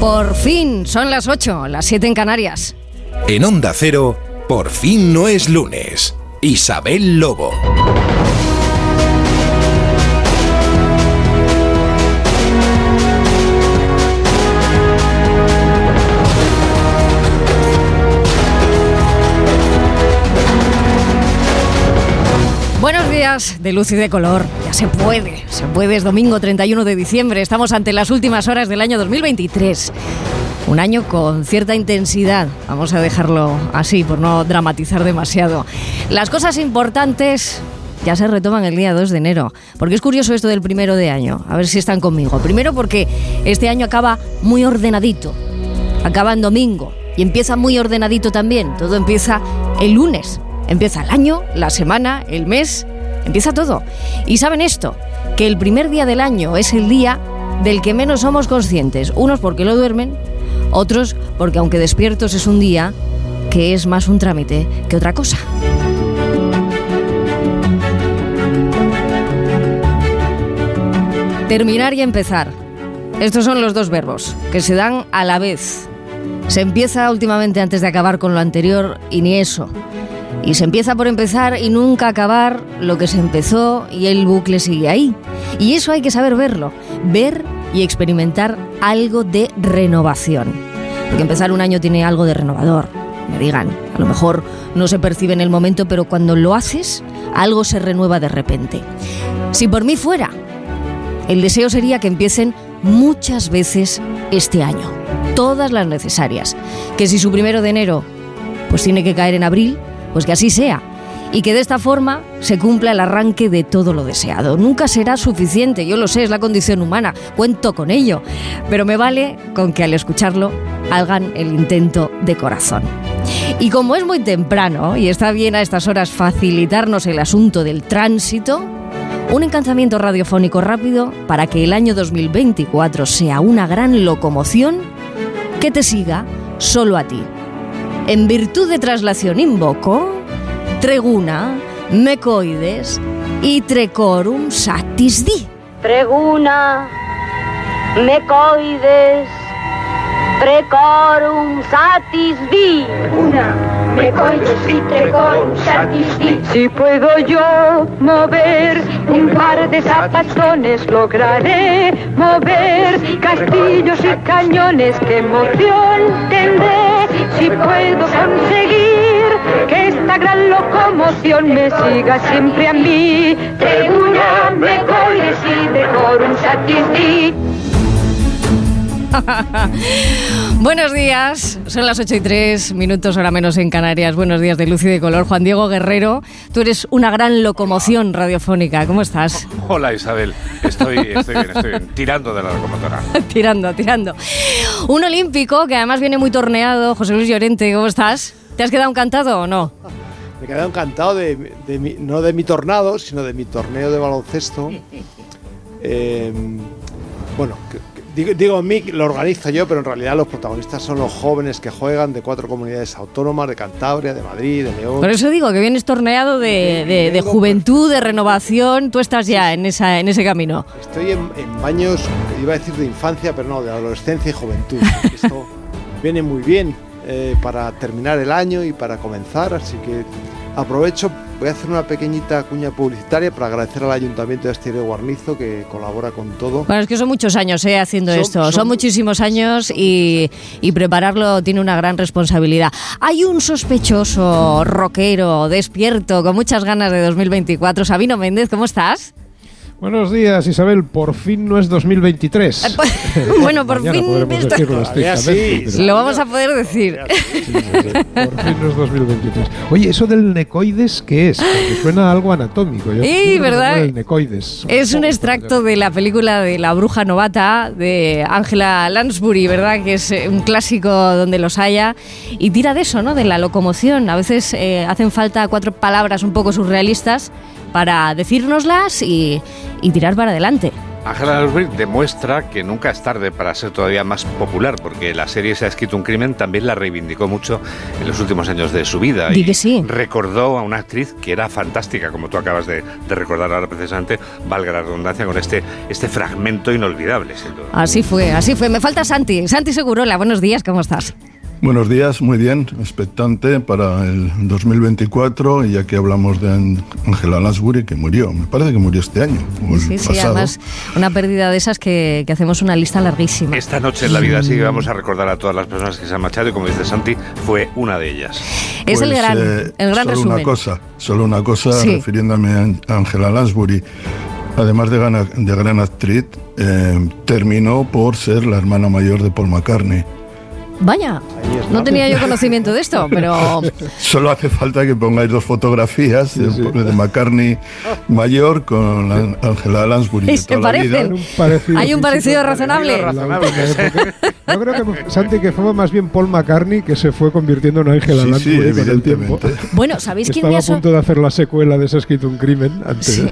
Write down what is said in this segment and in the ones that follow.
Por fin, son las 8, las 7 en Canarias. En Onda Cero, por fin no es lunes. Isabel Lobo. De luz y de color. Ya se puede, se puede. Es domingo 31 de diciembre. Estamos ante las últimas horas del año 2023. Un año con cierta intensidad. Vamos a dejarlo así por no dramatizar demasiado. Las cosas importantes ya se retoman el día 2 de enero. Porque es curioso esto del primero de año. A ver si están conmigo. Primero porque este año acaba muy ordenadito. Acaba en domingo. Y empieza muy ordenadito también. Todo empieza el lunes. Empieza el año, la semana, el mes, empieza todo. Y saben esto, que el primer día del año es el día del que menos somos conscientes. Unos porque lo duermen, otros porque aunque despiertos es un día que es más un trámite que otra cosa. Terminar y empezar. Estos son los dos verbos que se dan a la vez. Se empieza últimamente antes de acabar con lo anterior y ni eso. Y se empieza por empezar y nunca acabar lo que se empezó y el bucle sigue ahí. Y eso hay que saber verlo, ver y experimentar algo de renovación. Porque empezar un año tiene algo de renovador. Me digan, a lo mejor no se percibe en el momento, pero cuando lo haces, algo se renueva de repente. Si por mí fuera, el deseo sería que empiecen muchas veces este año, todas las necesarias. Que si su primero de enero pues tiene que caer en abril, pues que así sea. Y que de esta forma se cumpla el arranque de todo lo deseado. Nunca será suficiente, yo lo sé, es la condición humana, cuento con ello. Pero me vale con que al escucharlo hagan el intento de corazón. Y como es muy temprano y está bien a estas horas facilitarnos el asunto del tránsito, un encantamiento radiofónico rápido para que el año 2024 sea una gran locomoción que te siga solo a ti. En virtud de traslación invoco treguna, mecoides y trecorum satis di. Treguna, mecoides, trecorum satis di. Una, y. Si puedo yo mover un par de zapatones, lograré mover castillos y cañones. ¡Qué emoción tendré si puedo conseguir que esta gran locomoción me siga siempre a mí! Tribuna, mecoides y trecorum satis di. Buenos días, son las 8 y 3 minutos, hora menos en Canarias. Buenos días de luz y de color. Juan Diego Guerrero, tú eres una gran locomoción radiofónica. ¿Cómo estás? Hola Isabel, estoy, estoy bien, estoy bien, tirando de la locomotora. tirando, tirando. Un olímpico que además viene muy torneado, José Luis Llorente, ¿cómo estás? ¿Te has quedado encantado o no? Me he quedado encantado de, de mi- no de mi tornado, sino de mi torneo de baloncesto. Eh, bueno, que- digo, digo mí, lo organizo yo, pero en realidad los protagonistas son los jóvenes que juegan de cuatro comunidades autónomas, de Cantabria, de Madrid, de León. Por eso digo que vienes torneado de, de- de juventud, de renovación. Tú estás ya en, esa, en ese camino. Estoy en, en baños, iba a decir de infancia, pero no, de adolescencia y juventud. Esto viene muy bien eh, para terminar el año y para comenzar, así que aprovecho, voy a hacer una pequeñita cuña publicitaria para agradecer al Ayuntamiento de de Guarnizo que colabora con todo. Bueno, es que son muchos años eh, haciendo Son- esto, son, son- muchísimos años y, y prepararlo tiene una gran responsabilidad. Hay un sospechoso rockero, despierto, con muchas ganas de 2024. Sabino Méndez, ¿cómo estás? Buenos días, Isabel. Por fin no es 2023. bueno, por Mañana fin esto- decirlo sí. lo vamos a poder decir. Sí, sí, sí. Por fin no es 2023. Oye, ¿eso del necoides qué es? Porque suena a algo anatómico. Yo, que ¿verdad? El necoides. Es un extracto de la película de La Bruja Novata de Angela Lansbury, ¿verdad? Que es eh, un clásico donde los haya. Y tira de eso, ¿no? De la locomoción. A veces eh, hacen falta cuatro palabras un poco surrealistas para decírnoslas y, y tirar para adelante. Ángela Lansbury demuestra que nunca es tarde para ser todavía más popular, porque la serie Se ha escrito un crimen también la reivindicó mucho en los últimos años de su vida. Di y que sí. recordó a una actriz que era fantástica, como tú acabas de, de recordar ahora precisamente, valga la redundancia, con este, este fragmento inolvidable, sin duda. Así fue, así fue. Me falta Santi. Santi Segurola, buenos días, ¿cómo estás? Buenos días, muy bien, expectante para el 2024, y ya que hablamos de Angela Lansbury, que murió, me parece que murió este año. o el Sí, sí, pasado. además una pérdida de esas que, que hacemos una lista larguísima. Esta noche en la vida sigue vamos a recordar a todas las personas que se han marchado y como dice Santi, fue una de ellas. Es el Pues, gran, eh, el gran solo resumen. una cosa, solo una cosa, Sí. refiriéndome a Angela Lansbury, además de gran, de gran actriz, eh, terminó por ser la hermana mayor de Paul McCartney. Vaya, no tenía yo conocimiento de esto, pero Solo hace falta que pongáis dos fotografías de, de McCartney mayor con la- Angela Lansbury. ¿Y de se parecen? Un hay un parecido razonable. Yo creo que, Santi, que fue más bien Paul McCartney que se fue convirtiendo en Angela Sí, sí, Lansbury con el tiempo. Bueno, ¿sabéis quién Estaba me a ha, sor- punto de hacer la secuela de Se ha escrito un crimen antes.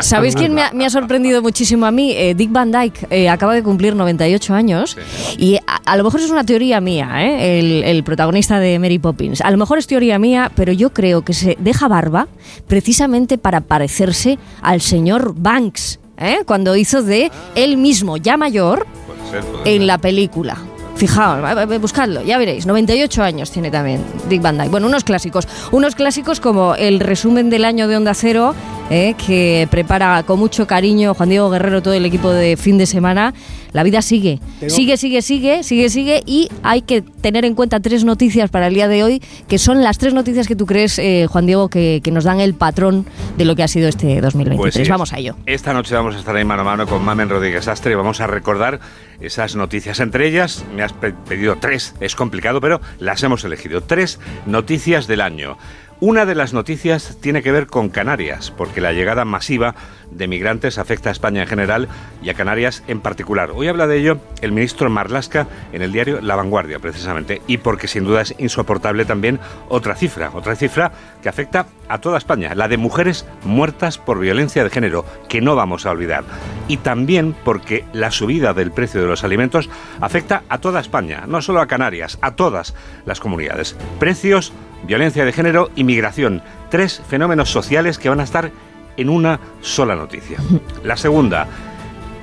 ¿sabéis quién me ha, me ha sorprendido muchísimo a mí? Eh, Dick Van Dyke eh, acaba de cumplir 98 años y a, a lo mejor es una teoría mía, ¿eh? el, el protagonista de Mary Poppins. A lo mejor es teoría mía, pero yo creo que se deja barba precisamente para parecerse al señor Banks, ¿eh? cuando hizo de él mismo, ya mayor, ser, en la película. Fijaos, buscadlo, ya veréis. 98 años tiene también Dick Van Dyke. Bueno, unos clásicos. Unos clásicos como el resumen del año de Onda Cero, eh, que prepara con mucho cariño Juan Diego Guerrero, todo el equipo de fin de semana. La vida sigue. Tengo- Sigue, sigue, sigue, sigue, sigue. Y hay que tener en cuenta tres noticias para el día de hoy, que son las tres noticias que tú crees, eh, Juan Diego, que, que nos dan el patrón de lo que ha sido este 2023. Pues sí, Vamos a ello. Esta noche vamos a estar ahí mano a mano con Mamen Rodríguez Astre y vamos a recordar esas noticias. Entre ellas, me has pe- pedido tres, es complicado, pero las hemos elegido. Tres noticias del año. Una de las noticias tiene que ver con Canarias, porque la llegada masiva de migrantes afecta a España en general y a Canarias en particular. Hoy habla de ello el ministro Marlasca en el diario La Vanguardia, precisamente, y porque sin duda es insoportable también otra cifra, otra cifra que afecta a toda España, la de mujeres muertas por violencia de género, que no vamos a olvidar. Y también porque la subida del precio de los alimentos afecta a toda España, no solo a Canarias, a todas las comunidades. Precios, violencia de género y migración, tres fenómenos sociales que van a estar en una sola noticia. La segunda,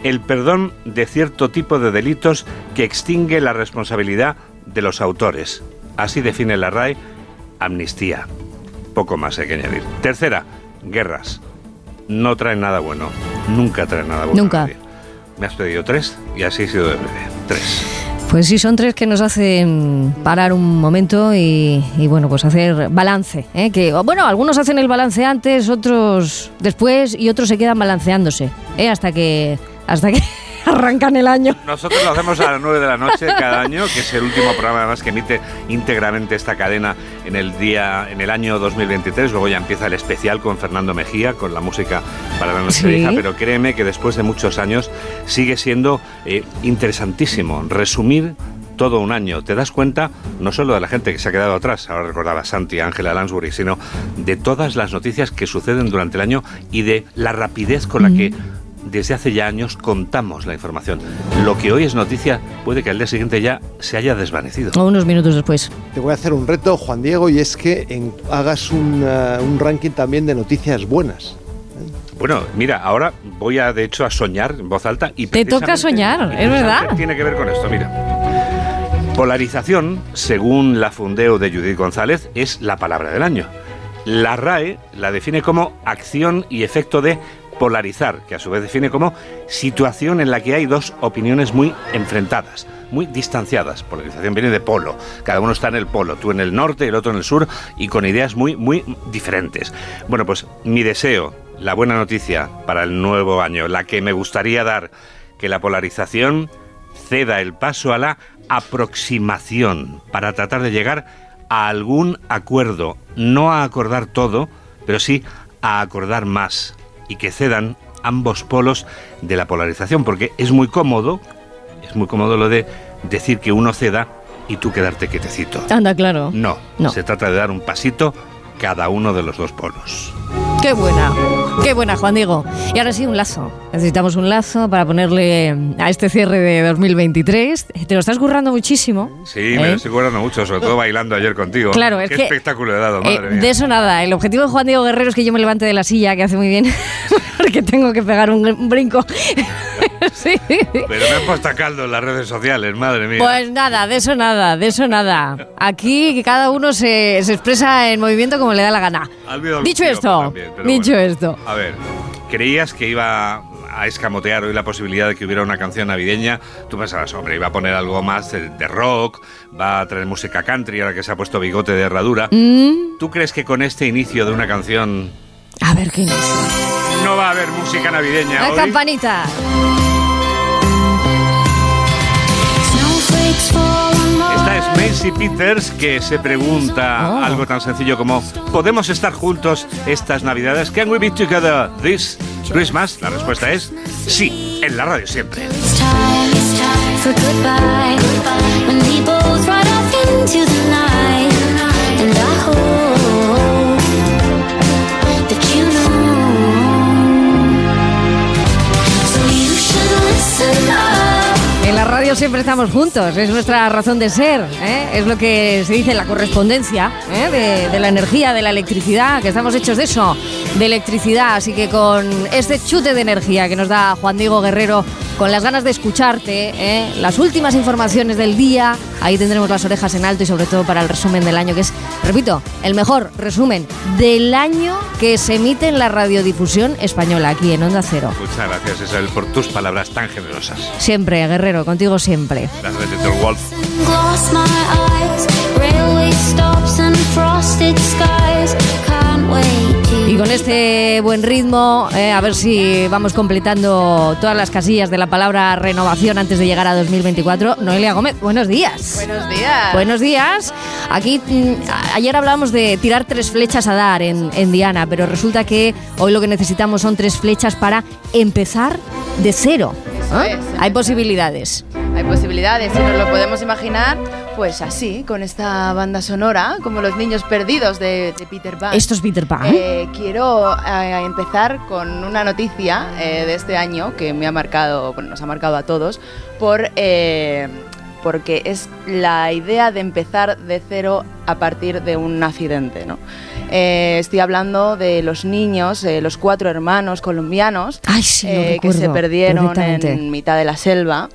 el perdón de cierto tipo de delitos que extingue la responsabilidad de los autores. Así define la RAE amnistía. Poco más hay que añadir. Tercera, guerras. No traen nada bueno. Nunca traen nada bueno. Nunca. Me has pedido tres y así he sido de breve. Tres. Pues sí, son tres que nos hacen parar un momento y, y, bueno, pues hacer balance. ¿eh? Que, bueno, algunos hacen el balance antes, otros después y otros se quedan balanceándose ¿eh? hasta que hasta que arrancan el año. Nosotros lo hacemos a las 9 de la noche cada año, que es el último programa además que emite íntegramente esta cadena en el día, en el año 2023. Luego ya empieza el especial con Fernando Mejía, con la música para la nuestra Sí. hija. Pero créeme que después de muchos años sigue siendo eh, interesantísimo resumir todo un año. Te das cuenta no solo de la gente que se ha quedado atrás, ahora recordaba Santi, Ángela Lansbury, sino de todas las noticias que suceden durante el año y de la rapidez con la que desde hace ya años contamos la información. Lo que hoy es noticia puede que al día siguiente ya se haya desvanecido. O unos minutos después. Te voy a hacer un reto, Juan Diego, y es que en- hagas un, eh, un ranking también de noticias buenas. Bueno, mira, ahora voy a de hecho a soñar en voz alta y Te toca soñar, es verdad. Tiene que ver con esto, mira. Polarización, según la Fundeo de Judith González, es la palabra del año. La RAE la define como acción y efecto de polarizar, que a su vez define como situación en la que hay dos opiniones muy enfrentadas, muy distanciadas. Polarización viene de polo, cada uno está en el polo, tú en el norte, el otro en el sur, y con ideas muy, muy diferentes. Bueno, pues mi deseo, la buena noticia para el nuevo año, la que me gustaría dar, que la polarización ceda el paso a la aproximación para tratar de llegar a algún acuerdo, no a acordar todo, pero sí a acordar más y que cedan ambos polos de la polarización, porque es muy cómodo, es muy cómodo lo de decir que uno ceda y tú quedarte quietecito. Anda, claro. No, No. se trata de dar un pasito cada uno de los dos polos. Qué buena. Qué buena, Juan Diego. Y ahora sí, un lazo. Necesitamos un lazo para ponerle a este cierre de 2023. Te lo estás currando muchísimo. Sí, me lo ¿eh? estoy currando mucho, sobre todo bailando ayer contigo. Claro, es Qué que- espectáculo he dado, Eh, madre mía. de eso nada. El objetivo de Juan Diego Guerrero es que yo me levante de la silla, que hace muy bien, porque tengo que pegar un, un brinco. sí. Pero me han puesto a caldo en las redes sociales, madre mía. Pues nada, de eso nada, de eso nada. Aquí cada uno se, se expresa en movimiento como le da la gana. Dicho esto, también, dicho bueno. esto. A ver, ¿creías que iba a escamotear hoy la posibilidad de que hubiera una canción navideña? Tú pensabas, hombre, iba a poner algo más de, de rock, va a traer música country, ahora que se ha puesto bigote de herradura. Mm, ¿Tú crees que con este inicio de una canción a ver qué inicio. no va a haber música navideña La hoy? campanita. Esta es Macy Peters que se pregunta Oh. algo tan sencillo como ¿Podemos estar juntos estas Navidades? Can we be together this Christmas? La respuesta es sí, en la radio siempre. for goodbye. When we siempre estamos juntos, es nuestra razón de ser, ¿eh? es lo que se dice en la correspondencia ¿eh? de, de la energía, de la electricidad, que estamos hechos de eso, de electricidad. Así que con este chute de energía que nos da Juan Diego Guerrero, con las ganas de escucharte, ¿eh? las últimas informaciones del día, ahí tendremos las orejas en alto y sobre todo para el resumen del año, que es, repito, el mejor resumen del año que se emite en la radiodifusión española, aquí en Onda Cero. Muchas gracias Isabel por tus palabras tan generosas. Siempre, Guerrero, contigo siempre. Las de Little Wolf. To Y con este buen ritmo, eh, a ver si vamos completando todas las casillas de la palabra renovación antes de llegar a 2024. Noelia Gómez, buenos días. Buenos días. Buenos días. Aquí mm, ayer hablábamos de tirar tres flechas a dar en, en Diana, pero resulta que hoy lo que necesitamos son tres flechas para empezar de cero. Eso es. Hay posibilidades. Hay posibilidades, si nos lo podemos imaginar, pues así, con esta banda sonora, como los niños perdidos de, de Peter Pan. Esto es Peter Pan. Eh, quiero eh, empezar con una noticia eh, de este año que me ha marcado, bueno, nos ha marcado a todos, por, porque es la idea de empezar de cero a partir de un accidente, ¿no? Eh, estoy hablando de los niños, eh, los cuatro hermanos colombianos Ay, sí, lo eh, que se perdieron en mitad de la selva.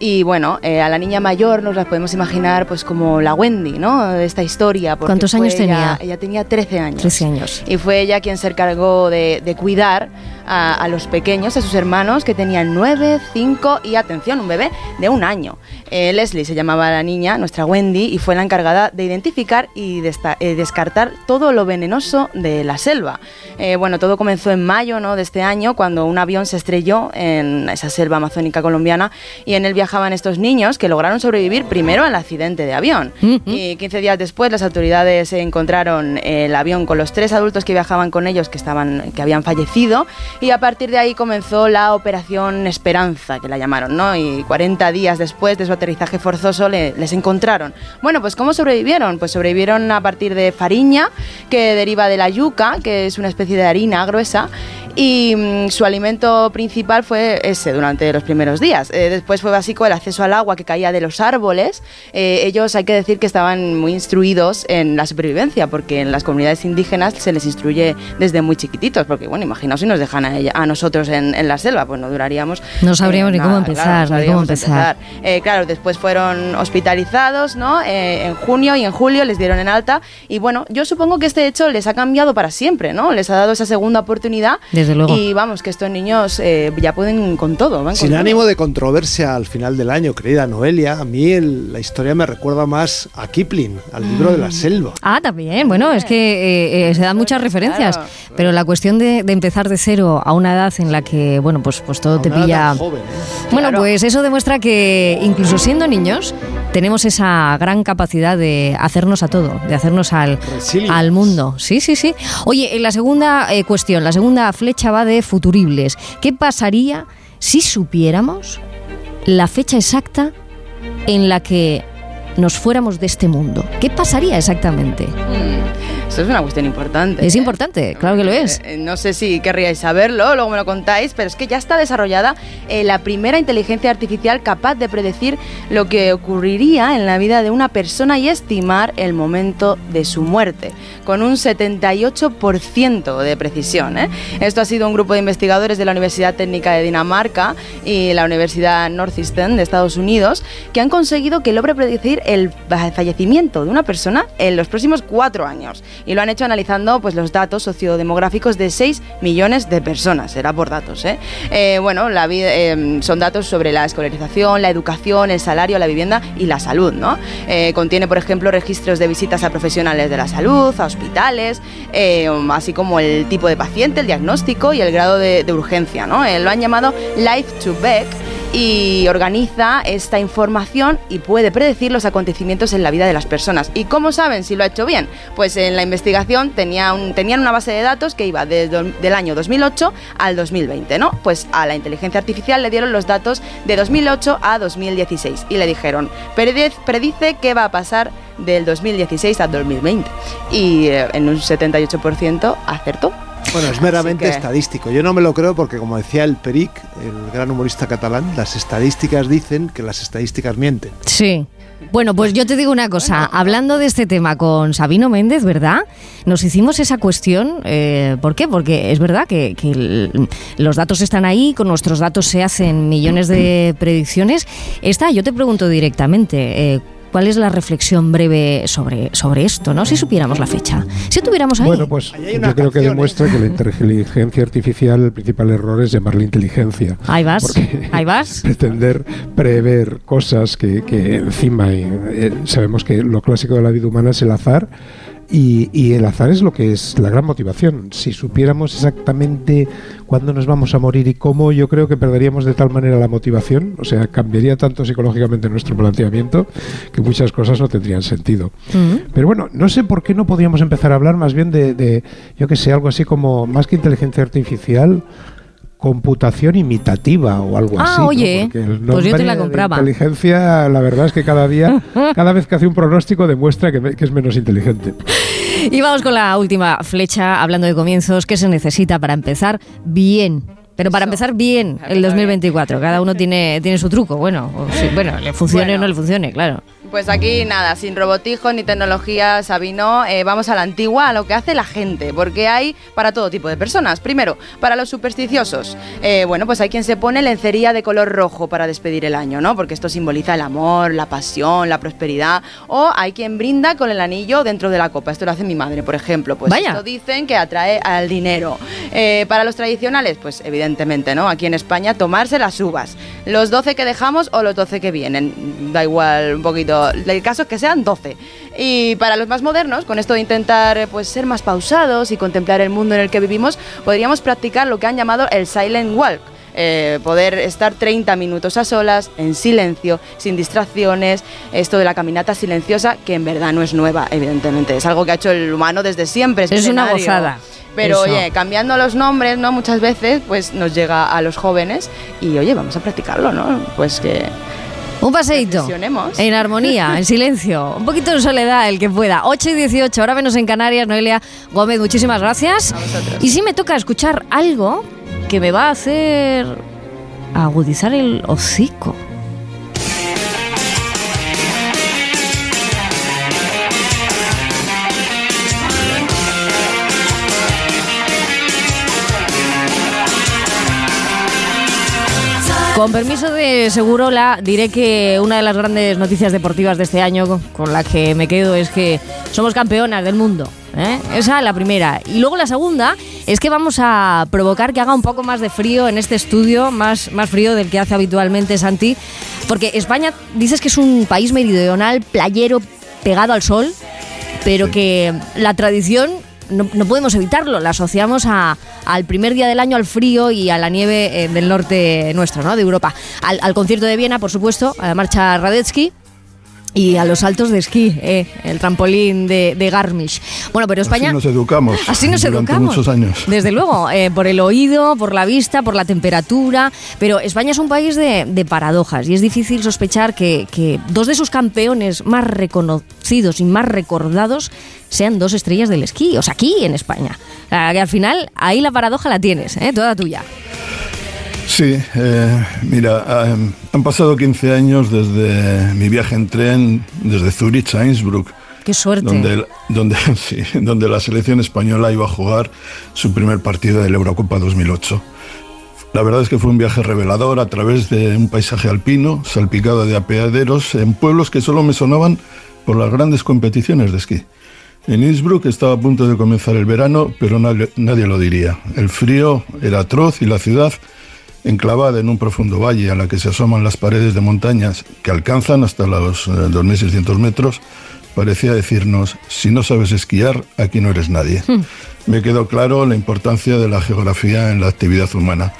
Y bueno, a la niña mayor nos la podemos imaginar pues como la Wendy, ¿no? De esta historia. ¿Cuántos años ella- tenía? Ella tenía 13 años. 13 años. Y fue ella quien se encargó de, de cuidar a, a los pequeños, a sus hermanos, que tenían 9, 5 y, atención, un bebé de un año. Leslie se llamaba la niña, nuestra Wendy, y fue la encargada de identificar y desta- eh, descartar todo lo venenoso de la selva. Eh, bueno, todo comenzó en mayo ¿no? de este año, cuando un avión se estrelló en esa selva amazónica colombiana y en él viajaban estos niños que lograron sobrevivir primero al accidente de avión. Y 15 días después las autoridades encontraron el avión con los tres adultos que viajaban con ellos que, estaban, que habían fallecido y a partir de ahí comenzó la operación Esperanza, que la llamaron, ¿no? Y 40 días después de su aterrizaje forzoso le- les encontraron. Bueno, pues ¿cómo sobrevivieron? Pues sobrevivieron a partir de fariña, que deriva de la yuca, que es una especie de harina gruesa, y mm, su alimento principal fue ese durante los primeros días. Eh, después fue básico el acceso al agua que caía de los árboles. Eh, ellos hay que decir que estaban muy instruidos en la supervivencia, porque en las comunidades indígenas se les instruye desde muy chiquititos, porque bueno, imaginaos si nos dejan a, ella- a nosotros en, en la selva, pues no duraríamos... No sabríamos ni cómo nada, empezar, claro, no ni cómo sabríamos empezar. Eh, claro, después fueron hospitalizados, ¿no? Eh, en junio y en julio les dieron en alta. Y bueno, yo supongo que este hecho les ha cambiado para siempre, ¿no? Les ha dado esa segunda oportunidad. Desde luego. Y vamos, que estos niños eh, ya pueden con todo. van con Sin todo. ánimo de controversia al final del año, querida Noelia, a mí el- la historia me recuerda más a Kipling, al libro de la selva. Ah, también. Bueno, es que eh, eh, se dan muchas referencias, Claro. pero la cuestión de, de empezar de cero a una edad en la que, bueno, pues, pues todo A te pilla. joven, ¿eh? Bueno, Claro. pues eso demuestra que incluso siendo niños tenemos esa gran capacidad de hacernos a todo, de hacernos al, Resilience. al mundo. Sí, sí, sí. Oye, la segunda eh, cuestión, la segunda flecha va de futuribles. ¿Qué pasaría si supiéramos la fecha exacta en la que nos fuéramos de este mundo? ¿Qué pasaría exactamente? Mm, Eso es una cuestión importante. Es ¿eh? importante, claro que lo es. Eh, No sé si querríais saberlo, luego me lo contáis, pero es que ya está desarrollada eh, la primera inteligencia artificial capaz de predecir lo que ocurriría en la vida de una persona y estimar el momento de su muerte, con un 78% de precisión. ¿eh? Esto ha sido un grupo de investigadores de la Universidad Técnica de Dinamarca y la Universidad Northeastern de Estados Unidos que han conseguido que logre predecir el fa- fallecimiento de una persona en los próximos cuatro años. Y lo han hecho analizando pues, los datos sociodemográficos de 6 millones de personas. Será por datos. ¿eh? Eh, bueno, eh, son datos sobre la escolarización, la educación, el salario, la vivienda y la salud. ¿no? Eh, contiene, por ejemplo, registros de visitas a profesionales de la salud, a hospitales, eh, así como el tipo de paciente, el diagnóstico y el grado de, urgencia. ¿no? Eh, lo han llamado Life to Beck y organiza esta información y puede predecir los acontecimientos en la vida de las personas. ¿Y cómo saben si lo ha hecho bien? Pues en la investigación tenían una base de datos que iba del año 2008 al 2020, ¿no? Pues a la inteligencia artificial le dieron los datos de 2008 a 2016 y le dijeron, "Prediz- predice qué va a pasar del 2016 al 2020. Y eh, en un 78% acertó. Bueno, es meramente que- estadístico. Yo no me lo creo porque, como decía el Peric, el gran humorista catalán, las estadísticas dicen que las estadísticas mienten. Sí. Bueno, pues yo te digo una cosa, hablando de este tema con Sabino Méndez, ¿verdad? Nos hicimos esa cuestión, eh, ¿por qué? Porque es verdad que, que el- los datos están ahí, con nuestros datos se hacen millones de predicciones. Esta, yo te pregunto directamente, eh, ¿cuál es la reflexión breve sobre, sobre esto, no? Si supiéramos la fecha, si tuviéramos ahí. Bueno, pues yo creo que canción, ¿eh? demuestra que la inteligencia artificial, el principal error es llamarla inteligencia. ahí vas, ahí vas. pretender prever cosas que, que encima eh, sabemos que lo clásico de la vida humana es el azar y, y el azar es lo que es la gran motivación. Si supiéramos exactamente cuándo nos vamos a morir y cómo, yo creo que perderíamos de tal manera la motivación, o sea, cambiaría tanto psicológicamente nuestro planteamiento que muchas cosas no tendrían sentido. Mm. Pero bueno, no sé por qué no podríamos empezar a hablar más bien de, de, yo que sé, algo así como, más que inteligencia artificial, computación imitativa o algo Ah, así. ¿no? oye, Porque el pues yo te la compraba. inteligencia, la verdad es que cada día, cada vez que hace un pronóstico demuestra que, me- que es menos inteligente. Y vamos con la última flecha, hablando de comienzos, ¿qué se necesita para empezar bien? Pero para Eso. empezar bien el empezar 2024, cada uno tiene, tiene su truco, bueno, o si- bueno, le funcione Bueno. o no le funcione, claro. Pues aquí nada, sin robotijos ni tecnología, Sabino, eh, vamos a la antigua, a lo que hace la gente, porque hay para todo tipo de personas. Primero, para los supersticiosos, eh, bueno, pues hay quien se pone lencería de color rojo para despedir el año, ¿no? Porque esto simboliza el amor, la pasión, la prosperidad. O hay quien brinda con el anillo dentro de la copa. Esto lo hace mi madre, por ejemplo. Pues Vaya. esto dicen que atrae al dinero. Eh, para los tradicionales, pues evidentemente, ¿no? Aquí en España, tomarse las uvas. Los 12 que dejamos o los 12 que vienen. Da igual un poquito. El caso es que sean 12. Y para los más modernos, con esto de intentar eh, pues, ser más pausados y contemplar el mundo en el que vivimos, podríamos practicar lo que han llamado el silent walk. Eh, poder estar 30 minutos a solas, en silencio, sin distracciones, esto de la caminata silenciosa, que en verdad no es nueva, evidentemente, es algo que ha hecho el humano desde siempre. Es una milenario. gozada. Pero Eso. oye, cambiando los nombres, ¿no? Muchas veces, pues nos llega a los jóvenes y oye, vamos a practicarlo, ¿no? Pues que Un paseíto. En armonía, en silencio. Un poquito en soledad, el que pueda. 8 y 18, ahora menos en Canarias. Noelia Gómez, muchísimas gracias. A vosotros. Y sí me toca escuchar algo que me va a hacer agudizar el hocico. Con permiso de Segurola, diré que una de las grandes noticias deportivas de este año con la que me quedo es que somos campeonas del mundo. ¿eh? Esa es la primera. Y luego la segunda es que vamos a provocar que haga un poco más de frío en este estudio, más, más frío del que hace habitualmente Santi, porque España dices que es un país meridional, playero, pegado al sol, pero que la tradición no, no podemos evitarlo, la asociamos a- al primer día del año, al frío y a la nieve eh, del norte nuestro, ¿no? de Europa. Al, al concierto de Viena, por supuesto, a la marcha Radetzky. Y a los saltos de esquí, eh, el trampolín de, de Garmisch. Bueno, pero España... Así nos educamos. Así nos educamos. muchos años. Desde luego, eh, por el oído, por la vista, por la temperatura. Pero España es un país de, de paradojas y es difícil sospechar que, que dos de sus campeones más reconocidos y más recordados sean dos estrellas del esquí, o sea, aquí en España. O sea, que al final ahí la paradoja la tienes, ¿eh? toda tuya. Sí, eh, mira, eh, han pasado 15 años desde mi viaje en tren desde Zurich a Innsbruck. Qué suerte. Donde, donde, sí, donde la selección española iba a jugar su primer partido de la Eurocopa 2008. La verdad es que fue un viaje revelador a través de un paisaje alpino, salpicado de apeaderos, en pueblos que solo me sonaban por las grandes competiciones de esquí. En Innsbruck estaba a punto de comenzar el verano, pero nadie, nadie lo diría. El frío era atroz y la ciudad, enclavada en un profundo valle a la que se asoman las paredes de montañas que alcanzan hasta los eh, 2.600 metros, parecía decirnos, si no sabes esquiar, aquí no eres nadie. Me quedó claro la importancia de la geografía en la actividad humana.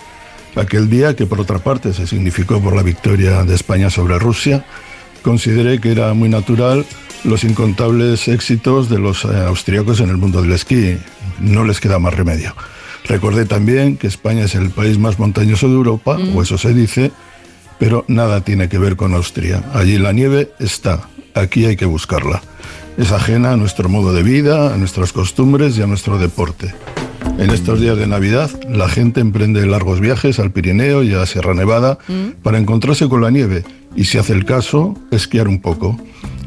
Aquel día, que por otra parte se significó por la victoria de España sobre Rusia, consideré que era muy natural los incontables éxitos de los eh, austríacos en el mundo del esquí. No les queda más remedio. Recordé también que España es el país más montañoso de Europa, o eso se dice, pero nada tiene que ver con Austria. Allí la nieve está, aquí hay que buscarla. Es ajena a nuestro modo de vida, a nuestras costumbres y a nuestro deporte. En estos días de Navidad, la gente emprende largos viajes al Pirineo y a la Sierra Nevada para encontrarse con la nieve y, si hace el caso, esquiar un poco.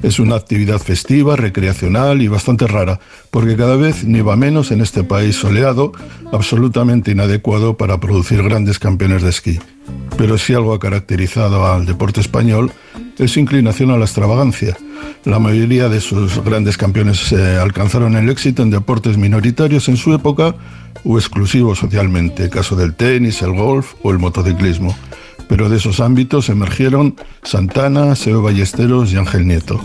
Es una actividad festiva, recreacional y bastante rara, porque cada vez nieva menos en este país soleado, absolutamente inadecuado para producir grandes campeones de esquí. Pero si algo ha caracterizado al deporte español es su inclinación a la extravagancia. La mayoría de sus grandes campeones eh, alcanzaron el éxito en deportes minoritarios en su época o exclusivos socialmente, caso del tenis, el golf o el motociclismo. Pero de esos ámbitos emergieron Santana, Seo Ballesteros y Ángel Nieto.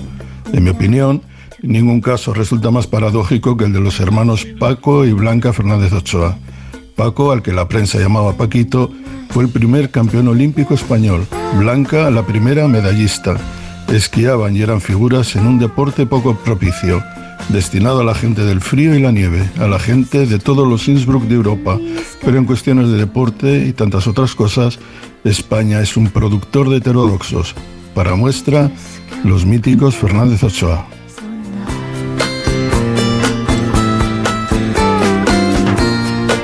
En mi opinión, ningún caso resulta más paradójico que el de los hermanos Paco y Blanca Fernández Ochoa. Paco, al que la prensa llamaba Paquito, fue el primer campeón olímpico español. Blanca, la primera medallista. Esquiaban y eran figuras en un deporte poco propicio, destinado a la gente del frío y la nieve, a la gente de todos los Innsbruck de Europa. Pero en cuestiones de deporte y tantas otras cosas, España es un productor de heterodoxos. Para muestra, los míticos Fernández Ochoa.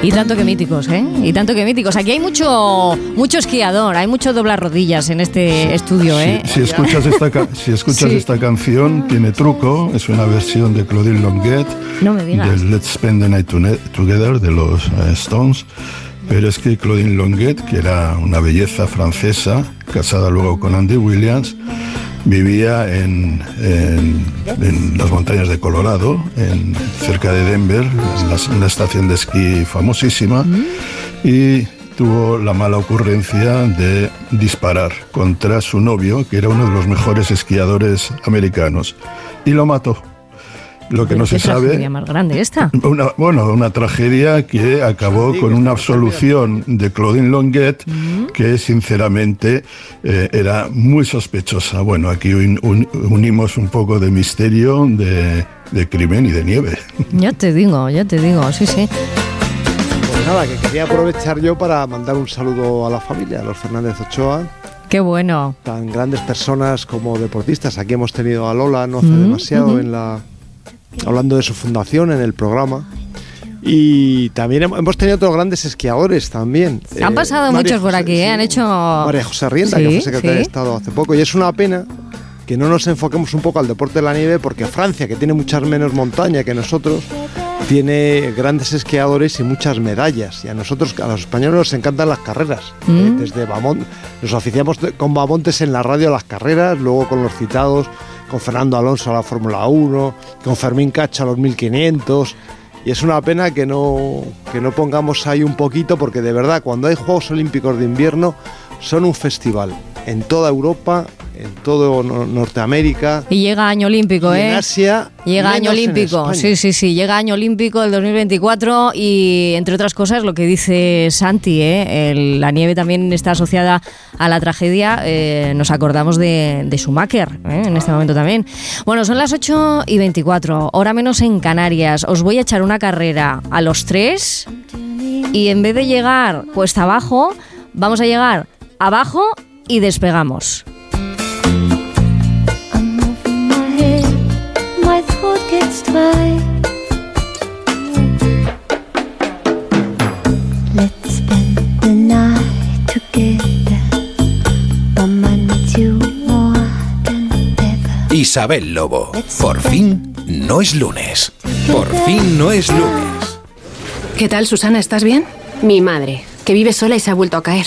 Y tanto que míticos, ¿eh? Y tanto que míticos. Aquí hay mucho, mucho esquiador, hay mucho doblar rodillas en este estudio, ¿eh? Si, si escuchas, esta, si escuchas Sí. esta canción, tiene truco. Es una versión de Claudine Longuet No del Let's Spend the Night Together de los eh, Stones. Pero es que Claudine Longuet, que era una belleza francesa, casada luego con Andy Williams, vivía en, en- en las montañas de Colorado, en, cerca de Denver, en la, una estación de esquí famosísima, y tuvo la mala ocurrencia de disparar contra su novio, que era uno de los mejores esquiadores americanos, y lo mató. Lo que no se ¿Qué tragedia sabe más grande esta? una, bueno, una tragedia que acabó con una absolución de Claudine Longuet que sinceramente eh, era muy sospechosa. Bueno, aquí un- un- unimos un poco de misterio, de, de crimen y de nieve. Ya te digo, ya te digo, sí, sí. Pues nada, que quería aprovechar yo para mandar un saludo a la familia, a los Fernández Ochoa, Qué bueno. tan grandes personas como deportistas. Aquí hemos tenido a Lola no hace Mm, demasiado en la hablando de su fundación en el programa. Y también hem- hemos tenido otros grandes esquiadores también. Han Eh, pasado muchos por José- aquí, ¿eh? sí, Han hecho... María José Rienda, Sí, que fue secretaria de sí. Estado hace poco. Y es una pena que no nos enfoquemos un poco al deporte de la nieve, porque Francia, que tiene muchas menos montaña que nosotros, tiene grandes esquiadores y muchas medallas. Y a nosotros, a los españoles, nos encantan las carreras. Mm. Eh, desde Bamont, nos oficiamos de- con Bamontes en la radio a las carreras, luego con los citados, con Fernando Alonso a la Fórmula 1, con Fermín Cacho a los 1500. Y es una pena que no, que no pongamos ahí un poquito, porque de verdad, cuando hay Juegos Olímpicos de invierno, son un festival en toda Europa, en todo no- Norteamérica. Y llega año olímpico, Y ¿eh? en Asia, Llega año olímpico, sí, sí, sí, llega año olímpico del 2024 y entre otras cosas lo que dice Santi, ¿eh? El- la nieve también está asociada a la tragedia, eh, nos acordamos de, de Schumacher ¿eh? en este momento también. Bueno, son las 8 y 24, hora menos en Canarias, os voy a echar una carrera a los tres y en vez de llegar cuesta abajo, vamos a llegar abajo y despegamos. Isabel Lobo. Por fin no es lunes. Por fin no es lunes. ¿Qué tal, Susana? ¿Estás bien? Mi madre, que vive sola y se ha vuelto a caer.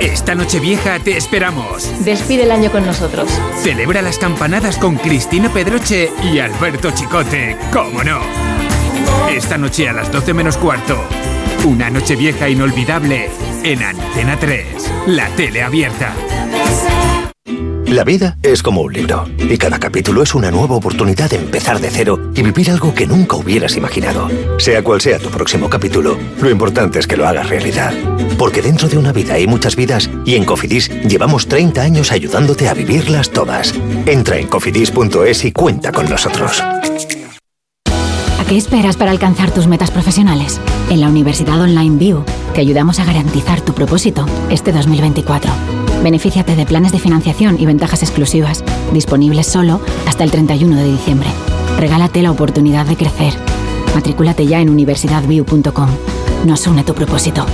Esta noche vieja te esperamos. Despide el año con nosotros. Celebra las campanadas con Cristina Pedroche y Alberto Chicote, ¿cómo no? Esta noche a las 12 menos cuarto. Una noche vieja inolvidable en Antena 3, la tele abierta. La vida es como un libro y cada capítulo es una nueva oportunidad de empezar de cero y vivir algo que nunca hubieras imaginado. Sea cual sea tu próximo capítulo, lo importante es que lo hagas realidad. Porque dentro de una vida hay muchas vidas y en Cofidis llevamos 30 años ayudándote a vivirlas todas. Entra en cofidis.es y cuenta con nosotros. ¿A qué esperas para alcanzar tus metas profesionales? En la Universidad Online View te ayudamos a garantizar tu propósito este 2024. Benefíciate de planes de financiación y ventajas exclusivas, disponibles solo hasta el 31 de diciembre. Regálate la oportunidad de crecer. Matrículate ya en universidadview.com. Nos une tu propósito.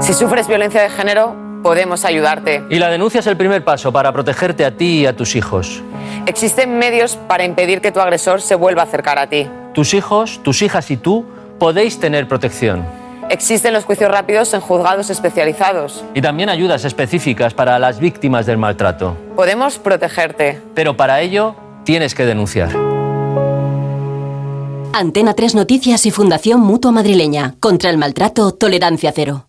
Si sufres violencia de género, podemos ayudarte. Y la denuncia es el primer paso para protegerte a ti y a tus hijos. Existen medios para impedir que tu agresor se vuelva a acercar a ti. Tus hijos, tus hijas y tú podéis tener protección. Existen los juicios rápidos en juzgados especializados. Y también ayudas específicas para las víctimas del maltrato. Podemos protegerte. Pero para ello tienes que denunciar. Antena 3 Noticias y Fundación Mutua Madrileña. Contra el maltrato, tolerancia cero.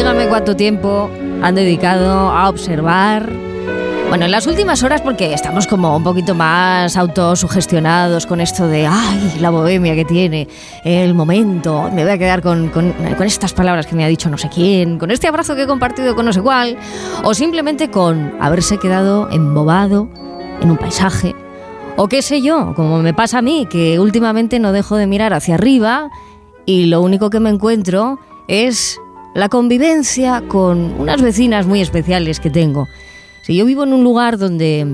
Dígame cuánto tiempo han dedicado a observar. Bueno, en las últimas horas, porque estamos como un poquito más autosugestionados con esto de, ay, la bohemia que tiene, el momento, me voy a quedar con, con- con estas palabras que me ha dicho no sé quién, con este abrazo que he compartido con no sé cuál, o simplemente con haberse quedado embobado en un paisaje, o qué sé yo, como me pasa a mí, que últimamente no dejo de mirar hacia arriba y lo único que me encuentro es la convivencia con unas vecinas muy especiales que tengo. Si yo vivo en un lugar donde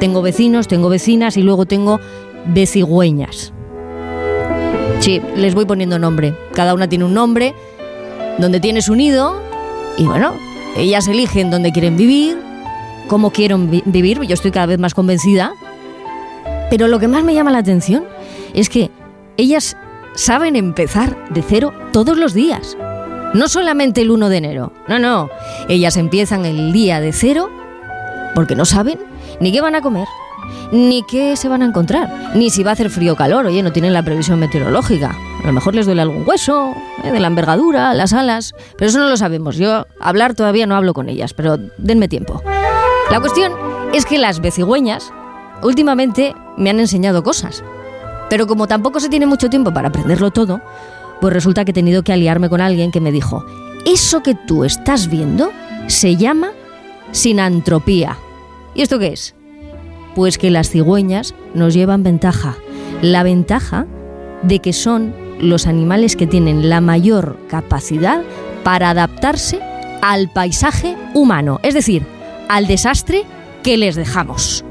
tengo vecinos, tengo vecinas y luego tengo vecigüeñas. Sí, les voy poniendo nombre. Cada una tiene un nombre, donde tiene su nido y bueno, ellas eligen dónde quieren vivir, cómo quieren vi- vivir. Yo estoy cada vez más convencida. Pero lo que más me llama la atención es que ellas saben empezar de cero todos los días. No solamente el 1 de enero. No, no. Ellas empiezan el día de cero porque no saben ni qué van a comer, ni qué se van a encontrar, ni si va a hacer frío o calor. Oye, no tienen la previsión meteorológica. A lo mejor les duele algún hueso, ¿eh? de la envergadura, las alas. Pero eso no lo sabemos. Yo hablar todavía no hablo con ellas, pero denme tiempo. La cuestión es que las becigüeñas últimamente me han enseñado cosas. Pero como tampoco se tiene mucho tiempo para aprenderlo todo, pues resulta que he tenido que aliarme con alguien que me dijo, eso que tú estás viendo se llama sinantropía. ¿Y esto qué es? Pues que las cigüeñas nos llevan ventaja. La ventaja de que son los animales que tienen la mayor capacidad para adaptarse al paisaje humano, es decir, al desastre que les dejamos.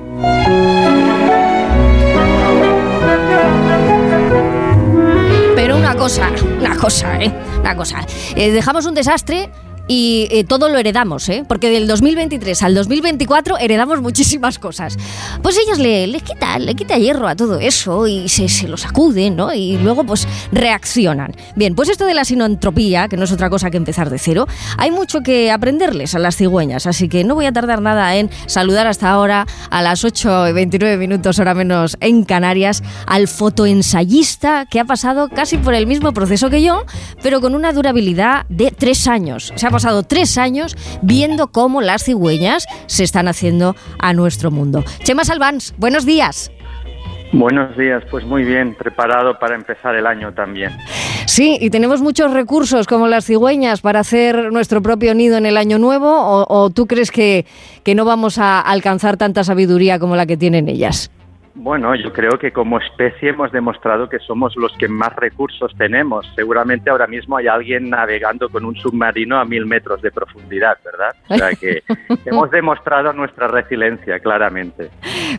Cosa, una cosa, ¿eh? Una cosa. Eh, dejamos un desastre y eh, todo lo heredamos, ¿eh? Porque del 2023 al 2024 heredamos muchísimas cosas. Pues ellas le, le quita, le quita hierro a todo eso y se, se lo sacuden, ¿no? Y luego pues reaccionan. Bien, pues esto de la sinantropía, que no es otra cosa que empezar de cero, hay mucho que aprenderles a las cigüeñas, así que no voy a tardar nada en saludar hasta ahora a las 8 y 29 minutos, hora menos en Canarias, al fotoensayista que ha pasado casi por el mismo proceso que yo, pero con una durabilidad de tres años. Se ha pasado tres años viendo cómo las cigüeñas se están haciendo a nuestro mundo. Chema Salvans, buenos días. Buenos días, pues muy bien, preparado para empezar el año también. Sí, y tenemos muchos recursos como las cigüeñas para hacer nuestro propio nido en el año nuevo, o, o tú crees que, que no vamos a alcanzar tanta sabiduría como la que tienen ellas? Bueno, yo creo que como especie hemos demostrado que somos los que más recursos tenemos. Seguramente ahora mismo hay alguien navegando con un submarino a mil metros de profundidad, ¿verdad? O sea que hemos demostrado nuestra resiliencia, claramente.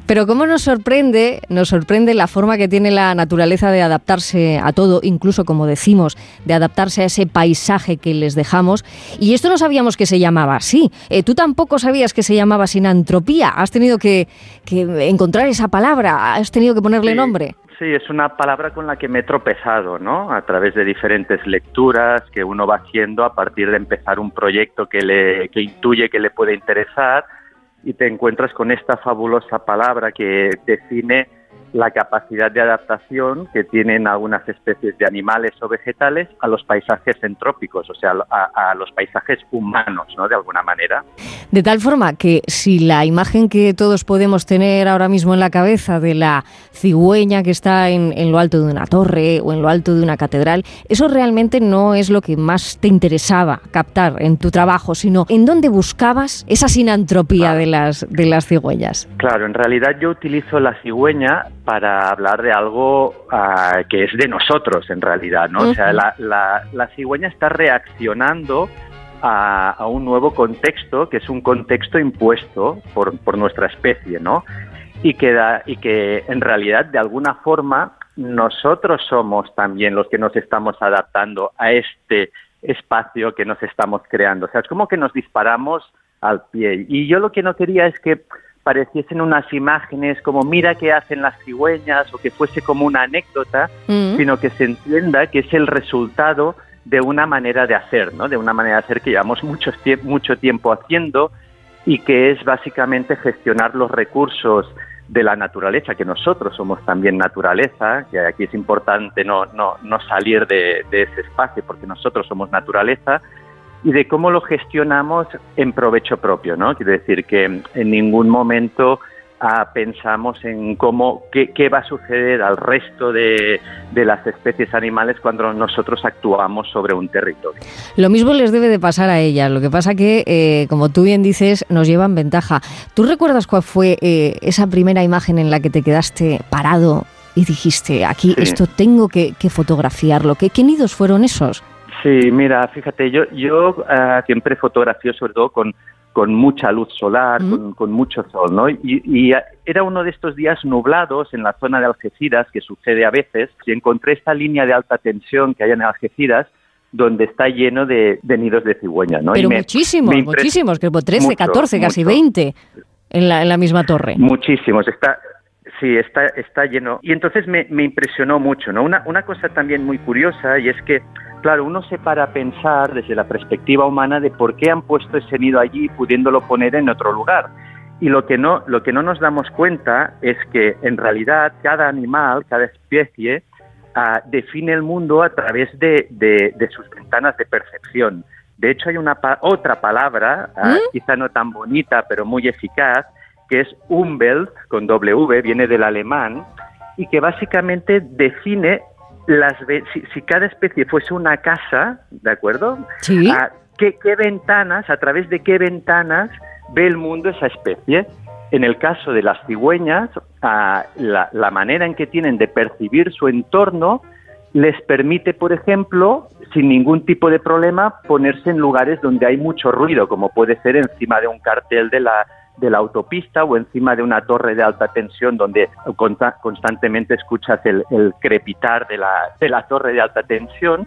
Pero cómo nos sorprende, nos sorprende la forma que tiene la naturaleza de adaptarse a todo, incluso como decimos, de adaptarse a ese paisaje que les dejamos. Y esto no sabíamos que se llamaba así. Eh, Tú tampoco sabías que se llamaba sinantropía. Has tenido que, que encontrar esa palabra, has tenido que ponerle Sí. nombre. Sí, es una palabra con la que me he tropezado, ¿no? A través de diferentes lecturas que uno va haciendo a partir de empezar un proyecto que le que intuye que le puede interesar y te encuentras con esta fabulosa palabra que define la capacidad de adaptación que tienen algunas especies de animales o vegetales a los paisajes entrópicos, o sea, a, a los paisajes humanos, ¿no? De alguna manera. De tal forma que si la imagen que todos podemos tener ahora mismo en la cabeza de la cigüeña que está en, en lo alto de una torre o en lo alto de una catedral, eso realmente no es lo que más te interesaba captar en tu trabajo, sino en dónde buscabas esa sinantropía de las, de las cigüeñas. Claro, en realidad yo utilizo la cigüeña para hablar de algo ah, que es de nosotros, en realidad, ¿no? O sea, la, la- la cigüeña está reaccionando a, a un nuevo contexto, que es un contexto impuesto por, por nuestra especie, ¿no? Y que, da- y que en realidad, de alguna forma, nosotros somos también los que nos estamos adaptando a este espacio que nos estamos creando. O sea, es como que nos disparamos al pie. Y yo lo que no quería es que pareciesen unas imágenes como mira qué hacen las cigüeñas o que fuese como una anécdota, Mm. sino que se entienda que es el resultado de una manera de hacer, ¿no? De una manera de hacer que llevamos mucho, tie- mucho tiempo haciendo y que es básicamente gestionar los recursos de la naturaleza, que nosotros somos también naturaleza, que aquí es importante no, no, no salir de, de ese espacio porque nosotros somos naturaleza, y de cómo lo gestionamos en provecho propio, ¿no? Quiero decir que en ningún momento ah, pensamos en cómo, qué, qué va a suceder al resto de, de las especies animales cuando nosotros actuamos sobre un territorio. Lo mismo les debe de pasar a ellas. Lo que pasa que, eh, como tú bien dices, nos llevan ventaja. ¿Tú recuerdas cuál fue eh, esa primera imagen en la que te quedaste parado y dijiste, aquí Sí. esto tengo que, que fotografiarlo? ¿Qué, ¿Qué nidos fueron esos? Sí, mira, fíjate, yo, yo ah, siempre fotografío sobre todo con, con mucha luz solar, con, con mucho sol, ¿no? Y, y, era uno de estos días nublados en la zona de Algeciras, que sucede a veces, y encontré esta línea de alta tensión que hay en Algeciras, donde está lleno de, de nidos de cigüeña, ¿no? Y Pero me- muchísimos, me muchísimos, que 13, Mucho, 14, casi mucho. 20 en la, en la misma torre. Muchísimos, está, sí, está, está lleno. Y entonces me, me impresionó mucho, ¿no? Una, una cosa también muy curiosa y es que, claro, uno se para a pensar desde la perspectiva humana de por qué han puesto ese nido allí pudiéndolo poner en otro lugar. Y lo que no, lo que no nos damos cuenta es que en realidad cada animal, cada especie, ah, define el mundo a través de, de- de sus ventanas de percepción. De hecho, hay una pa- otra palabra, ah, quizá no tan bonita, pero muy eficaz, que es Umwelt, con W, viene del alemán, y que básicamente define las si, si cada especie fuese una casa, ¿de acuerdo? Sí. Ah, ¿qué, qué ventanas, a través de qué ventanas ve el mundo esa especie? en el caso de las cigüeñas, ah, la, la manera en que tienen de percibir su entorno les permite, por ejemplo, sin ningún tipo de problema, ponerse en lugares donde hay mucho ruido, como puede ser encima de un cartel de la, de la autopista o encima de una torre de alta tensión donde constantemente escuchas el, el crepitar de la, de la torre de alta tensión.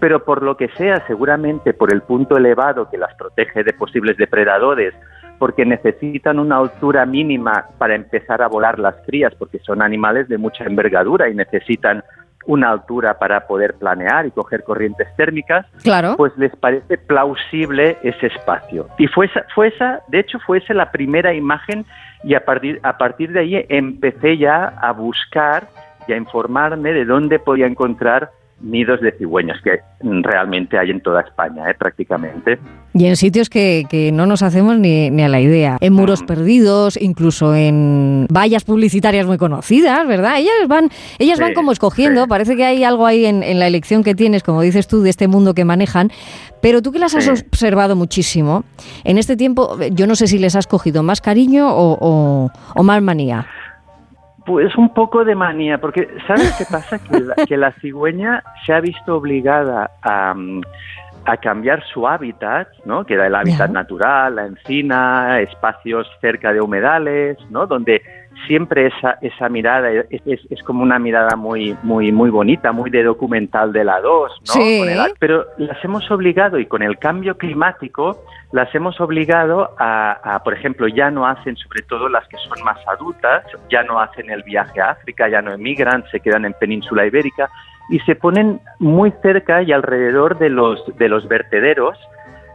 Pero por lo que sea, seguramente por el punto elevado que las protege de posibles depredadores, porque necesitan una altura mínima para empezar a volar las crías, porque son animales de mucha envergadura y necesitan una altura para poder planear y coger corrientes térmicas, Claro. pues les parece plausible ese espacio. Y fue esa, fue esa, de hecho fue esa la primera imagen y a partir, a partir de ahí empecé ya a buscar y a informarme de dónde podía encontrar nidos de cigüeñas, que realmente hay en toda España, ¿eh? prácticamente. Y en sitios que, que no nos hacemos ni, ni a la idea. En muros perdidos, incluso en vallas publicitarias muy conocidas, ¿verdad? Ellas van, ellas van como escogiendo. Parece que hay algo ahí en, en la elección que tienes, como dices tú, de este mundo que manejan. Pero tú que las has observado muchísimo, en este tiempo, yo no sé si les has cogido más cariño o, o- o más manía. Pues un poco de manía, porque ¿sabes qué pasa? Que la, que la cigüeña se ha visto obligada a, mm, a cambiar su hábitat, ¿no? Que era el hábitat natural, la encina, espacios cerca de humedales, ¿no? Donde siempre esa, esa mirada es, es- es como una mirada muy, muy, muy bonita, muy de documental de la 2, ¿no? Sí. Con el- pero las hemos obligado y con el cambio climático las hemos obligado a, a, por ejemplo, ya no hacen, sobre todo las que son más adultas, ya no hacen el viaje a África, ya no emigran, se quedan en península ibérica y se ponen muy cerca y alrededor de los, de los vertederos,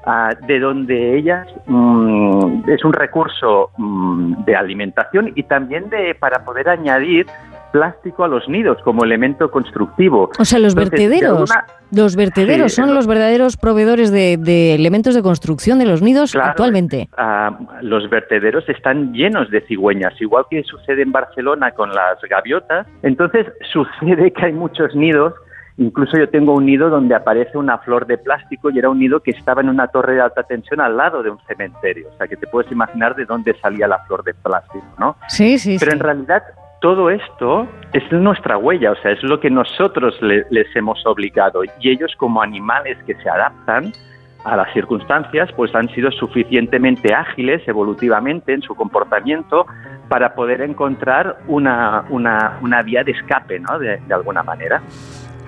ah, de donde ellas mm, es un recurso mm, de alimentación y también de para poder añadir plástico a los nidos como elemento constructivo. O sea, los Entonces, vertederos, los vertederos Sí, son los verdaderos proveedores de, de elementos de construcción de los nidos Claro, actualmente. ah, los vertederos están llenos de cigüeñas, igual que sucede en Barcelona con las gaviotas. Entonces sucede que hay muchos nidos. Incluso yo tengo un nido donde aparece una flor de plástico y era un nido que estaba en una torre de alta tensión al lado de un cementerio. O sea, que te puedes imaginar de dónde salía la flor de plástico, ¿no? Sí, sí, Pero sí. en realidad todo esto es nuestra huella, o sea, es lo que nosotros le- les hemos obligado. Y ellos como animales que se adaptan a las circunstancias, pues han sido suficientemente ágiles evolutivamente en su comportamiento para poder encontrar una, una, una vía de escape, ¿no? De, de alguna manera.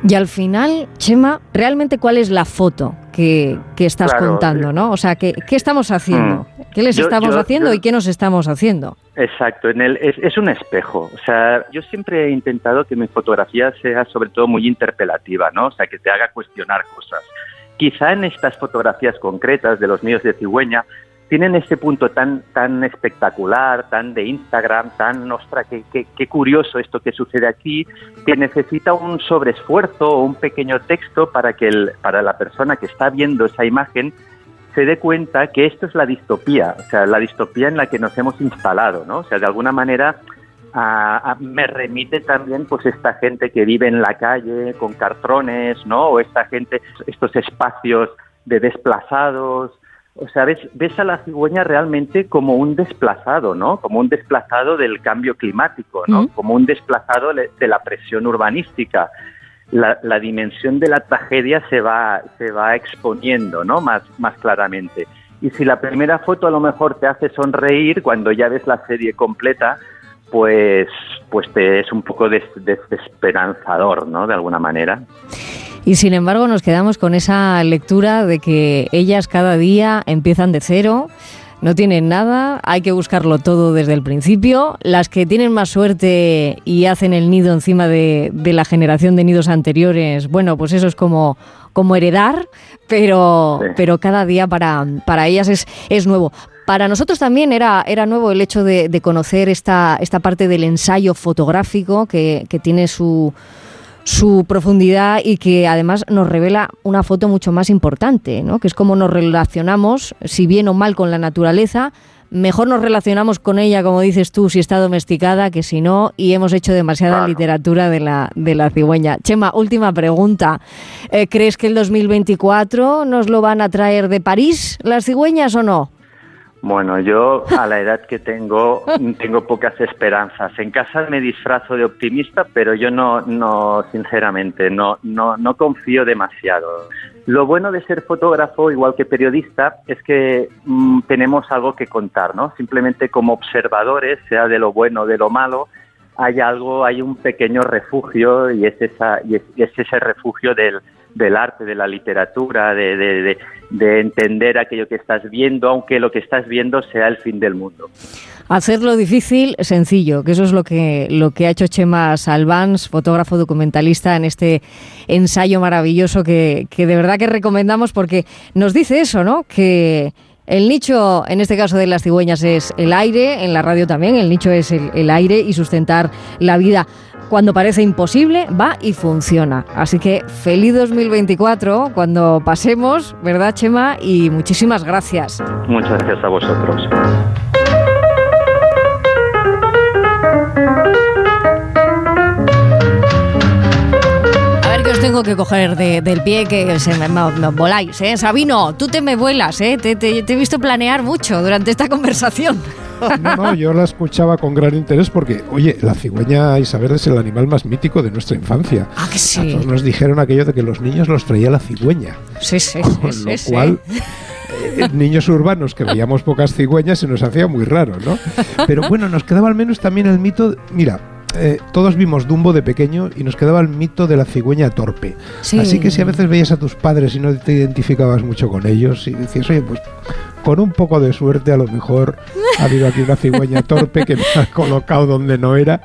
Y al final, Chema, ¿realmente cuál es la foto que, que estás Claro, contando, no? O sea, ¿qué, qué estamos haciendo? Mm. ¿Qué les Yo- estamos yo- haciendo yo- y qué nos estamos haciendo? Exacto, en el, es, es un espejo. O sea, yo siempre he intentado que mi fotografía sea sobre todo muy interpelativa, ¿no? O sea, que te haga cuestionar cosas. Quizá en estas fotografías concretas de los nidos de cigüeña tienen este punto tan, tan espectacular, tan de Instagram, tan, ostra, qué, qué, qué curioso esto que sucede aquí, que necesita un sobreesfuerzo o un pequeño texto para que el, para la persona que está viendo esa imagen se dé cuenta que esto es la distopía, o sea, la distopía en la que nos hemos instalado, ¿no? O sea, de alguna manera a- me remite también pues esta gente que vive en la calle con cartrones, ¿no? O esta gente, estos espacios de desplazados. O sea, ves, ves a la cigüeña realmente como un desplazado, ¿no? Como un desplazado del cambio climático, ¿no? Mm. Como un desplazado de la presión urbanística. La, la dimensión de la tragedia se va, se va exponiendo, ¿no? Más, más claramente. Y si la primera foto a lo mejor te hace sonreír, cuando ya ves la serie completa, pues, pues te es un poco des- desesperanzador, ¿no? De alguna manera. Y sin embargo nos quedamos con esa lectura de que ellas cada día empiezan de cero, no tienen nada, hay que buscarlo todo desde el principio. Las que tienen más suerte y hacen el nido encima de, de la generación de nidos anteriores, bueno, pues eso es como, como heredar, pero, pero cada día para, para ellas es, es nuevo. Para nosotros también era, era nuevo el hecho de, de conocer esta, esta parte del ensayo fotográfico que, que tiene su, su profundidad y que además nos revela una foto mucho más importante, ¿no? que es cómo nos relacionamos, si bien o mal, con la naturaleza. Mejor nos relacionamos con ella, como dices tú, si está domesticada, que si no, y hemos hecho demasiada literatura de la, de la cigüeña. Chema, última pregunta. Eh, ¿Crees que el 2024 nos lo van a traer de París las cigüeñas o no? Bueno, yo a la edad que tengo tengo pocas esperanzas. En casa me disfrazo de optimista, pero yo no, no, sinceramente, no, no, no confío demasiado. Lo bueno de ser fotógrafo, igual que periodista, es que mm, tenemos algo que contar, ¿no? Simplemente como observadores, sea de lo bueno o de lo malo, hay algo, hay un pequeño refugio y es, esa, y es, y es ese refugio del, del arte, de la literatura, de, de, de, de entender aquello que estás viendo, aunque lo que estás viendo sea el fin del mundo. Hacerlo difícil, sencillo, que eso es lo que, lo que ha hecho Chema Salvans, fotógrafo documentalista, en este ensayo maravilloso que, que de verdad que recomendamos porque nos dice eso, ¿no? Que el nicho, en este caso de las cigüeñas, es el aire, en la radio también, el nicho es el aire y sustentar la vida cuando parece imposible, va y funciona. Así que feliz 2024 cuando pasemos, ¿verdad, Chema? Y muchísimas gracias. Muchas gracias a vosotros. A ver que os tengo que coger de- del pie que se me, me- me voláis, ¿eh? Sabino, tú te me vuelas, ¿eh? Te, te- te he visto planear mucho durante esta conversación. No, no, yo la escuchaba con gran interés porque, oye, la cigüeña Isabel es el animal más mítico de nuestra infancia. Ah, que A sí. todos nos dijeron aquello de que los niños los traía la cigüeña. Sí, sí, Con sí, lo sí, cual, eh, niños urbanos que veíamos pocas cigüeñas se nos hacía muy raro, ¿no? Pero bueno, nos quedaba al menos también el mito, mira, eh, todos vimos Dumbo de pequeño y nos quedaba el mito de la cigüeña torpe. Sí. Así que si a veces veías a tus padres y no te identificabas mucho con ellos y decías, oye, pues con un poco de suerte a lo mejor ha habido aquí una cigüeña torpe que me ha colocado donde no era.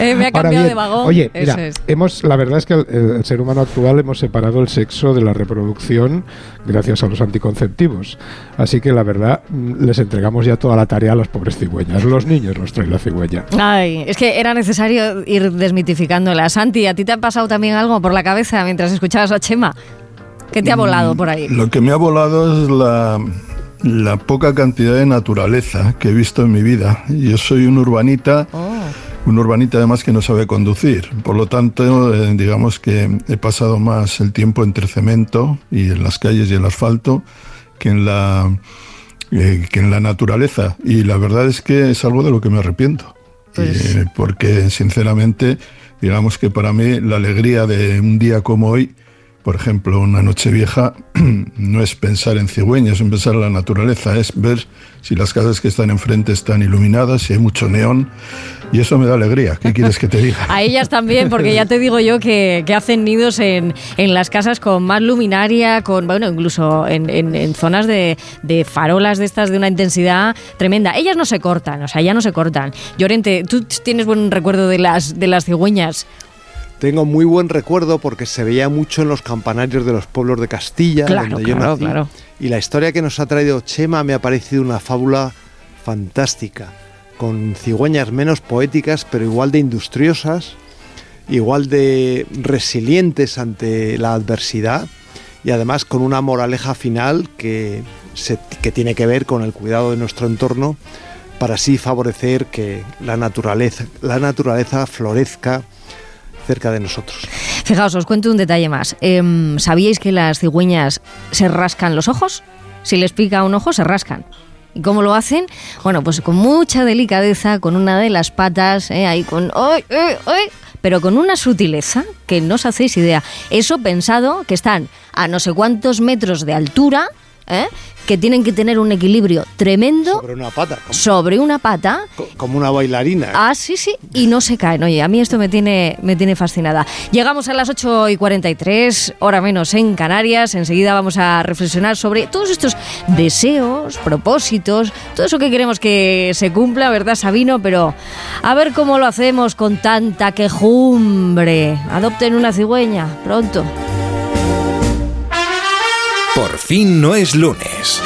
Eh, me ha cambiado bien, de vagón. Oye, mira, es. hemos, la verdad es que el, el ser humano actual hemos separado el sexo de la reproducción gracias a los anticonceptivos. Así que la verdad, mm, les entregamos ya toda la tarea a las pobres cigüeñas. Los niños los trae la cigüeña. Ay, es que era necesario ir desmitificándola. Santi, ¿a ti te ha pasado también algo por la cabeza mientras escuchabas a Chema? ¿Qué te ha volado por ahí? Lo que me ha volado es la, la poca cantidad de naturaleza que he visto en mi vida. Yo soy un urbanita, un urbanita además que no sabe conducir. Por lo tanto, eh, digamos que he pasado más el tiempo entre cemento y en las calles y el asfalto que en la, eh, que en la naturaleza. Y la verdad es que es algo de lo que me arrepiento. Eh, porque sinceramente, digamos que para mí la alegría de un día como hoy, por ejemplo, una noche vieja, no es pensar en cigüeñas, es pensar en la naturaleza, es ver si las casas que están enfrente están iluminadas, si hay mucho neón, y eso me da alegría. ¿Qué quieres que te diga? A ellas también, porque ya te digo yo que, que hacen nidos en, en las casas con más luminaria, con bueno, incluso en, en- zonas de, de farolas de estas de una intensidad tremenda. Ellas no se cortan, o sea, ya no se cortan. Llorente, ¿tú tienes buen recuerdo de las, de las cigüeñas? Tengo muy buen recuerdo porque se veía mucho en los campanarios de los pueblos de Castilla, Claro, donde yo nací. claro. Y la historia que nos ha traído Chema me ha parecido una fábula fantástica, con cigüeñas menos poéticas, pero igual de industriosas, igual de resilientes ante la adversidad y además con una moraleja final que, se- que tiene que ver con el cuidado de nuestro entorno para así favorecer que la naturaleza, la naturaleza florezca cerca de nosotros. Fijaos, os cuento un detalle más. Em, ¿Sabíais que las cigüeñas se rascan los ojos? Si les pica un ojo, se rascan. ¿Y cómo lo hacen? Bueno, pues con mucha delicadeza, con una de las patas, eh, ahí con... ¡ay, ay, ay! Pero con una sutileza que no os hacéis idea. Eso pensado que están a no sé cuántos metros de altura, ¿eh? que tienen que tener un equilibrio tremendo Sobre una pata, sobre una pata como una bailarina. Ah, sí, sí, y no se caen. Oye, a mí esto me tiene, me tiene fascinada. Llegamos a las 8 y 43, hora menos en Canarias. Enseguida vamos a reflexionar sobre todos estos deseos, propósitos, todo eso que queremos que se cumpla, ¿verdad, Sabino? Pero a ver cómo lo hacemos con tanta quejumbre. Adopten una cigüeña, pronto. Fin no es lunes.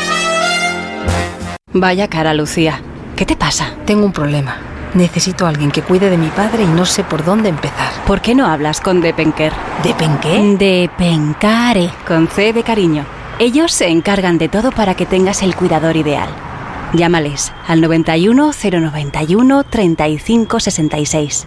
Vaya cara, Lucía. ¿Qué te pasa? Tengo un problema. Necesito a alguien que cuide de mi padre y no sé por dónde empezar. ¿Por qué no hablas con Depenker? ¿Depenqué? Depencare. Con C de cariño. Ellos se encargan de todo para que tengas el cuidador ideal. Llámales al 91 091 35 66.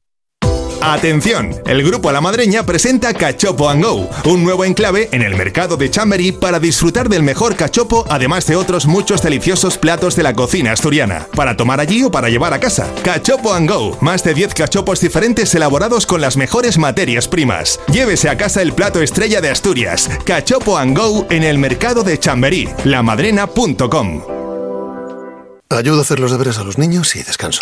Atención, el grupo La Madreña presenta Cachopo and Go, un nuevo enclave en el mercado de Chamberí para disfrutar del mejor cachopo, además de otros muchos deliciosos platos de la cocina asturiana, para tomar allí o para llevar a casa. Cachopo and Go, más de 10 cachopos diferentes elaborados con las mejores materias primas. Llévese a casa el plato estrella de Asturias, Cachopo and Go en el mercado de Chamberí, lamadrena.com. Ayudo a hacer los deberes a los niños y descanso.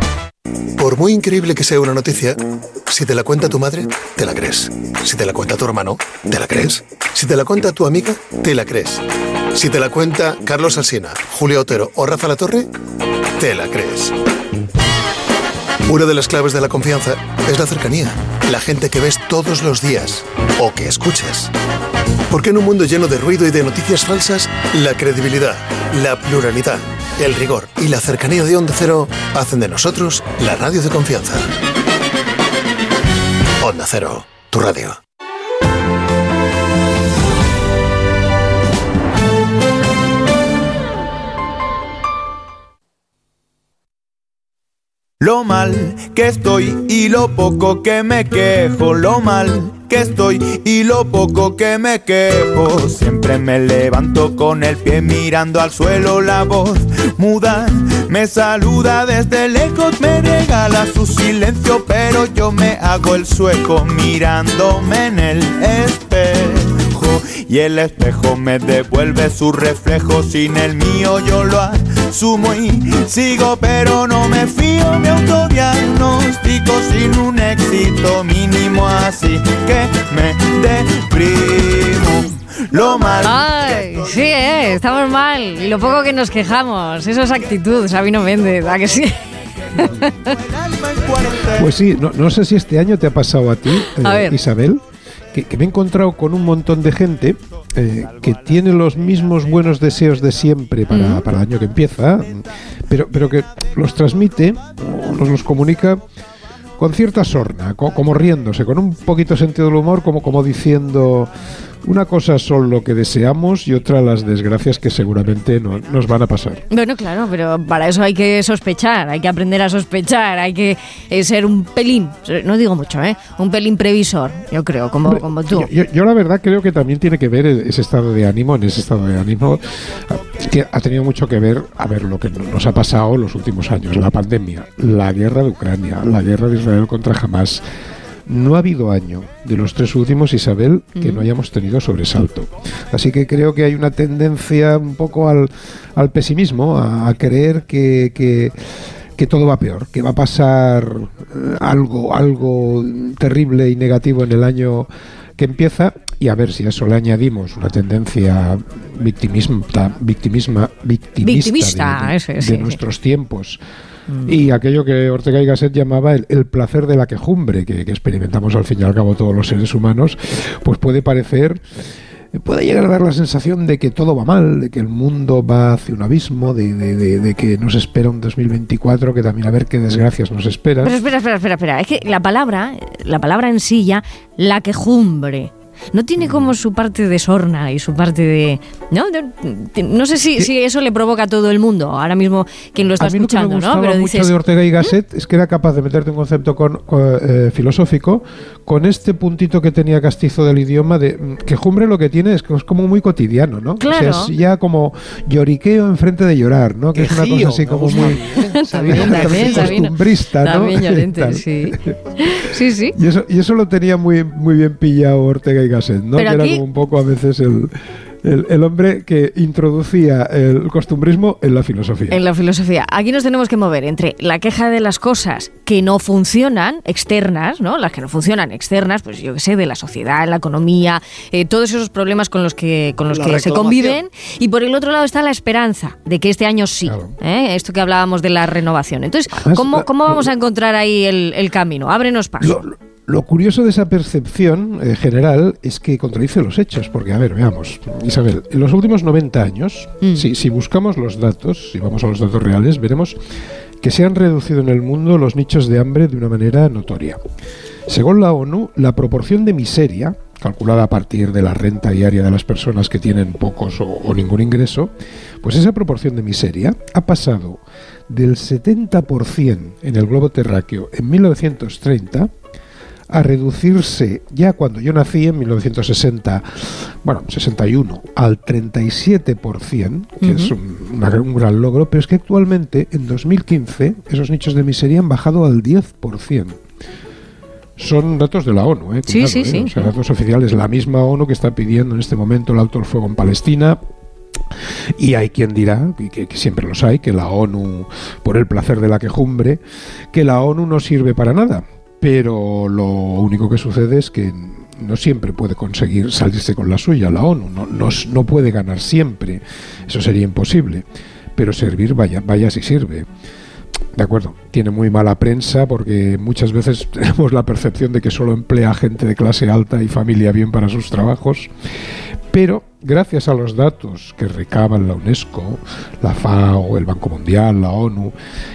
Por muy increíble que sea una noticia, si te la cuenta tu madre, te la crees. Si te la cuenta tu hermano, te la crees. Si te la cuenta tu amiga, te la crees. Si te la cuenta Carlos Alsina, Julio Otero o Rafa La Torre, te la crees. Una de las claves de la confianza es la cercanía, la gente que ves todos los días o que escuchas. Porque en un mundo lleno de ruido y de noticias falsas, la credibilidad, la pluralidad, el rigor y la cercanía de Onda Cero hacen de nosotros la radio de confianza. Onda Cero, tu radio. Lo mal que estoy y lo poco que me quejo, lo mal que estoy y lo poco que me quejo. Siempre me levanto con el pie mirando al suelo, la voz muda me saluda desde lejos, me regala su silencio, pero yo me hago el sueco mirándome en el espejo. Y el espejo me devuelve su reflejo, sin el mío yo lo asumo y sigo, pero no me fío, me autodiagnostico sin un éxito mínimo, así que me deprimo. Lo mal. Ay, sí, eh, estamos mal. Y lo poco que nos quejamos. Eso es actitud, Sabino Méndez, ¿a que sí? Pues sí, no, no sé si este año te ha pasado a ti, eh, A ver. Isabel, que, que me he encontrado con un montón de gente eh, que tiene los mismos buenos deseos de siempre para, para el año que empieza, pero, pero que los transmite nos los comunica con cierta sorna, co- como riéndose, con un poquito de sentido del humor, como, como diciendo una cosa son lo que deseamos y otra las desgracias que seguramente no- nos van a pasar. Bueno, claro, pero para eso hay que sospechar, hay que aprender a sospechar, hay que eh, ser un pelín, no digo mucho, ¿eh? Un pelín previsor, yo creo, como, como tú. Yo, yo- yo la verdad creo que también tiene que ver el- ese estado de ánimo, en ese estado de ánimo, ha tenido mucho que ver, a ver, lo que no- nos ha pasado los últimos años, la pandemia, la guerra de Ucrania, la guerra de Israel contra Hamas. No ha habido año de los tres últimos, Isabel, que no hayamos tenido sobresalto. Así que creo que hay una tendencia un poco al, al pesimismo, a, a creer que, que, que todo va peor, que va a pasar eh, algo, algo terrible y negativo en el año que empieza y a ver si a eso le añadimos una tendencia victimista, victimisma, victimista, Victimista, de, de- ese, de sí, sí. nuestros Y aquello que Ortega y Gasset llamaba el, el placer de la quejumbre, que, que experimentamos al fin y al cabo todos los seres humanos, pues puede parecer puede llegar a dar la sensación de que todo va mal, de que el mundo va hacia un abismo, de, de- de- de que nos espera un 2024, que también a ver qué desgracias nos esperan. Pero espera, espera, espera, espera. Es que la palabra, la palabra en sí ya, la quejumbre, no tiene como su parte de sorna y su parte de... No, De- no sé si, si eso le provoca a todo el mundo, ahora mismo quien lo está a mí lo que me escuchando, gustaba ¿no? Pero mucho dices... de Ortega y Gasset es que era capaz de meterte un concepto con, con, eh, filosófico con este puntito que tenía castizo del idioma de mm, quejumbre lo que tiene es que es como muy cotidiano, ¿no? Claro. O sea, es ya como lloriqueo enfrente de llorar, ¿no? Que es una cosa así como muy También, también, también, costumbrista, ¿no? también llorente, sí. Sí, sí. Y eso, y eso lo tenía muy, muy bien pillado Ortega y Gasset, ¿no? Pero que era aquí- como un poco a veces el, el, el hombre que introducía el costumbrismo en la filosofía. En la filosofía. Aquí nos tenemos que mover entre la queja de las cosas que no funcionan, externas, ¿no? Las que no funcionan externas, pues yo qué sé, de la sociedad, la economía, eh, todos esos problemas con los que, con los La que se conviven. Y por el otro lado está la esperanza de que este año sí. ¿eh? Esto que hablábamos de la renovación. Entonces, ¿cómo, cómo vamos a encontrar ahí el, el camino? Ábrenos paso. Lo curioso de esa percepción eh, general es que contradice los hechos, porque, a ver, veamos, Isabel, en los últimos 90 años, Mm. si, si buscamos los datos, si vamos a los datos reales, veremos que se han reducido en el mundo los nichos de hambre de una manera notoria. Según la ONU, la proporción de miseria, calculada a partir de la renta diaria de las personas que tienen pocos o, ningún ingreso, pues esa proporción de miseria ha pasado del 70% en el globo terráqueo en 1930 a reducirse ya cuando yo nací en 1960, bueno, 61, al 37%, que es un, gran- un gran logro, pero es que actualmente, en 2015, esos nichos de miseria han bajado al 10%. Son datos de la ONU, ¿eh? Sí, sí, ¿eh? sí. O sea, datos oficiales. La misma ONU que está pidiendo en este momento el alto el fuego en Palestina, y hay quien dirá, y que, que siempre los hay, que la ONU, por el placer de la quejumbre, que la ONU no sirve para nada. Pero lo único que sucede es que no siempre puede conseguir salirse con la suya la ONU, no, no, no puede ganar siempre, eso sería imposible. Pero servir, vaya, vaya si sirve. De acuerdo, tiene muy mala prensa porque muchas veces tenemos la percepción de que solo emplea gente de clase alta y familia bien para sus trabajos, pero gracias a los datos que recaban la UNESCO, la FAO, el Banco Mundial, la ONU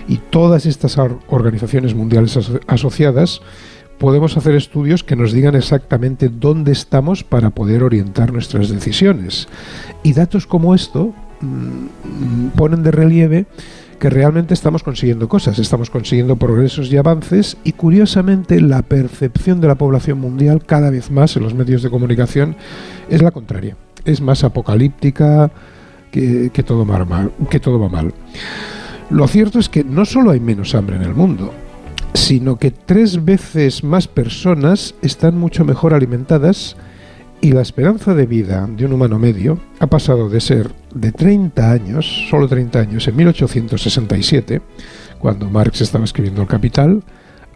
y todas estas or- organizaciones mundiales aso- asociadas, podemos hacer estudios que nos digan exactamente dónde estamos para poder orientar nuestras decisiones. Y datos como esto mm, ponen de relieve que realmente estamos consiguiendo cosas, estamos consiguiendo progresos y avances y curiosamente la percepción de la población mundial cada vez más en los medios de comunicación es la contraria, es más apocalíptica que, que todo, va mal, que todo va mal. Lo cierto es que no solo hay menos hambre en el mundo, sino que tres veces más personas están mucho mejor alimentadas y la esperanza de vida de un humano medio ha pasado de ser de 30 años, solo 30 años, en 1867, cuando Marx estaba escribiendo El Capital,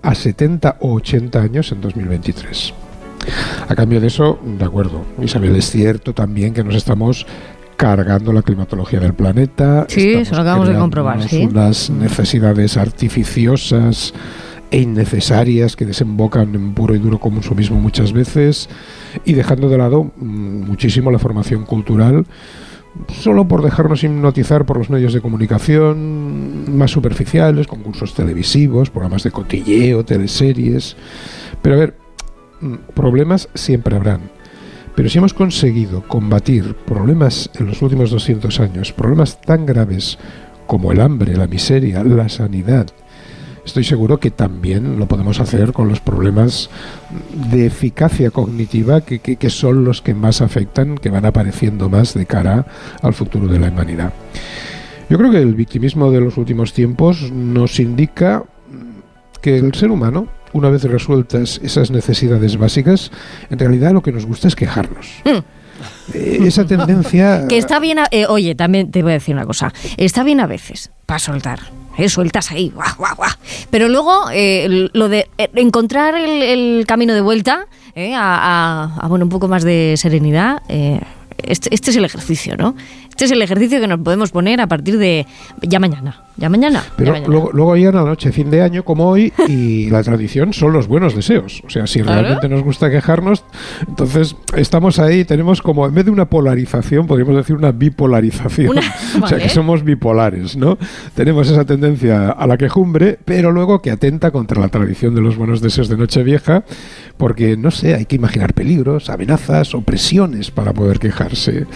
a 70 o 80 años en 2023. A cambio de eso, de acuerdo, Isabel, es cierto también que nos estamos cargando la climatología del planeta. Sí, eso lo acabamos de comprobar, sí. Unas necesidades artificiosas e innecesarias que desembocan en puro y duro consumismo muchas veces y dejando de lado mm, muchísimo la formación cultural solo por dejarnos hipnotizar por los medios de comunicación más superficiales, concursos televisivos, programas de cotilleo, teleseries. Pero a ver, mm, problemas siempre habrán. Pero si hemos conseguido combatir problemas en los últimos 200 años, problemas tan graves como el hambre, la miseria, la sanidad, estoy seguro que también lo podemos hacer con los problemas de eficacia cognitiva que, que- que son los que más afectan, que van apareciendo más de cara al futuro de la humanidad. Yo creo que el victimismo de los últimos tiempos nos indica que el ser humano, una vez resueltas esas necesidades básicas, en realidad lo que nos gusta es quejarnos. Eh, esa tendencia... Que está bien, a- eh, oye, también te voy a decir una cosa, está bien a veces para soltar, ¿eh? sueltas ahí, guau, guau, guau. pero luego eh, lo de eh, encontrar el, camino de vuelta ¿eh? a, a- a, bueno, un poco más de serenidad, eh, este, este es el ejercicio, ¿no? Este es el ejercicio que nos podemos poner a partir de ya mañana. Ya mañana. ya Pero mañana. luego, luego llegan a la noche, fin de año como hoy, y la tradición son los buenos deseos. O sea, si Claro. realmente nos gusta quejarnos, entonces estamos ahí, tenemos como, en vez de una polarización, podríamos decir una bipolarización. Una- O sea, vale. que somos bipolares, ¿no? Tenemos esa tendencia a la quejumbre, pero luego que atenta contra la tradición de los buenos deseos de Nochevieja, porque, no sé, hay que imaginar peligros, amenazas, opresiones para poder quejarse.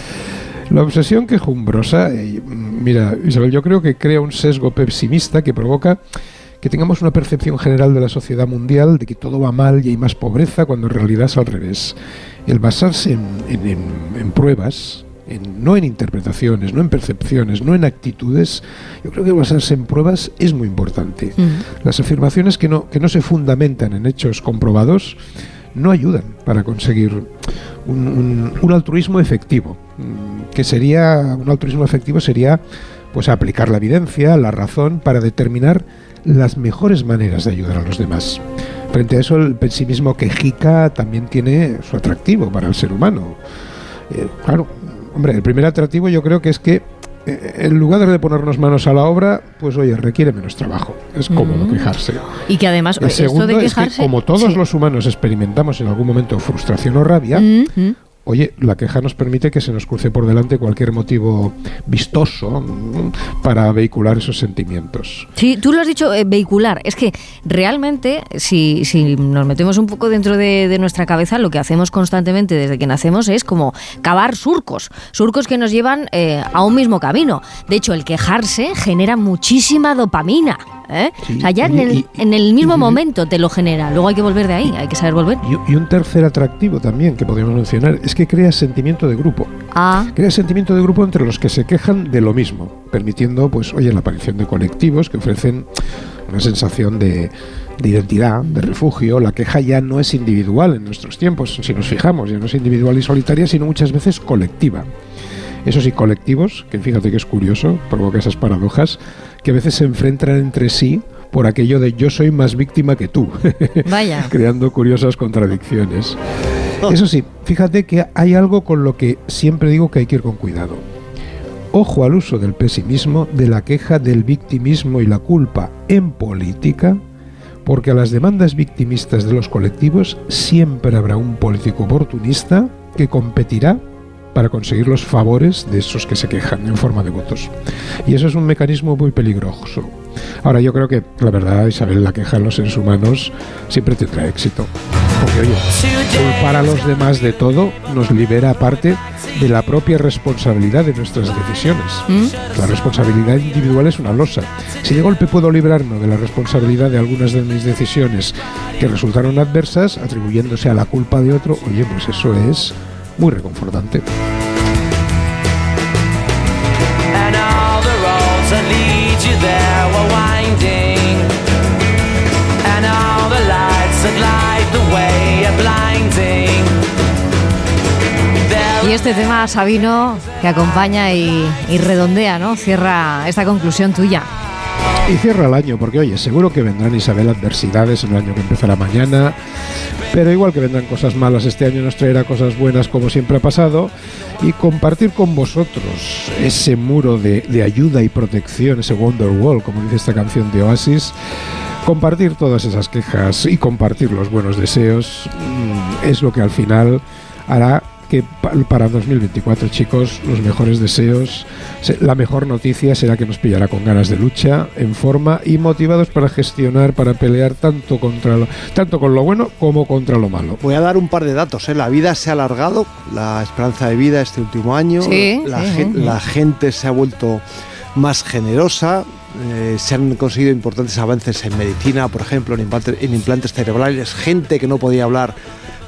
La obsesión quejumbrosa, eh, mira, Isabel, yo creo que crea un sesgo pesimista que provoca que tengamos una percepción general de la sociedad mundial de que todo va mal y hay más pobreza, cuando en realidad es al revés. El basarse en, en- en- en pruebas, en- no en interpretaciones, no en percepciones, no en actitudes, yo creo que basarse en pruebas es muy importante. Las afirmaciones que no, que no se fundamentan en hechos comprobados no ayudan para conseguir un, un- un altruismo efectivo, que sería, un altruismo efectivo sería pues aplicar la evidencia, la razón, para determinar las mejores maneras de ayudar a los demás. Frente a eso, el pesimismo quejica también tiene su atractivo para el ser humano. Eh, claro, hombre, el primer atractivo yo creo que es que eh, en lugar de ponernos manos a la obra, pues oye, requiere menos trabajo. Es cómodo Mm. quejarse. Y que además, El esto segundo es que como todos sí. los humanos experimentamos en algún momento frustración o rabia, Mm, oye, la queja nos permite que se nos cruce por delante cualquier motivo vistoso mm, para vehicular esos sentimientos. Sí, tú lo has dicho, eh, vehicular. Es que realmente, si, si nos metemos un poco dentro de, de nuestra cabeza, lo que hacemos constantemente desde que nacemos es como cavar surcos. Surcos que nos llevan eh, a un mismo camino. De hecho, el quejarse genera muchísima dopamina. ¿eh? o sea, ya en el, y- en el mismo momento te lo genera. Luego hay que volver de ahí, hay que saber volver. Y, y un tercer atractivo también que podríamos mencionar es que crea sentimiento de grupo. Ah, Crea sentimiento de grupo entre los que se quejan de lo mismo, permitiendo, pues, oye, la aparición de colectivos que ofrecen una sensación de, de identidad, de refugio. La queja ya no es individual en nuestros tiempos, si nos fijamos, ya no es individual y solitaria, sino muchas veces colectiva. Esos sí, colectivos, que fíjate que es curioso, provoca esas paradojas, que a veces se enfrentan entre sí por aquello de yo soy más víctima que tú, vaya. creando curiosas contradicciones. Eso sí, fíjate que hay algo con lo que siempre digo que hay que ir con cuidado. Ojo al uso del pesimismo, de la queja, del victimismo y la culpa en política, porque a las demandas victimistas de los colectivos siempre habrá un político oportunista que competirá para conseguir los favores de esos que se quejan en forma de votos. Y eso es un mecanismo muy peligroso. Ahora yo creo que la verdad, Isabel, la queja en los seres humanos siempre tendrá éxito. Porque oye, culpar a los demás de todo nos libera aparte de la propia responsabilidad de nuestras decisiones. La responsabilidad individual es una losa. Si de golpe puedo librarme de la responsabilidad de algunas de mis decisiones que resultaron adversas, atribuyéndose a la culpa de otro, oye, pues eso es muy reconfortante. Este tema, Sabino, que acompaña y, redondea, ¿no? Cierra esta conclusión tuya. Y cierra el año, porque oye, seguro que vendrán Isabel adversidades en el año que empezará mañana, pero igual que vendrán cosas malas, este año nos traerá cosas buenas como siempre ha pasado, y compartir con vosotros ese muro de, de ayuda y protección, ese Wonder Wall, como dice esta canción de Oasis, compartir todas esas quejas y compartir los buenos deseos mm, es lo que al final hará que pa- para 2024, chicos, los mejores deseos, se- la mejor noticia será que nos pillará con ganas de lucha, en forma y motivados para gestionar, para pelear tanto contra lo, tanto con lo bueno como contra lo malo. Voy a dar un par de datos. ¿eh? La vida se ha alargado, la esperanza de vida este último año. Sí, la, sí, gen- sí. la gente se ha vuelto más generosa. eh, se han conseguido importantes avances en medicina, por ejemplo, en implantes, en implantes cerebrales. Gente que no podía hablar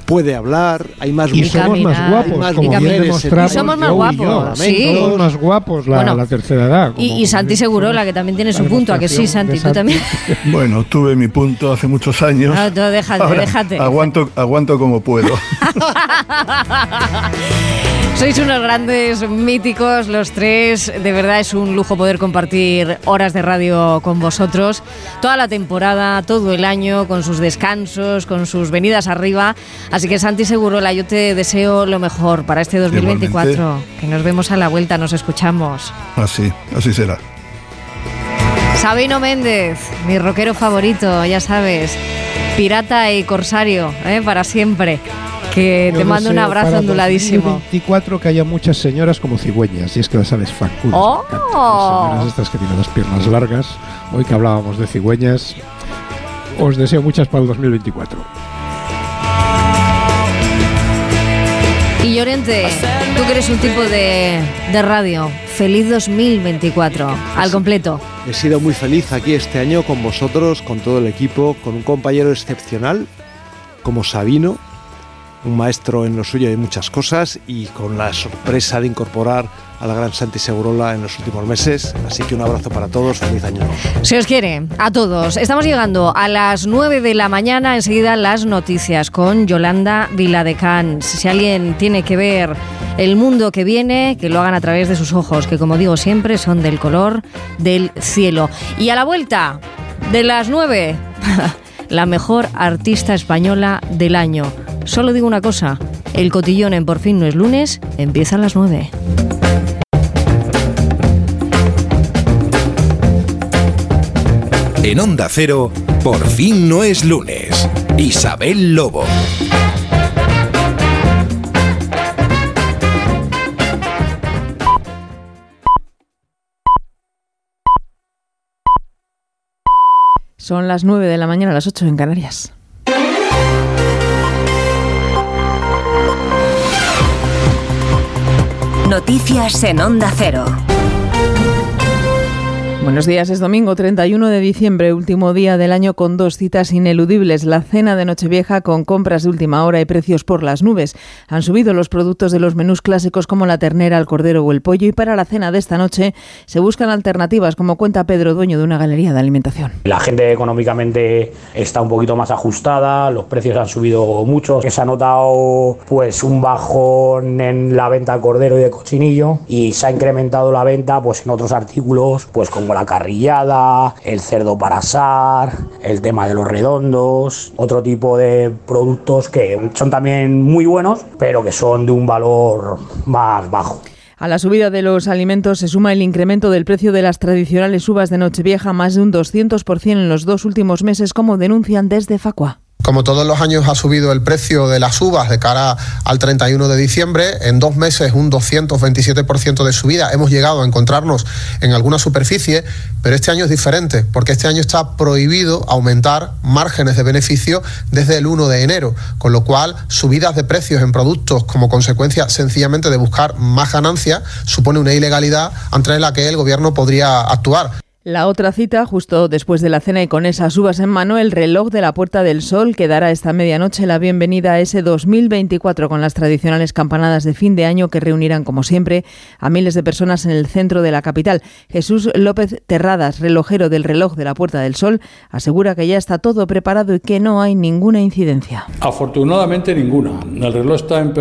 puede hablar. Hay más Y mujeres- somos más hay guapos, más como bien demostramos. Y somos más guapos, yo. sí. Somos más guapos la, Bueno, la tercera edad. Y, como- y Santi Segurola, que también tiene su punto, ¿a que sí, Santi? ¿Tú también? Bueno, tuve mi punto hace muchos años. No, déjate, Ahora déjate. Aguanto, aguanto como puedo. Sois unos grandes míticos los tres. De verdad es un lujo poder compartir horas de radio con vosotros. Toda la temporada, todo el año, con sus descansos, con sus venidas arriba. Así que Santi Segurola, yo te deseo lo mejor para este 2024. Igualmente. Que nos vemos a la vuelta, nos escuchamos. Así, así será. Sabino Méndez, mi rockero favorito, ya sabes. Pirata y corsario, ¿eh? para siempre. Que Yo te mando un abrazo para onduladísimo. 2024 que haya muchas señoras como cigüeñas, y es que las aves faculas. ¡Oh! Las señoras estas que tienen las piernas largas. Hoy que hablábamos de cigüeñas, os deseo muchas para el 2024. Y Llorente, tú que eres un tipo de, de radio, feliz 2024, al completo. He sido muy feliz aquí este año con vosotros, con todo el equipo, con un compañero excepcional como Sabino, un maestro en lo suyo de muchas cosas y con la sorpresa de incorporar a la gran Santi Segurola en los últimos meses. Así que un abrazo para todos, feliz año nuevo. Se os quiere, a todos. Estamos llegando a las 9 de la mañana, enseguida las noticias con Yolanda Viladecans. Si alguien tiene que ver el mundo que viene, que lo hagan a través de sus ojos, que como digo siempre son del color del cielo. Y a la vuelta de las 9, la mejor artista española del año. Solo digo una cosa, el cotillón en Por fin no es lunes, empieza a las 9. En Onda Cero, por fin no es lunes. Isabel Lobo. Son las 9 de la mañana, las 8 en Canarias. Noticias en Onda Cero. Buenos días, es domingo 31 de diciembre, último día del año con dos citas ineludibles. La cena de Nochevieja con compras de última hora y precios por las nubes. Han subido los productos de los menús clásicos como la ternera, el cordero o el pollo y para la cena de esta noche se buscan alternativas, como cuenta Pedro, dueño de una galería de alimentación. La gente económicamente está un poquito más ajustada, los precios han subido mucho, se ha notado pues un bajón en la venta de cordero y de cochinillo y se ha incrementado la venta pues en otros artículos pues como la carrillada, el cerdo para asar, el tema de los redondos, otro tipo de productos que son también muy buenos, pero que son de un valor más bajo. A la subida de los alimentos se suma el incremento del precio de las tradicionales uvas de Nochevieja, más de un 200% en los dos últimos meses, como denuncian desde Facua. Como todos los años ha subido el precio de las uvas de cara al 31 de diciembre, en dos meses un 227% de subida. Hemos llegado a encontrarnos en alguna superficie, pero este año es diferente, porque este año está prohibido aumentar márgenes de beneficio desde el 1 de enero, con lo cual subidas de precios en productos como consecuencia sencillamente de buscar más ganancias supone una ilegalidad ante la que el gobierno podría actuar. La otra cita, justo después de la cena y con esas uvas en mano, el reloj de la Puerta del Sol que dará esta medianoche la bienvenida a ese 2024 con las tradicionales campanadas de fin de año que reunirán, como siempre, a miles de personas en el centro de la capital. Jesús López Terradas, relojero del reloj de la Puerta del Sol, asegura que ya está todo preparado y que no hay ninguna incidencia. Afortunadamente ninguna. El reloj está en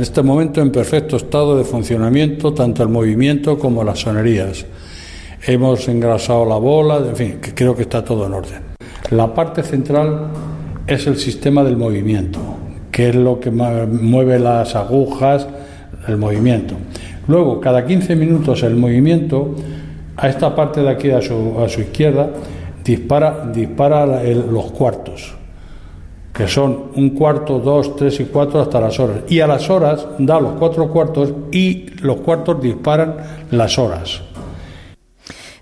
este momento en perfecto estado de funcionamiento, tanto el movimiento como las sonerías. Hemos engrasado la bola, en fin, que creo que está todo en orden. La parte central es el sistema del movimiento, que es lo que mueve las agujas, el movimiento. Luego, cada 15 minutos el movimiento, a esta parte de aquí a su, a su izquierda, dispara, dispara los cuartos que son un cuarto, dos, tres y cuatro hasta las horas. Y a las horas da los cuatro cuartos y los cuartos disparan las horas.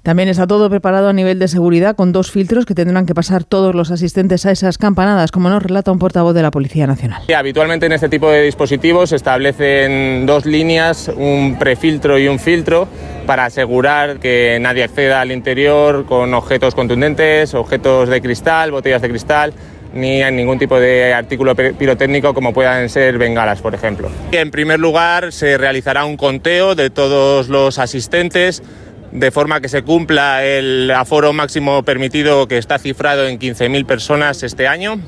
También está todo preparado a nivel de seguridad con dos filtros que tendrán que pasar todos los asistentes a esas campanadas, como nos relata un portavoz de la Policía Nacional. Habitualmente en este tipo de dispositivos se establecen dos líneas, un prefiltro y un filtro, para asegurar que nadie acceda al interior con objetos contundentes, objetos de cristal, botellas de cristal, ni en ningún tipo de artículo pi- pirotécnico como puedan ser bengalas, por ejemplo. En primer lugar, se realizará un conteo de todos los asistentes de forma que se cumpla el aforo máximo permitido que está cifrado en 15.000 personas este año.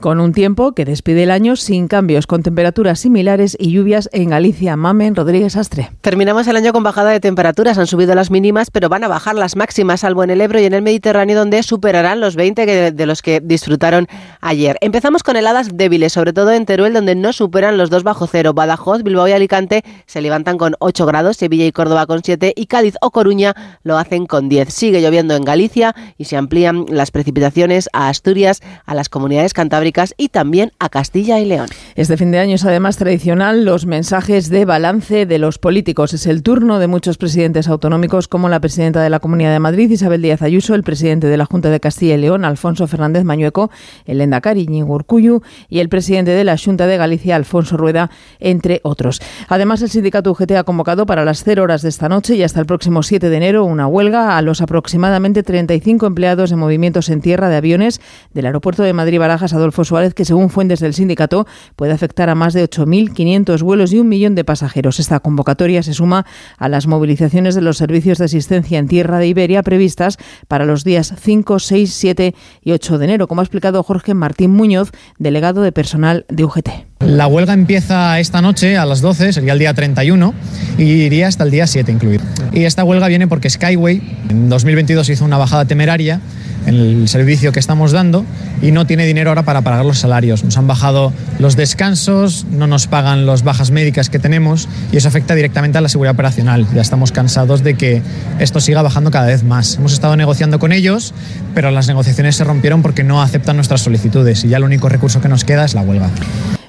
Con un tiempo que despide el año sin cambios, con temperaturas similares y lluvias en Galicia. Mamen Rodríguez Astre. Terminamos el año con bajada de temperaturas. Han subido las mínimas, pero van a bajar las máximas, salvo en el Ebro y en el Mediterráneo, donde superarán los 20 que- de los que disfrutaron ayer. Empezamos con heladas débiles, sobre todo en Teruel, donde no superan los 2 bajo cero. Badajoz, Bilbao y Alicante se levantan con 8 grados, Sevilla y Córdoba con 7 y Cádiz o Coruña lo hacen con 10. Sigue lloviendo en Galicia y se amplían las precipitaciones a Asturias, a las comunidades cantábricas y también a Castilla y León. Este fin de año es además tradicional los mensajes de balance de los políticos. Es el turno de muchos presidentes autonómicos como la presidenta de la Comunidad de Madrid, Isabel Díaz Ayuso, el presidente de la Junta de Castilla y León, Alfonso Fernández Mañueco, el Endacari Íñigo Urcullu y el presidente de la Junta de Galicia, Alfonso Rueda, entre otros. Además, el sindicato UGT ha convocado para las 0 horas de esta noche y hasta el próximo 7 de enero una huelga a los aproximadamente 35 empleados de movimientos en tierra de aviones del aeropuerto de Madrid-Barajas Adolfo Suárez, que según fuentes del sindicato puede afectar a más de 8.500 vuelos y un millón de pasajeros. Esta convocatoria se suma a las movilizaciones de los servicios de asistencia en tierra de Iberia previstas para los días 5, 6, 7 y 8 de enero, como ha explicado Jorge Martín Muñoz, delegado de personal de UGT. La huelga empieza esta noche a las 12, sería el día 31, y iría hasta el día 7 incluido. Y esta huelga viene porque Skyway en 2022 hizo una bajada temeraria en el servicio que estamos dando y no tiene dinero ahora para pagar los salarios. Nos han bajado los descansos, no nos pagan las bajas médicas que tenemos y eso afecta directamente a la seguridad operacional. Ya estamos cansados de que esto siga bajando cada vez más. Hemos estado negociando con ellos, pero las negociaciones se rompieron porque no aceptan nuestras solicitudes y ya el único recurso que nos queda es la huelga.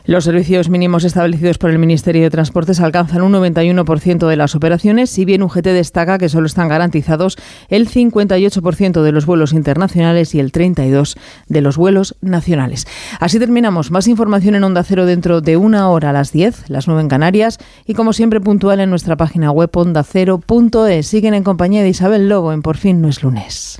Los servicios mínimos establecidos por el Ministerio de Transportes alcanzan un 91% de las operaciones, si bien UGT destaca que solo están garantizados el 58% de los vuelos internacionales y el 32% de los vuelos nacionales. Así terminamos. Más información en Onda Cero dentro de una hora a las 10, las 9 en Canarias, y como siempre puntual en nuestra página web ondacero.es. Siguen en compañía de Isabel Lobo en Por fin no es lunes.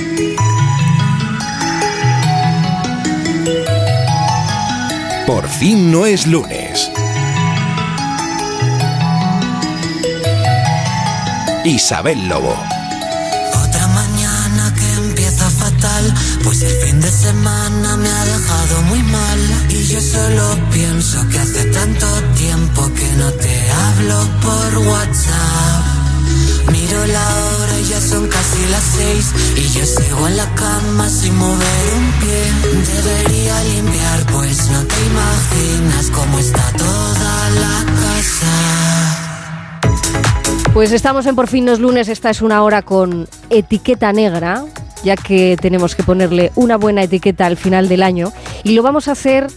por fin no es lunes. Isabel Lobo. Otra mañana que empieza fatal, pues el fin de semana me ha dejado muy mal. Y yo solo pienso que hace tanto tiempo que no te hablo por WhatsApp. Miro la hora y ya son casi las seis y yo sigo en la cama sin mover un pie. Debería limpiar, pues no te imaginas cómo está toda la casa. Pues estamos en Por fin no es lunes, esta es una hora con etiqueta negra, ya que tenemos que ponerle una buena etiqueta al final del año y lo vamos a hacer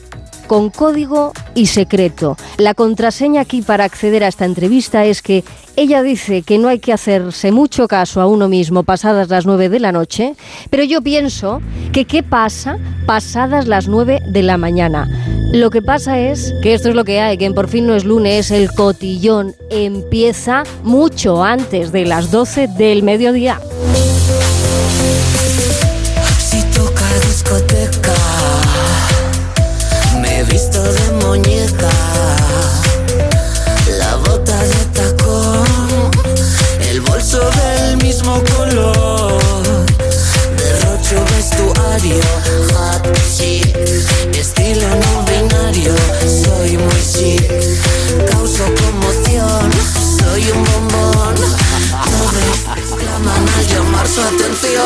con código y secreto. La contraseña aquí para acceder a esta entrevista es que ella dice que no hay que hacerse mucho caso a uno mismo pasadas las 9 de la noche, pero yo pienso que qué pasa pasadas las 9 de la mañana. Lo que pasa es que esto es lo que hay, que por fin no es lunes, el cotillón empieza mucho antes de las 12 del mediodía. Atención.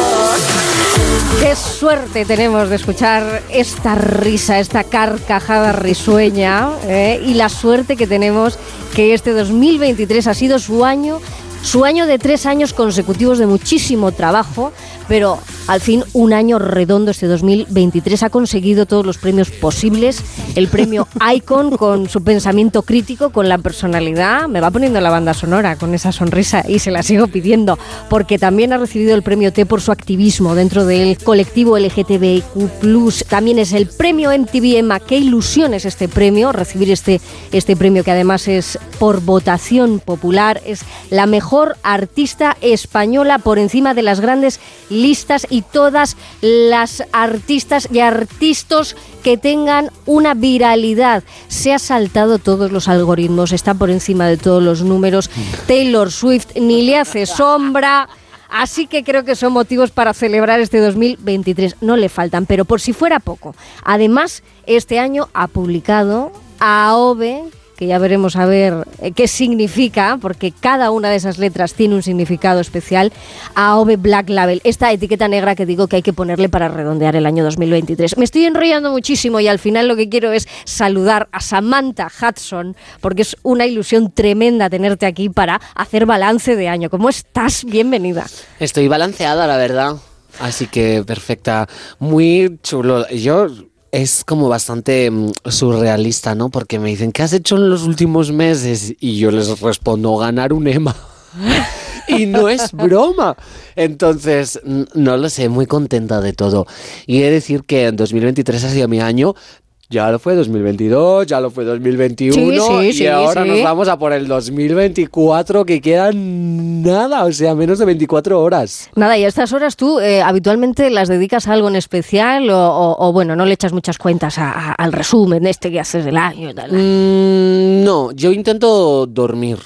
Qué suerte tenemos de escuchar esta risa, esta carcajada risueña ¿eh? y la suerte que tenemos que este 2023 ha sido su año, su año de tres años consecutivos de muchísimo trabajo, pero Al fin, un año redondo este 2023 ha conseguido todos los premios posibles. El premio Icon con su pensamiento crítico, con la personalidad. Me va poniendo la banda sonora con esa sonrisa y se la sigo pidiendo porque también ha recibido el premio T por su activismo dentro del colectivo LGTBIQ+. También es el premio MTV EMA. Qué ilusión es este premio, recibir este, este premio que además es por votación popular. Es la mejor artista española por encima de las grandes listas y todas las artistas y artistas que tengan una viralidad. Se ha saltado todos los algoritmos, está por encima de todos los números. Taylor Swift ni le hace sombra. Así que creo que son motivos para celebrar este 2023. No le faltan, pero por si fuera poco. Además, este año ha publicado AOVE, que ya veremos a ver eh, qué significa, porque cada una de esas letras tiene un significado especial, AOVE Black Label, esta etiqueta negra que digo que hay que ponerle para redondear el año 2023. Me estoy enrollando muchísimo y al final lo que quiero es saludar a Samantha Hudson, porque es una ilusión tremenda tenerte aquí para hacer balance de año. ¿Cómo estás? Bienvenida. Estoy balanceada, la verdad. Así que perfecta. Muy chulo. Yo es como bastante mm, surrealista, ¿no? Porque me dicen, ¿qué has hecho en los últimos meses? Y yo les respondo, ganar un EMA. y no es broma. Entonces, no lo sé, muy contenta de todo. Y he de decir que en 2023 ha sido mi año. Ya lo fue 2022, ya lo fue 2021 Sí, sí, y sí, ahora nos vamos a por el 2024 que quedan nada, o sea, menos de 24 horas. Nada, y a estas horas tú eh, habitualmente las dedicas a algo en especial o, o- o, bueno, no le echas muchas cuentas a- a- al resumen este que haces del año tal. Mm, no, yo intento dormir.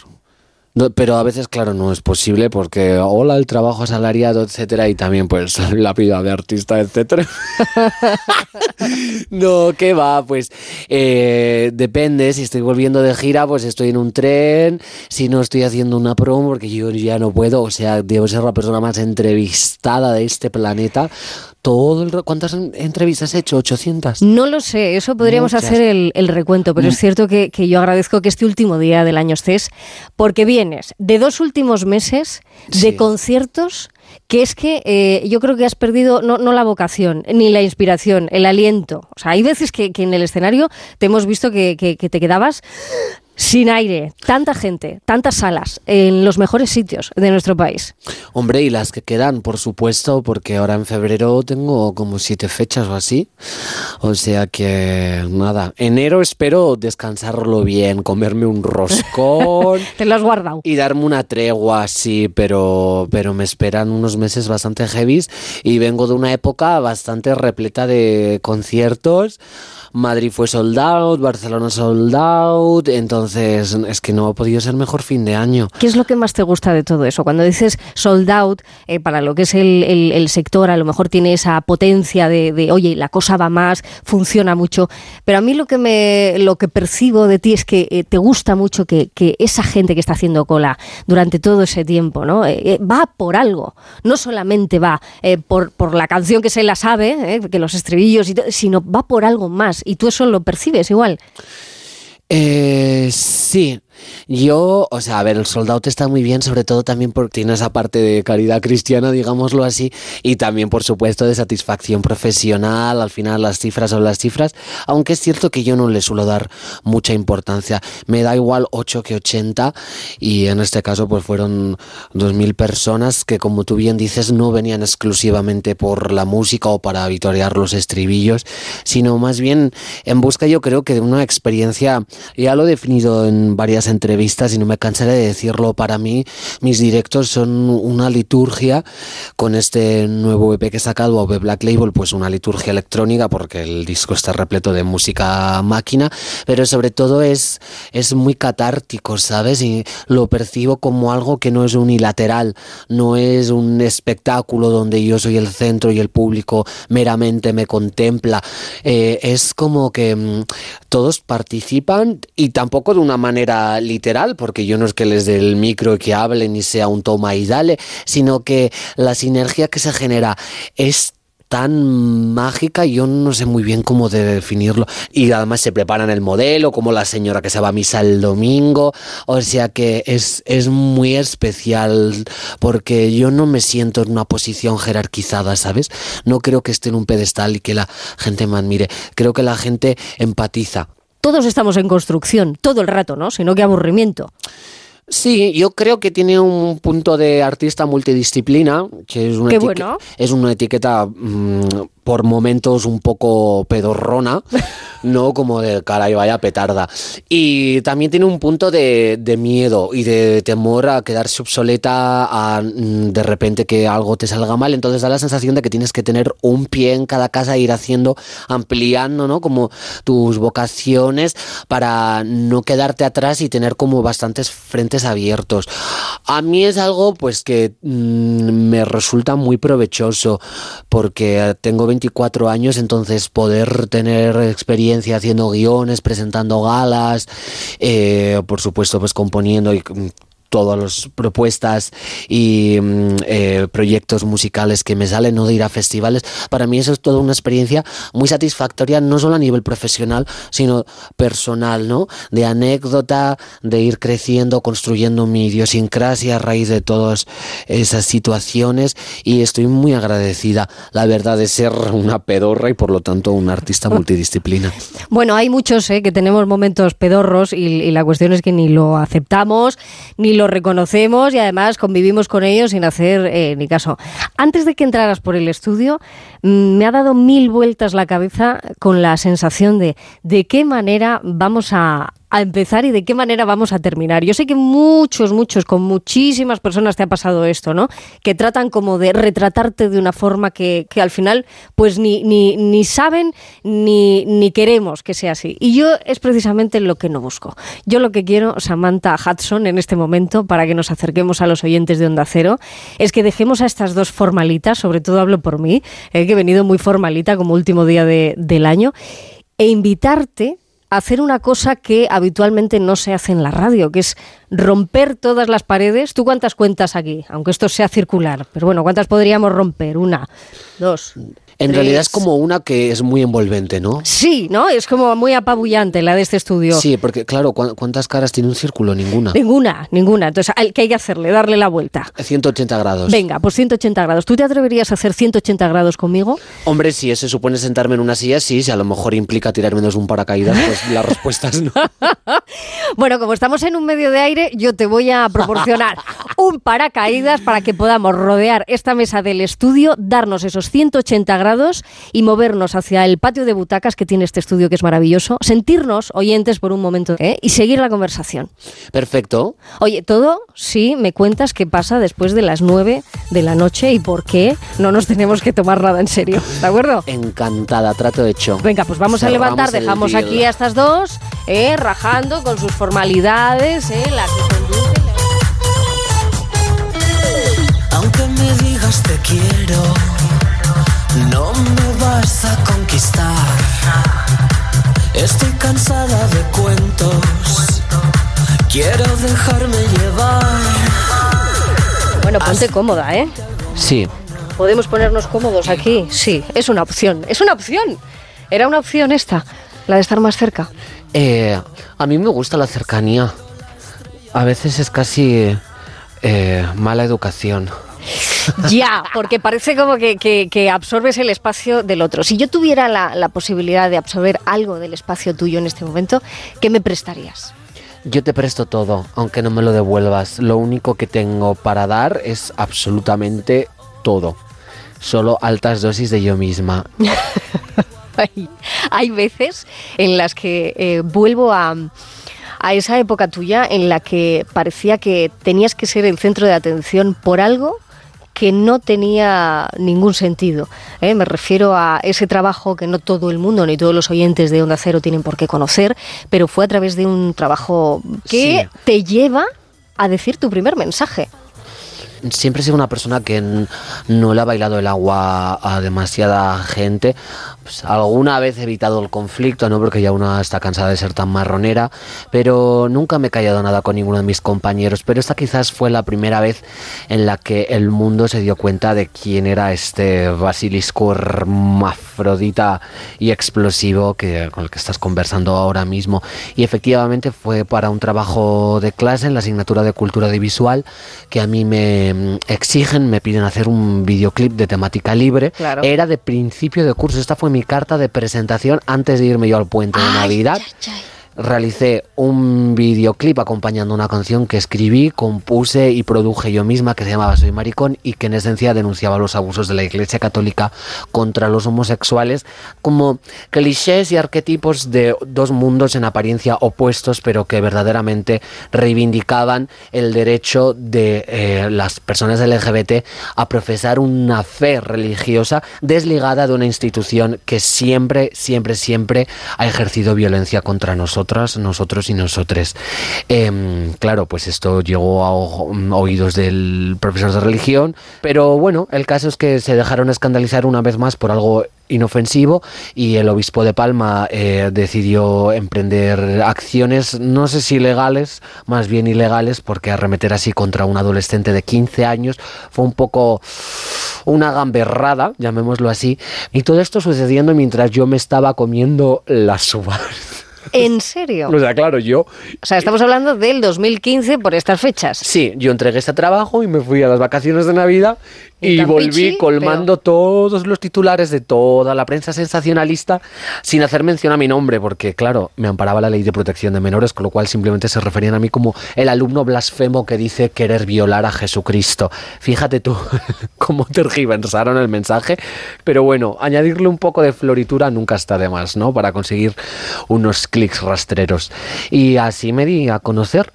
No, pero a veces, claro, no es posible porque hola el trabajo asalariado, etcétera, y también pues la vida de artista, etcétera. no, ¿qué va? Pues eh, depende, si estoy volviendo de gira, pues estoy en un tren, si no estoy haciendo una promo, porque yo ya no puedo, o sea, debo ser la persona más entrevistada de este planeta. Todo el, ¿Cuántas en- entrevistas he hecho? ¿800? No lo sé, eso podríamos Muchas. hacer el, el recuento, pero es cierto que, que yo agradezco que este último día del año estés, porque vienes de dos últimos meses de conciertos que es que eh, yo creo que has perdido no, no la vocación, ni la inspiración, el aliento. O sea, hay veces que, que en el escenario te hemos visto que, que- que te quedabas sin aire, tanta gente, tantas salas, en los mejores sitios de nuestro país. Hombre, y las que quedan, por supuesto, porque ahora en febrero tengo como siete fechas o así. O sea que nada, enero espero descansarlo bien, comerme un roscón. Te lo has guardado. Y darme una tregua, sí, pero, pero me esperan unos meses bastante heavies y vengo de una época bastante repleta de conciertos. Madrid fue sold out, Barcelona sold out, entonces es que no ha podido ser mejor fin de año. ¿Qué es lo que más te gusta de todo eso? Cuando dices sold out, eh, para lo que es el, sector, a lo mejor tiene esa potencia de, oye, la cosa va más, funciona mucho. Pero a mí lo que, me, lo que percibo de ti es que eh, te gusta mucho que, esa gente que está haciendo cola durante todo ese tiempo, ¿no? Eh, va por algo. No solamente va por, por la canción que se la sabe, que los estribillos, y sino va por algo más. Y tú eso lo percibes igual. Eh, sí. Yo, o sea, a ver, el soldado está muy bien, sobre todo también porque tiene esa parte de caridad cristiana, digámoslo así, y también, por supuesto, de satisfacción profesional. Al final, las cifras son las cifras, aunque es cierto que yo no le suelo dar mucha importancia. Me da igual 8 que 80, y en este caso, pues fueron 2.000 personas que, como tú bien dices, no venían exclusivamente por la música o para vitorear los estribillos, sino más bien en busca, yo creo que de una experiencia, ya lo he definido en varias entrevistas y no me cansaré de decirlo, para mí mis directos son una liturgia con este nuevo EP que he sacado, OV Black Label, pues una liturgia electrónica porque el disco está repleto de música máquina, pero sobre todo es, es muy catártico, ¿sabes? Y lo percibo como algo que no es unilateral, no es un espectáculo donde yo soy el centro y el público meramente me contempla, Eh, es como que mm, todos participan y tampoco de una manera literal, porque yo no es que les dé el micro y que hablen y sea un toma y dale, sino que la sinergia que se genera es tan mágica, yo no sé muy bien cómo de definirlo. Y además se preparan el modelo, como la señora que se va a misa el domingo. O sea que es, es muy especial porque yo no me siento en una posición jerarquizada, ¿sabes? No creo que esté en un pedestal y que la gente me admire. Creo que la gente empatiza. Todos estamos en construcción, todo el rato, ¿no? Sino que aburrimiento. Sí, yo creo que tiene un punto de artista multidisciplina, que es una, Qué bueno. es una etiqueta mm, por momentos un poco pedorrona, no como de caray, vaya petarda. Y también tiene un punto de, de miedo y de temor a quedarse obsoleta, a mm, de repente que algo te salga mal. Entonces da la sensación de que tienes que tener un pie en cada casa e ir haciendo, ampliando, ¿no? Como tus vocaciones para no quedarte atrás y tener como bastantes frentes abiertos. A mí es algo pues que mm, me resulta muy provechoso porque tengo 24 años, entonces poder tener experiencia haciendo guiones, presentando galas, eh, por supuesto pues componiendo y mm, todas las propuestas y mm, eh, proyectos musicales que me salen o de ir a festivales, para mí eso es toda una experiencia muy satisfactoria, no solo a nivel profesional, sino personal, ¿no? De anécdota, de ir creciendo, construyendo mi idiosincrasia a raíz de todas esas situaciones y estoy muy agradecida, la verdad, de ser una pedorra y por lo tanto un artista multidisciplina. Bueno, hay muchos ¿eh? que tenemos momentos pedorros y, y la cuestión es que ni lo aceptamos, ni lo reconocemos y además convivimos con ellos sin hacer eh, ni caso. Antes de que entraras por el estudio, mm, me ha dado mil vueltas la cabeza con la sensación de de qué manera vamos a, a empezar y de qué manera vamos a terminar. Yo sé que muchos, muchos, con muchísimas personas te ha pasado esto, ¿no? Que tratan como de retratarte de una forma que, que al final pues ni, ni, ni saben ni, ni queremos que sea así. Y yo es precisamente lo que no busco. Yo lo que quiero, Samantha Hudson, en este momento, para que nos acerquemos a los oyentes de Onda Cero, es que dejemos a estas dos formalitas, sobre todo hablo por mí, eh, que he venido muy formalita como último día de- del año, e invitarte hacer una cosa que habitualmente no se hace en la radio, que es romper todas las paredes. ¿Tú cuántas cuentas aquí? Aunque esto sea circular, pero bueno, ¿cuántas podríamos romper? Una, dos. En tres. realidad es como una que es muy envolvente, ¿no? Sí, ¿no? Es como muy apabullante la de este estudio. Sí, porque claro, ¿cu- ¿cuántas caras tiene un círculo? Ninguna. Ninguna, ninguna. Entonces, ¿qué hay que hacerle? Darle la vuelta. 180 grados. Venga, pues 180 grados. ¿Tú te atreverías a hacer 180 grados conmigo? Hombre, si se supone sentarme en una silla, sí, si a lo mejor implica tirarme desde un paracaídas, pues la respuesta es no. Bueno, como estamos en un medio de aire, yo te voy a proporcionar un paracaídas para que podamos rodear esta mesa del estudio, darnos esos 180 grados y movernos hacia el patio de butacas que tiene este estudio que es maravilloso, sentirnos oyentes por un momento ¿eh? y seguir la conversación. Perfecto. Oye, todo si me cuentas qué pasa después de las 9 de la noche y por qué no nos tenemos que tomar nada en serio, ¿de acuerdo? Encantada, trato hecho. Venga, pues vamos a levantar, dejamos aquí a estas dos, eh, rajando con sus formalidades, eh, la que conduce. Aunque me digas te quiero, no me vas a conquistar. Estoy cansada de cuentos, quiero dejarme llevar. Bueno, ponte cómoda, ¿eh? Sí. ¿Podemos ponernos cómodos aquí? Sí, es una opción, es una opción. Era una opción esta, la de estar más cerca. Eh, a mí me gusta la cercanía. A veces es casi eh, mala educación. Ya, porque parece como que, que- que absorbes el espacio del otro. Si yo tuviera la, la posibilidad de absorber algo del espacio tuyo en este momento, ¿qué me prestarías? Yo te presto todo, aunque no me lo devuelvas. Lo único que tengo para dar es absolutamente todo. Solo altas dosis de yo misma. hay, hay veces en las que eh, vuelvo a, a esa época tuya en la que parecía que tenías que ser el centro de atención por algo que no tenía ningún sentido. ¿eh? Me refiero a ese trabajo que no todo el mundo ni todos los oyentes de Onda Cero tienen por qué conocer, pero fue a través de un trabajo que Sí. te lleva a decir tu primer mensaje. Siempre he sido una persona que no le ha bailado el agua a demasiada gente. Pues, alguna vez he evitado el conflicto, ¿no? Porque ya una está cansada de ser tan marronera, pero nunca me he callado nada con ninguno de mis compañeros. Pero esta quizás fue la primera vez en la que el mundo se dio cuenta de quién era este basilisco hermafrodita y explosivo que, con el que estás conversando ahora mismo. Y efectivamente fue para un trabajo de clase en la asignatura de cultura audiovisual que a mí me mm, exigen, me piden hacer un videoclip de temática libre. Claro. Era de principio de curso, esta fue mi carta de presentación antes de irme yo al puente de Navidad. Realicé un videoclip acompañando una canción que escribí, compuse y produje yo misma que se llamaba Soy Maricón y que en esencia denunciaba los abusos de la Iglesia Católica contra los homosexuales como clichés y arquetipos de dos mundos en apariencia opuestos pero que verdaderamente reivindicaban el derecho de eh, las personas LGBT a profesar una fe religiosa desligada de una institución que siempre, siempre, siempre ha ejercido violencia contra nosotros y nosotres. Em, claro, pues esto llegó a o- oídos del profesor de religión, pero bueno, el caso es que se dejaron escandalizar una vez más por algo inofensivo y el obispo de Palma eh, decidió emprender acciones, no sé si legales, más bien ilegales, porque arremeter así contra un adolescente de 15 años fue un poco una gamberrada, llamémoslo así, y todo esto sucediendo mientras yo me estaba comiendo las uvas. ¿En serio? O sea, claro, yo O sea, estamos hablando del 2015 por estas fechas. Sí, yo entregué este trabajo y me fui a las vacaciones de Navidad Y volví colmando todos los titulares de toda la prensa sensacionalista sin hacer mención a mi nombre, porque claro, me amparaba la ley de protección de menores, con lo cual simplemente se referían a mí como el alumno blasfemo que dice querer violar a Jesucristo. Fíjate tú cómo tergiversaron el mensaje, pero bueno, añadirle un poco de floritura nunca está de más, ¿no? Para conseguir unos clics rastreros. Y así me di a conocer.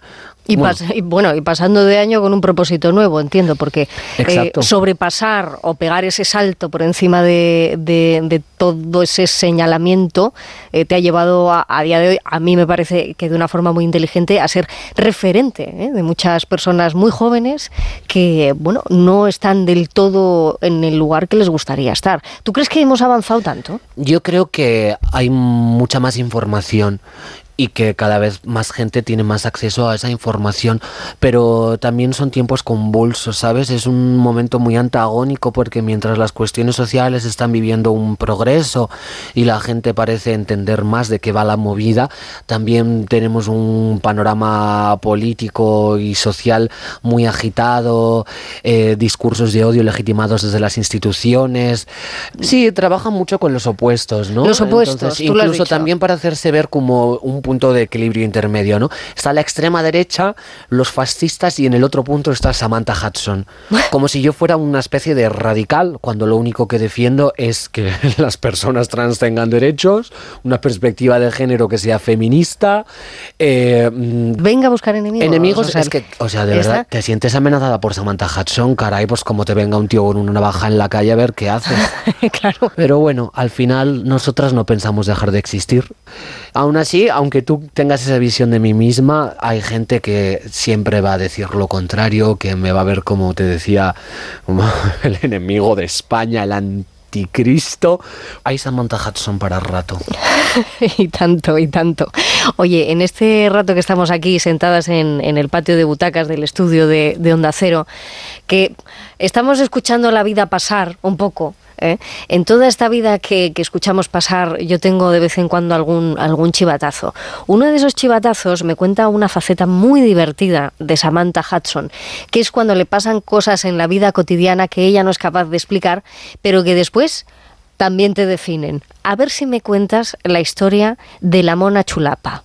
Y, Bueno, pas- y bueno, y pasando de año con un propósito nuevo, entiendo, porque eh, sobrepasar o pegar ese salto por encima de, de- de todo ese señalamiento eh, te ha llevado a, a día de hoy, a mí me parece que de una forma muy inteligente, a ser referente ¿eh? de muchas personas muy jóvenes que, bueno, no están del todo en el lugar que les gustaría estar. ¿Tú crees que hemos avanzado tanto? Yo creo que hay mucha más información y que cada vez más gente tiene más acceso a esa información, pero también son tiempos convulsos, ¿sabes? Es un momento muy antagónico porque mientras las cuestiones sociales están viviendo un progreso y la gente parece entender más de qué va la movida, también tenemos un panorama político y social muy agitado, eh, discursos de odio legitimados desde las instituciones. Sí, trabajan mucho con los opuestos, ¿no? Los opuestos, Entonces, lo incluso dicho. también para hacerse ver como un punto de equilibrio intermedio, ¿no? Está la extrema derecha, los fascistas y en el otro punto está Samantha Hudson. Como si yo fuera una especie de radical, cuando lo único que defiendo es que las personas trans tengan derechos, una perspectiva de género que sea feminista. eh, mm, Venga a buscar enemigos. Enemigos, o sea, es que, o sea, de esta- verdad, te sientes amenazada por Samantha Hudson, caray, pues como te venga un tío con una navaja en la calle a ver qué haces. claro. Pero bueno, al final nosotras no pensamos dejar de existir. Aún así, aunque tú tengas esa visión de mí misma, hay gente que siempre va a decir lo contrario, que me va a ver como te decía, el enemigo de España, el anticristo. Hay Samantha Hudson para rato. y tanto, y tanto. Oye, en este rato que estamos aquí sentadas en, en el patio de butacas del estudio de, de Onda Cero, que estamos escuchando la vida pasar un poco. ¿Eh? En toda esta vida que, que escuchamos pasar, yo tengo de vez en cuando algún, algún chivatazo. Uno de esos chivatazos me cuenta una faceta muy divertida de Samantha Hudson, que es cuando le pasan cosas en la vida cotidiana que ella no es capaz de explicar, pero que después también te definen. A ver si me cuentas la historia de la mona chulapa.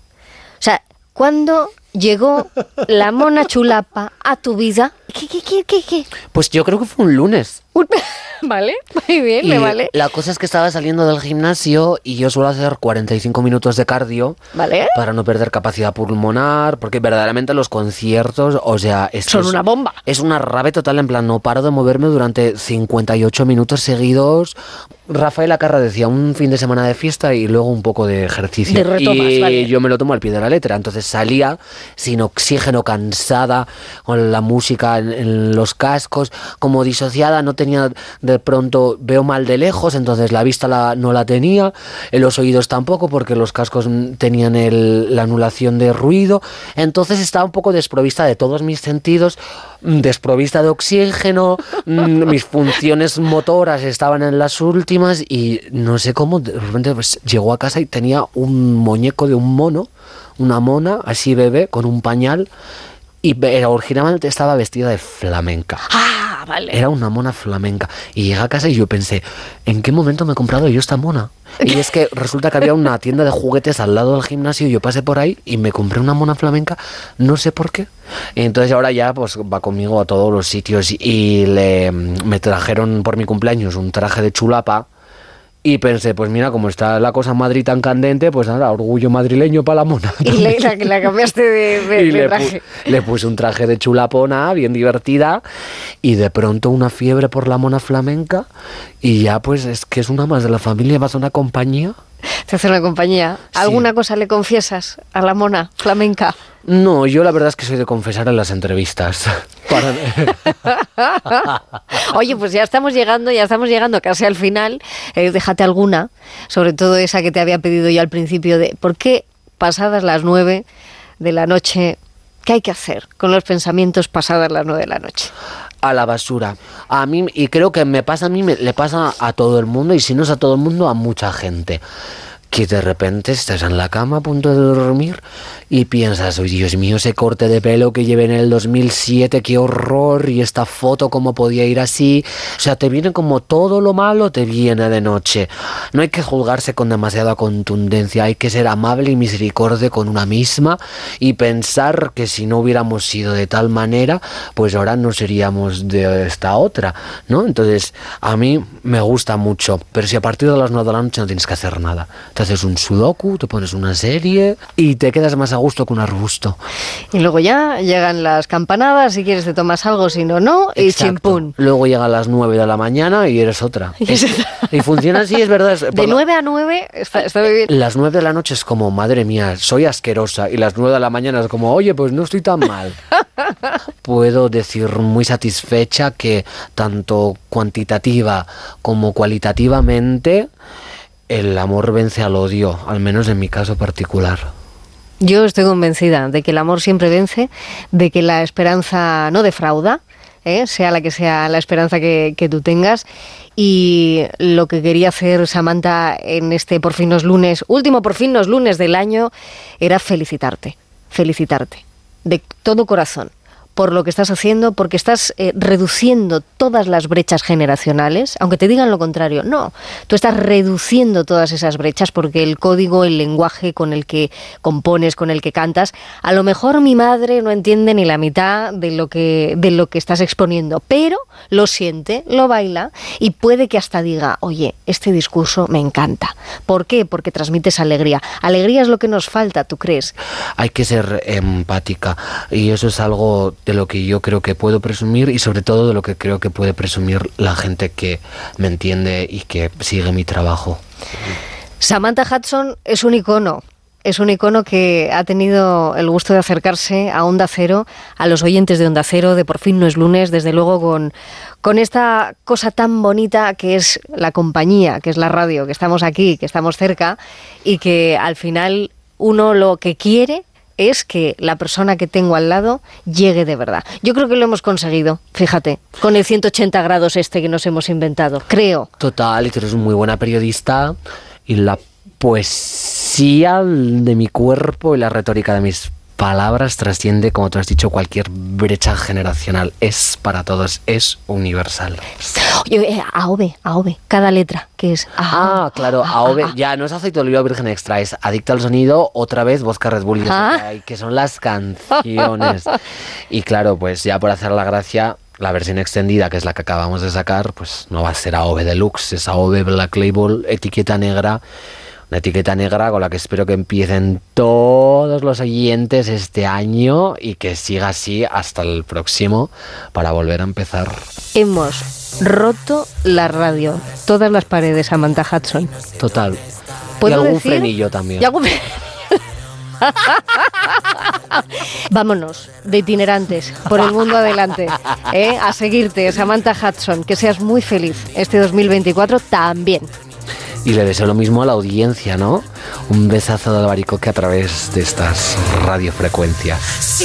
O sea, ¿cuándo llegó la mona chulapa a tu vida? ¿Qué, qué, qué, qué, qué? Pues yo creo que fue un lunes. Un- Vale, muy bien, me Y vale. La cosa es que estaba saliendo del gimnasio y yo suelo hacer 45 minutos de cardio Vale. para no perder capacidad pulmonar, porque verdaderamente los conciertos, o sea, esto Son es- una bomba. Es una rave total, en plan, no paro de moverme durante 58 minutos seguidos. Rafael Acarra decía un fin de semana de fiesta y luego un poco de ejercicio. De retomas, y vale. yo me lo tomo al pie de la letra. Entonces salía sin oxígeno, cansada, con la música en, los cascos como disociada, no tenía de pronto, veo mal de lejos, entonces la vista la- no la tenía, en los oídos tampoco porque los cascos tenían el- la anulación de ruido, entonces estaba un poco desprovista de todos mis sentidos, mm, desprovista de oxígeno, mm, mis funciones motoras estaban en las últimas y no sé cómo, de repente pues, llegó a casa y tenía un muñeco de un mono, una mona, así bebé, con un pañal. Y originalmente estaba vestida de flamenca. Ah, vale. Era una mona flamenca. Y llegué a casa y yo pensé, ¿en qué momento me he comprado yo esta mona? Y es que resulta que había una tienda de juguetes al lado del gimnasio. Yo pasé por ahí y me compré una mona flamenca, no sé por qué. Y entonces ahora ya pues va conmigo a todos los sitios. Y le, me trajeron por mi cumpleaños un traje de chulapa. Y pensé, pues mira, como está la cosa en Madrid tan candente, pues nada, orgullo madrileño para la mona. Y le, la, la cambiaste de, de- y de le, pu- traje. le puse un traje de chulapona, bien divertida, y de pronto una fiebre por la mona flamenca, y ya pues es que es una más de la familia, vas a una compañía. Te hace una compañía. ¿Alguna cosa le confiesas a la mona flamenca? No, yo la verdad es que soy de confesar en las entrevistas. Oye, pues ya estamos llegando, ya estamos llegando casi al final. Eh, déjate alguna, sobre todo esa que te había pedido yo al principio de ¿por qué pasadas las nueve de la noche? ¿Qué hay que hacer con los pensamientos pasadas las nueve de la noche? a la basura. A mí, y creo que me pasa a mí, me- le pasa a todo el mundo, y si no es a todo el mundo, a mucha gente. Que de repente estás en la cama a punto de dormir y piensas, uy, Dios mío, ese corte de pelo que llevé en el 2007, qué horror, y esta foto, cómo podía ir así. O sea, te viene como todo lo malo, te viene de noche. No hay que juzgarse con demasiada contundencia, hay que ser amable y misericordia con una misma y pensar que si no hubiéramos sido de tal manera, pues ahora no seríamos de esta otra, ¿no? Entonces, a mí me gusta mucho, pero si a partir de las 9 de la noche no tienes que hacer nada, te haces un sudoku, te pones una serie y te quedas más a gusto que un arbusto. Y luego ya llegan las campanadas, si quieres te tomas algo, si no, no, y chimpún. Luego llega a las 9 de la mañana y eres otra. Y es- Y funciona así, es verdad. es- De la- 9 a 9 está, está muy bien. Las 9 de la noche es como, madre mía, soy asquerosa. Y las 9 de la mañana es como, oye, pues no estoy tan mal. Puedo decir muy satisfecha que tanto cuantitativa como cualitativamente el amor vence al odio, al menos en mi caso particular. Yo estoy convencida de que el amor siempre vence, de que la esperanza no defrauda, ¿eh? sea la que sea la esperanza que, que tú tengas. Y lo que quería hacer Samantha en este Por fin los lunes, último Por fin los lunes del año, era felicitarte, felicitarte, de todo corazón por lo que estás haciendo, porque estás eh, reduciendo todas las brechas generacionales, aunque te digan lo contrario, no, tú estás reduciendo todas esas brechas porque el código, el lenguaje con el que compones, con el que cantas, a lo mejor mi madre no entiende ni la mitad de lo que de lo que estás exponiendo, pero lo siente, lo baila y puede que hasta diga, "Oye, este discurso me encanta." ¿Por qué? Porque transmites alegría. Alegría es lo que nos falta, ¿tú crees? Hay que ser empática y eso es algo de lo que yo creo que puedo presumir y sobre todo de lo que creo que puede presumir la gente que me entiende y que sigue mi trabajo. Samantha Hudson es un icono. Es un icono que ha tenido el gusto de acercarse a Onda Cero, a los oyentes de Onda Cero, de Por fin no es lunes, desde luego con, con esta cosa tan bonita que es la compañía, que es la radio, que estamos aquí, que estamos cerca y que al final uno lo que quiere es que la persona que tengo al lado llegue de verdad. Yo creo que lo hemos conseguido, fíjate, con el 180 grados este que nos hemos inventado, creo. Total, y tú eres muy buena periodista y la poesía de mi cuerpo y la retórica de mis palabras trasciende, como tú has dicho, cualquier brecha generacional. Es para todos, es universal. Oye, eh, AOV, AOV, cada letra, que es Ah, claro, AOV, ya no es aceite de oliva virgen extra, es adicta al sonido, otra vez vodka Red Bull, Ah. que son las canciones. Y claro, pues ya por hacer la gracia, la versión extendida, que es la que acabamos de sacar, pues no va a ser AOV Deluxe, es AOV Black Label, etiqueta negra. Una etiqueta negra con la que espero que empiecen todos los oyentes este año y que siga así hasta el próximo para volver a empezar. Hemos roto la radio, todas las paredes, Samantha Hudson. Total. Y ¿Puedo algún decir? frenillo también. Y algún- Vámonos, de itinerantes, por el mundo adelante, ¿eh? a seguirte, Samantha Hudson, que seas muy feliz este 2024 también. Y le deseo lo mismo a la audiencia, ¿no? Un besazo de albaricoque a través de estas radiofrecuencias.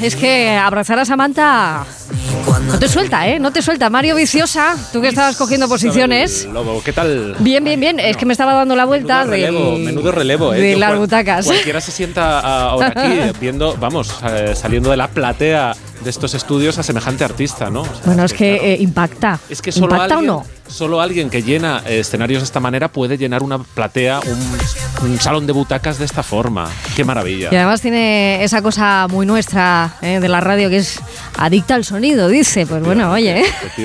Es que abrazar a Samantha no te suelta, ¿eh? No te suelta. Mario Viciosa, tú que estabas cogiendo posiciones. Lobo, ¿qué tal? Bien, bien, bien. Es que me estaba dando la vuelta Menudo relevo, del- menudo relevo, ¿eh? de las butacas. Cualquiera se sienta ah, ahora aquí viendo, vamos, eh, saliendo de la platea de estos estudios a semejante artista, ¿no? O sea, Bueno, es que eh, impacta. es que solo ¿Impacta alguien, o no? solo alguien que llena eh, escenarios de esta manera puede llenar una platea, un, un salón de butacas de esta forma. Qué maravilla. Y además tiene esa cosa muy nuestra eh, de la radio que es adicta al sonido, dice. Pues bueno, oye. ¿eh?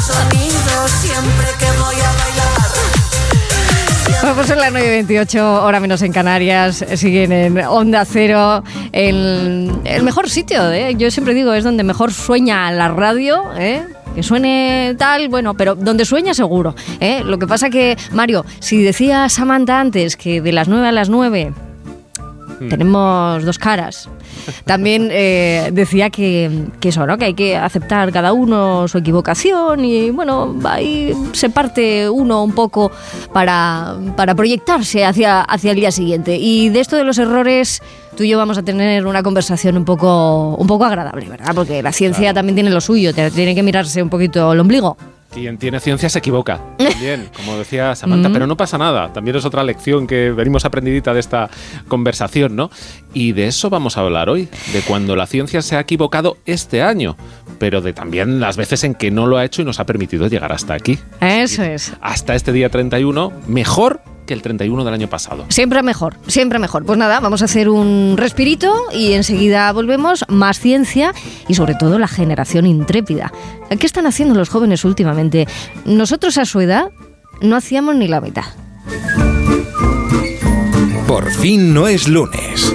Sonido siempre que voy a bailar. Pues son las 9.28, hora menos en Canarias, siguen en Onda Cero, el, el mejor sitio, ¿eh? yo siempre digo, es donde mejor sueña la radio, ¿eh? que suene tal, bueno, pero donde sueña seguro. ¿eh? Lo que pasa que, Mario, si decía Samantha antes que de las 9 a las 9 tenemos dos caras. También eh, decía que, que eso, ¿no? Que hay que aceptar cada uno su equivocación y bueno, ahí se parte uno un poco para, para proyectarse hacia, hacia el día siguiente. Y de esto de los errores, tú y yo vamos a tener una conversación un poco, un poco agradable, ¿verdad? Porque la ciencia también tiene lo suyo, tiene que mirarse un poquito el ombligo. Quien tiene ciencia se equivoca. También, como decía Samantha, Mm. pero no pasa nada. También es otra lección que venimos aprendidita de esta conversación, ¿no? Y de eso vamos a hablar hoy, de cuando la ciencia se ha equivocado este año, pero de también las veces en que no lo ha hecho y nos ha permitido llegar hasta aquí. Eso es. Hasta este día 31, mejor que el 31 del año pasado. Siempre mejor, siempre mejor. Pues nada, vamos a hacer un respirito y enseguida volvemos. Más ciencia y sobre todo la generación intrépida. ¿Qué están haciendo los jóvenes últimamente? Nosotros a su edad no hacíamos ni la mitad. Por fin no es lunes.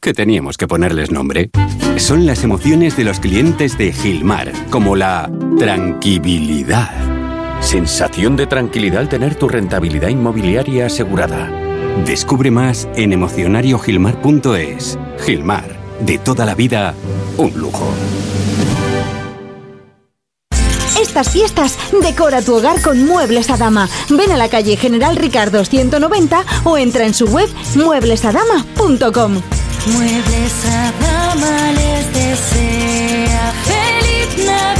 que teníamos que ponerles nombre. Son las emociones de los clientes de Gilmar, como la tranquilidad. Sensación de tranquilidad al tener tu rentabilidad inmobiliaria asegurada. Descubre más en emocionariogilmar.es. Gilmar, de toda la vida, un lujo. Estas fiestas decora tu hogar con Muebles a Dama. Ven a la calle General Ricardo 190 o entra en su web mueblesadama.com. Muebles a dama les desea feliz Navidad.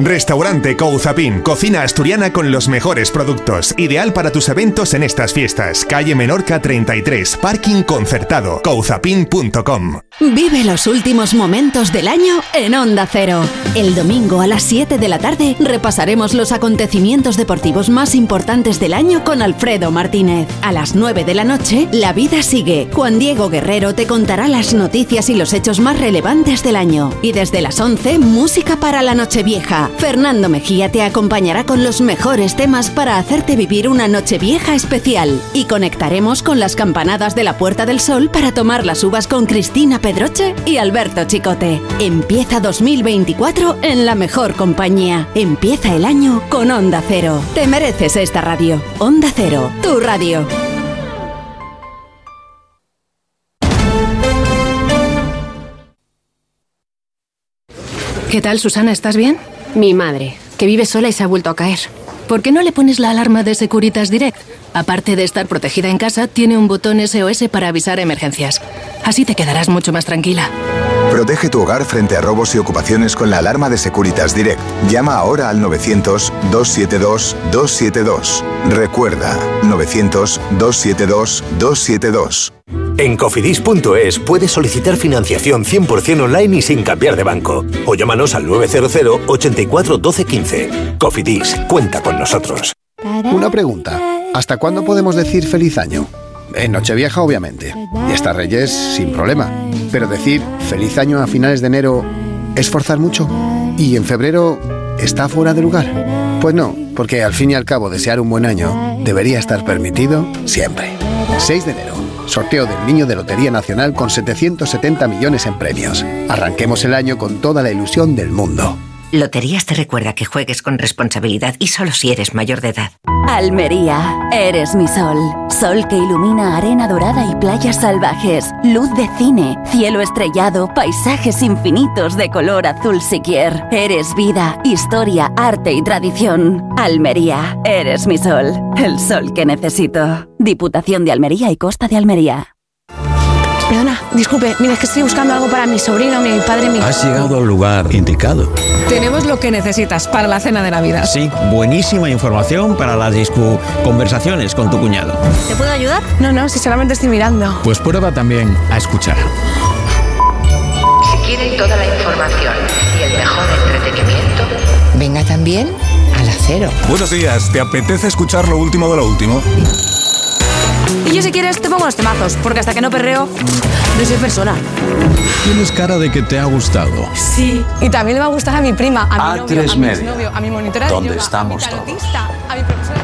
Restaurante Couzapin, cocina asturiana con los mejores productos, ideal para tus eventos en estas fiestas. Calle Menorca 33, parking concertado, couzapin.com. Vive los últimos momentos del año en Onda Cero. El domingo a las 7 de la tarde repasaremos los acontecimientos deportivos más importantes del año con Alfredo Martínez. A las 9 de la noche, La vida sigue. Juan Diego Guerrero te contará las noticias y los hechos más relevantes del año. Y desde las 11, música para la Nochevieja. Fernando Mejía te acompañará con los mejores temas para hacerte vivir una Nochevieja especial. Y conectaremos con las campanadas de la Puerta del Sol para tomar las uvas con Cristina Pedroche y Alberto Chicote. Empieza 2024 en la mejor compañía. Empieza el año con Onda Cero. Te mereces esta radio. Onda Cero, tu radio. ¿Qué tal, Susana? ¿Estás bien? Mi madre, que vive sola y se ha vuelto a caer. ¿Por qué no le pones la alarma de Securitas Direct? Aparte de estar protegida en casa, tiene un botón SOS para avisar emergencias. Así te quedarás mucho más tranquila. Protege tu hogar frente a robos y ocupaciones con la alarma de Securitas Direct. Llama ahora al 900-272-272. Recuerda, 900-272-272. En cofidis.es puedes solicitar financiación 100% online y sin cambiar de banco. O llámanos al 900 84 12 15. Cofidis, cuenta con nosotros. Una pregunta. ¿Hasta cuándo podemos decir feliz año? En Nochevieja, obviamente. Y hasta Reyes, sin problema. Pero decir feliz año a finales de enero es forzar mucho. ¿Y en febrero está fuera de lugar? Pues no, porque al fin y al cabo desear un buen año debería estar permitido siempre. 6 de enero. Sorteo del Niño de Lotería Nacional con 770 millones en premios. Arranquemos el año con toda la ilusión del mundo. Loterías te recuerda que juegues con responsabilidad y solo si eres mayor de edad. Almería, eres mi sol. Sol que ilumina arena dorada y playas salvajes. Luz de cine, cielo estrellado, paisajes infinitos de color azul siquier. Eres vida, historia, arte y tradición. Almería, eres mi sol. El sol que necesito. Diputación de Almería y Costa de Almería. Perdona, disculpe, mira, es que estoy buscando algo para mi sobrino, mi padre, mi... Has llegado al lugar indicado. Tenemos lo que necesitas para la cena de Navidad. Sí, buenísima información para las discu conversaciones con tu cuñado. ¿Te puedo ayudar? No, no, si solamente estoy mirando. Pues prueba también a escuchar. Si quieren toda la información y el mejor entretenimiento, Venga también al acero. Buenos días, ¿te apetece escuchar lo último de lo último? Y yo si quieres te pongo los temazos, porque hasta que no perreo, no soy persona. Tienes cara de que te ha gustado. Sí. Y también le va a gustar a mi prima, a mi A3 novio, a mi exnovio, a mi monitora de ¿Dónde yoga, estamos a mi todos? a mi profesora...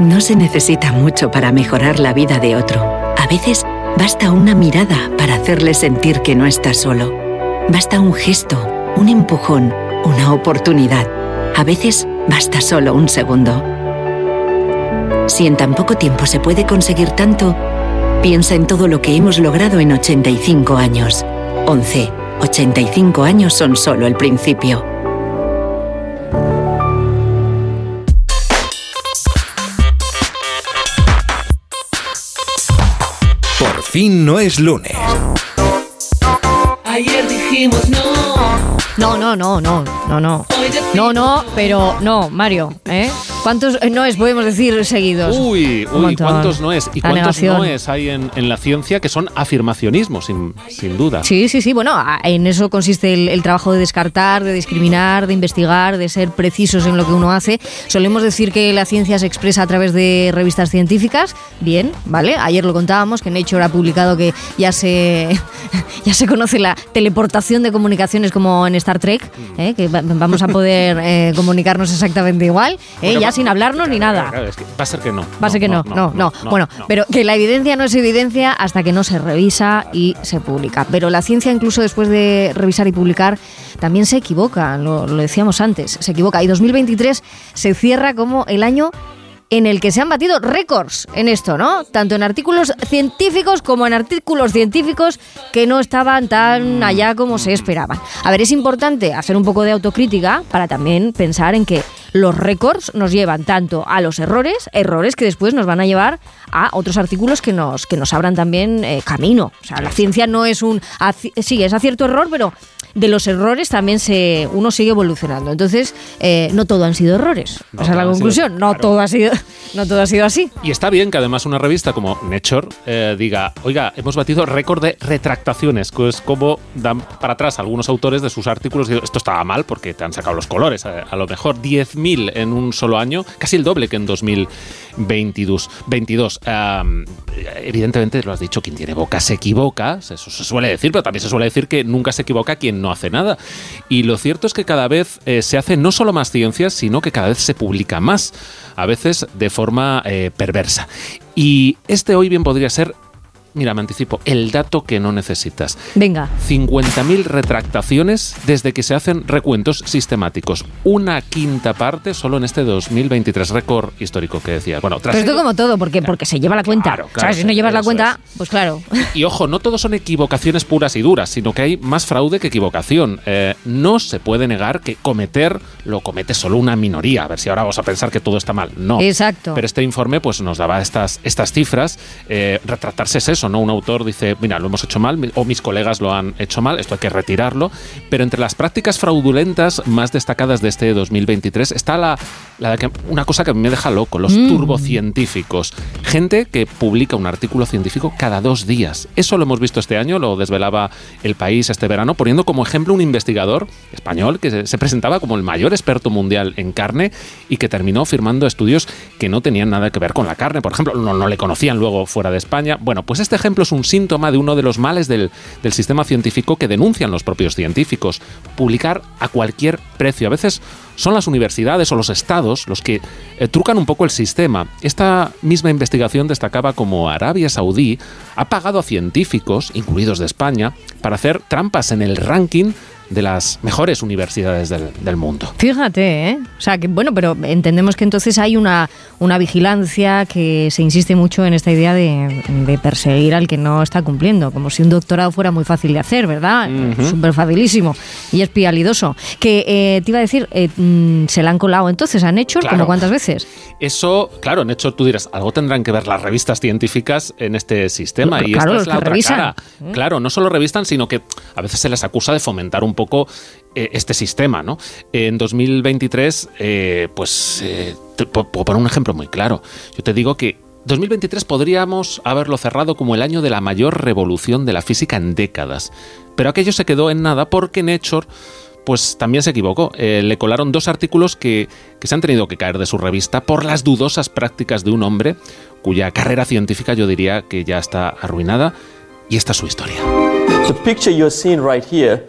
No se necesita mucho para mejorar la vida de otro. A veces basta una mirada para hacerle sentir que no está solo. Basta un gesto, un empujón, una oportunidad. A veces basta solo un segundo. Si en tan poco tiempo se puede conseguir tanto, piensa en todo lo que hemos logrado en 85 años. 11. 85 años son solo el principio. Por fin no es lunes. Ayer dijimos no. No, no, no, no, no, no. No, no, pero no, Mario, ¿eh? ¿Cuántos noes podemos decir seguidos? Uy, uy. ¿cuántos noes? ¿Y La cuántos negación. noes hay en, en la ciencia que son afirmacionismos, sin, sin duda? Sí, sí, sí. Bueno, en eso consiste el, el trabajo de descartar, de discriminar, de investigar, de ser precisos en lo que uno hace. Solemos decir que la ciencia se expresa a través de revistas científicas. Bien, ¿vale? Ayer lo contábamos, que Nature ha publicado que ya se, ya se conoce la teleportación de comunicaciones como en Star Trek, ¿eh? que va- vamos a poder eh, comunicarnos exactamente igual, ¿eh? Bueno, ya sin hablarnos ni nada. Claro, es que va a ser que no. Va a ser que no, no, no. Bueno, pero que la evidencia no es evidencia hasta que no se revisa y se publica. Pero la ciencia, incluso después de revisar y publicar, también se equivoca, lo, lo decíamos antes, se equivoca. Y 2023 se cierra como el año en el que se han batido récords en esto, ¿no? Tanto en artículos científicos como en artículos científicos que no estaban tan allá como se esperaban. A ver, es importante hacer un poco de autocrítica para también pensar en que los récords nos llevan tanto a los errores, errores que después nos van a llevar a otros artículos que nos, que nos abran también eh, camino. O sea, la ciencia no es un... Sí, es acierto-error, pero de los errores también se uno sigue evolucionando. Entonces, eh, no todo han sido errores. No Esa es la sido- conclusión. no, claro. todo ha sido, no todo ha sido así. Y está bien que además una revista como Nature eh, diga, oiga, hemos batido récord de retractaciones, que es como dan para atrás algunos autores de sus artículos y esto estaba mal porque te han sacado los colores. A, a lo mejor 10.000 en un solo año, casi el doble que en 2022. 22. Am, evidentemente, lo has dicho, quien tiene boca se equivoca, eso se suele decir, pero también se suele decir que nunca se equivoca quien no hace nada. Y lo cierto es que cada vez eh, se hace no solo más ciencia, sino que cada vez se publica más, a veces de forma eh, perversa. Y este hoy bien podría ser, mira, me anticipo, el dato que no necesitas. Venga. 50.000 retractaciones desde que se hacen recuentos sistemáticos. Una quinta parte solo en este 2023, récord histórico que decía. Bueno, tras Pero esto como todo, porque, porque se lleva la cuenta. claro, o sea, si no llevas la cuenta, pues claro. y ojo, no todos son equivocaciones puras y duras, sino que hay más fraude que equivocación. Eh, no se puede negar que cometer lo comete solo una minoría. A ver si ahora vamos a pensar que todo está mal. No. Exacto. Pero este informe pues, nos daba estas, estas cifras. Eh, retratarse es eso, ¿no? Un autor dice, mira, lo hemos hecho mal, o mis colegas lo han hecho mal, esto hay que retirarlo. Pero entre las prácticas fraudulentas más destacadas de este 2023 está la, la que, una cosa que a mí me deja loco, los Mm. turbocientíficos. Gente que publica un artículo científico cada dos días. Eso lo hemos visto este año, lo desvelaba el país este verano, poniendo como ejemplo un investigador español que se, se presentaba como el mayor experto mundial en carne y que terminó firmando estudios que no tenían nada que ver con la carne. Por ejemplo, no, no le conocían luego fuera de España. Bueno, pues este ejemplo es un síntoma de uno de los males del, del sistema científico que denuncian los propios científicos. Publicar a cualquier precio. A veces son las universidades o los estados los que eh, trucan un poco el sistema. Esta misma investigación destacaba como Arabia Saudí ha pagado a científicos, incluidos de España, para hacer trampas en el ranking de las mejores universidades del, del mundo. Fíjate, ¿eh? O sea, que bueno, pero entendemos que entonces hay una, una vigilancia que se insiste mucho en esta idea de, de perseguir al que no está cumpliendo, como si un doctorado fuera muy fácil de hacer, ¿verdad? Ujú. Súper facilísimo y pialidoso. Que eh, te iba a decir, eh, mm, se la han colado entonces, han hecho, Claro. ¿como cuántas veces? Eso, claro, en hecho tú dirás, algo tendrán que ver las revistas científicas en este sistema. Claro, y claro, esta es la otra cara. ¿Eh? Claro, no solo revistan, sino que a veces se les acusa de fomentar un poco eh, este sistema, ¿no? En 2023, eh, pues eh, puedo poner un ejemplo muy claro. Yo te digo que 2023 podríamos haberlo cerrado como el año de la mayor revolución de la física en décadas. Pero aquello se quedó en nada porque Nature pues también se equivocó. Eh, le colaron dos artículos que, que se han tenido que caer de su revista por las dudosas prácticas de un hombre cuya carrera científica yo diría que ya está arruinada. Y esta es su historia. The picture you're seeing right here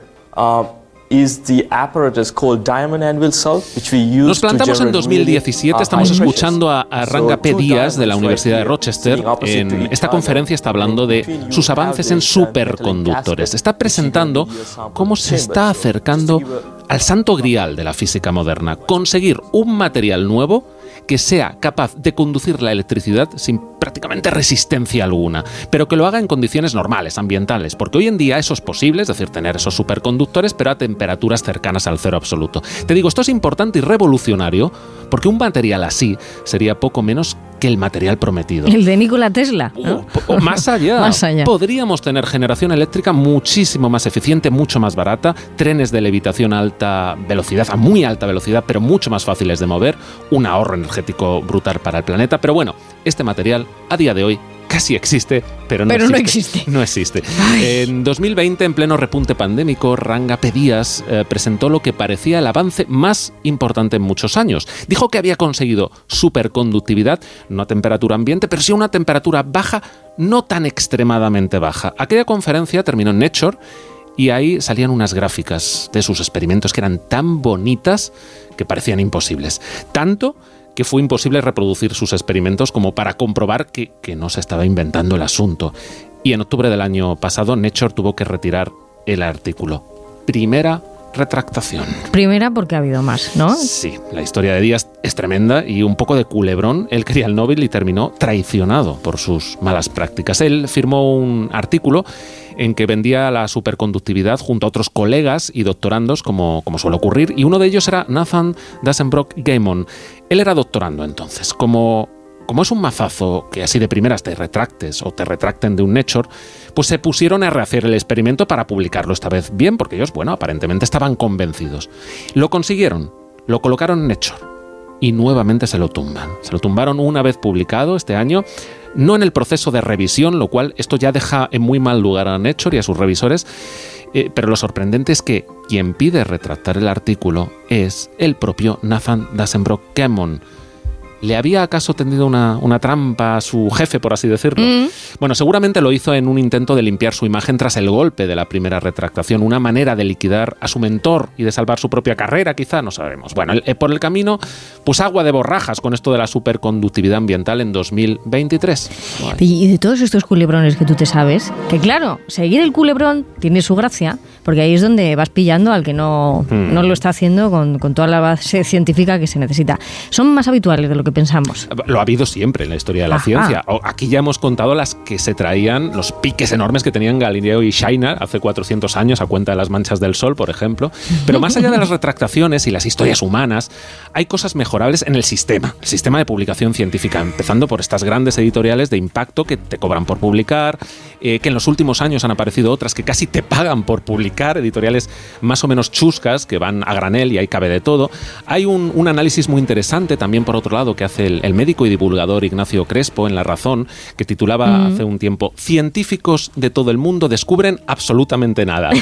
is the apparatus called diamond anvil salt, which we use Nos plantamos en generate really, 2017, uh, estamos escuchando a, Ranga P. Díaz de la Universidad de Rochester. En esta conferencia está hablando de sus avances en superconductores. Está presentando cómo se está acercando al santo grial de la física moderna. Conseguir un material nuevo que sea capaz de conducir la electricidad sin prácticamente resistencia alguna, pero que lo haga en condiciones normales, ambientales, porque hoy en día eso es posible, es decir, tener esos superconductores, pero a temperaturas cercanas al cero absoluto. Te digo, esto es importante y revolucionario, porque un material así sería poco menos que el material prometido. El de Nikola Tesla. ¿no? O más allá, Más allá. podríamos tener generación eléctrica muchísimo más eficiente, mucho más barata, trenes de levitación a alta velocidad, a muy alta velocidad, pero mucho más fáciles de mover, un ahorro energético brutal para el planeta. Pero bueno, este material a día de hoy casi existe, pero no Pero no existe. existe. No existe. En 2020, en pleno repunte pandémico, Ranga P. Díaz eh, presentó lo que parecía el avance más importante en muchos años. Dijo que había conseguido superconductividad, no a temperatura ambiente, pero sí a una temperatura baja, no tan extremadamente baja. Aquella conferencia terminó en Nature y ahí salían unas gráficas de sus experimentos que eran tan bonitas que parecían imposibles. Tanto que fue imposible reproducir sus experimentos como para comprobar que, que no se estaba inventando el asunto. Y en octubre del año pasado, Nature tuvo que retirar el artículo. Primera retractación. Primera porque ha habido más, ¿no? Sí, la historia de Díaz es tremenda y un poco de culebrón. Él quería el Nobel y terminó traicionado por sus malas prácticas. Él firmó un artículo en que vendía la superconductividad junto a otros colegas y doctorandos, como, como suele ocurrir, y uno de ellos era Nathan Dasenbrock Gaemon. Él era doctorando entonces. Como como es un mazazo que así de primeras te retractes o te retracten de un Nature, pues se pusieron a rehacer el experimento para publicarlo esta vez bien, porque ellos, bueno, aparentemente estaban convencidos. Lo consiguieron, lo colocaron en Nature y nuevamente se lo tumban. Se lo tumbaron una vez publicado este año, no en el proceso de revisión, lo cual esto ya deja en muy mal lugar a Nature y a sus revisores, eh, pero lo sorprendente es que quien pide retractar el artículo es el propio Nathan Dasenbrock Kemon. ¿Le había acaso tendido una, una, trampa a su jefe, por así decirlo? Mm. Bueno, seguramente lo hizo en un intento de limpiar su imagen tras el golpe de la primera retractación, una manera de liquidar a su mentor y de salvar su propia carrera, quizá, no sabemos. Bueno, el- eh, por el camino, pues agua de borrajas con esto de la superconductividad ambiental en 2023. Guay. Y de todos estos culebrones que tú te sabes, que claro, seguir el culebrón tiene su gracia, porque ahí es donde vas pillando al que no, Hmm. no lo está haciendo con, con toda la base científica que se necesita. Son más habituales de lo que pensamos. Lo ha habido siempre en la historia de la Ajá. ciencia. O- Aquí ya hemos contado las que se traían, los piques enormes que tenían Galileo y Scheiner hace 400 años a cuenta de las manchas del Sol, por ejemplo. Pero más allá de las retractaciones y las historias humanas, hay cosas mejorables en el sistema, el sistema de publicación científica, empezando por estas grandes editoriales de impacto que te cobran por publicar, eh, que en los últimos años han aparecido otras que casi te pagan por publicar, editoriales más o menos chuscas que van a granel y ahí cabe de todo. Hay un, un análisis muy interesante también, por otro lado, que hace el, el médico y divulgador Ignacio Crespo en La Razón, que titulaba Mm. hace un tiempo Científicos de todo el mundo descubren absolutamente nada.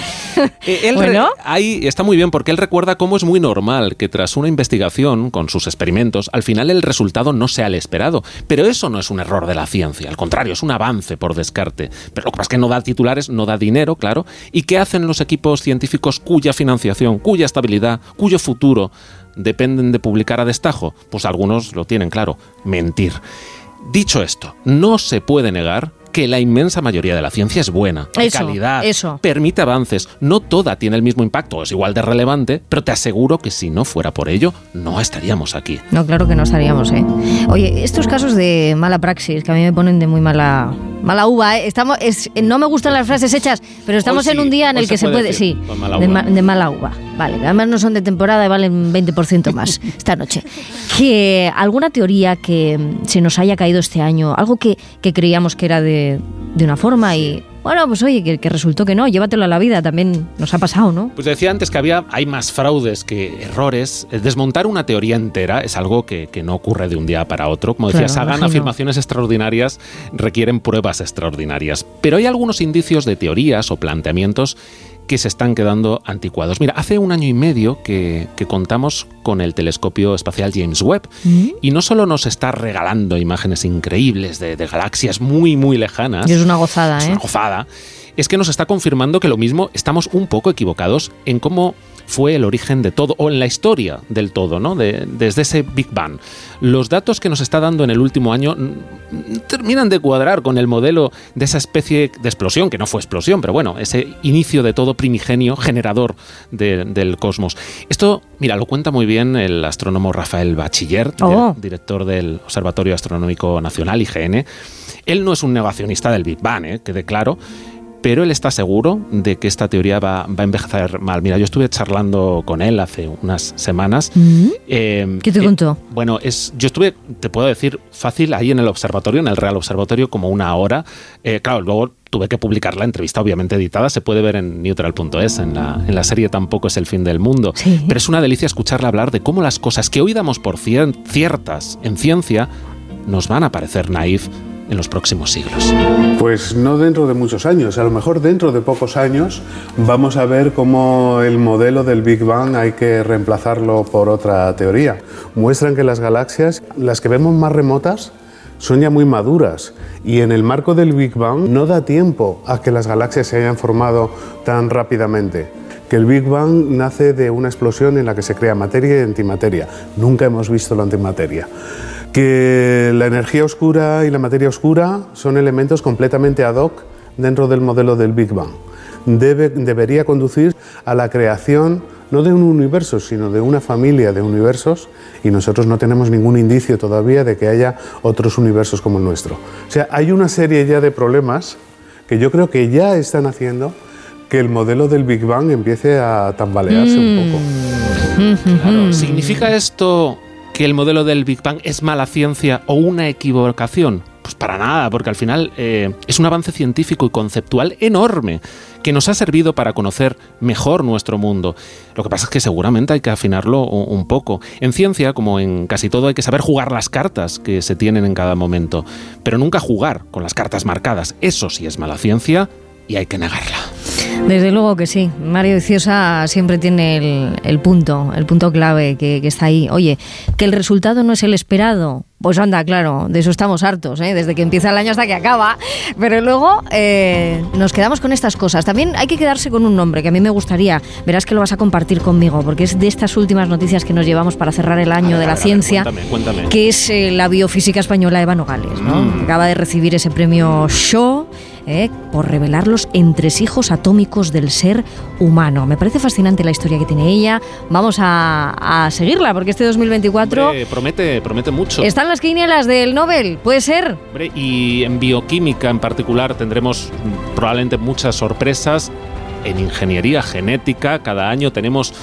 Eh, él Bueno. ahí está muy bien porque él recuerda cómo es muy normal que tras una investigación con sus experimentos, al final el resultado no sea el esperado. Pero eso no es un error de la ciencia, al contrario, es un avance por descarte. Pero lo que pasa es que no da titulares, no da dinero, claro. ¿Y qué hacen los equipos científicos cuya financiación, cuya estabilidad, cuyo futuro dependen de publicar a destajo? Pues algunos lo tienen claro, mentir. Dicho esto, no se puede negar que la inmensa mayoría de la ciencia es buena, de calidad, eso. permite avances. No toda tiene el mismo impacto, es igual de relevante, pero te aseguro que si no fuera por ello, no estaríamos aquí. No, claro que no estaríamos, ¿eh? Oye, estos casos de mala praxis que a mí me ponen de muy mala mala uva, ¿eh? Estamos, es- no me gustan las frases hechas, pero estamos Hoy en sí, un día en el se que se puede decir, sí, mala de, ma- de mala uva. Vale, además no son de temporada y valen 20% más esta noche. Que alguna teoría que mm, se nos haya caído este año, algo que, que creíamos que era de, de una forma y, bueno, pues oye, que, que resultó que no, llévatelo a la vida, también nos ha pasado, ¿no? Pues decía antes que había, hay más fraudes que errores. Desmontar una teoría entera es algo que, que no ocurre de un día para otro. Como decía Claro, Sagan, imagino. afirmaciones extraordinarias requieren pruebas extraordinarias. Pero hay algunos indicios de teorías o planteamientos que se están quedando anticuados. Mira, hace un año y medio que, que contamos con el telescopio espacial James Webb y no solo nos está regalando imágenes increíbles de, de galaxias muy, muy lejanas, Y es una gozada, es ¿eh? una gozada, es que nos está confirmando que lo mismo estamos un poco equivocados en cómo fue el origen de todo, o en la historia del todo, ¿no? De- desde ese Big Bang. Los datos que nos está dando en el último año mm, terminan de cuadrar con el modelo de esa especie de explosión, que no fue explosión, pero bueno, ese inicio de todo primigenio, generador de- del cosmos. Esto, mira, lo cuenta muy bien el astrónomo Rafael Bachiller, Oh. director del Observatorio Astronómico Nacional, IGN. Él no es un negacionista del Big Bang, ¿eh? quede claro, pero él está seguro de que esta teoría va, va a envejecer mal. Mira, yo estuve charlando con él hace unas semanas. eh, Mm. ¿Qué te eh, contó? bueno, es, yo estuve, te puedo decir, fácil ahí en el observatorio, en el Real Observatorio, como una hora. Eh, claro, luego tuve que publicar la entrevista, obviamente editada, se puede ver en neutral.es, en la, en la serie Tampoco es el fin del mundo. Pero es una delicia escucharla hablar de cómo las cosas que hoy damos por ciertas en ciencia nos van a parecer naif en los próximos siglos. Pues no dentro de muchos años, a lo mejor dentro de pocos años vamos a ver cómo el modelo del Big Bang hay que reemplazarlo por otra teoría. Muestran que las galaxias, las que vemos más remotas, son ya muy maduras y en el marco del Big Bang no da tiempo a que las galaxias se hayan formado tan rápidamente. Que el Big Bang nace de una explosión en la que se crea materia y antimateria. Nunca hemos visto la antimateria que la energía oscura y la materia oscura son elementos completamente ad hoc dentro del modelo del Big Bang. Debe- debería conducir a la creación no de un universo, sino de una familia de universos y nosotros no tenemos ningún indicio todavía de que haya otros universos como el nuestro. O sea, hay una serie ya de problemas que yo creo que ya están haciendo que el modelo del Big Bang empiece a tambalearse un poco. Claro, ¿Significa esto que el modelo del Big Bang es mala ciencia o una equivocación? Pues para nada, porque al final eh, es un avance científico y conceptual enorme que nos ha servido para conocer mejor nuestro mundo. Lo que pasa es que seguramente hay que afinarlo un poco. En ciencia, como en casi todo, hay que saber jugar las cartas que se tienen en cada momento, pero nunca jugar con las cartas marcadas. Eso sí es mala ciencia y hay que negarla. Desde luego que sí. Mario Viciosa siempre tiene el, el punto, el punto clave que, que está ahí. Oye, que el resultado no es el esperado. Pues anda, claro, de eso estamos hartos, ¿eh? desde que empieza el año hasta que acaba. Pero luego eh, nos quedamos con estas cosas. También hay que quedarse con un nombre que a mí me gustaría. Verás que lo vas a compartir conmigo, porque es de estas últimas noticias que nos llevamos para cerrar el año de la ciencia Cuéntame, cuéntame. que es eh, la biofísica española Eva Nogales, ¿no? Mm. Acaba de recibir ese premio Shaw eh, por revelar los entresijos atómicos del ser humano. Me parece fascinante la historia que tiene ella. Vamos a, a seguirla porque este 2024 Hombre, promete, promete mucho. están las quinielas del Nobel. ¿Puede ser? Hombre, y en bioquímica en particular tendremos probablemente muchas sorpresas. En ingeniería genética cada año tenemos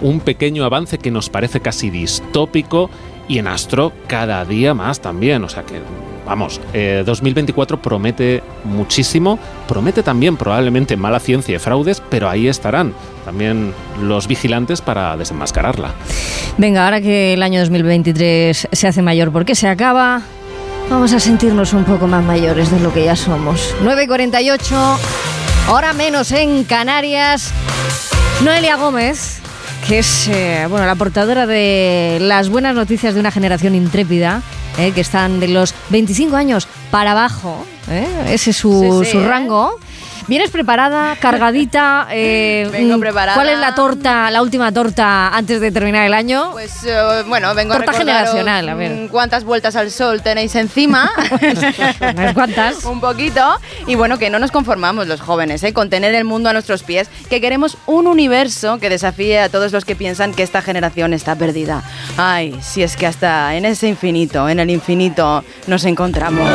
un pequeño avance que nos parece casi distópico y en astro cada día más también. O sea que, vamos, eh, 2024 promete muchísimo, promete también probablemente mala ciencia y fraudes, pero ahí estarán también los vigilantes para desenmascararla. Venga, ahora que el año 2023 se hace mayor porque se acaba, vamos a sentirnos un poco más mayores de lo que ya somos. 9.48, hora menos en Canarias. Noelia Gómez, que es eh, bueno, la portadora de las buenas noticias de una generación intrépida, eh, que están de los 25 años para abajo, eh, ese es su, Sí, sí, su ¿eh? rango. Vienes preparada, cargadita. eh, Vengo mm, preparada. ¿Cuál es la torta, la última torta antes de terminar el año? Pues eh, bueno, vengo Torta a generacional, a ver. cuántas vueltas al sol tenéis encima. Unas cuantas. un poquito. Y bueno, que no nos conformamos los jóvenes, ¿eh? con tener el mundo a nuestros pies, que queremos un universo que desafíe a todos los que piensan que esta generación está perdida. Ay, si es que hasta en ese infinito, en el infinito, nos encontramos.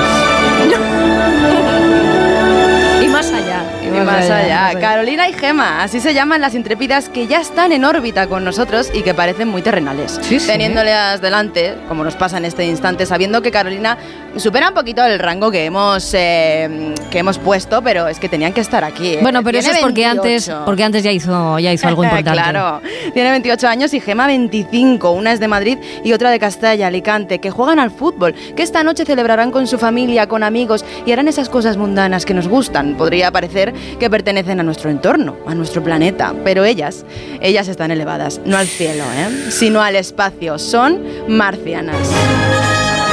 Más allá. Carolina y Gema, así se llaman las intrépidas que ya están en órbita con nosotros y que parecen muy terrenales. Sí, sí. Teniéndolas delante, como nos pasa en este instante, sabiendo que Carolina supera un poquito el rango que hemos, eh, que hemos puesto, pero es que tenían que estar aquí. ¿eh? Bueno, pero eso es porque 28. antes, porque antes ya hizo, ya hizo algo importante. claro. Tiene 28 años y Gema 25. Una es de Madrid y otra de Castella, Alicante, que juegan al fútbol, que esta noche celebrarán con su familia, con amigos y harán esas cosas mundanas que nos gustan. Podría parecer que pertenecen a nuestro entorno, a nuestro planeta, pero ellas, ellas están elevadas, no al cielo, ¿eh? sino al espacio. Son marcianas.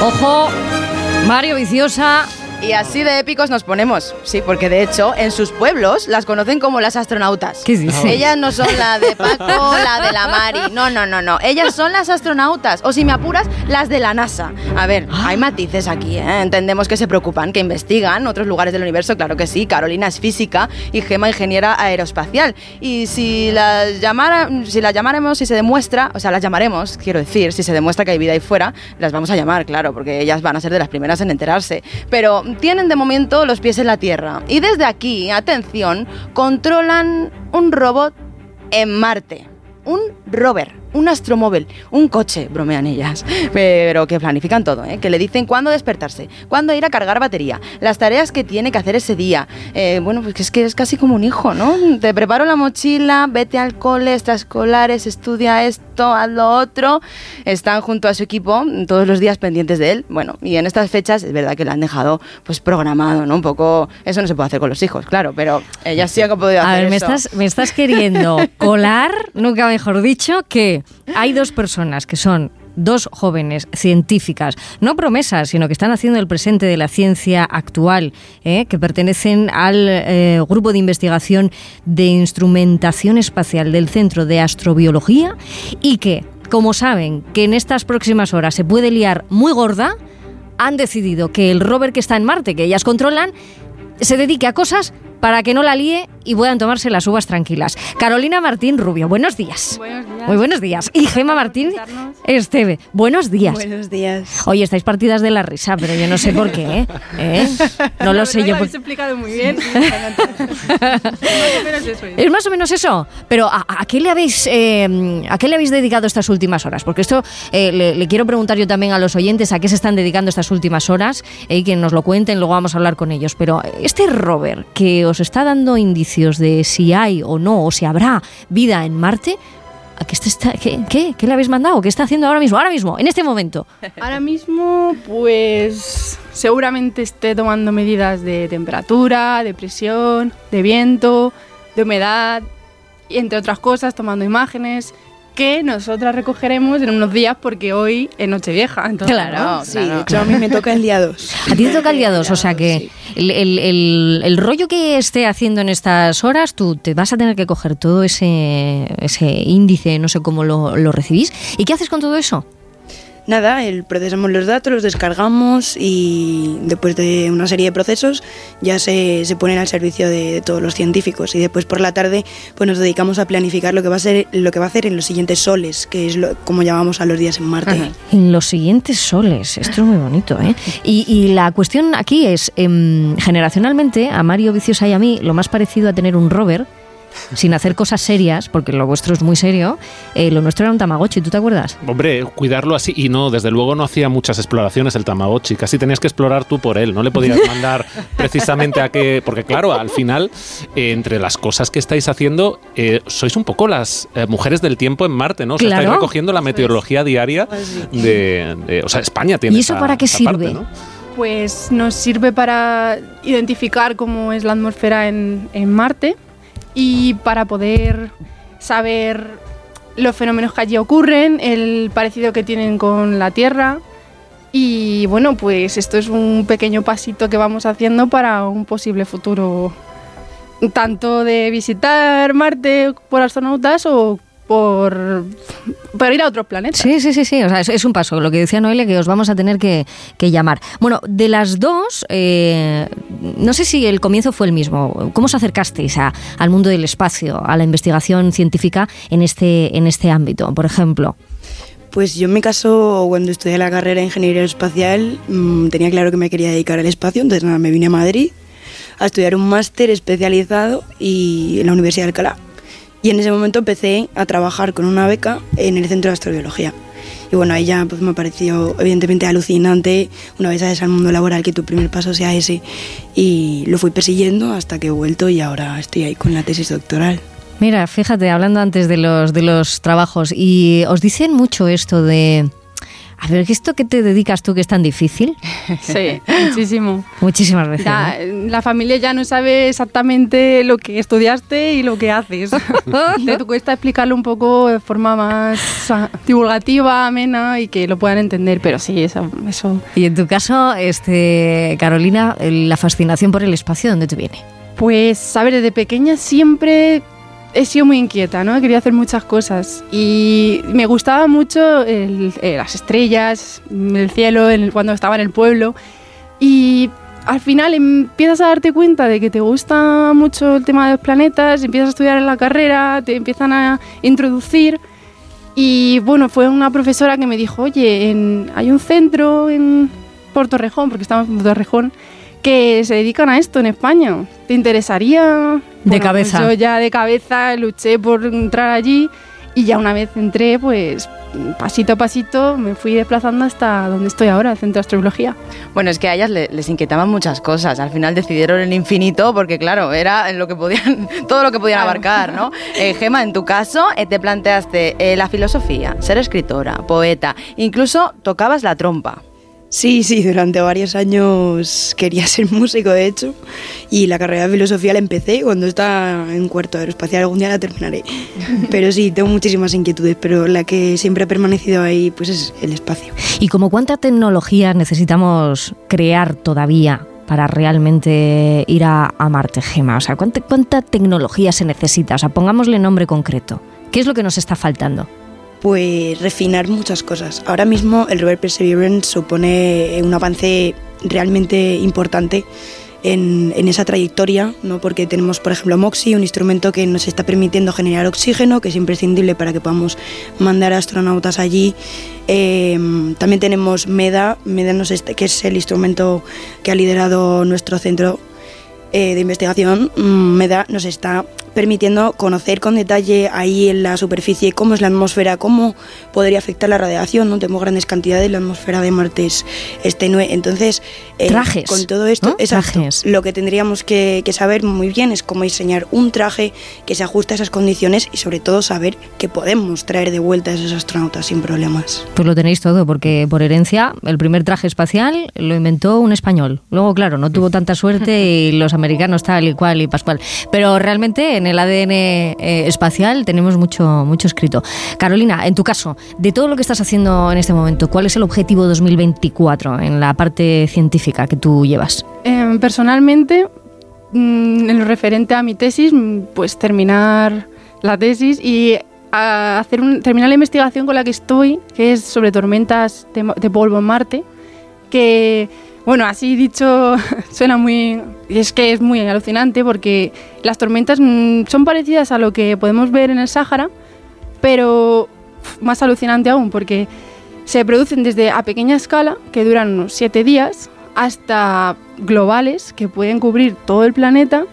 Ojo, Mario Viciosa. Y así de épicos nos ponemos, sí, porque de hecho en sus pueblos las conocen como las astronautas. ¿Qué dices? Ellas no son la de Paco, la de la Mari, no, no, no, no. Ellas son las astronautas, o si me apuras, las de la NASA. A ver, hay matices aquí, ¿eh? Entendemos que se preocupan, que investigan otros lugares del universo, claro que sí. Carolina es física y Gema ingeniera aeroespacial. Y si las, llamara, si las llamáramos, si se demuestra, o sea, las llamaremos, quiero decir, si se demuestra que hay vida ahí fuera, las vamos a llamar, claro, porque ellas van a ser de las primeras en enterarse. Pero tienen de momento los pies en la Tierra. Y desde aquí, atención, controlan un robot en Marte. Un rover, un astromóvil, un coche, bromean ellas. Pero que planifican todo, ¿eh? que le dicen cuándo despertarse, cuándo ir a cargar batería, las tareas que tiene que hacer ese día. Eh, bueno, pues que es que es casi como un hijo, ¿no? Te preparo la mochila, vete al cole, extraescolares, estudia esto, haz lo otro. Están junto a su equipo todos los días pendientes de él. Bueno, y en estas fechas es verdad que le han dejado pues programado, ¿no? Un poco... Eso no se puede hacer con los hijos, claro, pero ellas sí han podido hacer A ver, me eso. estás, me estás queriendo colar, nunca mejor dicho, que hay dos personas que son dos jóvenes científicas, no promesas, sino que están haciendo el presente de la ciencia actual, ¿eh? que pertenecen al eh, grupo de investigación de instrumentación espacial del Centro de Astrobiología y que, como saben que en estas próximas horas se puede liar muy gorda, han decidido que el rover que está en Marte, que ellas controlan, se dedique a cosas para que no la líe y puedan tomarse las uvas tranquilas. Carolina Martín Rubio, buenos días. Buenos días. Muy buenos días. Y Gema Martín Esteve, buenos días. Buenos días. Oye, estáis partidas de la risa, pero yo no sé por qué, ¿eh? ¿Eh? No lo sé yo. Lo por- explicado muy bien. Es más o menos eso. Pero ¿a, a qué le habéis eh, a qué le habéis dedicado estas últimas horas? Porque esto eh, le, le quiero preguntar yo también a los oyentes a qué se están dedicando estas últimas horas eh, y que nos lo cuenten. Luego vamos a hablar con ellos. Pero este rover que está dando indicios de si hay o no o si habrá vida en Marte. ¿A qué, está, qué, ¿Qué le habéis mandado? ¿Qué está haciendo ahora mismo? Ahora mismo, en este momento. Ahora mismo, pues seguramente esté tomando medidas de temperatura, de presión, de viento, de humedad, y entre otras cosas, tomando imágenes que nosotras recogeremos en unos días porque hoy es Nochevieja. Entonces, Claro, sí, claro. hecho a mí me toca el día 2. A ti te toca el día 2, o sea que el, el- el- el rollo que esté haciendo en estas horas, tú te vas a tener que coger todo ese, ese índice, no sé cómo lo, lo recibís. ¿Y qué haces con todo eso? Nada, el, procesamos los datos, los descargamos y después de una serie de procesos ya se, se ponen al servicio de, todos los científicos y después por la tarde pues nos dedicamos a planificar lo que va a ser lo que va a hacer en los siguientes soles, que es lo, como llamamos a los días en Marte. En los siguientes soles, esto es muy bonito, ¿eh? Y, y la cuestión aquí es, em, generacionalmente, a Mario Viciosa y a mí, lo más parecido a tener un rover, sin hacer cosas serias, porque lo vuestro es muy serio, eh, lo nuestro era un Tamagotchi, ¿tú te acuerdas? Hombre, cuidarlo así. Y no, desde luego no hacía muchas exploraciones el Tamagotchi. Casi tenías que explorar tú por él. No le podías mandar precisamente a que. Porque, claro, al final, eh, entre las cosas que estáis haciendo, eh, sois un poco las eh, mujeres del tiempo en Marte, ¿no? O sea, Claro. estáis recogiendo la meteorología diaria de, de- O sea, España tiene. ¿Y eso esa- para qué parte, sirve? ¿no? Pues nos sirve para identificar cómo es la atmósfera en, en Marte y para poder saber los fenómenos que allí ocurren, el parecido que tienen con la Tierra. Y bueno, pues esto es un pequeño pasito que vamos haciendo para un posible futuro, tanto de visitar Marte por astronautas o por, por ir a otros planetas. Sí, sí, sí, sí. O sea, es, es un paso. Lo que decía Noelia, que os vamos a tener que, que llamar. Bueno, de las dos, eh, no sé si el comienzo fue el mismo. ¿Cómo os acercasteis a- al mundo del espacio, a la investigación científica en este, en este ámbito, por ejemplo? Pues yo en mi caso, cuando estudié la carrera de Ingeniería Espacial, mm, tenía claro que me quería dedicar al espacio, entonces nada, me vine a Madrid a estudiar un máster especializado y en la Universidad de Alcalá. Y en ese momento empecé a trabajar con una beca en el Centro de Astrobiología. Y bueno, ahí ya pues, me pareció evidentemente alucinante una vez sales al mundo laboral que tu primer paso sea ese. Y lo fui persiguiendo hasta que he vuelto y ahora estoy ahí con la tesis doctoral. Mira, fíjate, hablando antes de los, de los trabajos, y os dicen mucho esto de... A ver, ¿esto que te dedicas tú que es tan difícil? Sí, muchísimo. Muchísimas veces. Ya, ¿no? La familia ya no sabe exactamente lo que estudiaste y lo que haces. Te cuesta explicarlo un poco de forma más divulgativa, amena y que lo puedan entender, pero sí, eso. eso. Y en tu caso, este, Carolina, la fascinación por el espacio, ¿dónde te viene? Pues, a ver, desde pequeña siempre he sido muy inquieta, ¿no? Querido hacer muchas cosas. Y me gustaba mucho el- eh, las estrellas, el cielo, el- cuando estaba en el pueblo. Y al final empiezas a darte cuenta de que te gusta mucho el tema de los planetas, empiezas a estudiar en la carrera, te empiezan a introducir. Y bueno, fue una profesora que me dijo, oye, en- hay un centro en Puerto Rejón, porque estamos en Puerto Rejón, que se dedican a esto en España. ¿Te interesaría? Bueno, cabeza. pues yo ya de cabeza luché por entrar allí y ya una vez entré, pues pasito a pasito me fui desplazando hasta donde estoy ahora, el Centro de Astrobiología. Bueno, es que a ellas le- les inquietaban muchas cosas. Al final decidieron el infinito porque, claro, era lo que podían, todo lo que podían abarcar, ¿no? Eh, Gema, en tu caso, eh, te planteaste eh, la filosofía, ser escritora, poeta, incluso tocabas la trompa. Sí, sí, durante varios años quería ser músico, de hecho, y la carrera de filosofía la empecé cuando estaba en cuarto aeroespacial, algún día la terminaré. Pero sí, tengo muchísimas inquietudes, pero la que siempre ha permanecido ahí pues es el espacio. ¿Y como cuánta tecnología necesitamos crear todavía para realmente ir a, a Marte, Gema? O sea, ¿cuánta, ¿cuánta tecnología se necesita? O sea, pongámosle nombre concreto. ¿Qué es lo que nos está faltando? Pues refinar muchas cosas. Ahora mismo el rover Perseverance supone un avance realmente importante en, en esa trayectoria, ¿no? porque tenemos, por ejemplo, MOXIE, un instrumento que nos está permitiendo generar oxígeno, que es imprescindible para que podamos mandar astronautas allí. Eh, también tenemos MEDA, MEDA nos que es el instrumento que ha liderado nuestro centro eh, de investigación, mm, MEDA nos está permitiendo conocer con detalle ahí en la superficie cómo es la atmósfera, cómo podría afectar la radiación, no tenemos grandes cantidades, la atmósfera de Marte es, entonces eh, Trajes, con todo esto, ¿no? exacto, Trajes. lo que tendríamos que, que saber muy bien es cómo diseñar un traje que se ajuste a esas condiciones y sobre todo saber que podemos traer de vuelta a esos astronautas sin problemas. Pues lo tenéis todo, porque por herencia el primer traje espacial lo inventó un español. Luego, claro, no tuvo tanta suerte y los americanos tal y cual y pascual. Pero realmente en el ADN eh, espacial tenemos mucho, mucho escrito. Carolina, en tu caso, de todo lo que estás haciendo en este momento, ¿cuál es el objetivo 2024 en la parte científica que tú llevas? Eh, personalmente, mm, en lo referente a mi tesis, mm, pues terminar la tesis y hacer un- terminar la investigación con la que estoy, que es sobre tormentas de polvo en Marte, que, bueno, así dicho, suena muy... es que es muy alucinante porque las tormentas mm, son parecidas a lo que podemos ver en el Sáhara, pero más alucinante aún porque se producen desde a pequeña escala, que duran unos siete días, hasta globales, que pueden cubrir todo el planeta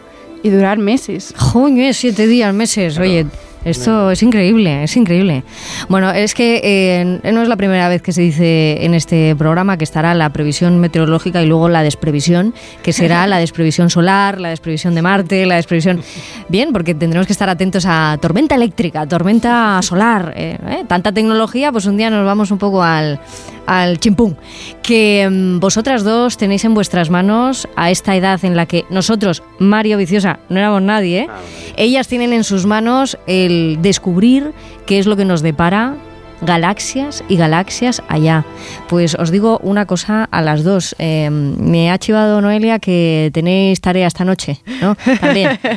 y durar meses. Joder, siete días, meses, oye. Esto es increíble, es increíble. Bueno, es que eh, no es la primera vez que se dice en este programa que estará la previsión meteorológica y luego la desprevisión, que será la desprevisión solar, la desprevisión de Marte, la desprevisión... Bien, porque tendremos que estar atentos a tormenta eléctrica, tormenta solar, eh, eh, tanta tecnología, pues un día nos vamos un poco al, al chimpún. Que mm, vosotras dos tenéis en vuestras manos a esta edad en la que nosotros, Mario Viciosa, no éramos nadie, ¿eh? ellas tienen en sus manos el descubrir qué es lo que nos depara galaxias y galaxias allá. Pues os digo una cosa a las dos. Eh, me ha chivado Noelia que tenéis tarea esta noche, ¿no? También.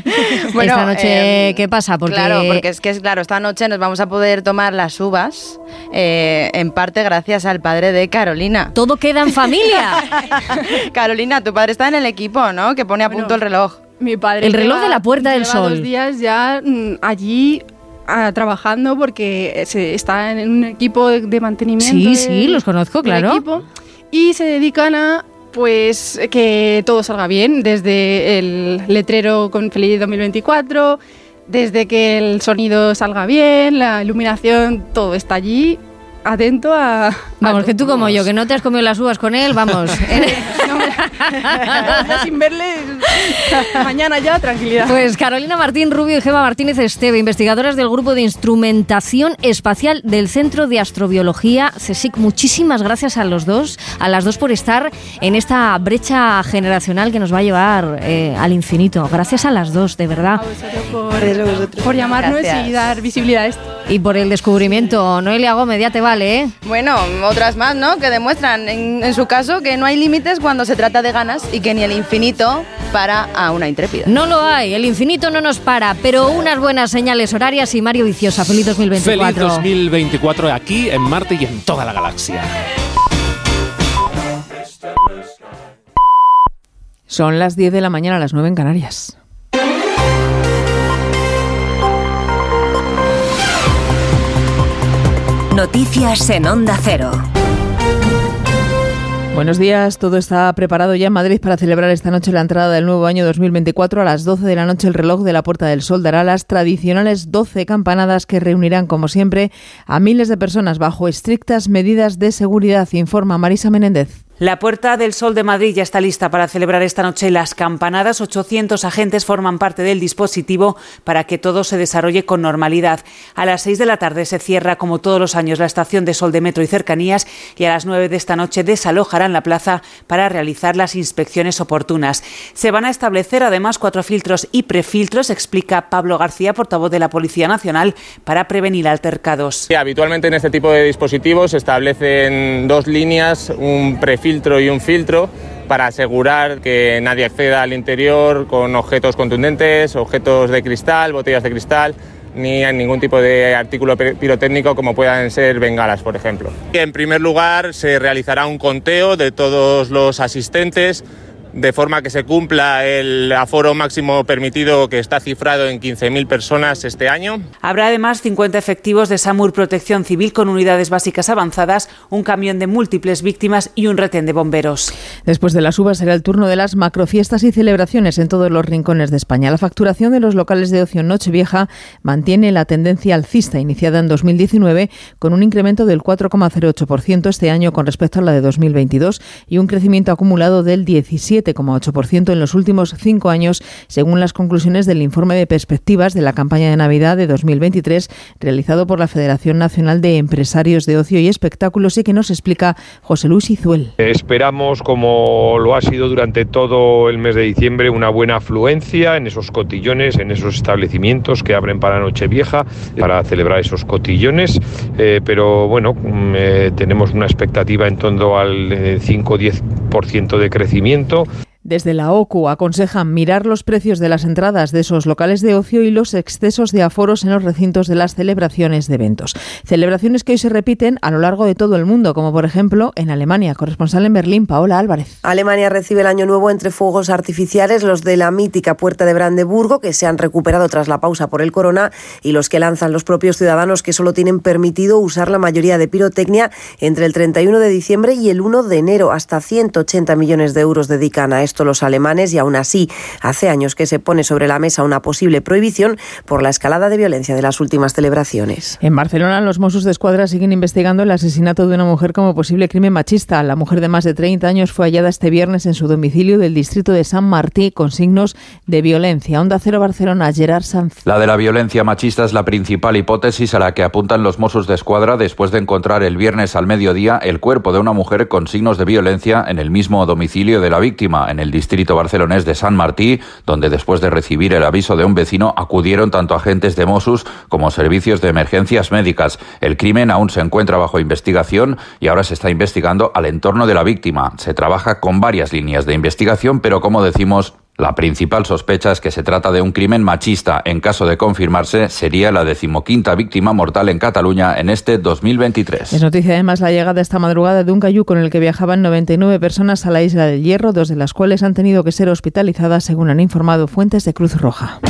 Bueno, esta noche, eh, ¿qué pasa? Porque Claro, porque es que es claro, esta noche nos vamos a poder tomar las uvas, eh, en parte gracias al padre de Carolina. Todo queda en familia. Carolina, tu padre está en el equipo, ¿no? Que pone a punto el reloj. Mi padre El reloj lleva- de la Puerta del lleva Sol. dos días ya mm, allí trabajando porque se está en un equipo de, de mantenimiento. Sí, del- sí, los conozco, claro. equipo, y se dedican a pues que todo salga bien, desde el letrero con feliz 2024, desde que el sonido salga bien, la iluminación, todo está allí atento a... Vamos, que tú como yo, que no te has comido las uvas con él, vamos. Ya sin verle, mañana ya, tranquilidad. Pues Carolina Martín Rubio y Gema Martínez Esteve, investigadoras del Grupo de Instrumentación Espacial del Centro de Astrobiología CSIC. Muchísimas gracias a los dos, a las dos por estar en esta brecha generacional que nos va a llevar eh, al infinito. Gracias a las dos, de verdad. por, por llamarnos Gracias. y dar visibilidad a esto. Y por el descubrimiento. Noelia Gómez, ya te vale, ¿eh? Bueno, otras más, ¿no? Que demuestran, en, en su caso, que no hay límites cuando se trata de ganas y que ni el infinito para a una intrépida. No lo hay, el infinito no nos para, pero unas buenas señales horarias y Mario Viciosa. Feliz 2024. Feliz 2024 aquí en Marte y en toda la galaxia. Son las 10 de la mañana, las 9 en Canarias. Noticias en Onda Cero. Buenos días, todo está preparado ya en Madrid para celebrar esta noche la entrada del nuevo año 2024. A las 12 de la noche el reloj de la Puerta del Sol dará las tradicionales 12 campanadas que reunirán, como siempre, a miles de personas bajo estrictas medidas de seguridad, informa Marisa Menéndez. La Puerta del Sol de Madrid ya está lista para celebrar esta noche las campanadas. 800 agentes forman parte del dispositivo para que todo se desarrolle con normalidad. A las 6 de la tarde se cierra, como todos los años, la estación de Sol de Metro y Cercanías y a las 9 de esta noche desalojarán la plaza para realizar las inspecciones oportunas. Se van a establecer además cuatro filtros y prefiltros, explica Pablo García, portavoz de la Policía Nacional, para prevenir altercados. Habitualmente en este tipo de dispositivos se establecen dos líneas, un prefiltro y un filtro para asegurar que nadie acceda al interior con objetos contundentes, objetos de cristal, botellas de cristal ni a ningún tipo de artículo pi- pirotécnico como puedan ser bengalas, por ejemplo. En primer lugar, se realizará un conteo de todos los asistentes de forma que se cumpla el aforo máximo permitido que está cifrado en 15.000 personas este año. Habrá además 50 efectivos de SAMUR Protección Civil con unidades básicas avanzadas, un camión de múltiples víctimas y un retén de bomberos. Después de las uvas será el turno de las macrofiestas y celebraciones en todos los rincones de España. La facturación de los locales de ocio en Nochevieja mantiene la tendencia alcista iniciada en 2019 con un incremento del 4,08% este año con respecto a la de 2022 y un crecimiento acumulado del 17,8% en los últimos cinco años, según las conclusiones del informe de perspectivas de la campaña de Navidad de 2023 realizado por la Federación Nacional de Empresarios de Ocio y Espectáculos y que nos explica José Luis Izuel. Esperamos, como lo ha sido durante todo el mes de diciembre, una buena afluencia en esos cotillones, en esos establecimientos que abren para Nochevieja, para celebrar esos cotillones, eh, pero bueno, mm, eh, tenemos una expectativa en torno al 5 o 10% de crecimiento. Desde la OCU aconsejan mirar los precios de las entradas de esos locales de ocio y los excesos de aforos en los recintos de las celebraciones de eventos. Celebraciones que hoy se repiten a lo largo de todo el mundo, como por ejemplo en Alemania. Corresponsal en Berlín, Paola Álvarez. Alemania recibe el año nuevo entre fuegos artificiales, los de la mítica Puerta de Brandeburgo, que se han recuperado tras la pausa por el corona, y los que lanzan los propios ciudadanos, que solo tienen permitido usar la mayoría de pirotecnia entre el 31 de diciembre y el 1 de enero. Hasta 180 millones de euros dedican a esto los alemanes y aún así hace años que se pone sobre la mesa una posible prohibición por la escalada de violencia de las últimas celebraciones. En Barcelona los Mossos de Escuadra siguen investigando el asesinato de una mujer como posible crimen machista. La mujer de más de 30 años fue hallada este viernes en su domicilio del distrito de San Martí con signos de violencia. Onda Cero Barcelona, Gerard Sanz. La de la violencia machista es la principal hipótesis a la que apuntan los Mossos de Escuadra después de encontrar el viernes al mediodía el cuerpo de una mujer con signos de violencia en el mismo domicilio de la víctima, en el distrito barcelonés de San Martí, donde después de recibir el aviso de un vecino acudieron tanto agentes de Mossos como servicios de emergencias médicas. El crimen aún se encuentra bajo investigación y ahora se está investigando al entorno de la víctima. Se trabaja con varias líneas de investigación, pero como decimos, la principal sospecha es que se trata de un crimen machista. En caso de confirmarse, sería la decimoquinta víctima mortal en Cataluña en este 2023. Es noticia además la llegada esta madrugada de un cayú con el que viajaban 99 personas a la isla del Hierro, dos de las cuales han tenido que ser hospitalizadas, según han informado fuentes de Cruz Roja.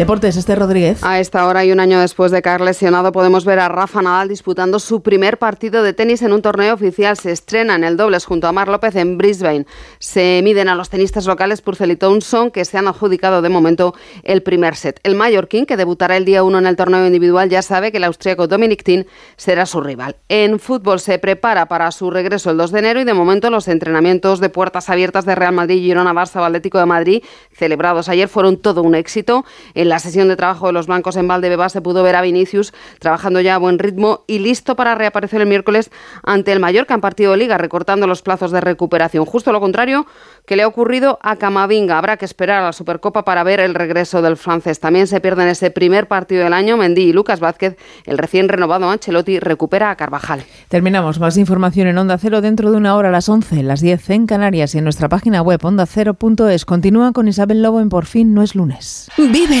Deportes, este Rodríguez. A esta hora y un año después de caer lesionado, podemos ver a Rafa Nadal disputando su primer partido de tenis en un torneo oficial. Se estrena en el dobles junto a Mar López en Brisbane. Se miden a los tenistas locales Purcell y Townsend, que se han adjudicado de momento el primer set. El Mallorquín, que debutará el día 1 en el torneo individual, ya sabe que el austríaco Dominic Thiem será su rival. En fútbol se prepara para su regreso el 2 de enero y de momento los entrenamientos de puertas abiertas de Real Madrid, Girona, Barça, Atlético de Madrid, celebrados ayer, fueron todo un éxito. En la sesión de trabajo de los blancos en Valdebebas se pudo ver a Vinicius trabajando ya a buen ritmo y listo para reaparecer el miércoles ante el Mallorca en partido de liga, recortando los plazos de recuperación. Justo lo contrario que le ha ocurrido a Camavinga. Habrá que esperar a la Supercopa para ver el regreso del francés. También se pierden ese primer partido del año. Mendy y Lucas Vázquez, el recién renovado Ancelotti, recupera a Carvajal. Terminamos. Más información en Onda Cero dentro de una hora a las 11, las 10 en Canarias y en nuestra página web ondacero.es. Continúa con Isabel Lobo en Por fin no es lunes. Vive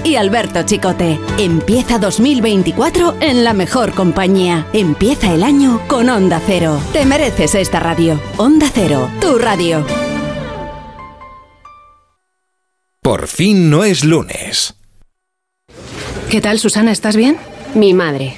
y Alberto Chicote. Empieza 2024 en la mejor compañía. Empieza el año con Onda Cero. Te mereces esta radio. Onda Cero, tu radio. Por fin no es lunes. ¿Qué tal, Susana? ¿Estás bien? Mi madre,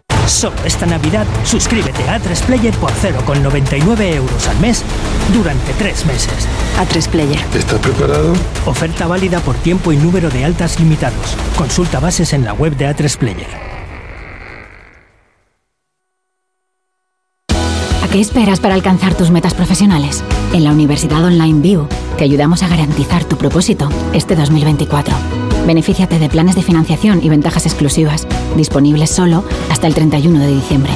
Solo esta Navidad suscríbete a A3Player por 0,99 euros al mes durante tres meses. A3Player. ¿Estás preparado? Oferta válida por tiempo y número de altas limitados. Consulta bases en la web de A3Player. ¿Qué esperas para alcanzar tus metas profesionales? En la Universidad Online View te ayudamos a garantizar tu propósito este 2024. Benefíciate de planes de financiación y ventajas exclusivas, disponibles solo hasta el 31 de diciembre.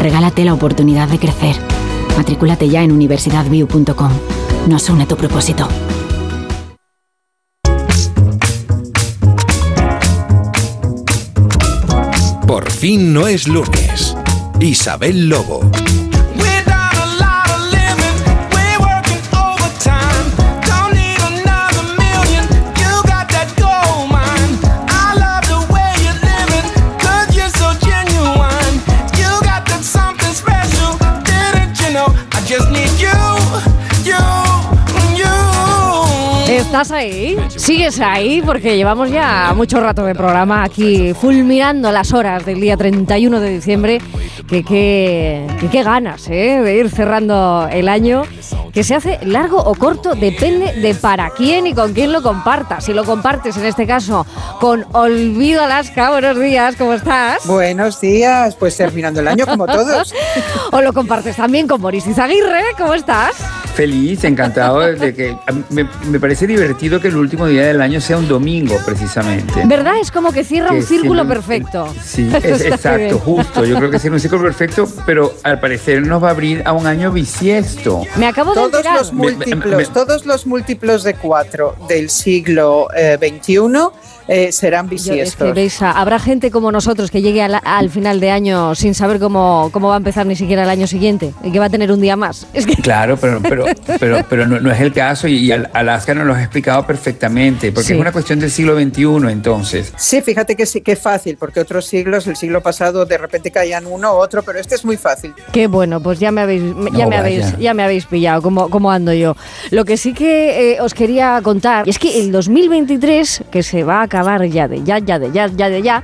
Regálate la oportunidad de crecer. Matrículate ya en universidadview.com. Nos une tu propósito. Por fin no es lunes. Isabel Lobo. ¿Estás ahí? ¿Sigues ahí? Porque llevamos ya mucho rato de programa aquí fulminando las horas del día 31 de diciembre. Que qué ganas ¿eh? de ir cerrando el año. Que se hace largo o corto depende de para quién y con quién lo compartas. Si lo compartes en este caso con Olvido Alaska, buenos días, ¿cómo estás? Buenos días, pues terminando el año como todos. o lo compartes también con Boris Izaguirre, ¿cómo estás? Feliz, encantado de que me, me, parece divertido que el último día del año sea un domingo, precisamente. ¿Verdad? Es como que cierra un círculo perfecto. Sí, es, exacto, justo. Yo creo que cierra un círculo perfecto, pero al parecer nos va a abrir a un año bisiesto. Me acabo de todos los múltiplos, todos los múltiplos de cuatro del siglo XXI eh, serán bisiestos. habrá gente como nosotros que llegue al, final de año sin saber cómo, cómo va a empezar ni siquiera el año siguiente y que va a tener un día más. Es que... Claro, pero, pero, pero, pero no, es el caso y, Alaska nos lo ha explicado perfectamente, porque es una cuestión del siglo XXI entonces. Sí, fíjate que sí que es fácil, porque otros siglos, el siglo pasado, de repente caían uno u otro, pero este es muy fácil. Qué bueno, pues ya me habéis, ya me habéis, ya me habéis pillado cómo, cómo ando yo. Lo que sí que eh, os quería contar es que el 2023, que se va a acabar ya de ya, ya de ya, ya de ya,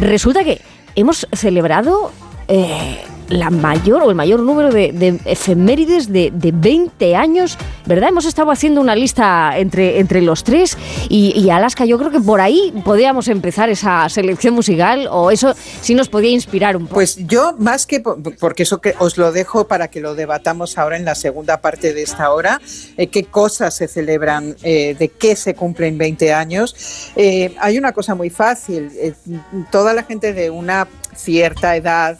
resulta que hemos celebrado eh, la mayor o el mayor número de, efemérides de, 20 años, ¿verdad? Hemos estado haciendo una lista entre, entre los tres y, Alaska, yo creo que por ahí podíamos empezar esa selección musical o eso sí nos podía inspirar un poco. Pues yo más que, porque eso que os lo dejo para que lo debatamos ahora en la segunda parte de esta hora, eh, qué cosas se celebran, eh, de qué se cumplen 20 años. Eh, hay una cosa muy fácil, toda la gente de una cierta edad,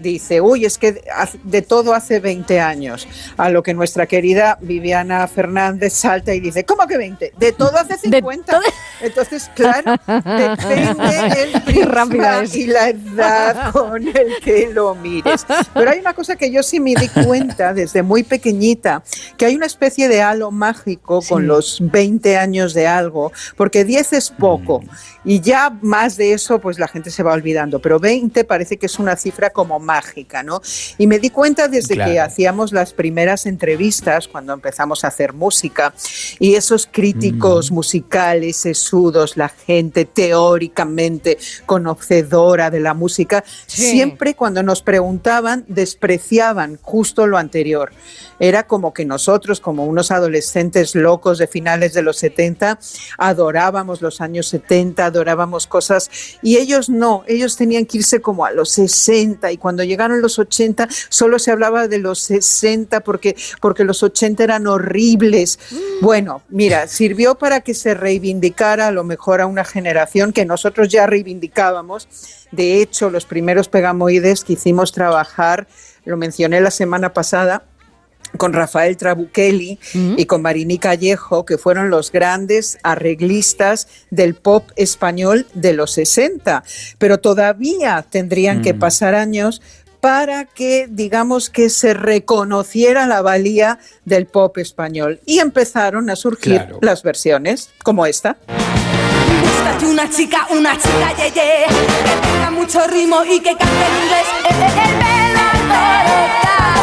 dice, uy, es que de todo hace 20 años. A lo que nuestra querida Viviana Fernández salta y dice, ¿cómo que 20? De todo hace 50. Entonces, claro, depende el prisma y la edad con el que lo mires. Pero hay una cosa que yo sí me di cuenta desde muy pequeñita, que hay una especie de halo mágico con los 20 años de algo, porque 10 es poco y ya más de eso pues la gente se va olvidando, pero 20 parece que es una cifra como mágica, ¿no? Y me di cuenta desde que hacíamos las primeras entrevistas, cuando empezamos a hacer música, y esos críticos mm. musicales, sesudos, la gente teóricamente conocedora de la música, siempre cuando nos preguntaban despreciaban justo lo anterior. Era como que nosotros, como unos adolescentes locos de finales de los 70, adorábamos los años 70, adorábamos cosas, y ellos no, ellos tenían que irse como a los 60 y cuando llegaron los 80 solo se hablaba de los 60 porque, porque los 80 eran horribles. Mm. Bueno, mira, sirvió para que se reivindicara a lo mejor a una generación que nosotros ya reivindicábamos. De hecho, los primeros pegamoides que hicimos trabajar, lo mencioné la semana pasada, con Rafael Trabuchelli y con Marini Callejo, que fueron los grandes arreglistas del pop español de los 60. Pero todavía tendrían que pasar años para que, digamos, que se reconociera la valía del pop español. Y empezaron a surgir las versiones como esta. una chica, una chica, ye, ye, que tenga mucho ritmo y que cante en inglés. Eh, eh,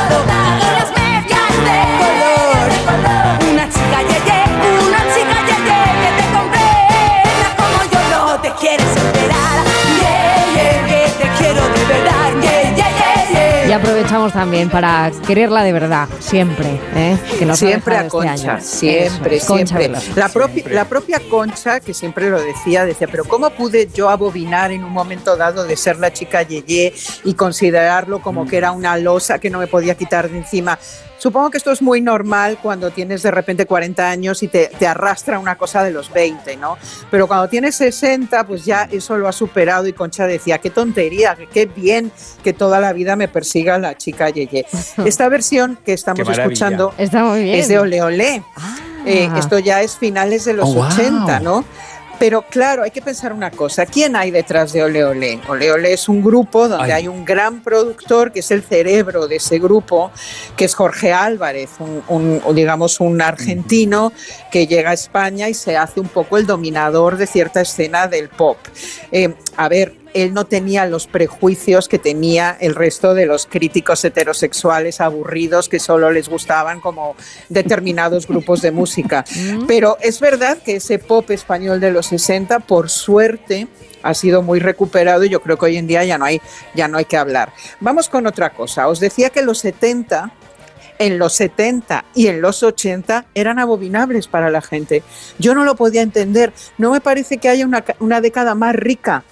el aprovechamos también para quererla de verdad, siempre. ¿eh? Que nos ha siempre a este Concha, año. siempre, Eso Concha siempre. La, propia, la propia Concha, que siempre lo decía, decía, pero ¿cómo pude yo abobinar en un momento dado de ser la chica Yeye y considerarlo como que era una losa que no me podía quitar de encima? Supongo que esto es muy normal cuando tienes de repente 40 años y te, te arrastra una cosa de los 20, ¿no? Pero cuando tienes 60, pues ya eso lo ha superado y Concha decía, qué tontería, qué bien que toda la vida me persiga la chica Yeye. Esta versión que estamos escuchando Está muy bien. es de Ole Ole. Eh, esto ya es finales de los Oh, wow. 80, ¿no? Pero claro, hay que pensar una cosa. ¿Quién hay detrás de Ole Ole? Ole Ole es un grupo donde Ay. hay un gran productor que es el cerebro de ese grupo, que es Jorge Álvarez, un, un- digamos un argentino que llega a España y se hace un poco el dominador de cierta escena del pop. Eh, a ver, él no tenía los prejuicios que tenía el resto de los críticos heterosexuales aburridos que solo les gustaban como determinados grupos de música. Pero es verdad que ese pop español de los 60, por suerte, ha sido muy recuperado y yo creo que hoy en día ya no hay, ya no hay que hablar. Vamos con otra cosa. Os decía que los 70 en los 70 y en los 80 eran abominables para la gente. Yo no lo podía entender. No me parece que haya una, una década más rica.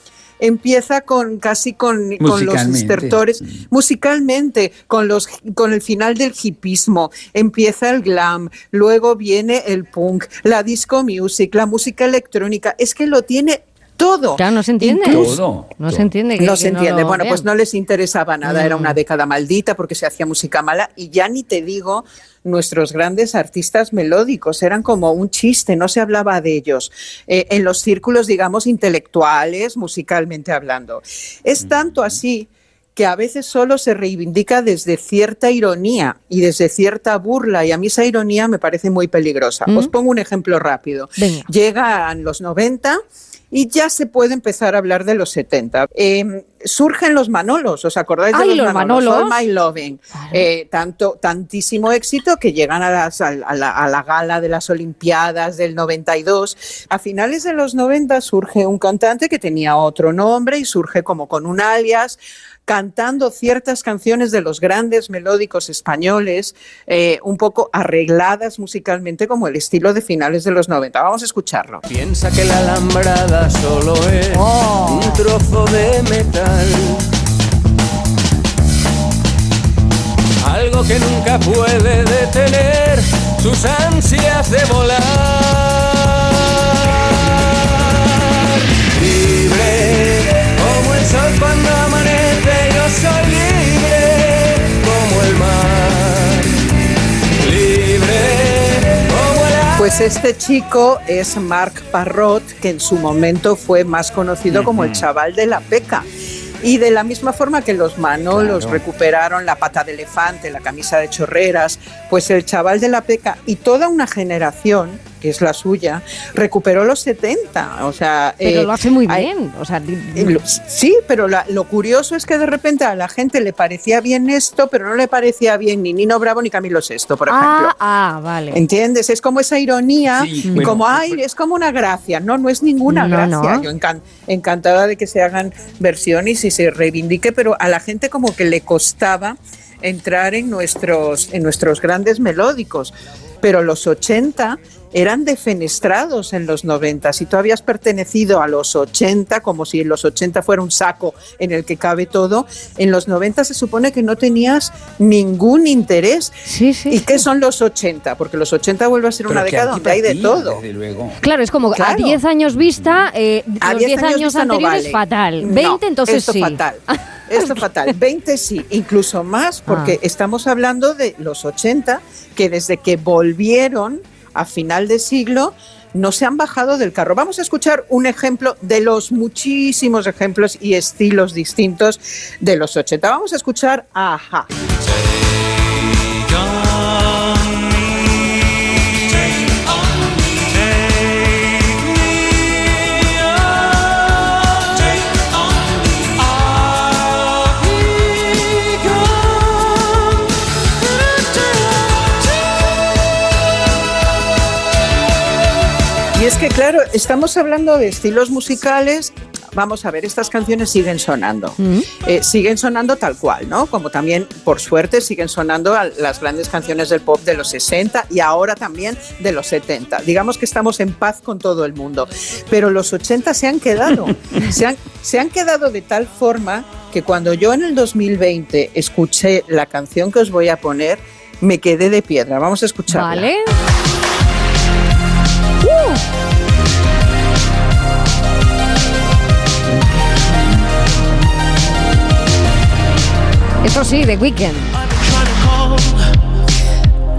Empieza con casi con, con los estertores, musicalmente, con, los, con el final del hipismo, empieza el glam, luego viene el punk, la disco music, la música electrónica, es que lo tiene todo. Claro, no se entiende. Incluso- No se entiende. que- no que se entiende. bueno, pues no les interesaba nada. Era Mm. una década maldita porque se hacía música mala. Y ya ni te digo, nuestros grandes artistas melódicos eran como un chiste, no se hablaba de ellos. Eh, en los círculos, digamos, intelectuales, musicalmente hablando. Es tanto así que a veces solo se reivindica desde cierta ironía y desde cierta burla, y a mí esa ironía me parece muy peligrosa. Mm. Os pongo un ejemplo rápido. Venga. Llegan los 90 y ya se puede empezar a hablar de los 70. Eh, surgen los Manolos, ¿os acordáis de los, los Manolos? All. My Loving. Eh, tanto, tantísimo éxito que llegan a, las- a la, a la gala de las Olimpiadas del 92. A finales de los 90 surge un cantante que tenía otro nombre y surge como con un alias cantando ciertas canciones de los grandes melódicos españoles, eh, un poco arregladas musicalmente como el estilo de finales de los 90. Vamos a escucharlo. Piensa que la alambrada solo es Oh. un trozo de metal. Algo que nunca puede detener sus ansias de volar. Libre como el sol cuando Pues este chico es Marc Parrot, que en su momento fue más conocido como el chaval de la peca. Y de la misma forma que los Manolos Claro. recuperaron la pata de elefante, la camisa de chorreras, pues el chaval de la peca y toda una generación, que es la suya, recuperó los 70. O sea, Pero eh, lo hace muy hay- bien. O sea, eh, lo- Sí, pero la- lo curioso es que de repente a la gente le parecía bien esto, pero no le parecía bien ni Nino Bravo ni Camilo VI, por ejemplo. ah, ah, vale. ¿Entiendes? Es como esa ironía, Sí, bueno, como, ay, es como una gracia. No, no es ninguna No, gracia. no. Yo encan- encantada de que se hagan versiones y se reivindique, pero a la gente como que le costaba entrar en nuestros, en nuestros grandes melódicos. Pero los 80 eran defenestrados en los 90. Si tú habías pertenecido a los 80, como si en los 80 fuera un saco en el que cabe todo, en los 90 se supone que no tenías ningún interés. Sí, sí. ¿Y qué son los 80? Porque los 80 vuelve a ser una Pero que década donde hay de todo. Luego. Claro, es como a Claro. 10 años vista, eh, A los 10 10 años años vista no anteriores vale. fatal. No, 20 entonces esto sí. fatal. Esto fatal. 20 sí, incluso más, porque Ah. estamos hablando de los 80, que desde que volvieron a final de siglo no se han bajado del carro. Vamos a escuchar un ejemplo de los muchísimos ejemplos y estilos distintos de los 80. Vamos a escuchar a Aja. Que, claro, estamos hablando de estilos musicales vamos a ver, estas canciones siguen sonando. Mm. Eh, siguen sonando tal cual, ¿no? Como también, por suerte, siguen sonando las grandes canciones del pop de los 60 y ahora también de los 70. Digamos que estamos en paz con todo el mundo. Pero los 80 se han quedado. se, han, se han quedado de tal forma que cuando yo en el 2020 escuché la canción que os voy a poner, me quedé de piedra. Vamos a escucharla. Vale. Eso sí, The Weeknd.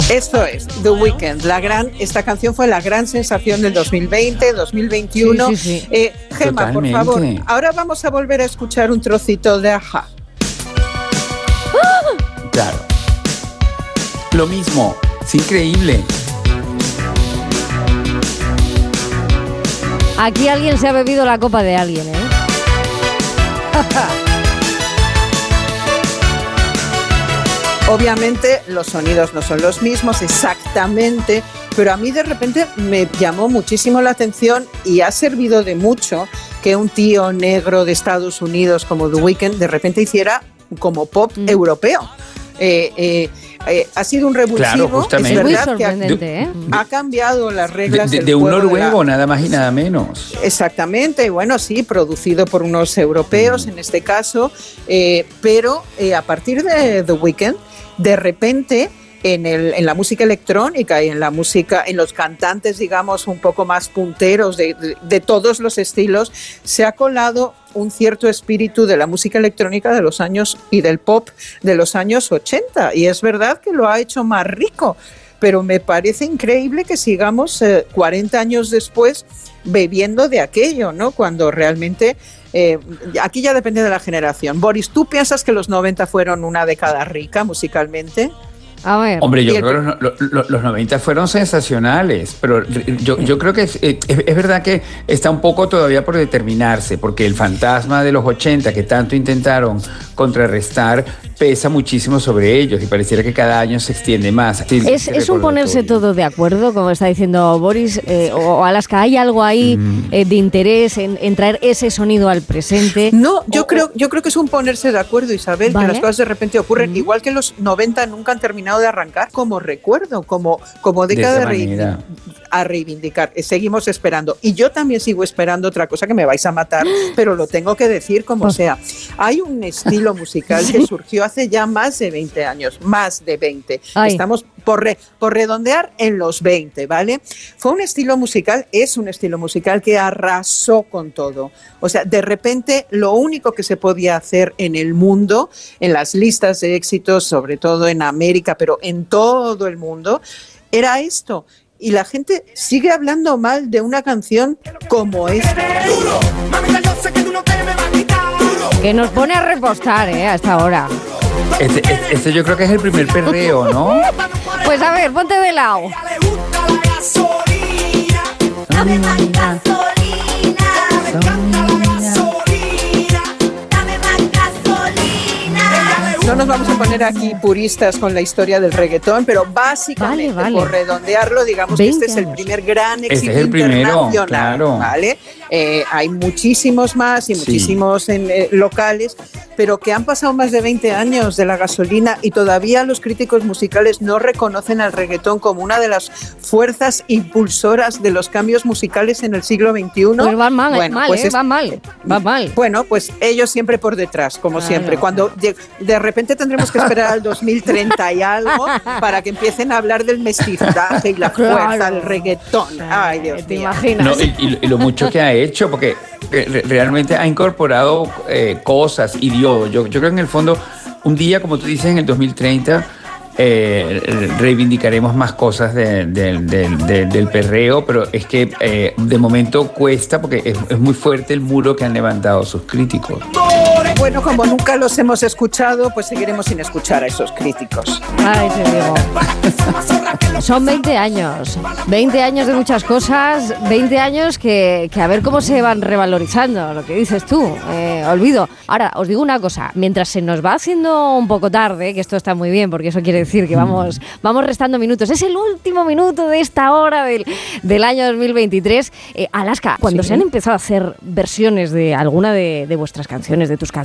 Esto es The Weeknd, la gran, esta canción fue la gran sensación del 2020, 2021. Sí, sí, sí. Eh, Gema, por favor, ahora vamos a volver a escuchar un trocito de Aja. Claro. Lo mismo, es increíble. Aquí alguien se ha bebido la copa de alguien, ¿eh? Obviamente los sonidos no son los mismos exactamente, pero a mí de repente me llamó muchísimo la atención y ha servido de mucho que un tío negro de Estados Unidos como The Weeknd de repente hiciera como pop europeo. Eh, eh, eh, ha sido un revulsivo, Claro, es verdad Muy que ha- sorprendente, ¿eh? ha, cambiado las reglas de- del de un juego de la- noruego, nada más y nada menos. Exactamente, y bueno, sí, producido por unos europeos en este caso, eh, pero eh, a partir de The Weeknd, de repente en, el, en la música electrónica y en la música, en los cantantes, digamos, un poco más punteros de, de- de todos los estilos, se ha colado un cierto espíritu de la música electrónica de los años y del pop de los años 80. Y es verdad que lo ha hecho más rico pero me parece increíble que sigamos eh, 40 años después bebiendo de aquello, ¿no? Cuando realmente eh, aquí ya depende de la generación. Boris, ¿tú piensas que los 90 fueron una década rica musicalmente? A ver. Hombre, yo el- creo que los, no- lo- los 90 fueron sensacionales, pero yo, yo creo que es, es- es verdad que está un poco todavía por determinarse, porque el fantasma de los 80 que tanto intentaron contrarrestar pesa muchísimo sobre ellos y pareciera que cada año se extiende más. Sí, Es, es un ponerse todo de acuerdo, como está diciendo Boris, eh, o, Alaska. ¿Hay algo ahí eh, de interés en, en traer ese sonido al presente? No, yo creo, yo creo que es un ponerse de acuerdo, Isabel, Vale. que las cosas de repente ocurren, igual que los 90 nunca han terminado de arrancar como recuerdo, como, como década de. A reivindicar. Eh, Seguimos esperando. Y yo también sigo esperando otra cosa que me vais a matar, pero lo tengo que decir como sea. Hay un estilo musical que surgió hace ya más de 20 años, más de 20. Ay. Estamos por, re- por redondear en los 20, ¿vale? Fue un estilo musical, es un estilo musical que arrasó con todo. O sea, de repente lo único que se podía hacer en el mundo, en las listas de éxitos, sobre todo en América, pero en todo el mundo, era esto. Y la gente sigue hablando mal de una canción como esta. Que nos pone a repostar, ¿eh? Hasta ahora. Este, este- este yo creo que es el primer perreo, ¿no? Pues a ver, ponte de lado. No nos vamos a poner aquí puristas con la historia del reggaetón, pero básicamente Vale, vale. por redondearlo, digamos que este 20 es el primer gran Este es éxito el primero, internacional, claro. ¿vale? Eh, hay muchísimos más y Sí. muchísimos en, eh, locales, pero que han pasado más de 20 años de la gasolina y todavía los críticos musicales no reconocen al reggaetón como una de las fuerzas impulsoras de los cambios musicales en el siglo XXI. Pues van mal, Bueno, mal, pues ¿eh? es- Van mal. Va mal. bueno, pues ellos siempre por detrás, como Claro. siempre. Cuando de, de repente tendremos que esperar al 2030 y algo para que empiecen a hablar del mestizaje y la Claro. fuerza del reggaetón. Ay, Dios ¿Te mío. imaginas? No, y, y- y lo mucho que ha hecho, porque eh, re- realmente ha incorporado eh, cosas, idiomas. Yo, yo creo que en el fondo, un día, como tú dices, en el 2030, eh, reivindicaremos más cosas de- del- perreo, pero es que eh, de momento cuesta porque es, es muy fuerte el muro que han levantado sus críticos. Por Bueno, como nunca los hemos escuchado, pues seguiremos sin escuchar a esos críticos. Ay, te digo. Son 20 años. 20 años de muchas cosas. 20 años que, que a ver cómo se van revalorizando, lo que dices tú. Eh, olvido. Ahora, os digo una cosa. Mientras se nos va haciendo un poco tarde, que esto está muy bien, porque eso quiere decir que vamos, vamos restando minutos. Es el último minuto de esta hora del, del año 2023. Eh, Alaska, cuando Sí. se han empezado a hacer versiones de alguna de, de vuestras canciones, de tus canciones,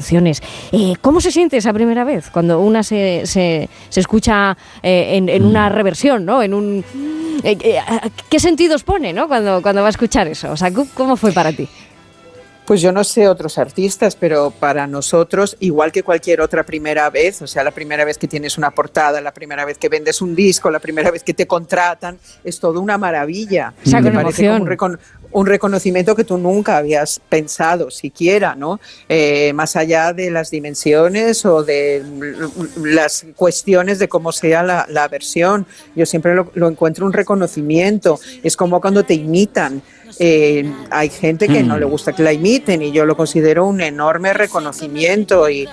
eh, ¿cómo se siente esa primera vez? Cuando una se, se, se escucha eh, en, en una reversión, ¿no? En un, eh, eh, ¿Qué sentidos pone, ¿no? Cuando, cuando va a escuchar eso. O sea, ¿cómo- ¿cómo fue para ti? Pues yo no sé otros artistas, pero para nosotros, igual que cualquier otra primera vez, o sea, la primera vez que tienes una portada, la primera vez que vendes un disco, la primera vez que te contratan, es todo una maravilla. O sea, Te con parece como emoción. un, recon- un reconocimiento que tú nunca habías pensado siquiera, ¿no? Eh, más allá de las dimensiones o de las cuestiones de cómo sea la, versión. Yo siempre lo encuentro un reconocimiento. Es como cuando te imitan. Eh, hay gente que no le gusta que la imiten y yo lo considero un enorme reconocimiento y,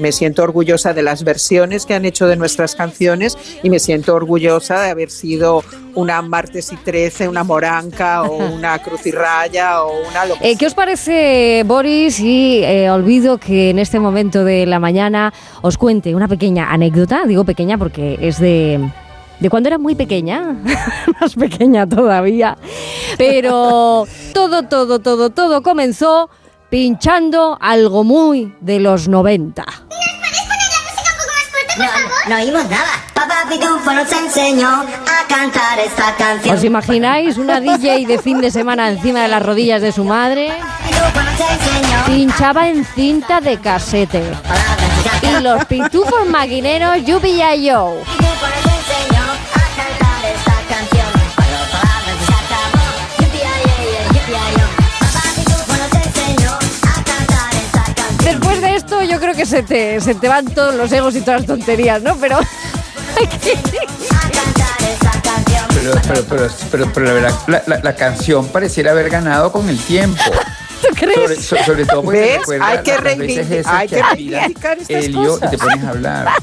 me siento orgullosa de las versiones que han hecho de nuestras canciones y me siento orgullosa de haber sido una martes y 13, una moranca o una cruz y raya o una lo que Eh, ¿Qué os parece, Boris? Y eh, olvido que en este momento de la mañana os cuente una pequeña anécdota. Digo pequeña porque es de, de cuando era muy pequeña, más pequeña todavía. Pero todo, todo, todo, todo comenzó pinchando algo muy de los 90. No, no oímos nada. Papá Pitufo nos enseñó a cantar esta canción. ¿Os imagináis una DJ de fin de semana encima de las rodillas de su madre? Pinchaba en cinta de casete. Y los pitufos maquineros Yupi y yo. Que se te, se te van todos los egos y todas las tonterías, ¿no? Pero... Pero, pero, pero, pero, pero la verdad, la, la- la canción pareciera haber ganado con el tiempo. ¿Tú crees? Sobre, so- sobre todo porque ¿Ves? recuerda Hay que reivindicar- hay que reivindicar estas helio y te pones a hablar.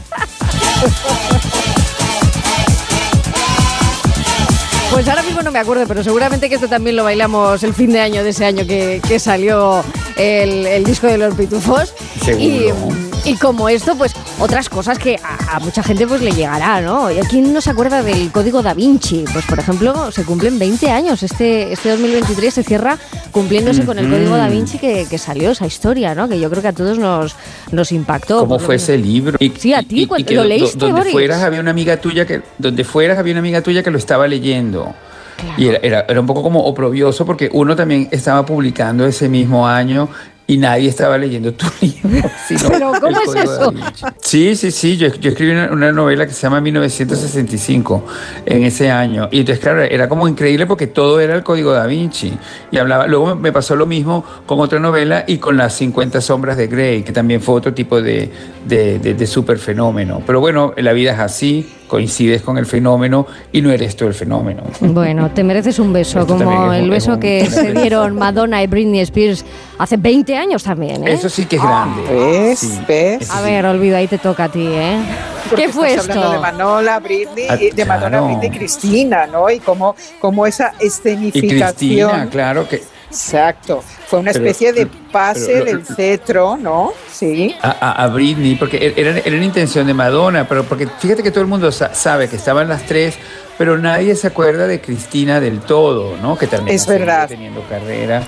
Pues ahora mismo no me acuerdo, pero seguramente que esto también lo bailamos el fin de año de ese año que, que salió el, el disco de los pitufos. Y, Seguro. y como esto, pues otras cosas que a, a mucha gente pues le llegará, ¿no? ¿Y quién no se acuerda del código da Vinci? Pues por ejemplo, se cumplen 20 años. Este, este 2023 se cierra cumpliéndose con el código da Vinci que, que salió esa historia, ¿no? Que yo creo que a todos nos, nos impactó. ¿Cómo fue ese libro? Y, Sí, a ti, y- y cuando- que ¿lo leíste, donde Boris? fueras había una amiga tuya que donde fueras había una amiga tuya que lo estaba leyendo. Y era, era, era un poco como oprobioso porque uno también estaba publicando ese mismo año y nadie estaba leyendo tu libro. sino Pero, ¿cómo es eso? Sí, sí, sí. Yo, yo escribí una, una novela que se llama 1965 en ese año. Y entonces, claro, era como increíble porque todo era el código da Vinci. Y hablaba. Luego me pasó lo mismo con otra novela y con las 50 sombras de Grey, que también fue otro tipo de, de, de, de super fenómeno. Pero bueno, la vida es así, coincides con el fenómeno y no eres tú el fenómeno. Bueno, te mereces un beso, Esto como es un- el beso es un- que se dieron Madonna y Britney Spears hace 20 años también, ¿eh? Eso sí que es grande. ¿Ves? Sí. ¿Ves? A ver, olvida, ahí te toca a ti, ¿eh? Porque ¿Qué fue estás hablando de esto? Manola, Britney, Ah, y de Madonna, claro. Britney y Cristina, ¿no? Y como, como esa Y escenificación. Cristina, claro que Exacto. Fue una Pero- especie de pase del cetro, ¿no? Sí. a, a- Britney, porque era, era una intención de Madonna, pero porque fíjate que todo el mundo sa- sabe que estaban las tres, pero nadie se acuerda de Cristina del todo, ¿no? Que también Es verdad. teniendo carrera,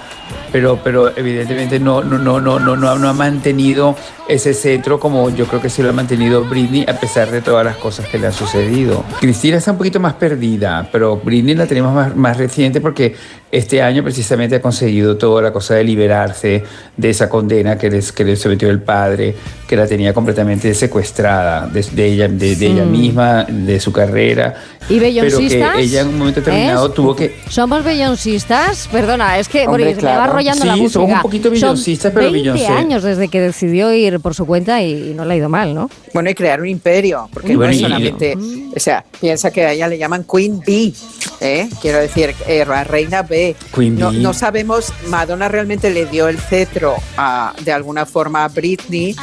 pero, pero evidentemente no, no, no, no, no, no, no ha mantenido ese cetro como yo creo que sí lo ha mantenido Britney a pesar de todas las cosas que le han sucedido. Cristina está un poquito más perdida, pero Britney la tenemos más, más reciente porque este año precisamente ha conseguido toda la cosa de liberarse de esa condena que les, que le sometió el padre, que la tenía completamente secuestrada de, de ella, de, de ella Mm. misma, de su carrera. ¿Y Pero que belloncistas? ella en un momento determinado ¿Eh? tuvo que ¿Somos belloncistas? Perdona, es que Hombre, Boris, me va claro. arrollando la Sí, música. somos un poquito belloncistas, pero 20 Beyoncé. años desde que decidió ir por su cuenta y, y no le ha ido mal, ¿no? Bueno, y crear un imperio, porque Bueno, no es y- solamente, o sea, piensa que a ella le llaman Queen Bee, ¿eh? quiero decir, eh, la reina B. Queen no, Bee. no sabemos, Madonna realmente le dio el cetro a, de alguna forma a Britney,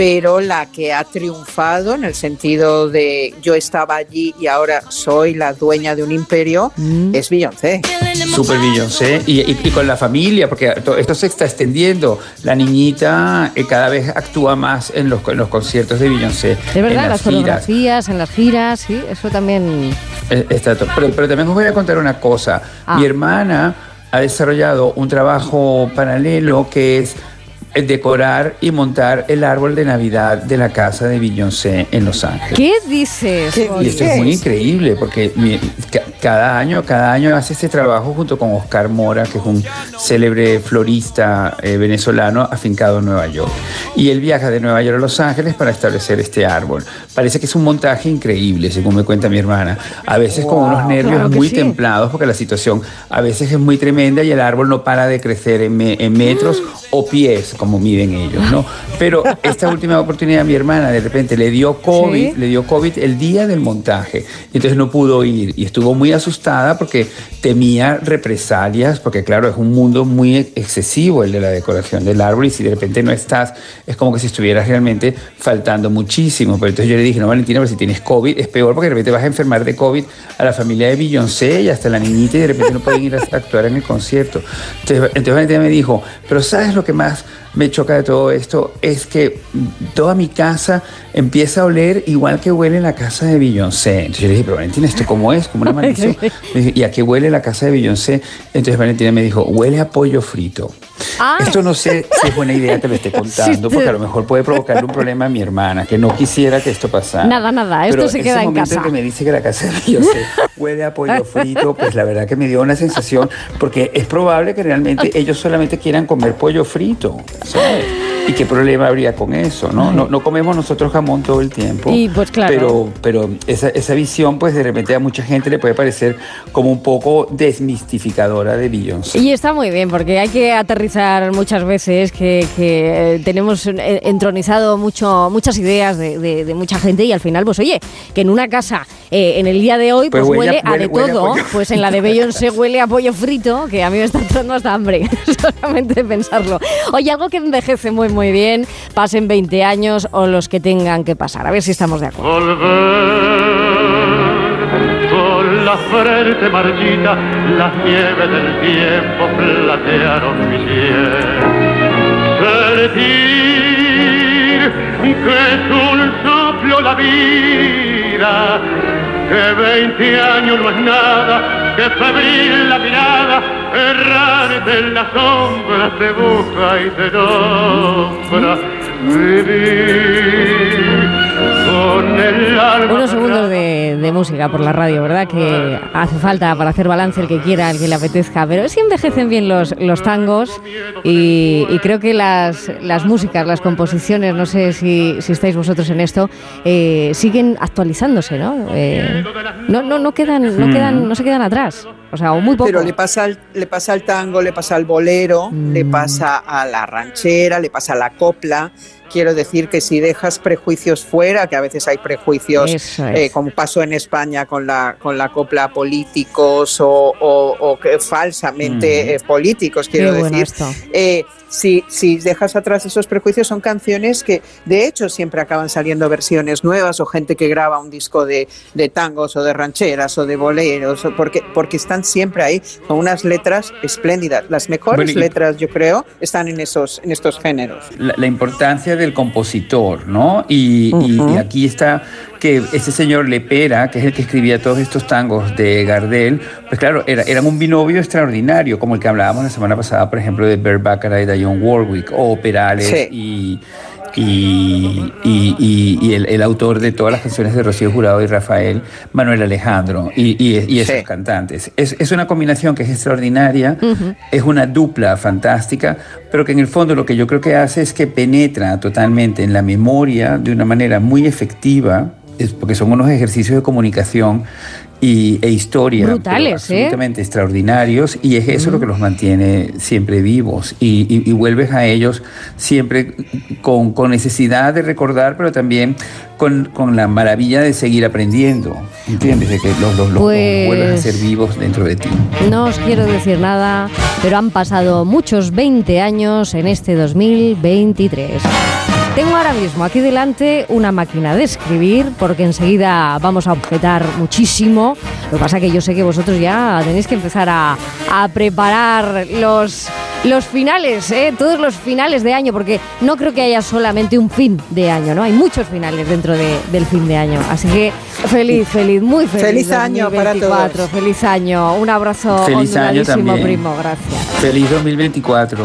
pero la que ha triunfado en el sentido de yo estaba allí y ahora soy la dueña de un imperio es Beyoncé. Super Beyoncé y, y- y con la familia, porque to- esto se está extendiendo. La niñita eh, cada vez actúa más en los, en los conciertos de Beyoncé. Es en verdad, las las giras. coreografías, en las giras, sí, eso también. Eh, está pero, pero también os voy a contar una cosa. Ah. Mi hermana ha desarrollado un trabajo paralelo que es decorar y montar el árbol de Navidad de la casa de Beyoncé en Los Ángeles. ¿Qué dices? Y esto es muy increíble porque mi- cada año, cada año hace este trabajo junto con Oscar Mora, que es un célebre florista eh, venezolano afincado en Nueva York. Y él viaja de Nueva York a Los Ángeles para establecer este árbol. Parece que es un montaje increíble, según me cuenta mi hermana. A veces con unos nervios claro muy sí. templados porque la situación a veces es muy tremenda y el árbol no para de crecer en, me- en metros o pies, como miden ellos, ¿no? Pero esta última oportunidad mi hermana de repente le dio COVID, Sí. le dio COVID el día del montaje, entonces no pudo ir y estuvo muy asustada porque temía represalias, porque claro, es un mundo muy excesivo el de la decoración del árbol y si de repente no estás, es como que si estuvieras realmente faltando muchísimo. Pero entonces yo le dije, no Valentina, pero si tienes COVID es peor porque de repente vas a enfermar de COVID a la familia de Beyoncé y hasta la niñita y de repente no pueden ir a actuar en el concierto. Entonces, entonces Valentina me dijo, pero ¿sabes lo que más me choca de todo esto? Es que toda mi casa empieza a oler igual que huele la casa de Beyoncé. Entonces yo le dije, pero Valentina, ¿esto cómo es? Como una maldición. ¿Y a qué huele la casa de Beyoncé? Entonces Valentina me dijo, huele a pollo frito. Ah. Esto no sé si es buena idea que lo esté contando, porque a lo mejor puede provocarle un problema a mi hermana, que no quisiera que esto pasara. Nada, nada, esto Pero se ese queda en momento casa. que me dice que la casa de Beyoncé huele a pollo frito, pues la verdad que me dio una sensación, porque es probable que realmente ellos solamente quieran comer pollo frito, ¿sabes? ¿Y qué problema habría con eso? ¿no? No, no comemos nosotros jamón todo el tiempo. Y, pues, claro. Pero, pero esa, esa visión, pues de repente a mucha gente le puede parecer como un poco desmistificadora de Beyoncé. Y está muy bien, porque hay que aterrizar muchas veces que, que, eh, tenemos entronizado mucho, muchas ideas de, de- de mucha gente y al final, pues oye, que en una casa eh, en el día de hoy pues, Pues huele huele, a- a huele- de huele a todo, pollo pues en la de Beyoncé huele a pollo frito, que a mí me está entrando hasta hambre, solamente de pensarlo. Oye, algo que envejece muy muy bien, pasen 20 años o los que tengan que pasar, a ver si estamos de acuerdo. Con la frente marchita, las nieves del tiempo platearon mi. Sentir que es un soplo la vida, que veinte años no es nada, que febril la mirada, errante en las sombras te busca y te nombra. Vivir Unos segundos de, de música por la radio, ¿verdad? Que hace falta para hacer balance el que quiera, el que le apetezca. Pero sí envejecen bien los, los tangos y, y creo que las, las músicas, las composiciones, no sé si, si estáis vosotros en esto, eh, siguen actualizándose, ¿no? Eh, no, no, no, quedan, no, Hmm. quedan, no se quedan atrás. O sea, o muy poco. Pero le pasa, al, le pasa al tango, le pasa al bolero, le Mm. pasa a la ranchera, le pasa a la copla. Quiero decir que si dejas prejuicios fuera, que a veces hay prejuicios, es. eh, como pasó en España con la, con la copla políticos o, o- o que falsamente Mm. eh, políticos, quiero Qué decir. Si, si dejas atrás esos prejuicios, son canciones que de hecho siempre acaban saliendo versiones nuevas o gente que graba un disco de, de tangos o de rancheras o de boleros, o porque, porque están siempre ahí con unas letras espléndidas. Las mejores Bueno, letras, yo creo, están en, esos, en estos géneros. la, la importancia del compositor, ¿no? Y, y- y aquí está que ese señor Lepera, que es el que escribía todos estos tangos de Gardel, pues claro, era, eran un binomio extraordinario, como el que hablábamos la semana pasada, por ejemplo, de Bert Bacharach y Dionne Warwick, o Perales Sí. y, y, y- y- y el, el autor de todas las canciones de Rocío Jurado y Rafael, Manuel Alejandro, y esos cantantes. Es, es una combinación que es extraordinaria, es una dupla fantástica, pero que en el fondo lo que yo creo que hace es que penetra totalmente en la memoria de una manera muy efectiva, es porque son unos ejercicios de comunicación y, e historia Brutales, ¿eh? absolutamente extraordinarios y es eso lo que los mantiene siempre vivos y, y- y vuelves a ellos siempre con, con necesidad de recordar pero también con, con la maravilla de seguir aprendiendo ¿entiendes? de que los, los, los Pues- vuelves a ser vivos dentro de ti No os quiero decir nada, pero han pasado muchos 20 años en este 2023. Tengo ahora mismo aquí delante una máquina de escribir porque enseguida vamos a objetar muchísimo. Lo que pasa que yo sé que vosotros ya tenéis que empezar a, a preparar los, los finales, ¿eh? todos los finales de año, porque no creo que haya solamente un fin de año, ¿no? Hay muchos finales dentro de- del fin de año. Así que feliz, feliz, muy feliz. Feliz año para 2024. todos. Feliz año. Un abrazo Feliz año también. primo. Gracias. feliz 2024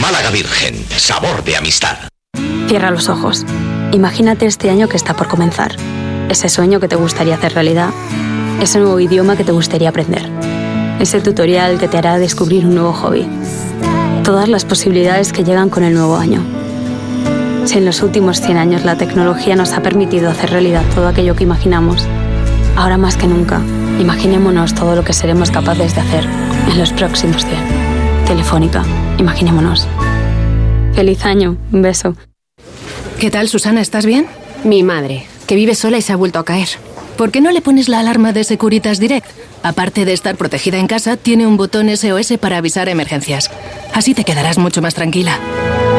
Málaga Virgen, sabor de amistad. Cierra los ojos. Imagínate este año que está por comenzar. Ese sueño que te gustaría hacer realidad. Ese nuevo idioma que te gustaría aprender. Ese tutorial que te hará descubrir un nuevo hobby. Todas las posibilidades que llegan con el nuevo año. Si en los últimos 100 años la tecnología nos ha permitido hacer realidad todo aquello que imaginamos, ahora más que nunca, imaginémonos todo lo que seremos capaces de hacer en los próximos 100. Telefónica, imaginémonos. Feliz año, un beso. ¿Qué tal, Susana? ¿Estás bien? Mi madre, que vive sola y se ha vuelto a caer. ¿Por qué no le pones la alarma de Securitas Direct? Aparte de estar protegida en casa, tiene un botón SOS para avisar emergencias. Así te quedarás mucho más tranquila.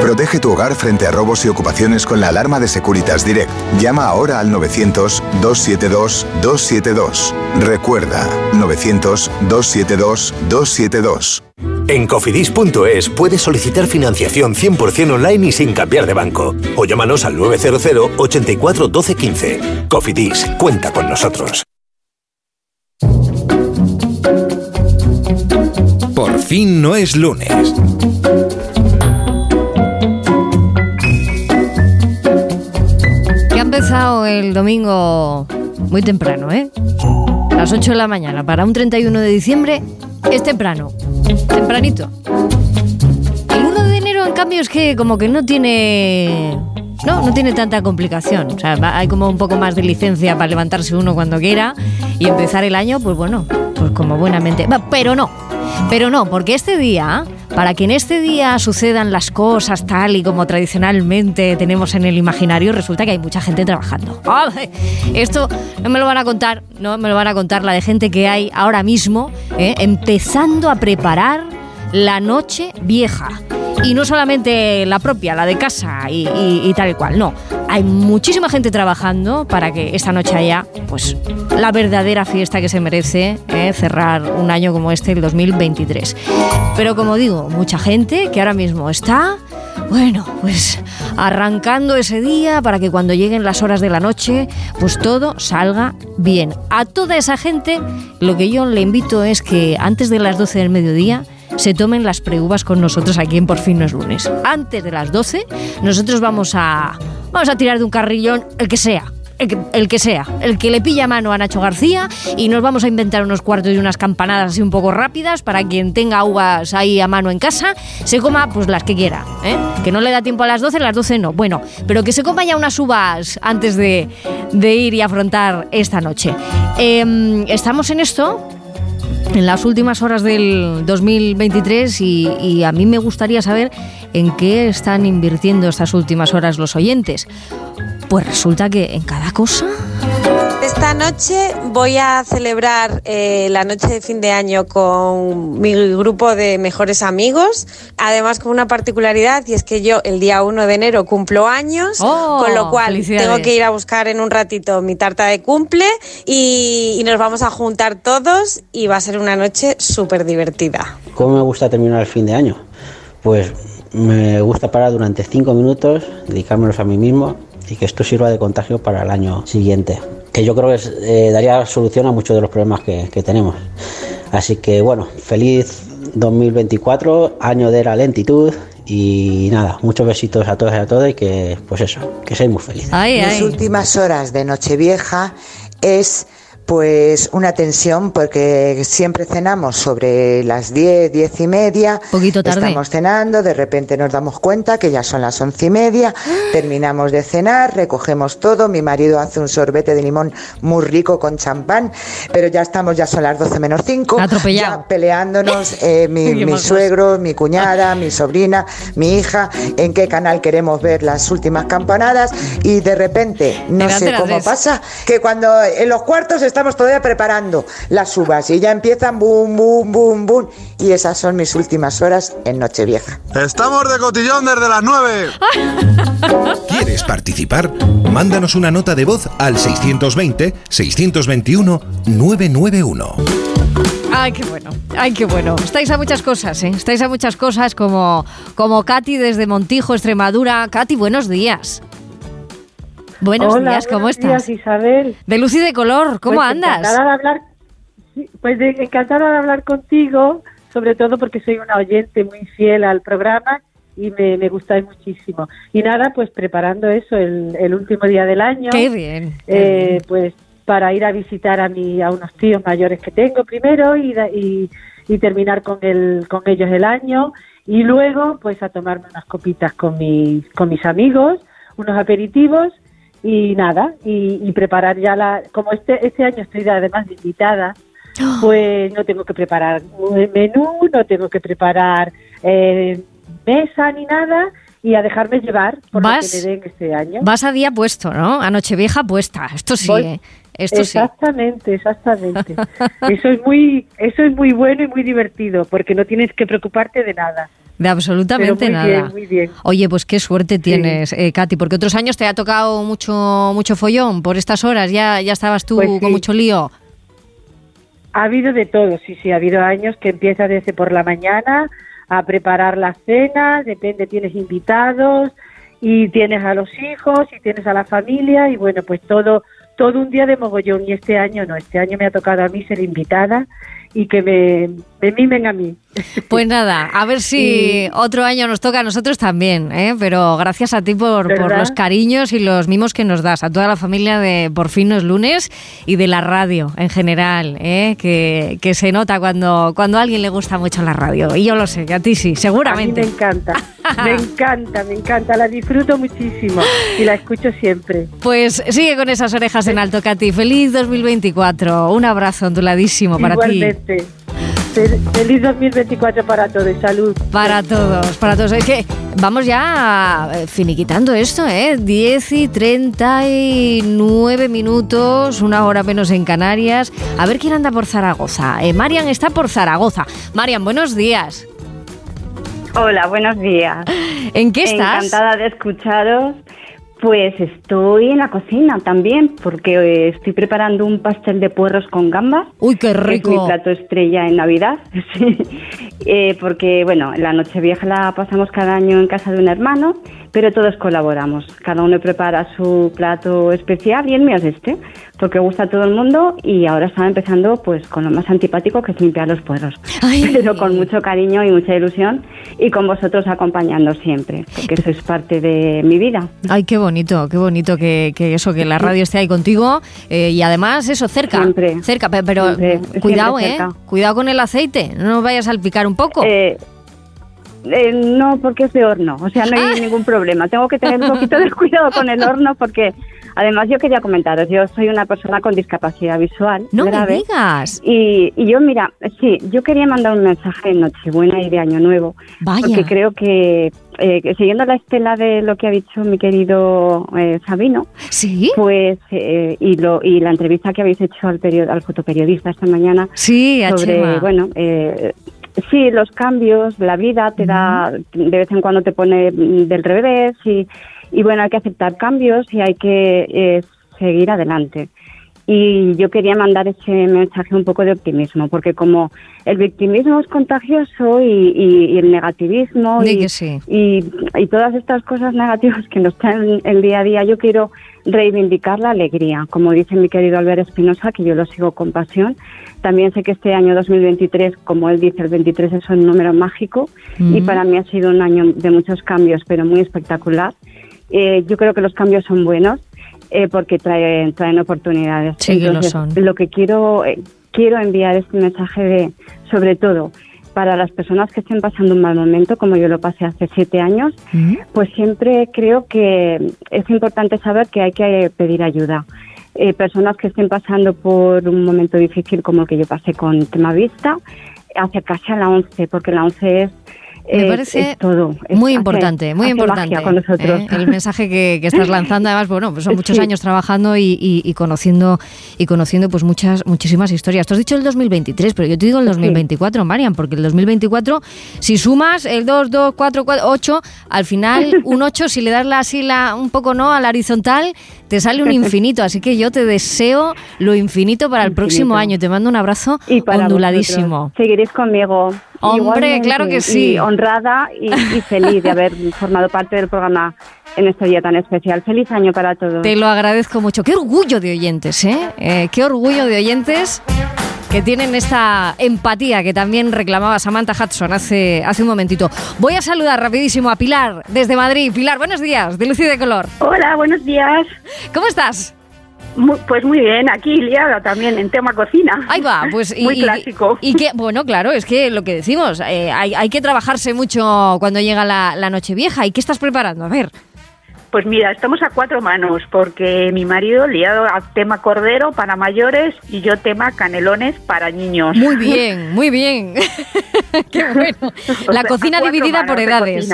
Protege tu hogar frente a robos y ocupaciones con la alarma de Securitas Direct. Llama ahora al 900-272-272. Recuerda, 900-272-272. En cofidis.es puedes solicitar financiación 100% online y sin cambiar de banco. O llámanos al 900 84 12 15. Cofidis, cuenta con nosotros. Por fin no es lunes. Empezado el domingo muy temprano, ¿eh? A las 8 de la mañana. Para un 31 de diciembre es temprano. Tempranito. El 1 de enero, en cambio, es que como que no tiene... No, no tiene tanta complicación. O sea, hay como un poco más de licencia para levantarse uno cuando quiera y empezar el año, pues bueno, pues como buenamente. Pero no, pero no, porque este día, para que en este día sucedan las cosas tal y como tradicionalmente tenemos en el imaginario, resulta que hay mucha gente trabajando. Esto no me lo van a contar, no me lo van a contar la de gente que hay ahora mismo, ¿eh? empezando a preparar la noche vieja. Y no solamente la propia, la de casa y, tal y cual, no. Hay muchísima gente trabajando para que esta noche haya, pues, la verdadera fiesta que se merece ¿eh? cerrar un año como este, el 2023. Pero como digo, mucha gente que ahora mismo está, bueno, pues arrancando ese día para que cuando lleguen las horas de la noche, pues todo salga bien. A toda esa gente, lo que yo le invito es que antes de las 12 del mediodía, se tomen las preuvas con nosotros aquí en Por fin no es lunes. Antes de las 12, nosotros vamos a, vamos a tirar de un carrillón, el que sea. el que, el que sea, el que le pilla mano a Nacho García y nos vamos a inventar unos cuartos y unas campanadas así un poco rápidas para quien tenga uvas ahí a mano en casa, se coma pues las que quiera. ¿eh? Que no le da tiempo a las 12, las 12 no. Bueno, pero que se coma ya unas uvas antes de, de ir y afrontar esta noche. Em, estamos en esto en las últimas horas del 2023 y, y a mí me gustaría saber en qué están invirtiendo estas últimas horas los oyentes. Pues resulta que en cada cosa... Esta noche voy a celebrar eh, la noche de fin de año con mi grupo de mejores amigos, además con una particularidad y es que yo el día 1 de enero cumplo años, Oh, con lo cual tengo que ir a buscar en un ratito mi tarta de cumple y, y nos vamos a juntar todos y va a ser una noche súper divertida. ¿Cómo me gusta terminar el fin de año? Pues me gusta parar durante cinco minutos, dedicármelos a mí mismo y que esto sirva de contagio para el año siguiente. Que yo creo que es- eh, daría solución a muchos de los problemas que, que tenemos. Así que bueno, feliz 2024, año de la lentitud y nada, muchos besitos a todos y a todas y que pues eso, que seáis muy felices. Las últimas horas de Nochevieja es pues una tensión porque siempre cenamos sobre las 10, 10 y media. Poquito tarde. Estamos cenando, de repente nos damos cuenta que ya son las once y media, terminamos de cenar, recogemos todo, mi marido hace un sorbete de limón muy rico con champán, pero ya estamos, ya son las 12 menos 5, ya peleándonos eh, mi, suegro, mi cuñada, mi sobrina, mi hija, en qué canal queremos ver las últimas campanadas. Y de repente, no sé cómo pasa, que cuando en los cuartos estamos todavía preparando las uvas y ya empiezan boom, boom, boom, boom y esas son mis últimas horas en Nochevieja. Estamos de cotillón desde las 9. ¿Quieres participar? Mándanos una nota de voz al 620-621-991. Ay, qué bueno, ay, qué bueno. Estáis a muchas cosas, ¿eh? Estáis a muchas cosas como, como Katy desde Montijo, Extremadura. Katy, buenos días. Buenos Hola, días, ¿cómo buenos estás? días, Isabel. De luz y de color, ¿cómo Pues andas? Encantada de hablar, pues de- encantada de hablar contigo, sobre todo porque soy una oyente muy fiel al programa y me, me gustáis muchísimo. Y nada, pues preparando eso, el, el último día del año. Qué bien. qué eh, bien. pues para ir a visitar a mi a unos tíos mayores que tengo primero y, y terminar con el con ellos el año y luego pues a tomarme unas copitas con mis con mis amigos unos aperitivos y nada y, y preparar ya la como este este año estoy de- además de invitada pues no tengo que preparar menú no tengo que preparar eh, mesa ni nada y a dejarme llevar por lo Vas- que me den este año Vas a día puesto, ¿no? A Nochevieja puesta. Esto sí, Voy- ¿eh? Esto sí. exactamente, exactamente. eso es muy, eso es muy bueno y muy divertido, porque no tienes que preocuparte de nada. De absolutamente muy nada. bien, muy bien. Oye, pues qué suerte tienes, eh, Katy, porque otros años te ha tocado mucho mucho follón por estas horas. Ya, ya estabas tú Pues con mucho lío. Ha habido de todo, sí, sí, ha habido años que empiezas desde por la mañana a preparar la cena, depende, tienes invitados y tienes a los hijos y tienes a la familia y bueno, pues todo todo un día de mogollón y este año no, este año me ha tocado a mí ser invitada y que me, me mimen a mí. Pues nada, a ver si Y- otro año nos toca a nosotros también, ¿eh? pero gracias a ti por, los cariños y los mimos que nos das, a toda la familia de Por fin no es lunes y de la radio en general, ¿eh? que, que se nota cuando, cuando a alguien le gusta mucho la radio. Y yo lo sé, que a ti sí, seguramente. A mí me encanta, me encanta, me encanta, la disfruto muchísimo y la escucho siempre. Pues sigue con esas orejas en alto, Katy. Feliz 2024. Un abrazo onduladísimo para ti. Igualmente. Fel- Feliz 2024 para todos, salud. Para todos, para todos. Es que vamos ya eh, finiquitando esto, ¿eh? 10 y 39 minutos, una hora menos en Canarias. A ver quién anda por Zaragoza. Eh, Marian está por Zaragoza. Marian, buenos días. Hola, buenos días. ¿En qué estás? Encantada de escucharos. Pues estoy en la cocina también, porque eh, estoy preparando un pastel de puerros con gambas. Uy, qué que Es rico. mi plato estrella en Navidad. sí. Eh, porque, bueno, la Nochevieja la pasamos cada año en casa de un hermano, pero todos colaboramos. Cada uno prepara su plato especial y el mío es este, porque gusta a todo el mundo y ahora estaba empezando pues con lo más antipático que es limpiar los puerros, pero con mucho cariño y mucha ilusión y con vosotros acompañando siempre, porque eso es parte de mi vida. Ay, qué bonito, qué bonito que, que eso, que la radio esté ahí contigo eh, y además eso, cerca, cerca, pe- pero Siempre, cuidado, siempre ¿eh? cerca. Cuidado con el aceite, no nos vayas a salpicar un poco. Eh, eh, no, porque es de horno, o sea, no Ah. hay ningún problema. Tengo que tener un poquito de cuidado con el horno porque, además, yo quería comentaros, yo soy una persona con discapacidad visual No me grave. digas. Y, y yo, mira, sí, yo quería mandar un mensaje de Nochebuena y de Año Nuevo. Vaya. Porque creo que, eh, siguiendo la estela de lo que ha dicho mi querido eh, Sabino, ¿Sí? pues, eh, y, lo, y la entrevista que habéis hecho al, perio- al fotoperiodista esta mañana, Sí, sobre, bueno, eh, sí, los cambios, la vida te da, de vez en cuando te pone del revés y, y bueno, hay que aceptar cambios y hay que eh, seguir adelante. Y yo quería mandar ese mensaje un poco de optimismo, porque como el victimismo es contagioso y, y- y el negativismo sí. y, y todas estas cosas negativas que nos traen el día a día, yo quiero reivindicar la alegría. Como dice mi querido Albert Espinosa, que yo lo sigo con pasión. También sé que este año 2023, como él dice, el 23 es un número mágico y para mí ha sido un año de muchos cambios, pero muy espectacular. Eh, yo creo que los cambios son buenos eh, porque traen, traen oportunidades. Sí que lo Entonces, son. Lo que quiero, eh, quiero enviar este mensaje de, sobre todo, para las personas que estén pasando un mal momento, como yo lo pasé hace siete años, pues siempre creo que es importante saber que hay que pedir ayuda. Eh, personas que estén pasando por un momento difícil como el que yo pasé con tema vista, acercarse a la 11, porque la 11 es, Me es- parece es todo. Es- Muy hace- importante, muy hace importante. con nosotros. ¿eh? El mensaje que, que estás lanzando, además, bueno, pues son muchos Sí. años trabajando y, y- y conociendo y conociendo pues muchas muchísimas historias. Tú has dicho el 2023, pero yo te digo el 2024, Marian, porque el 2024, si sumas el 2, 2, 4, 4, 8, al final un 8, si le das la así la, un poco no a la horizontal, te sale un infinito. Así que yo te deseo lo infinito para el próximo año. Te mando un abrazo Y para onduladísimo. vosotros. Seguiréis conmigo. Hombre, Igualmente, claro que sí. y honrada y, y feliz de haber formado parte del programa en este día tan especial. Feliz año para todos. Te lo agradezco mucho. Qué orgullo de oyentes, ¿eh? Eh, qué orgullo de oyentes que tienen esta empatía que también reclamaba Samantha Hudson hace, hace un momentito. Voy a saludar rapidísimo a Pilar desde Madrid. Pilar, buenos días, de Luz y de Color. Hola, buenos días. ¿Cómo estás? Pues muy bien, aquí liada también en tema cocina. Ahí va, pues y, muy y- clásico. Y, que, bueno, claro, es que lo que decimos, eh, hay, hay que trabajarse mucho cuando llega la, la noche vieja. ¿Y qué estás preparando? A ver. Pues mira, estamos a cuatro manos porque mi marido liado a tema cordero para mayores y yo tema canelones para niños. Muy bien, muy bien. Qué bueno. O La sea, cocina dividida por edades.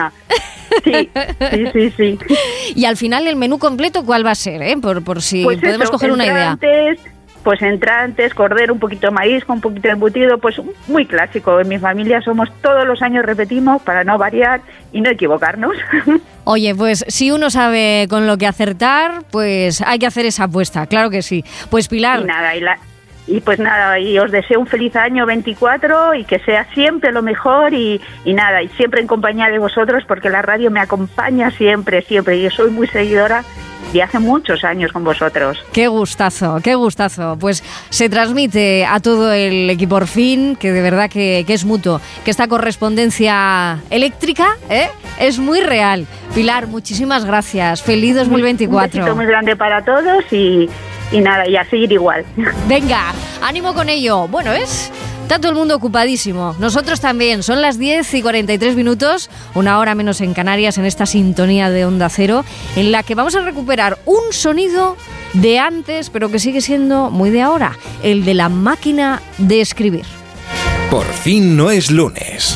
Sí, sí, sí, sí. Y al final el menú completo, ¿cuál va a ser? eh? Por, por si Pues podemos eso, coger una idea. entrantes, Pues entrantes, cordero, un poquito de maíz, con un poquito de embutido, pues muy clásico. En mi familia somos todos los años repetimos para no variar y no equivocarnos. Oye, pues si uno sabe con lo que acertar, pues hay que hacer esa apuesta, claro que sí. Pues Pilar. Y nada, y, la- y pues nada, y os deseo un feliz año 24 y que sea siempre lo mejor y, y nada, y siempre en compañía de vosotros porque la radio me acompaña siempre, siempre. Y yo soy muy seguidora de hace muchos años con vosotros. Qué gustazo, qué gustazo. Pues se transmite a todo el equipo Orfin, que de verdad que, que es mutuo, que esta correspondencia eléctrica ¿eh? es muy real. Pilar, muchísimas gracias. Feliz Un 2024. besito muy grande para todos y, y nada, y a seguir igual. Venga, ánimo con ello. Bueno, es. Está todo el mundo ocupadísimo. Nosotros también. Son las 10 y 43 minutos, una hora menos en Canarias, en esta sintonía de Onda Cero, en la que vamos a recuperar un sonido de antes, pero que sigue siendo muy de ahora, el de la máquina de escribir. Por fin no es lunes.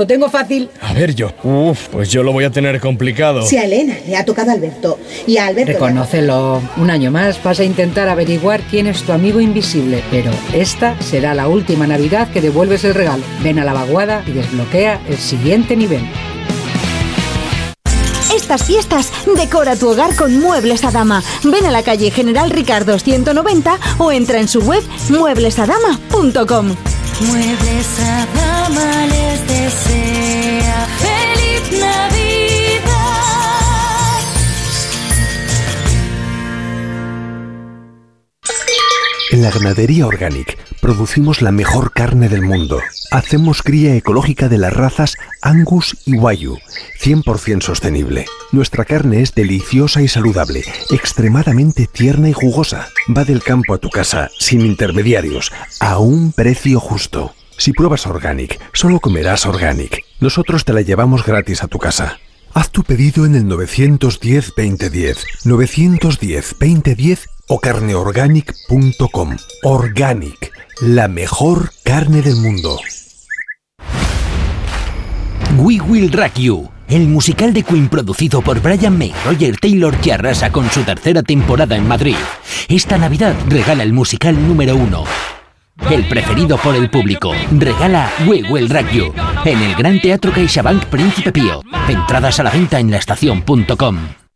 Lo tengo fácil. A ver yo. Uf, pues yo lo voy a tener complicado. Si a Elena le ha tocado a Alberto y a Alberto... Reconócelo. Un año más vas a intentar averiguar quién es tu amigo invisible, pero esta será la última Navidad que devuelves el regalo. Ven a la vaguada y desbloquea el siguiente nivel. Estas fiestas, decora tu hogar con Muebles a Dama. Ven a la calle General Ricardo 190 o entra en su web mueblesadama.com. Muebles a dama les desea feliz Navidad. En la ganadería Organic producimos la mejor carne del mundo. Hacemos cría ecológica de las razas Angus y Wayu, 100% sostenible. Nuestra carne es deliciosa y saludable, extremadamente tierna y jugosa. Va del campo a tu casa, sin intermediarios, a un precio justo. Si pruebas Organic, solo comerás Organic. Nosotros te la llevamos gratis a tu casa. Haz tu pedido en el 910-2010, 910-2010 o carneorganic.com. Organic, la mejor carne del mundo. We Will Rock You, el musical de Queen producido por Brian May, Roger Taylor que arrasa con su tercera temporada en Madrid. Esta Navidad regala el musical número uno. El preferido por el público. Regala We Will Rock You en el Gran Teatro CaixaBank Príncipe Pío. Entradas a la venta en laestacion.com.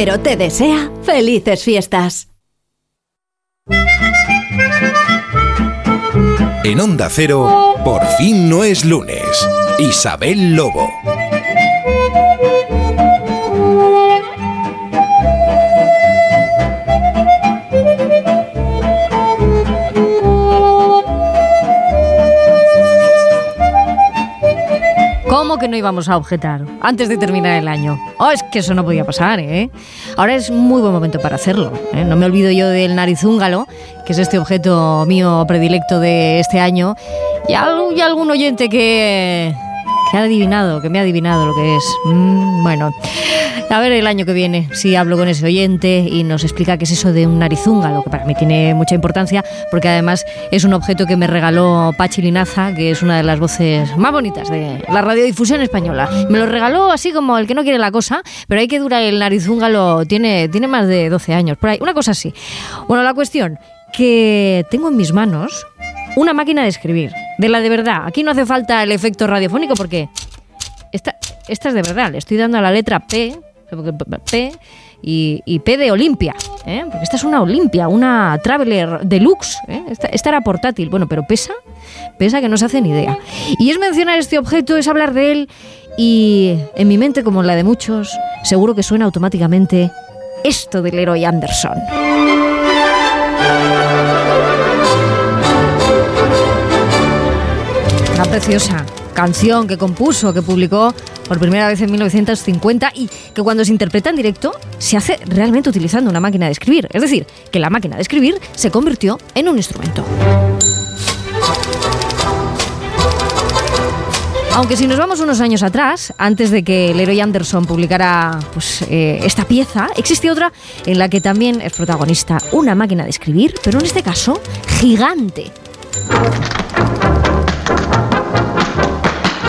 Cero te desea felices fiestas. En Onda Cero, por fin no es lunes. Isabel Lobo. ¿Cómo que no íbamos a objetar antes de terminar el año? Oh, es que eso no podía pasar, ¿eh? Ahora es muy buen momento para hacerlo. ¿eh? No me olvido yo del narizúngalo, que es este objeto mío predilecto de este año. Y algún oyente que, que ha adivinado, que me ha adivinado lo que es. Mm, bueno, a ver el año que viene si hablo con ese oyente y nos explica qué es eso de un narizúngalo, que para mí tiene mucha importancia porque además es un objeto que me regaló Pachi Linaza, que es una de las voces más bonitas de la radiodifusión española. Me lo regaló así como el que no quiere la cosa, pero hay que dura el narizúngalo, tiene, tiene más de 12 años, por ahí, una cosa así. Bueno, la cuestión, que tengo en mis manos una máquina de escribir, de la de verdad. Aquí no hace falta el efecto radiofónico porque esta, esta es de verdad, le estoy dando a la letra P, P y, P de Olimpia, ¿eh? porque esta es una Olimpia, una Traveler Deluxe, ¿eh? esta, era portátil, bueno, pero pesa, pesa que no se hace ni idea. Y es mencionar este objeto, es hablar de él y en mi mente, como en la de muchos, seguro que suena automáticamente esto del Leroy Anderson. Una preciosa canción que compuso, que publicó por primera vez en 1950 y que cuando se interpreta en directo se hace realmente utilizando una máquina de escribir. Es decir, que la máquina de escribir se convirtió en un instrumento. Aunque si nos vamos unos años atrás, antes de que Leroy Anderson publicara pues, eh, esta pieza, existe otra en la que también es protagonista una máquina de escribir, pero en este caso gigante.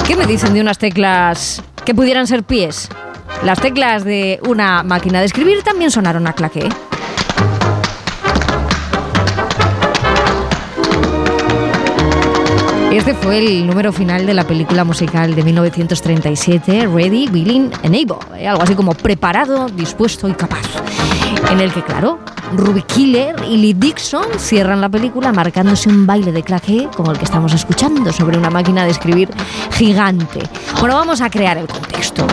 ¿Qué me dicen de unas teclas que pudieran ser pies? Las teclas de una máquina de escribir también sonaron a claqué. Este fue el número final de la película musical de 1937, Ready, Willing and Able, ¿eh? algo así como preparado, dispuesto y capaz, en el que, claro, Ruby Killer y Lee Dixon cierran la película marcándose un baile de claqué como el que estamos escuchando sobre una máquina de escribir gigante. Bueno, vamos a crear el contexto.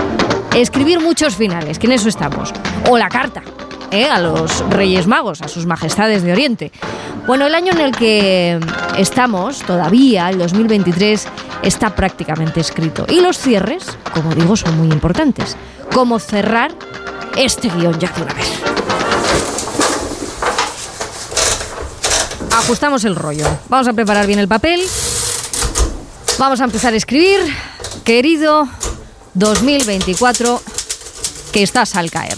Escribir muchos finales, que en eso estamos. O la carta, ¿eh? a los Reyes Magos, a sus majestades de Oriente. Bueno, el año en el que estamos, todavía, el 2023, está prácticamente escrito. Y los cierres, como digo, son muy importantes. Como cerrar este guion ya de una vez. Ajustamos el rollo. Vamos a preparar bien el papel. Vamos a empezar a escribir. Querido 2024, que estás al caer.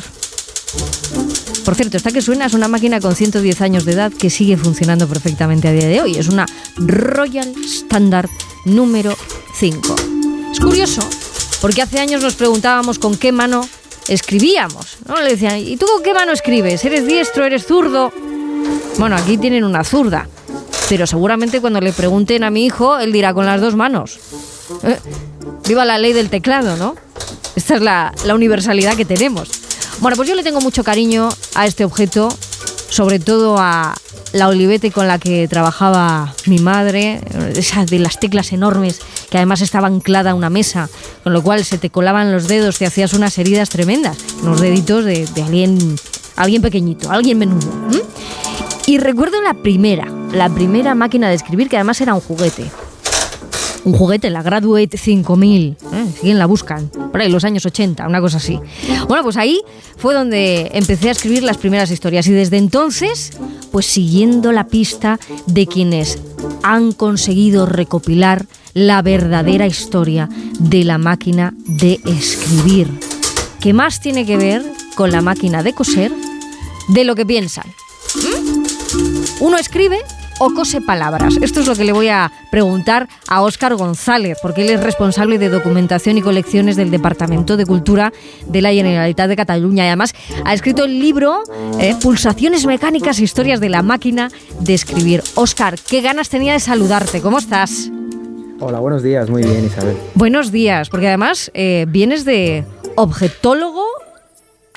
Por cierto, esta que suena es una máquina con 110 años de edad que sigue funcionando perfectamente a día de hoy. Es una Royal Standard número 5. Es curioso, porque hace años nos preguntábamos con qué mano escribíamos. ¿no? Le decían, ¿y tú con qué mano escribes? ¿Eres diestro? ¿Eres zurdo? Bueno, aquí tienen una zurda. Pero seguramente cuando le pregunten a mi hijo, él dirá con las dos manos. Eh, Viva la ley del teclado, ¿no? Esta es la, universalidad que tenemos. Bueno, pues yo le tengo mucho cariño a este objeto, sobre todo a la olivete con la que trabajaba mi madre, esa de las teclas enormes que además estaba anclada a una mesa, con lo cual se te colaban los dedos, te hacías unas heridas tremendas, unos deditos de, alguien, alguien pequeñito, alguien menudo. Y recuerdo la primera, la primera máquina de escribir que además era un juguete. Un juguete, la Graduate 5000. ¿eh? Si la buscan, por ahí, los años 80, una cosa así. Bueno, pues ahí fue donde empecé a escribir las primeras historias. Y desde entonces, pues siguiendo la pista de quienes han conseguido recopilar la verdadera historia de la máquina de escribir. Que más tiene que ver con la máquina de coser de lo que piensan. Uno escribe o cose palabras. Esto es lo que le voy a preguntar a Óscar González, porque él es responsable de documentación y colecciones del Departamento de Cultura de la Generalitat de Cataluña. Y además ha escrito el libro eh, Pulsaciones mecánicas, historias de la máquina de escribir. Óscar, qué ganas tenía de saludarte. ¿Cómo estás? Hola, buenos días. Muy bien, Isabel. Buenos días, porque además eh, vienes de objetólogo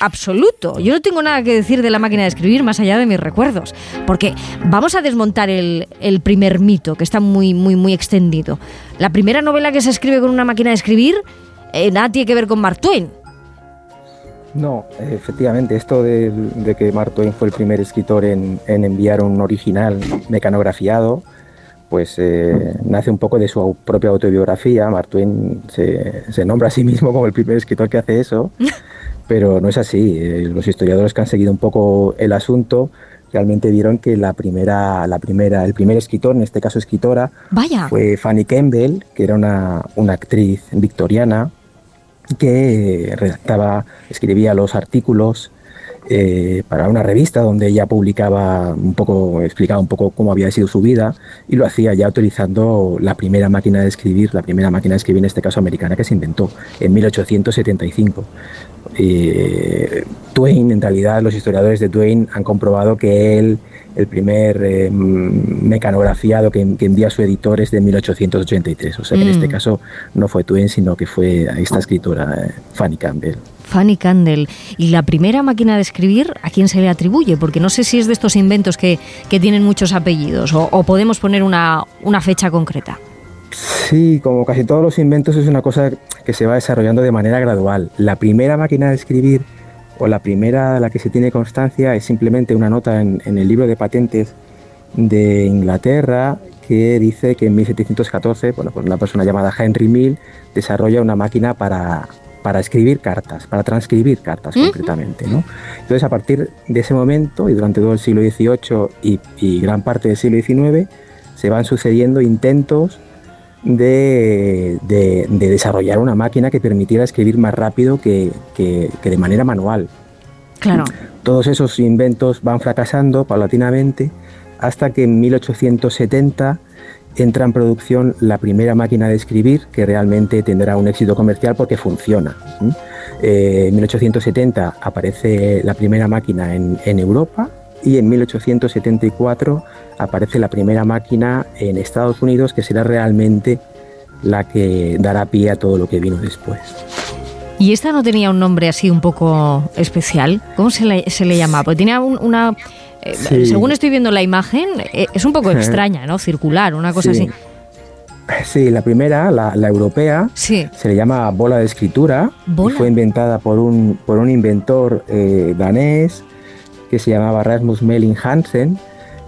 absoluto. Yo no tengo nada que decir de la máquina de escribir más allá de mis recuerdos, porque vamos a desmontar el, el primer mito que está muy, muy, muy extendido. La primera novela que se escribe con una máquina de escribir eh, nada tiene que ver con Mark Twain. No, efectivamente, esto de, de que Mark Twain fue el primer escritor en, en enviar un original mecanografiado, pues eh, nace un poco de su propia autobiografía. Mark Twain se, se nombra a sí mismo como el primer escritor que hace eso, pero no es así. Eh, los historiadores que han seguido un poco el asunto realmente vieron que la primera, la primera, el primer escritor, en este caso escritora, Vaya. fue Fanny Campbell, que era una, una actriz victoriana que redactaba, escribía los artículos eh, para una revista donde ella publicaba un poco, explicaba un poco cómo había sido su vida y lo hacía ya utilizando la primera máquina de escribir, la primera máquina de escribir en este caso americana que se inventó en 1875. Eh, Twain, en realidad los historiadores de Twain han comprobado que él, el primer eh, mecanografiado que, que envía a su editor es de 1883, o sea que en Mm. este caso no fue Twain, sino que fue esta escritora, eh, Fanny Campbell. Fanny Candle. ¿Y la primera máquina de escribir a quién se le atribuye? Porque no sé si es de estos inventos que, que tienen muchos apellidos o, o podemos poner una, una fecha concreta. Sí, como casi todos los inventos es una cosa que se va desarrollando de manera gradual. La primera máquina de escribir o la primera de la que se tiene constancia es simplemente una nota en, en el libro de patentes de Inglaterra que dice que en 1714, bueno, pues una persona llamada Henry Mill desarrolla una máquina para, para escribir cartas, para transcribir cartas concretamente, ¿no? Entonces a partir de ese momento y durante todo el siglo XVIII y, y gran parte del siglo XIX se van sucediendo intentos de, de- de desarrollar una máquina que permitiera escribir más rápido que, que- que de manera manual. Claro. Todos esos inventos van fracasando paulatinamente hasta que en 1870 entra en producción la primera máquina de escribir que realmente tendrá un éxito comercial porque funciona. Eh, en 1870 aparece la primera máquina en, en Europa y en 1874 aparece la primera máquina en Estados Unidos que será realmente la que dará pie a todo lo que vino después. ¿Y esta no tenía un nombre así un poco especial? ¿Cómo se le, se le llamaba? Porque tenía un- una Eh, Sí. Según estoy viendo la imagen, eh, es un poco extraña, ¿no? Circular, una cosa Sí. así. Sí, la primera, la, la europea, Sí. se le llama bola de escritura Bola. y fue inventada por un, por un inventor eh, danés que se llamaba Rasmus Melling Hansen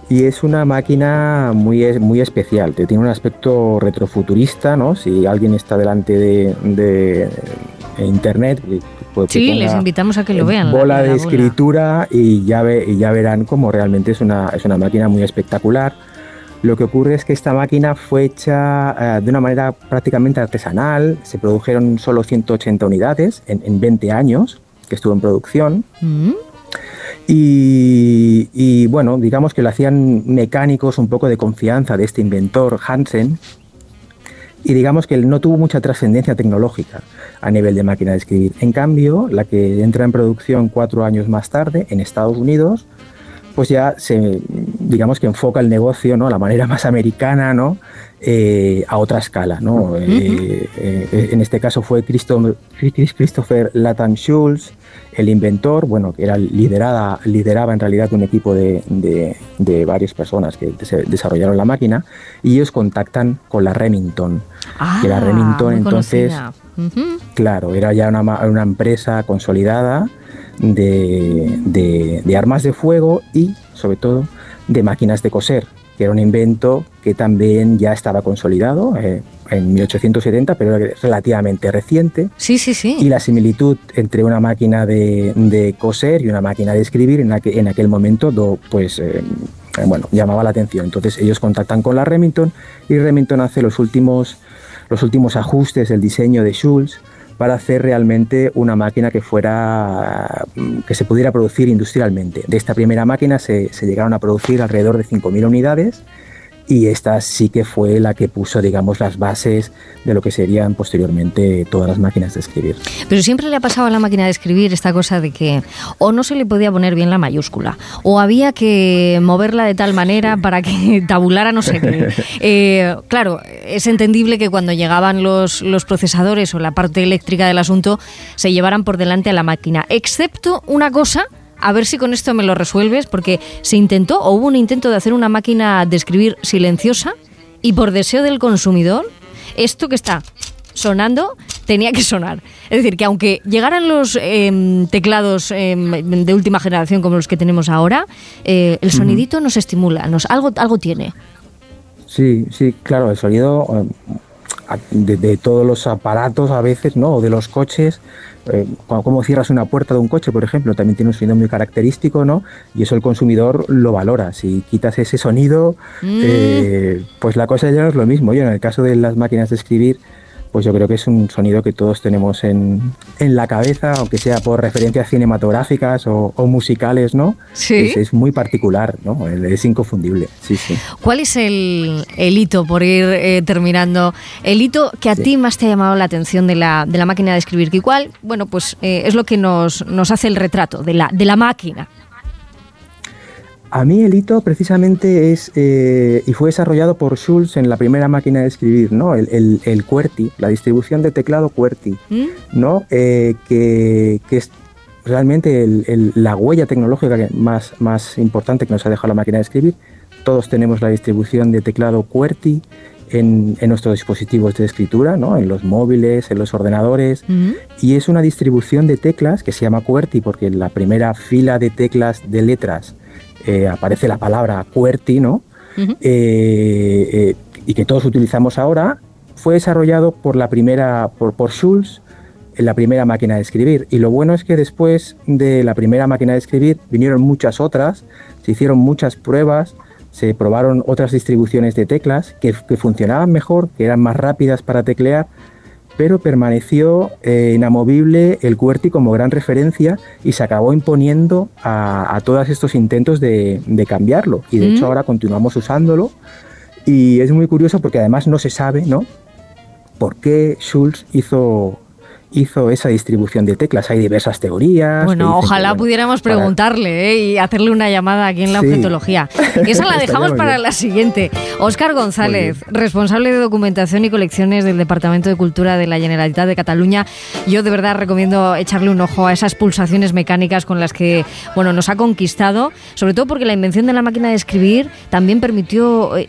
y es una máquina muy, muy especial, tiene un aspecto retrofuturista, ¿no? Si alguien está delante de, de, eh, internet, pues, Sí, les invitamos a que lo vean. la- bola la de escritura y ya, ve- y ya verán cómo realmente es una, es una máquina muy espectacular. Lo que ocurre es que esta máquina fue hecha eh, de una manera prácticamente artesanal, se produjeron solo 180 unidades en, en 20 años que estuvo en producción Mm. Y, bueno, digamos que lo hacían mecánicos un poco de confianza de este inventor Hansen y digamos que no tuvo mucha trascendencia tecnológica a nivel de máquina de escribir. En cambio, la que entra en producción cuatro años más tarde en Estados Unidos, pues ya se, digamos que enfoca el negocio, ¿no? La manera más americana, ¿no? Eh, a otra escala, ¿no? Eh, eh, en este caso fue Christo- Christopher Latham Schulz, el inventor, bueno, que era liderada, lideraba en realidad un equipo de, de- de varias personas que des- desarrollaron la máquina, y ellos contactan con la Remington. que la Ah, Remington entonces. Claro, era ya una, empresa consolidada de, de- de armas de fuego y, sobre todo, de máquinas de coser, que era un invento que también ya estaba consolidado eh, en 1870, pero era relativamente reciente. Sí, sí, sí. Y la similitud entre una máquina de, de coser y una máquina de escribir en, aquel- en aquel momento, do- pues, eh, eh, bueno, llamaba la atención. Entonces ellos contactan con la Remington y Remington hace los últimos, los últimos ajustes del diseño de Schulz para hacer realmente una máquina que fuera que se pudiera producir industrialmente. De esta primera máquina se, se llegaron a producir alrededor de 5.000 unidades y esta sí que fue la que puso, digamos, las bases de lo que serían posteriormente todas las máquinas de escribir. Pero siempre le ha pasado a la máquina de escribir esta cosa de que o no se le podía poner bien la mayúscula, o había que moverla de tal manera para que tabulara no sé qué. Eh, claro, es entendible que cuando llegaban los, los procesadores o la parte eléctrica del asunto se llevaran por delante a la máquina, excepto una cosa. A ver si con esto me lo resuelves, porque se intentó o hubo un intento de hacer una máquina de escribir silenciosa y por deseo del consumidor, esto que está sonando tenía que sonar. Es decir, que aunque llegaran los em, teclados em, de última generación como los que tenemos ahora, eh, el sonidito nos estimula, nos, algo, algo tiene. Sí, sí, claro, el sonido a- de, de todos los aparatos a veces, ¿no? O de los coches, eh, como cierras una puerta de un coche, por ejemplo, también tiene un sonido muy característico, ¿no? Y eso el consumidor lo valora. Si quitas ese sonido, Mm. eh, pues la cosa ya no es lo mismo. Yo en el caso de las máquinas de escribir, pues yo creo que es un sonido que todos tenemos en, en la cabeza, aunque sea por referencias cinematográficas o, o musicales, ¿no? Sí. Es, es muy particular, ¿no? Es inconfundible, sí, sí. ¿Cuál es el, el hito, por ir eh, terminando, el hito que a ti más te ha llamado la atención de la, de la máquina de escribir? Que igual, bueno, pues eh, es lo que nos, nos hace el retrato de la, de la máquina. A mí el hito precisamente es, eh, y fue desarrollado por Schulz en la primera máquina de escribir, ¿no? El, el, el QWERTY, la distribución de teclado QWERTY, ¿Mm? ¿no? Eh, que, que es realmente el- la huella tecnológica más, más importante que nos ha dejado la máquina de escribir. Todos tenemos la distribución de teclado QWERTY en, en nuestros dispositivos de escritura, ¿no? En los móviles, en los ordenadores. Y es una distribución de teclas que se llama QWERTY porque la primera fila de teclas de letras eh, aparece la palabra QWERTY, ¿no? Eh, eh, y que todos utilizamos ahora, fue desarrollado por la primera, por, por Schulz en la primera máquina de escribir. Y lo bueno es que después de la primera máquina de escribir vinieron muchas otras, se hicieron muchas pruebas, se probaron otras distribuciones de teclas que, que funcionaban mejor, que eran más rápidas para teclear, pero permaneció eh, inamovible el QWERTY como gran referencia y se acabó imponiendo a, a todos estos intentos de, de cambiarlo. Y de Mm. hecho ahora continuamos usándolo y es muy curioso porque además no se sabe, ¿no? ¿Por qué Schulz hizo, hizo esa distribución de teclas. Hay diversas teorías. Bueno, que, ojalá bueno, pudiéramos para- preguntarle ¿eh? y hacerle una llamada aquí en la Sí. objetología. Y esa la dejamos para la siguiente. Óscar González, responsable de documentación y colecciones del Departamento de Cultura de la Generalitat de Cataluña. Yo de verdad recomiendo echarle un ojo a esas pulsaciones mecánicas con las que bueno, nos ha conquistado, sobre todo porque la invención de la máquina de escribir también permitió eh,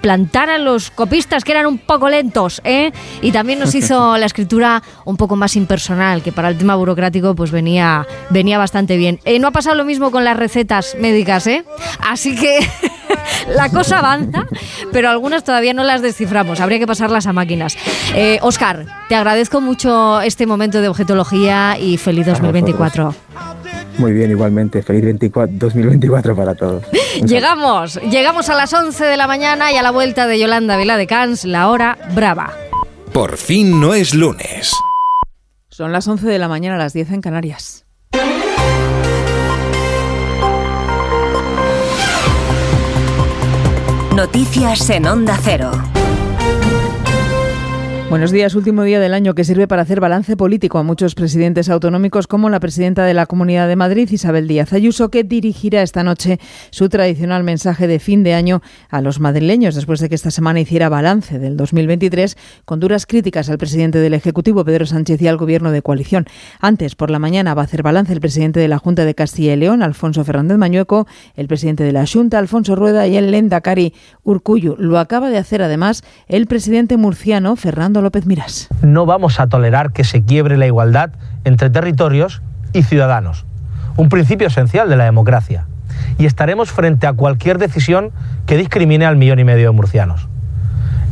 suplantar a los copistas que eran un poco lentos, ¿eh? Y también nos hizo la escritura un poco más impersonal, que para el tema burocrático pues venía, venía bastante bien. Eh, no ha pasado lo mismo con las recetas médicas, ¿eh? Así que la cosa avanza, pero algunas todavía no las desciframos. Habría que pasarlas a máquinas. Eh, Oscar, te agradezco mucho este momento de objetología y feliz 2024. Muy bien, igualmente. Feliz 24, 2024 para todos. Llegamos, llegamos a las 11 de la mañana y a la vuelta de Yolanda Vila de Cans, la hora brava. Por fin no es lunes. Son las 11 de la mañana, las 10 en Canarias. Noticias en Onda Cero. Buenos días, último día del año que sirve para hacer balance político a muchos presidentes autonómicos como la presidenta de la Comunidad de Madrid, Isabel Díaz Ayuso, que dirigirá esta noche su tradicional mensaje de fin de año a los madrileños después de que esta semana hiciera balance del 2023 con duras críticas al presidente del Ejecutivo, Pedro Sánchez, y al gobierno de coalición. Antes, por la mañana, va a hacer balance el presidente de la Junta de Castilla y León, Alfonso Fernández Mañueco, el presidente de la Junta, Alfonso Rueda, y el Lendakari Urcuyu. Lo acaba de hacer, además, el presidente murciano, Fernando López Miras. No vamos a tolerar que se quiebre la igualdad entre territorios y ciudadanos, un principio esencial de la democracia. Y estaremos frente a cualquier decisión que discrimine al millón y medio de murcianos.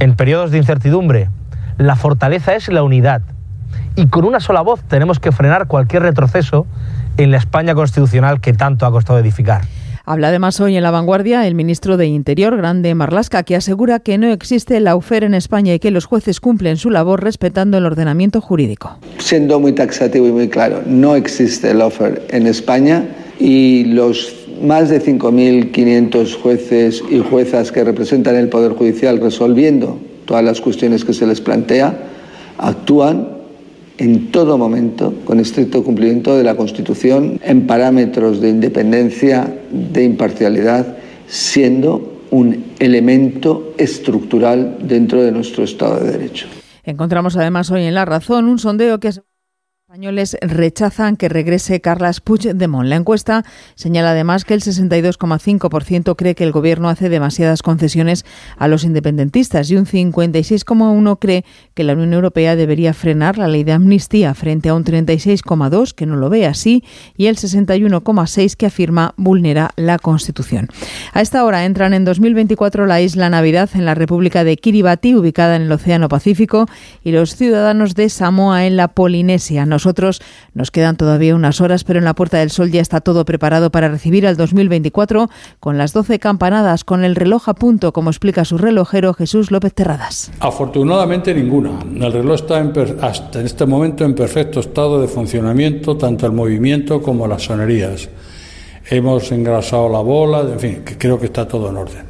En periodos de incertidumbre, la fortaleza es la unidad. Y con una sola voz tenemos que frenar cualquier retroceso en la España constitucional que tanto ha costado edificar. Habla además hoy en La Vanguardia el ministro de Interior, Grande Marlasca, que asegura que no existe la UFER en España y que los jueces cumplen su labor respetando el ordenamiento jurídico. Siendo muy taxativo y muy claro, no existe el offer en España y los más de 5.500 jueces y juezas que representan el Poder Judicial resolviendo todas las cuestiones que se les plantea, actúan en todo momento con estricto cumplimiento de la Constitución en parámetros de independencia, de imparcialidad, siendo un elemento estructural dentro de nuestro Estado de Derecho. Encontramos además hoy en La Razón un sondeo que españoles rechazan que regrese Carles Puigdemont. La encuesta señala además que el 62,5% cree que el gobierno hace demasiadas concesiones a los independentistas y un 56,1% cree que la Unión Europea debería frenar la ley de amnistía frente a un 36,2% que no lo ve así y el 61,6% que afirma vulnera la Constitución. A esta hora entran en 2024 la isla Navidad en la República de Kiribati, ubicada en el Océano Pacífico, y los ciudadanos de Samoa en la Polinesia. Nosotros nos quedan todavía unas horas, pero en la Puerta del Sol ya está todo preparado para recibir al 2024 con las 12 campanadas, con el reloj a punto, como explica su relojero Jesús López Terradas. Afortunadamente ninguna. El reloj está en per- hasta en este momento en perfecto estado de funcionamiento, tanto el movimiento como las sonerías. Hemos engrasado la bola, en fin, creo que está todo en orden.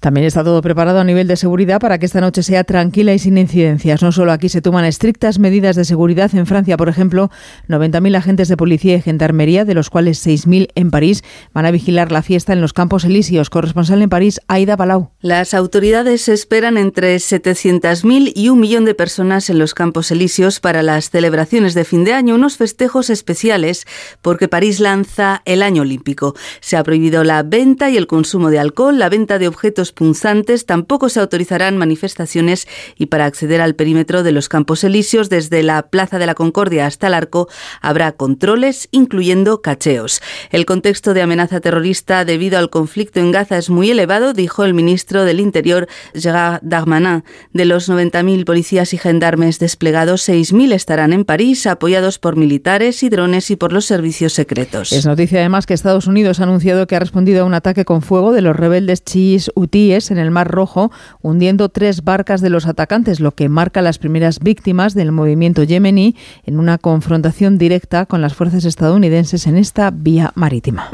También está todo preparado a nivel de seguridad para que esta noche sea tranquila y sin incidencias. No solo aquí se toman estrictas medidas de seguridad. En Francia, por ejemplo, 90.000 agentes de policía y gendarmería, de los cuales 6.000 en París, van a vigilar la fiesta en los Campos Elíseos. Corresponsal en París, Aida Palau. Las autoridades esperan entre 700.000 y un millón de personas en los Campos Elíseos para las celebraciones de fin de año, unos festejos especiales porque París lanza el año olímpico. Se ha prohibido la venta y el consumo de alcohol, la venta de objetos punzantes, tampoco se autorizarán manifestaciones y para acceder al perímetro de los Campos Elíseos desde la Plaza de la Concordia hasta el Arco habrá controles, incluyendo cacheos. El contexto de amenaza terrorista debido al conflicto en Gaza es muy elevado, dijo el ministro del Interior, Gérard Darmanin. De los 90.000 policías y gendarmes desplegados, 6.000 estarán en París, apoyados por militares y drones y por los servicios secretos. Es noticia además que Estados Unidos ha anunciado que ha respondido a un ataque con fuego de los rebeldes chiíes hutíes en el Mar Rojo, hundiendo tres barcas de los atacantes, lo que marca las primeras víctimas del movimiento yemení en una confrontación directa con las fuerzas estadounidenses en esta vía marítima.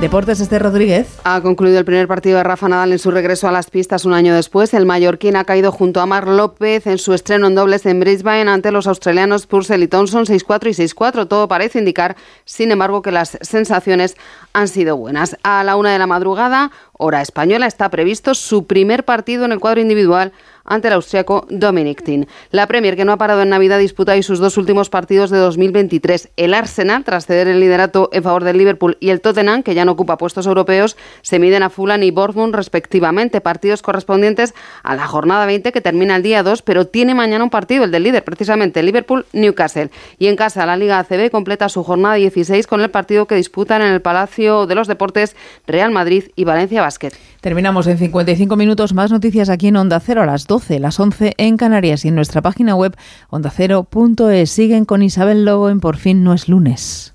Deportes este Rodríguez. Ha concluido el primer partido de Rafa Nadal en su regreso a las pistas un año después. El mallorquín ha caído junto a Mar López en su estreno en dobles en Brisbane ante los australianos Purcell y Thompson 6-4 y 6-4. Todo parece indicar, sin embargo, que las sensaciones han sido buenas. A la una de la madrugada, hora española, está previsto su primer partido en el cuadro individual ante el austriaco Dominic Thiem. La Premier, que no ha parado en Navidad, disputa hoy sus dos últimos partidos de 2023. El Arsenal, tras ceder el liderato en favor del Liverpool, y el Tottenham, que ya no ocupa puestos europeos, se miden a Fulham y Bournemouth respectivamente. Partidos correspondientes a la jornada 20, que termina el día 2, pero tiene mañana un partido, el del líder, precisamente Liverpool-Newcastle. Y en casa, la Liga ACB completa su jornada 16 con el partido que disputan en el Palacio de los Deportes Real Madrid y Valencia Basket. Terminamos en 55 minutos. Más noticias aquí en Onda Cero a las 12, las 11 en Canarias y en nuestra página web ondacero.es. Siguen con Isabel Lobo en Por fin no es lunes.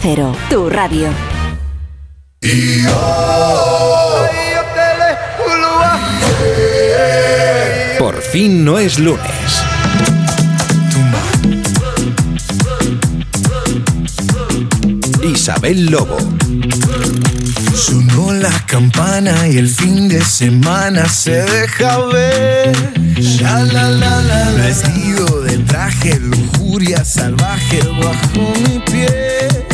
Cero, tu radio. Por fin no es lunes. Isabel Lobo. Sonó la campana y el fin de semana se deja ver. La la la la. Vestido de traje, lujuria salvaje bajo mi piel.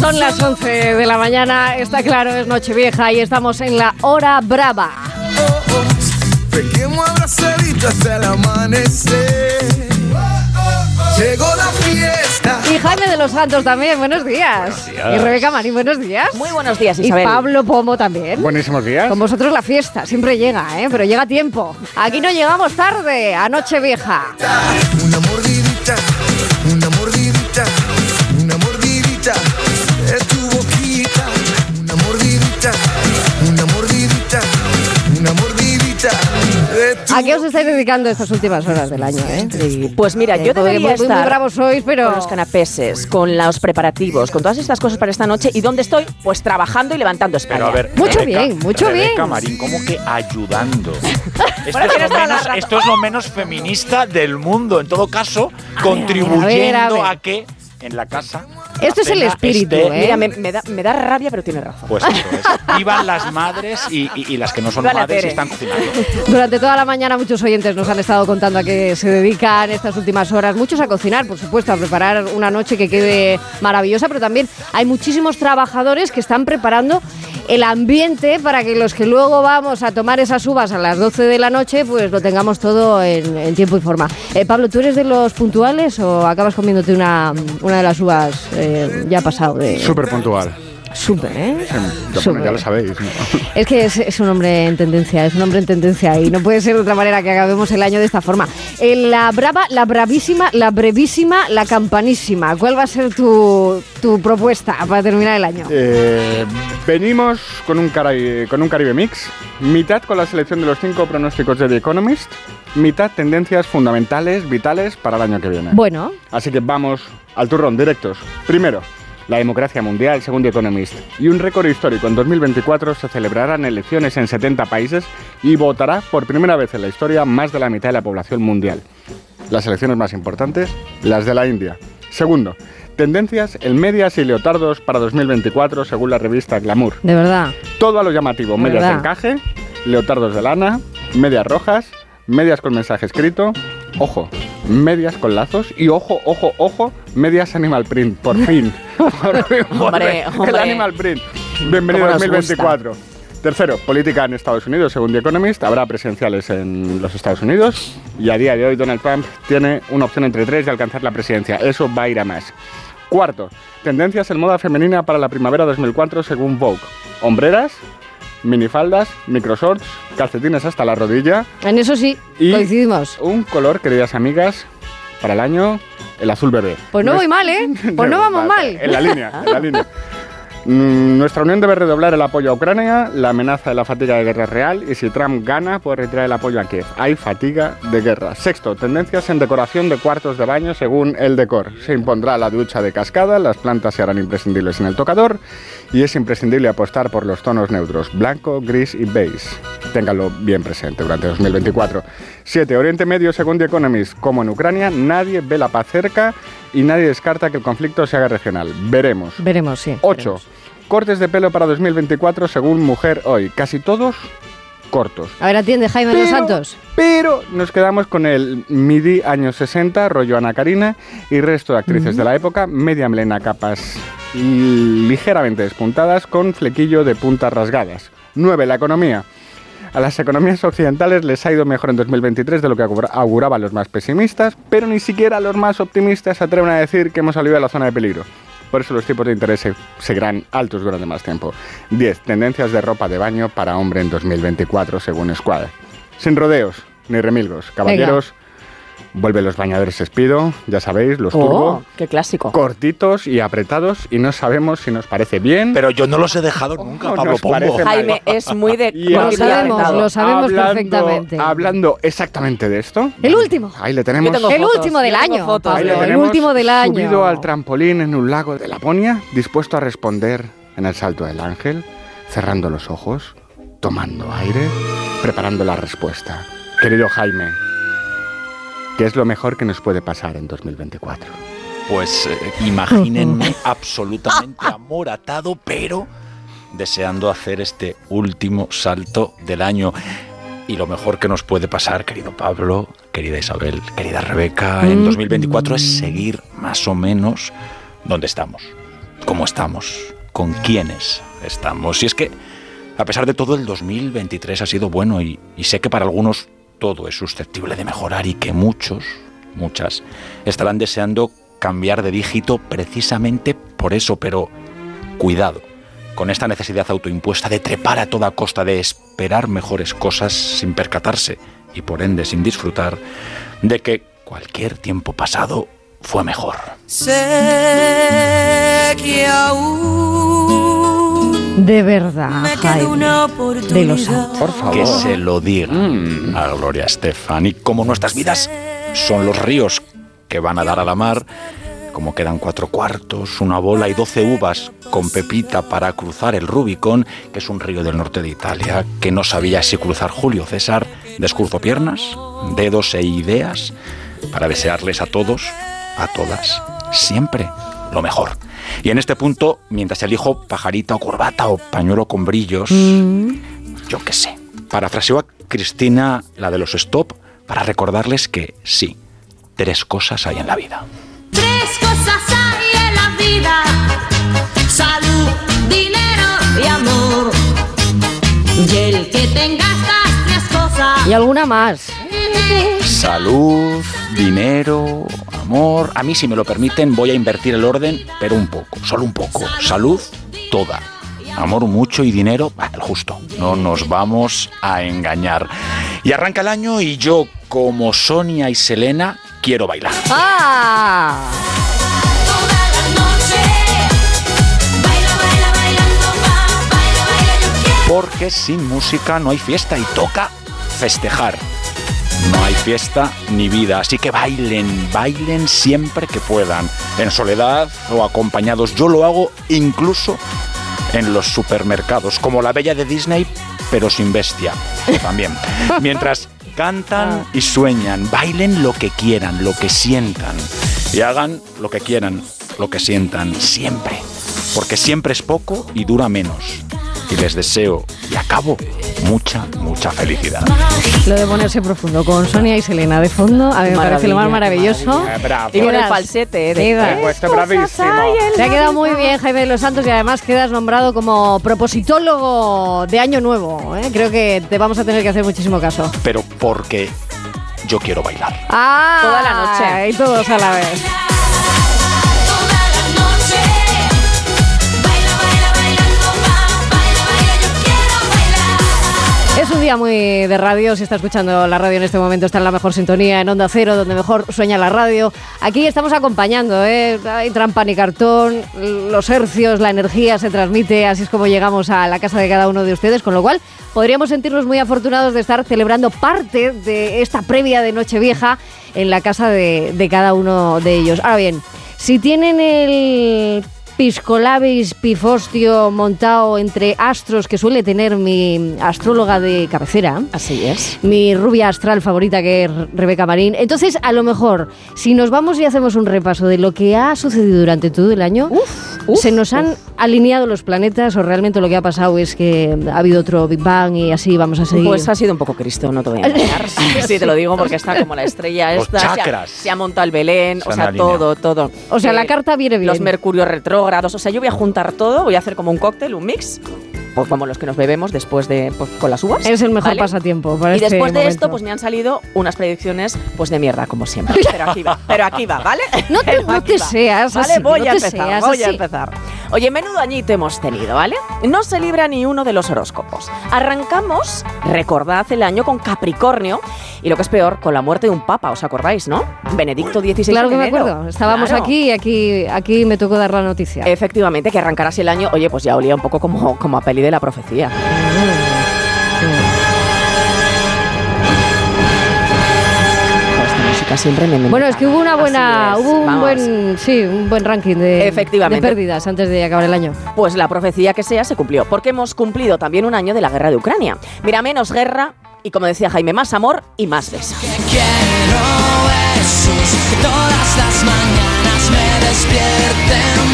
Son las 11 de la mañana, está claro, es Nochevieja y estamos en la hora brava. Pequemos abrazadito hasta el amanecer. Llegó la fiesta. Y Jaime de los Santos también, buenos días. días. Y Rebeca Marín, buenos días. Muy buenos días, Y. Pablo Pomo también. Buenísimos días. Con vosotros la fiesta, siempre llega, ¿eh? pero llega a tiempo. Aquí no llegamos tarde, a Nochevieja. Una mordidita, ¿A qué os estáis dedicando estas últimas horas del año? ¿eh? Pues mira, yo Porque debería muy, muy estar bravos sois, pero... con los canapeses, con los preparativos, con todas estas cosas para esta noche. ¿Y dónde estoy? Pues trabajando y levantando España. Pero a ver, Mucho Rebeca- bien, mucho Rebeca bien. Marín, ¿cómo que ayudando? Esto, Bueno, es lo menos, razón. esto es lo menos feminista del mundo. En todo caso, ver, a ver, contribuyendo a a, ver. que en la casa. Esto la es el espíritu, esté- ¿eh? Mira, me, me da, me da rabia, pero tiene razón. Pues eso es. Vivan las madres y, y- y las que no son madres y están cocinando. Durante toda la mañana muchos oyentes nos han estado contando a qué se dedican estas últimas horas. Muchos a cocinar, por supuesto, a preparar una noche que quede maravillosa, pero también hay muchísimos trabajadores que están preparando el ambiente para que los que luego vamos a tomar esas uvas a las 12 de la noche, pues lo tengamos todo en, en tiempo y forma. Eh, Pablo, ¿tú eres de los puntuales o acabas comiéndote una, una de las uvas eh, ya pasado de... Súper puntual. Súper, ¿eh? Ya, lo sabéis. ¿no? Es que es, es un hombre en tendencia, es un hombre en tendencia y no puede ser de otra manera que acabemos el año de esta forma. Eh, la brava, la bravísima, la brevísima, la campanísima. ¿Cuál va a ser tu, tu propuesta para terminar el año? Eh, venimos con un, Cari- con un Caribe Mix, mitad con la selección de los cinco pronósticos de The Economist, mitad tendencias fundamentales, vitales para el año que viene. Bueno, Así que vamos al turrón, directos. Primero, la democracia mundial, según The Economist. Y un récord histórico. En 2024 se celebrarán elecciones en 70 países y votará por primera vez en la historia más de la mitad de la población mundial. Las elecciones más importantes, las de la India. Segundo, tendencias en medias y leotardos para 2024, según la revista Glamour. de verdad. Todo a lo llamativo, De medias de verdad. encaje, leotardos de lana, medias rojas, medias con mensaje escrito, ojo, medias con lazos y ojo, ojo, ojo, medias animal print, por fin. Por fin Hombre, El hombre. animal print. Bienvenido nos 2024. Tercero, política en Estados Unidos, según The Economist, habrá presidenciales en los Estados Unidos y a día de hoy Donald Trump tiene una opción entre tres de alcanzar la presidencia. Eso va a ir a más. Cuarto, tendencias en moda femenina para la primavera 2004 según Vogue. Hombreras, minifaldas, microshorts, calcetines hasta la rodilla En eso sí, y coincidimos. un color, queridas amigas, Para el año, el azul bebé. Pues no voy mal, ¿eh? Pues no vamos mal. En la línea, en la línea. Mm, Nuestra Unión debe redoblar el apoyo a Ucrania, la amenaza de la fatiga de guerra es real y si Trump gana puede retirar el apoyo a Kiev. Hay fatiga de guerra. Sexto, tendencias en decoración de cuartos de baño según el decor. Se impondrá la ducha de cascada, las plantas se harán imprescindibles en el tocador y es imprescindible apostar por los tonos neutros, blanco, gris y beige. Ténganlo bien presente durante 2024. 7. Oriente Medio, según The Economist, como en Ucrania, nadie ve la paz cerca y nadie descarta que el conflicto se haga regional. Veremos. Veremos, sí. 8. Cortes de pelo para 2024 según Mujer Hoy. Casi todos cortos. A ver, atiende Jaime Los Santos. Pero nos quedamos con el midi años 60, rollo Ana Karina, y resto de actrices de la época, media melena, capas ligeramente despuntadas con flequillo de puntas rasgadas. 9. La economía. A las economías occidentales les ha ido mejor en 2023 de lo que augura- auguraban los más pesimistas, pero ni siquiera los más optimistas se atreven a decir que hemos salido de la zona de peligro. Por eso los tipos de interés se- seguirán altos durante más tiempo. 10. Tendencias de ropa de baño para hombre en 2024 según Squad. Sin rodeos ni remilgos. Caballeros, vuelven los bañadores Espido, ya sabéis, los turbo. Oh, qué clásico. Cortitos y apretados y no sabemos si nos parece bien. Pero yo no los he dejado nunca, o Pablo Pombo. Jaime es muy de Y Lo sabemos, lo sabemos hablando- perfectamente. Hablando exactamente de esto. El último. Ahí le tenemos. el último del año, Ahí le. El último del año. Subido al trampolín en un lago de Laponia, dispuesto a responder en el salto del ángel, cerrando los ojos, tomando aire, preparando la respuesta. Querido Jaime, ¿qué es lo mejor que nos puede pasar en 2024? Pues eh, imagínenme absolutamente amoratado, pero deseando hacer este último salto del año. Y lo mejor que nos puede pasar, querido Pablo, querida Isabel, querida Rebeca, en Mm. 2024 es seguir más o menos donde estamos, cómo estamos, con quiénes estamos. Y es que, a pesar de todo, el 2023 ha sido bueno y, y sé que para algunos todo es susceptible de mejorar y que muchos, muchas, estarán deseando cambiar de dígito precisamente por eso, pero cuidado con esta necesidad autoimpuesta de trepar a toda costa, de esperar mejores cosas sin percatarse y por ende sin disfrutar de que cualquier tiempo pasado fue mejor. Sé que aún De verdad, Jaime. una De los. Que se lo diga a Gloria Estefan. Y como nuestras vidas son los ríos que van a dar a la mar, como quedan cuatro cuartos, una bola y doce uvas con pepita para cruzar el Rubicón, que es un río del norte de Italia, que no sabía si cruzar Julio César, descurzo piernas, dedos e ideas, para desearles a todos, a todas, siempre lo mejor. Y en este punto, mientras elijo pajarita o corbata o pañuelo con brillos, yo qué sé. Parafraseo a Cristina, la de los stop, para recordarles que sí, tres cosas hay en la vida. Tres cosas hay en la vida: salud, dinero y amor. Y el que tenga. Y alguna más. Salud, dinero, amor. A mí, si me lo permiten, voy a invertir el orden, pero un poco, solo un poco. Salud, toda. Amor mucho y dinero, bah, el justo. No nos vamos a engañar. Y arranca el año y yo, como Sonia y Selena, quiero bailar. ¡Ah! Porque sin música no hay fiesta y toca festejar. No hay fiesta ni vida, así que bailen, bailen siempre que puedan, en soledad o acompañados. Yo lo hago incluso en los supermercados, como la bella de Disney, pero sin bestia. También. Mientras cantan y sueñan, bailen lo que quieran, lo que sientan. Y hagan lo que quieran, lo que sientan, siempre. Porque siempre es poco y dura menos. Y les deseo, y acabo, mucha, mucha felicidad. Lo de ponerse profundo con Sonia y Selena de fondo, a mí me parece lo más maravilloso. Eh, bravo. Y con el falsete. De, Pues bravísimo. Te ha quedado muy bien, Jaime de los Santos, y además quedas nombrado como propositólogo de Año Nuevo. ¿eh? Creo que te vamos a tener que hacer muchísimo caso. Pero porque yo quiero bailar. ¡Ah! Toda la noche. Y todos a la vez. Es un día muy de radio, si está escuchando la radio en este momento está en la mejor sintonía, en Onda Cero, donde mejor sueña la radio. Aquí estamos acompañando, ¿eh? hay trampa ni cartón, los hercios, la energía se transmite, así es como llegamos a la casa de cada uno de ustedes, con lo cual podríamos sentirnos muy afortunados de estar celebrando parte de esta previa de Nochevieja en la casa de, de cada uno de ellos. Ahora bien, si tienen el piscolabis pifostio montado entre astros que suele tener mi astróloga de cabecera. Así es. Mi rubia astral favorita que es Rebeca Marín. Entonces, a lo mejor, si nos vamos y hacemos un repaso de lo que ha sucedido durante todo el año, se nos han alineado los planetas o realmente lo que ha pasado es que ha habido otro Big Bang y así vamos a seguir. Pues ha sido un poco Cristo, no te voy a engañar. sí, te lo digo porque está como la estrella Los esta. se ha-. Se ha, montado el Belén, Se o sea, alineado. todo, todo. O sea, Eh, la carta viene bien. Los mercurios retrógrados, o sea, yo voy a juntar todo, voy a hacer como un cóctel, un mix, pues como los que nos bebemos después de pues, con las uvas. Es el mejor ¿vale? pasatiempo. para Y este después de momento. esto, pues me han salido unas predicciones pues de mierda, como siempre. Pero aquí va, pero aquí va, ¿vale? No te, no te seas Vale, así, voy no a empezar, voy a empezar. Oye, menudo añito hemos tenido, ¿vale? No se libra ni uno de los horóscopos. Arrancamos, recordad el año con Capricornio y lo que es peor, con la muerte de un papa, ¿os acordáis, no? Benedicto XVI Claro que me enero. acuerdo. Estábamos Claro. aquí y aquí, aquí me tocó dar la noticia. Efectivamente, que arrancarás el año, oye, pues ya olía un poco como, como a peli de la profecía. Joder, esta música siempre me, Bueno, es que hubo una buena, es, hubo un vamos. buen, sí, un buen ranking de, Efectivamente. de pérdidas antes de acabar el año. Pues la profecía que sea se cumplió, porque hemos cumplido también un año de la guerra de Ucrania. Mira, menos guerra y, como decía Jaime, más amor y más besos. Quiero besos que todas las mañanas me despierten besos.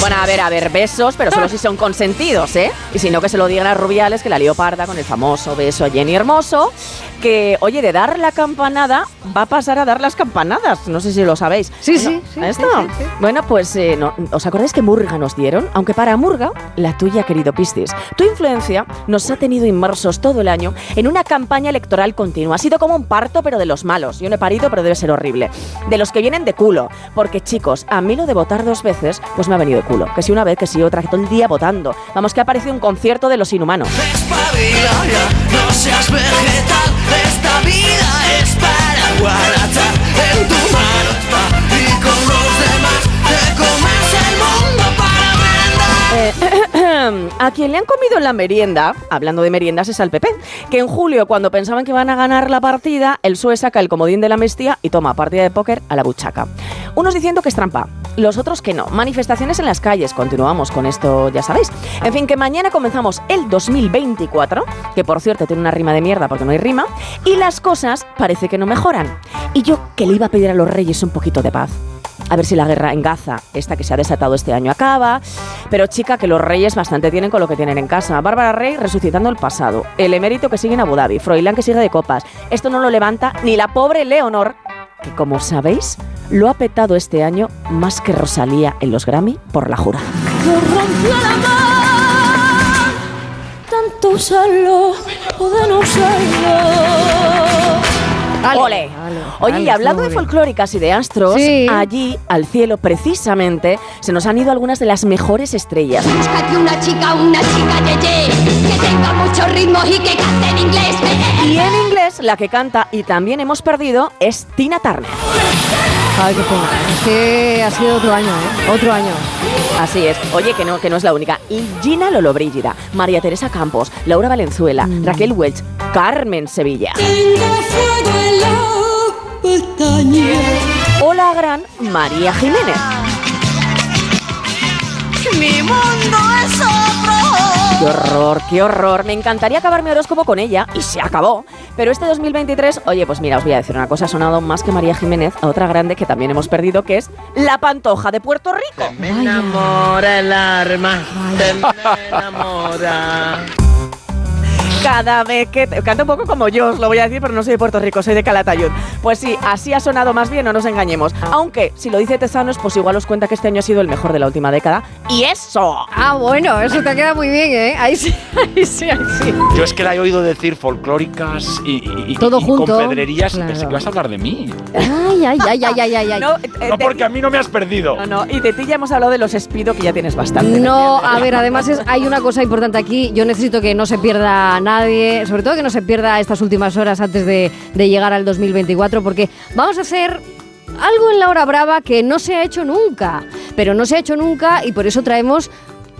Bueno, a ver, a ver, besos, pero solo si son consentidos, ¿eh? Y si no, que se lo digan a Rubiales, que la lió parda con el famoso beso a Jenny Hermoso, que, oye, de dar la campanada va a pasar a dar las campanadas. No sé si lo sabéis. Sí, sí, sí, ¿Esto? sí, sí, sí. Bueno, pues, eh, no, ¿os acordáis que Murga nos dieron? Aunque para Murga, la tuya, querido Piscis, tu influencia nos ha tenido inmersos todo el año en una campaña electoral continua. Ha sido como un parto, pero de los malos. Yo no he parido, pero debe ser horrible. De los que vienen de culo. Porque, chicos, a mí lo de votar dos veces, pues me ha venido de culo. Que si una vez, que si otra, que todo el día votando. Vamos, que ha parecido un concierto de los inhumanos. Espabila ya, no seas vegetal. Esta vida es para guardar. En tu mano está y con los demás te comes el mundo para merendar. Eh, a quien le han comido en la merienda, hablando de meriendas, es al PP, que en julio, cuando pensaban que iban a ganar la partida, el PSOE saca el comodín de la amnistía y toma partida de póker a la buchaca. Unos diciendo que es trampa, los otros que no. Manifestaciones en las calles, continuamos con esto, ya sabéis. En fin, que mañana comenzamos el 2024, que por cierto tiene una rima de mierda porque no hay rima, y las cosas parece que no mejoran. Y yo que le iba a pedir a los reyes un poquito de paz. A ver si la guerra en Gaza, esta que se ha desatado este año, acaba. Pero chica, que los reyes bastante tienen con lo que tienen en casa. Bárbara Rey resucitando el pasado. El emérito que sigue en Abu Dhabi. Froilán que sigue de copas. Esto no lo levanta ni la pobre Leonor, que como sabéis, lo ha petado este año más que Rosalía en los Grammy por la jura. Tanto serlo o de Oye, y hablando de folclóricas y de astros, allí, al cielo, precisamente, se nos han ido algunas de las mejores estrellas. Búscate una chica, una chica yeye, que tenga muchos ritmos y que cante en inglés. Y en inglés, la que canta y también hemos perdido es Tina Turner. Ay, qué pena. Es que ha sido otro año, ¿eh? Otro año. Así es. Oye, que no, que no es la única. Y Gina Lollobrigida, María Teresa Campos, Laura Valenzuela, Raquel Welch, Carmen Sevilla. Tengo fuego en la pestaña. O la gran María Jiménez. Mi mundo es otro. Qué horror, qué horror. Me encantaría acabar mi horóscopo con ella y se acabó. Pero este 2023, oye, pues mira, os voy a decir una cosa, ha sonado más que María Jiménez a otra grande que también hemos perdido, que es La Pantoja de Puerto Rico. Me enamora el arma, me enamora. Cada vez que... te- Canta un poco como yo, os lo voy a decir, pero no soy de Puerto Rico, soy de Calatayud. Pues sí, así ha sonado más bien, no nos engañemos. Aunque, si lo dice Tezanos, pues igual os cuenta que este año ha sido el mejor de la última década. ¡Y eso! Ah, bueno, eso te queda muy bien, ¿eh? Ahí sí, ahí sí, ahí sí. Yo es que la he oído decir folclóricas y, y- y- Todo y junto, con pedrerías y claro. pensé que ibas a hablar de mí. Ay, ay, ay, ay, ay, ay, ay. No, No, porque a mí no me has perdido. No, no, y de ti ya hemos hablado de los Espido, que ya tienes bastante. No, a ver, además es- hay una cosa importante aquí. Yo necesito que no se pierda nada sobre todo que no se pierda estas últimas horas antes de, de llegar al 2024, porque vamos a hacer algo en la hora brava que no se ha hecho nunca, pero no se ha hecho nunca y por eso traemos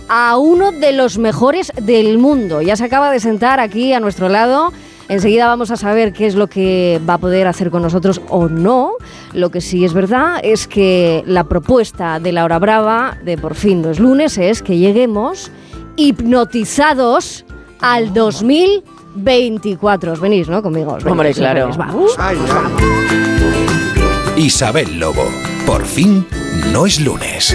a uno de los mejores del mundo. Ya se acaba de sentar aquí a nuestro lado. Enseguida vamos a saber qué es lo que va a poder hacer con nosotros o no. Lo que sí es verdad es que la propuesta de la hora brava de por fin no es lunes es que lleguemos hipnotizados al 2024. Os venís, ¿no? Conmigo. os venís, Hombre, os claro. venís, vamos. Isabel Lobo. Por fin no es lunes.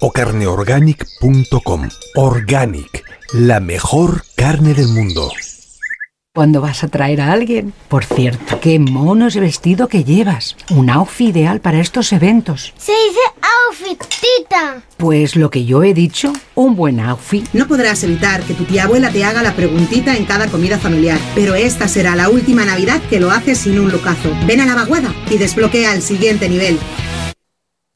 o carneorganic.com. Organic, la mejor carne del mundo. Cuando vas a traer a alguien. Por cierto, qué mono es el vestido que llevas. Un outfit ideal para estos eventos. Se dice outfit, tita. Pues lo que yo he dicho, un buen outfit. No podrás evitar que tu tía abuela te haga la preguntita en cada comida familiar, pero esta será la última Navidad que lo haces sin un lucazo. Ven a la vaguada y desbloquea el siguiente nivel.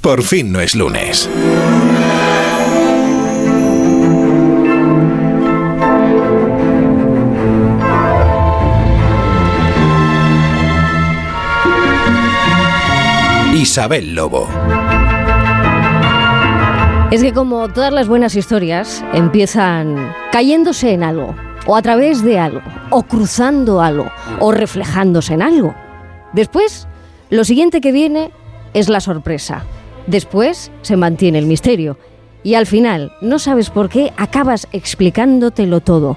Por fin no es lunes. Isabel Lobo. Es que como todas las buenas historias empiezan cayéndose en algo, o a través de algo, o cruzando algo, o reflejándose en algo. Después, lo siguiente que viene es la sorpresa. Después se mantiene el misterio. Y al final, no sabes por qué, acabas explicándotelo todo.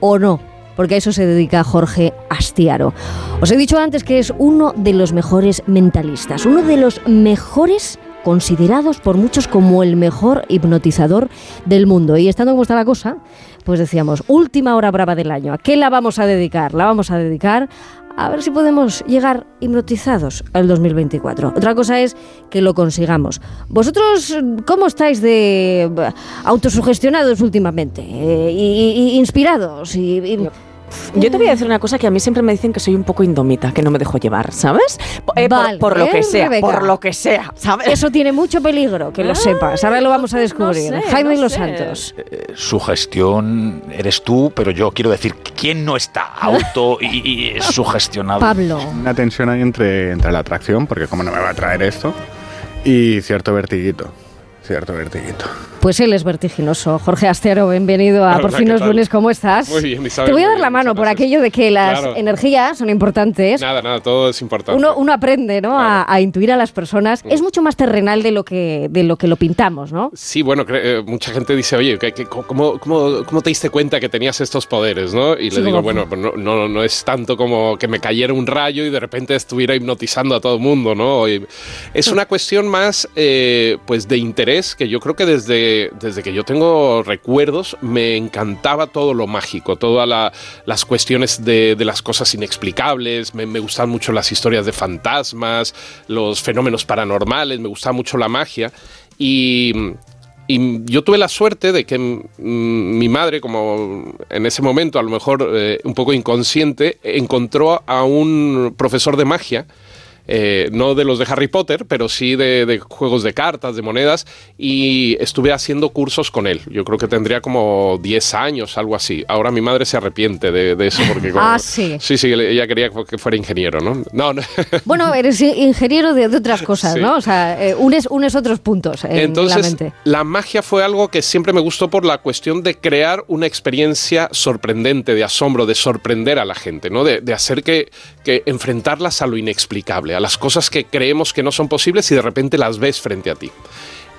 O no, porque a eso se dedica Jorge Astiaro. Os he dicho antes que es uno de los mejores mentalistas, uno de los mejores considerados por muchos como el mejor hipnotizador del mundo. Y estando como está la cosa, pues decíamos, última hora brava del año. ¿A qué la vamos a dedicar? La vamos a dedicar a ver si podemos llegar hipnotizados al 2024. Otra cosa es que lo consigamos. ¿Vosotros cómo estáis de eh, autosugestionados últimamente? Eh, y, inspirados? Y- Yo te voy a decir una cosa que a mí siempre me dicen que soy un poco indomita, que no me dejo llevar, ¿sabes? Eh, por- Vale, por, lo que sea, Rebeca. por lo que sea, ¿sabes? Eso tiene mucho peligro, que lo Ah, sepas. Ahora lo vamos a descubrir. sé, Jaime no Los sé. Santos. Su gestión eres tú, pero yo quiero decir, ¿quién no está auto y, y sugestionado? Pablo. Una tensión ahí entre, entre la atracción, porque cómo no me va a traer esto, y cierto vertiguito. Cierto vertiguito. Pues él es vertiginoso. Jorge Astero, bienvenido a Hola, Por ¿qué fin los tal? lunes. ¿Cómo estás? Muy bien, Isabel, Te voy a dar la mano por aquello de que las Claro. energías son importantes. Nada, nada, todo es importante. Uno, uno aprende ¿no? a, a intuir a las personas. Es mucho más terrenal de lo que, de lo, que lo pintamos, ¿no? Sí, bueno, eh, mucha gente dice, oye, ¿qué- qué- cómo, cómo, cómo te diste cuenta que tenías estos poderes? ¿no? Y Sí, le digo, bueno, pues no, no, no es tanto como que me cayera un rayo y de repente estuviera hipnotizando a todo el mundo, ¿no? Y es una cuestión más, eh, pues, de interés, que yo creo que desde, desde que yo tengo recuerdos me encantaba todo lo mágico, todas la- las cuestiones de, las cosas inexplicables, me, me gustan mucho las historias de fantasmas, los fenómenos paranormales, me gustaba mucho la magia. Y... Yo tuve la suerte de que mi madre, como en ese momento a lo mejor eh, un poco inconsciente, encontró a un profesor de magia, eh, no de los de Harry Potter, pero sí de, de juegos de cartas, de monedas, y estuve haciendo cursos con él. Yo creo que tendría como 10 años, algo así. Ahora mi madre se arrepiente de, de eso porque... como- Ah, sí. Sí, sí, ella quería que fuera ingeniero, ¿no? No, no. Bueno, eres ingeniero de, de otras cosas, Sí. ¿no? O sea, eh, unes, unes otros puntos en Entonces, la mente. la magia fue algo que siempre me gustó por la cuestión de crear una experiencia sorprendente, de asombro, de sorprender a la gente, ¿no? De, de hacer que, que enfrentarlas a lo inexplicable, a las cosas que creemos que no son posibles y de repente las ves frente a ti.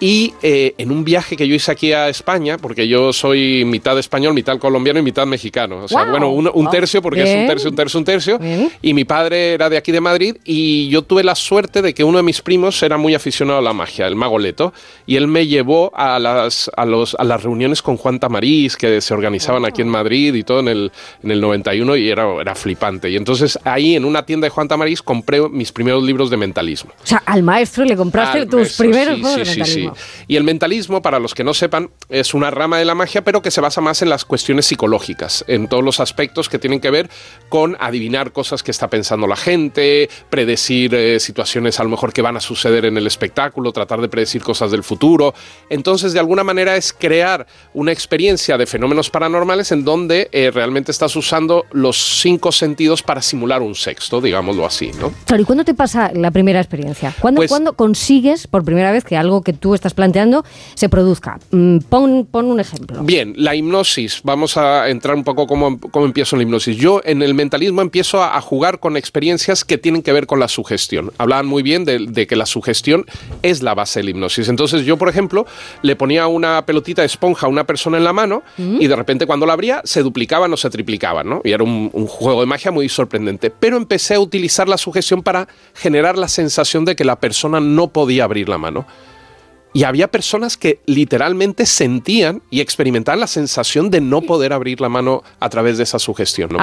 Y eh, en un viaje que yo hice aquí a España, porque yo soy mitad español, mitad colombiano y mitad mexicano. O sea, Guau. bueno, un, un tercio porque es Bien. un tercio, un tercio, un tercio. Y mi padre era de aquí de Madrid y yo tuve la suerte de que uno de mis primos era muy aficionado a la magia, el mago Leto, y él me llevó a las, a los, a las reuniones con Juan Tamariz que se organizaban aquí en Madrid y todo en el, en el 91 y era, era flipante. Y entonces ahí en una tienda de Juan Tamariz compré mis primeros libros de mentalismo. O sea, al maestro le compraste Al tus maestro, primeros sí, juegos sí, de mentalismo. sí. Y el mentalismo, para los que no sepan, es una rama de la magia, pero que se basa más en las cuestiones psicológicas, en todos los aspectos que tienen que ver con adivinar cosas que está pensando la gente, predecir eh, situaciones a lo mejor que van a suceder en el espectáculo, tratar de predecir cosas del futuro. Entonces, de alguna manera es crear una experiencia de fenómenos paranormales en donde eh, realmente estás usando los cinco sentidos para simular un sexto, digámoslo así, ¿no? Claro, ¿y cuándo te pasa la primera experiencia? ¿Cuándo, Pues- cuándo consigues por primera vez que algo que tú estás planteando se produzca? Mm, Pon, pon un ejemplo. Bien, la hipnosis. Vamos a entrar un poco cómo, cómo empiezo en la hipnosis. Yo en el mentalismo empiezo a, a jugar con experiencias que tienen que ver con la sugestión. Hablaban muy bien de, de que la sugestión es la base de la hipnosis. Entonces yo, por ejemplo, le ponía una pelotita de esponja a una persona en la mano y de repente cuando la abría se duplicaban o se triplicaban, ¿no? Y era un, un juego de magia muy sorprendente. Pero empecé a utilizar la sugestión para generar la sensación de que la persona no podía abrir la mano. Y había personas que literalmente sentían y experimentaban la sensación de no poder abrir la mano a través de esa sugestión. ¿no?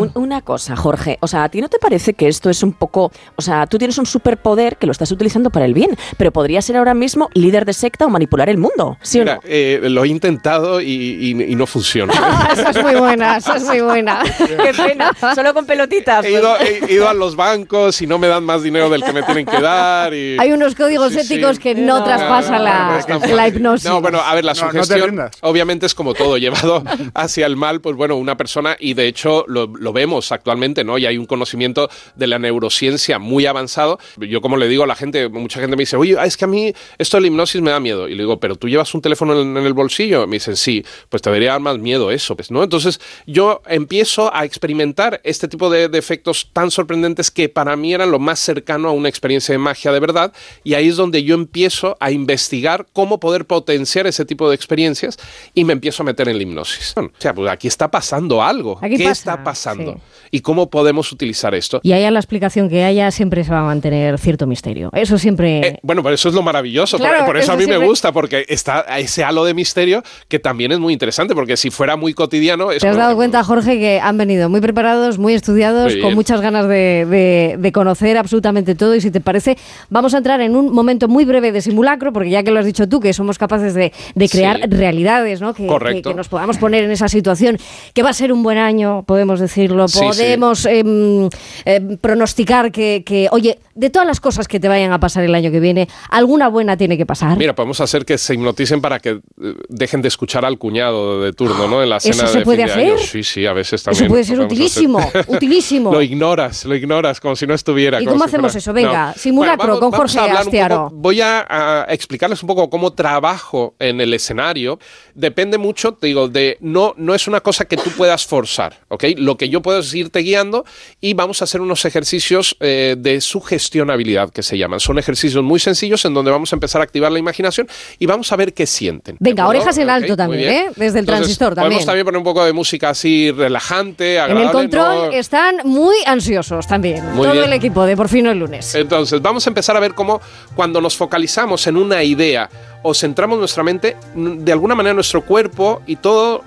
Un- una cosa, Jorge. O sea, ¿a ti no te parece que esto es un poco. O sea, tú tienes un superpoder que lo estás utilizando para el bien, pero podría ser ahora mismo líder de secta o manipular el mundo? ¿Sí o no? eh, lo he intentado y, y- y no funciona. esa es muy buena, esa es muy buena. Qué pena, solo con pelotitas. He ido, he ido a los bancos y no me dan más dinero del que me tienen que dar. Y... Hay unos códigos Sí, sí. éticos que no traspasan No, no es la, la hipnosis. No, bueno, a ver, la No, no te sugestión rindas. obviamente es como todo, llevado hacia el mal, pues bueno, una persona, y de hecho lo, lo vemos actualmente, ¿no? Y hay un conocimiento de la neurociencia muy avanzado. Yo como le digo a la gente, mucha gente me dice, oye, es que a mí esto de la hipnosis me da miedo. Y le digo, pero tú llevas un teléfono en, en el bolsillo. Me dicen, sí, pues te debería dar más miedo eso, pues, ¿no? Entonces yo empiezo a experimentar este tipo de, de efectos tan sorprendentes que para mí eran lo más cercano a una experiencia de magia de verdad. Y ahí es donde yo empiezo a investigar investigar cómo poder potenciar ese tipo de experiencias y me empiezo a meter en la hipnosis. O sea, pues aquí está pasando algo. Aquí ¿Qué pasa, está pasando? sí. ¿Y cómo podemos utilizar esto? Y haya la explicación que haya, siempre se va a mantener cierto misterio. Eso siempre... Eh, bueno, pero eso es lo maravilloso. por- Claro, por, eso eso a mí siempre- me gusta, porque está ese halo de misterio que también es muy interesante, porque si fuera muy cotidiano... Es ¿Te has dado cuenta, Jorge, que han venido muy preparados, muy estudiados, Muy con muchas ganas de, de- de conocer absolutamente todo? Y si te parece, vamos a entrar en un momento muy breve de simulacro, porque ya que lo has dicho tú, que somos capaces de, de crear Sí. realidades, ¿no? Que, Correcto. que- que nos podamos poner en esa situación, que va a ser un buen año, podemos decirlo, Sí, sí. podemos em, em, pronosticar que, que, oye, de todas las cosas que te vayan a pasar el año que viene, alguna buena tiene que pasar. Mira, podemos hacer que se hipnoticen para que eh, dejen de escuchar al cuñado de turno, ¿no? En la ¿Eso cena se de puede fin de año. hacer? Sí, sí, a veces también. Eso puede ser utilísimo, hacer. utilísimo. Lo ignoras, lo ignoras, como si no estuviera. ¿Y cómo si hacemos fuera- eso? Venga, No. simulacro Bueno, con Jorge Astiaro. poco- voy a, a explicarles un poco cómo trabajo en el escenario. Depende mucho, te digo, de no, no es una cosa que tú puedas forzar, ¿ok? Lo que yo puedo es irte guiando y vamos a hacer unos ejercicios eh, de sugestionabilidad que se llaman. Son ejercicios muy sencillos en donde vamos a empezar a activar la imaginación y vamos a ver qué sienten. ¿de Venga, orejas en alto también. ¿eh? Desde el Entonces, transistor también. Podemos también poner un poco de música así relajante, En agradable. el control no- están muy ansiosos también. Muy Todo bien. el equipo de Por fin el lunes. Entonces, vamos a empezar a ver cómo cuando nos focalizamos en una idea o centramos nuestra mente, de alguna manera nuestro cuerpo y todo,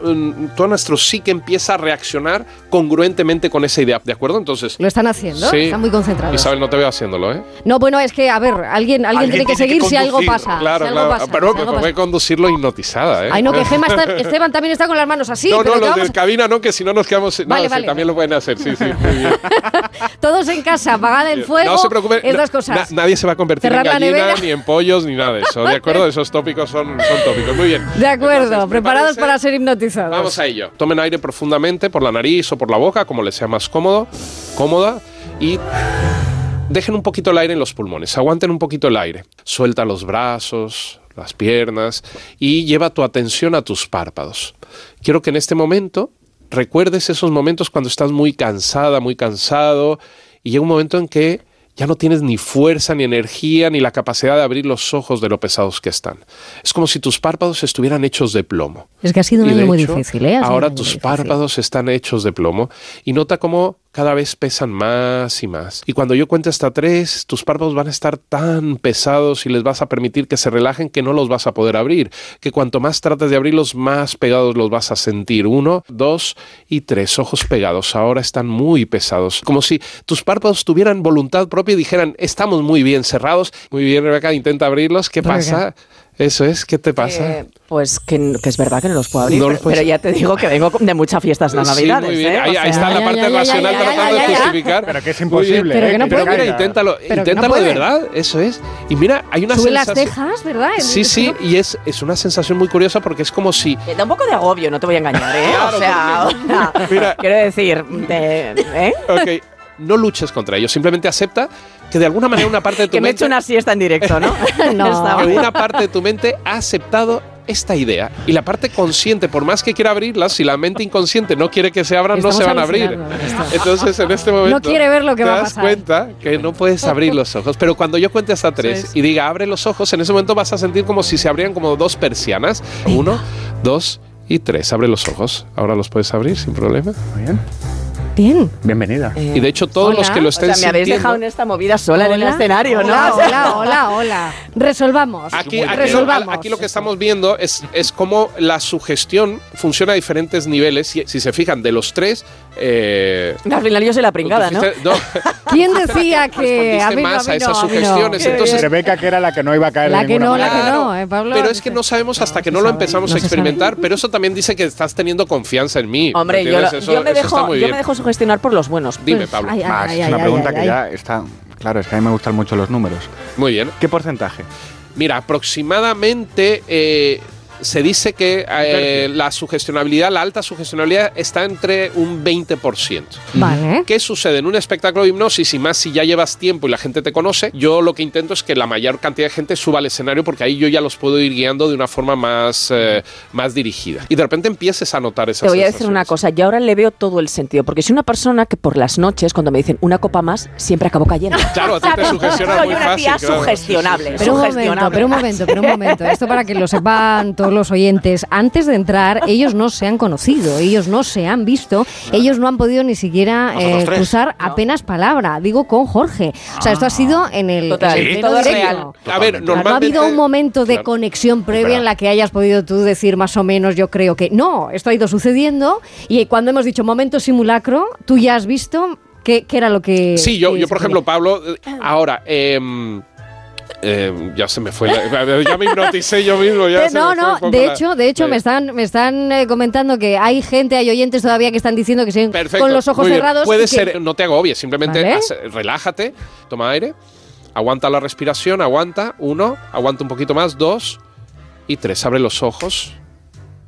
todo nuestro psique empieza a reaccionar congruentemente con esa idea, ¿de acuerdo? Entonces... Lo están haciendo, Sí. están muy concentrados. Isabel, no te veo haciéndolo, ¿eh? No, bueno, es que, a ver, alguien, alguien, tiene que seguir si algo pasa. Claro, si algo claro. pasa, Pero si algo pasa. conducirlo hipnotizada, ¿eh? Ay, no, que Gema está, Esteban también está con las manos así. no, pero no, que los vamos- de cabina no, que si no nos quedamos... No, Vale, sí, vale. también lo pueden hacer, sí, sí. muy bien. Todos en casa, apagad el fuego. No se preocupen, Estas cosas. na- nadie se va a convertir Cerrar en gallina, ni en pollos, ni nada de eso. ¿De acuerdo? Tópicos son, son tópicos. Muy bien. De acuerdo, Entonces, preparados para ser hipnotizados. Vamos a ello. Tomen aire profundamente por la nariz o por la boca, como les sea más cómodo, cómoda, y dejen un poquito el aire en los pulmones. Aguanten un poquito el aire. Suelta los brazos, las piernas y lleva tu atención a tus párpados. Quiero que en este momento recuerdes esos momentos cuando estás muy cansada, muy cansado, y llega un momento en que ya no tienes ni fuerza, ni energía, ni la capacidad de abrir los ojos de lo pesados que están. Es como si tus párpados estuvieran hechos de plomo. Es que ha sido un año muy hecho, difícil, ¿eh? Ahora tus difícil. párpados están hechos de plomo y nota cómo cada vez pesan más y más. Y cuando yo cuente hasta tres, tus párpados van a estar tan pesados y les vas a permitir que se relajen que no los vas a poder abrir. Que cuanto más trates de abrirlos, más pegados los vas a sentir. Uno, dos y tres. Ojos pegados. Ahora están muy pesados. Como si tus párpados tuvieran voluntad propia y dijeran, estamos muy bien cerrados. Muy bien, Rebeca, intenta abrirlos. ¿Qué Rebeca. pasa? Eso es, ¿qué te pasa? Eh, pues que, que es verdad que no los puedo abrir, No los pero, puedes- pero ya te digo que vengo de muchas fiestas de Sí, Navidades. muy bien. ¿eh? Ahí, O ahí está la parte racional tratando de justificar. Pero que es imposible. Pero ¿eh? que no. Pero mira, inténtalo, Pero que no inténtalo de verdad, eso es. Y mira, hay una Sube las sensación. cejas, ¿verdad? Sí, sí, y es, es una sensación muy curiosa porque es como si. Me da un poco de agobio, no te voy a engañar, ¿eh? Claro, o sea, porque- o sea, Mira. quiero decir, de- ¿eh? Ok, no luches contra ello, simplemente acepta que de alguna manera una parte de tu que me he mente. hecho una siesta en directo, ¿no? No. Que una parte de tu mente ha aceptado esta idea y la parte consciente, por más que quiera abrirlas, si la mente inconsciente no quiere que se abran, no se van a abrir. Entonces, en este momento. No quiere ver lo que te va a das pasar. cuenta que no puedes abrir los ojos. Pero cuando yo cuente hasta tres es. y diga abre los ojos, en ese momento vas a sentir como si se abrieran como dos persianas. Uno, dos y tres. Abre los ojos. Ahora los puedes abrir sin problema. Muy bien. Bien. Bienvenida. Y de hecho, todos Hola. los que lo O estén sea, me habéis sintiendo- dejado en esta movida sola en el Hola. escenario, ¿no? Hola, O sea, hola, hola, hola. Resolvamos. Aquí, aquí, lo, Resolvamos. aquí lo que estamos viendo es, es cómo la sugestión funciona a diferentes niveles. Si, si se fijan, de los tres. Eh, Al final yo soy la pringada, ¿no? no, ¿Quién decía que a mí no, más a mí no, esas a no? sugestiones. Qué Entonces, Rebeca, que era la que no iba a caer La que no, la que no, ¿eh, Pablo? Pero es que no sabemos hasta que no lo empezamos no a experimentar. Pero eso también dice que estás teniendo confianza en mí. Hombre, ¿me yo? Eso- yo me dejo, yo me dejo sugestionar por los buenos. Dime, Pablo. Ay, ay, Ah, ay, es una ay, pregunta ay, que ay. ya está. Claro, es que a mí me gustan mucho los números. Muy bien. ¿Qué porcentaje? Mira, aproximadamente eh, se dice que eh, la sugestionabilidad, la alta sugestionabilidad está entre un 20%. Vale. ¿Qué sucede en un espectáculo de hipnosis y más si ya llevas tiempo y la gente te conoce? Yo lo que intento es que la mayor cantidad de gente suba al escenario porque ahí yo ya los puedo ir guiando de una forma más, eh, más dirigida. Y de repente empieces a notar esas Te voy a decir una cosa, yo ahora le veo todo el sentido, porque soy una persona que por las noches, cuando me dicen una copa más, siempre acabo cayendo. Claro, a ti te sugestiona Soy muy una fácil, tía claro. sugestionable. Pero un momento, sugestionable. pero un momento, pero un momento. Esto para que lo sepan todos los oyentes. Antes de entrar, ellos no se han conocido, ellos no se han visto, ellos no han podido ni siquiera eh, cruzar apenas palabra. Digo con Jorge. O sea, esto ha sido en el, Total, en el sí. pleno todo es directo. real. A ver, no ha habido un momento de Claro. conexión previa en la que hayas podido tú decir más o menos, yo creo que no, esto ha ido sucediendo y cuando hemos dicho momento simulacro, tú ya has visto qué, qué era lo que... Sí, yo, yo por ejemplo. Pablo, eh, ahora, em, em, ya se me fue, la- ya me hipnoticé yo mismo. Ya Eh, no, no, de la- hecho, de hecho me están, me están eh, comentando que hay gente, hay oyentes todavía que están diciendo que siguen Perfecto, con los ojos cerrados. Puede que- no te agobies, simplemente Vale. hace- relájate, toma aire, aguanta la respiración, aguanta, uno, aguanta un poquito más, dos y tres, abre los ojos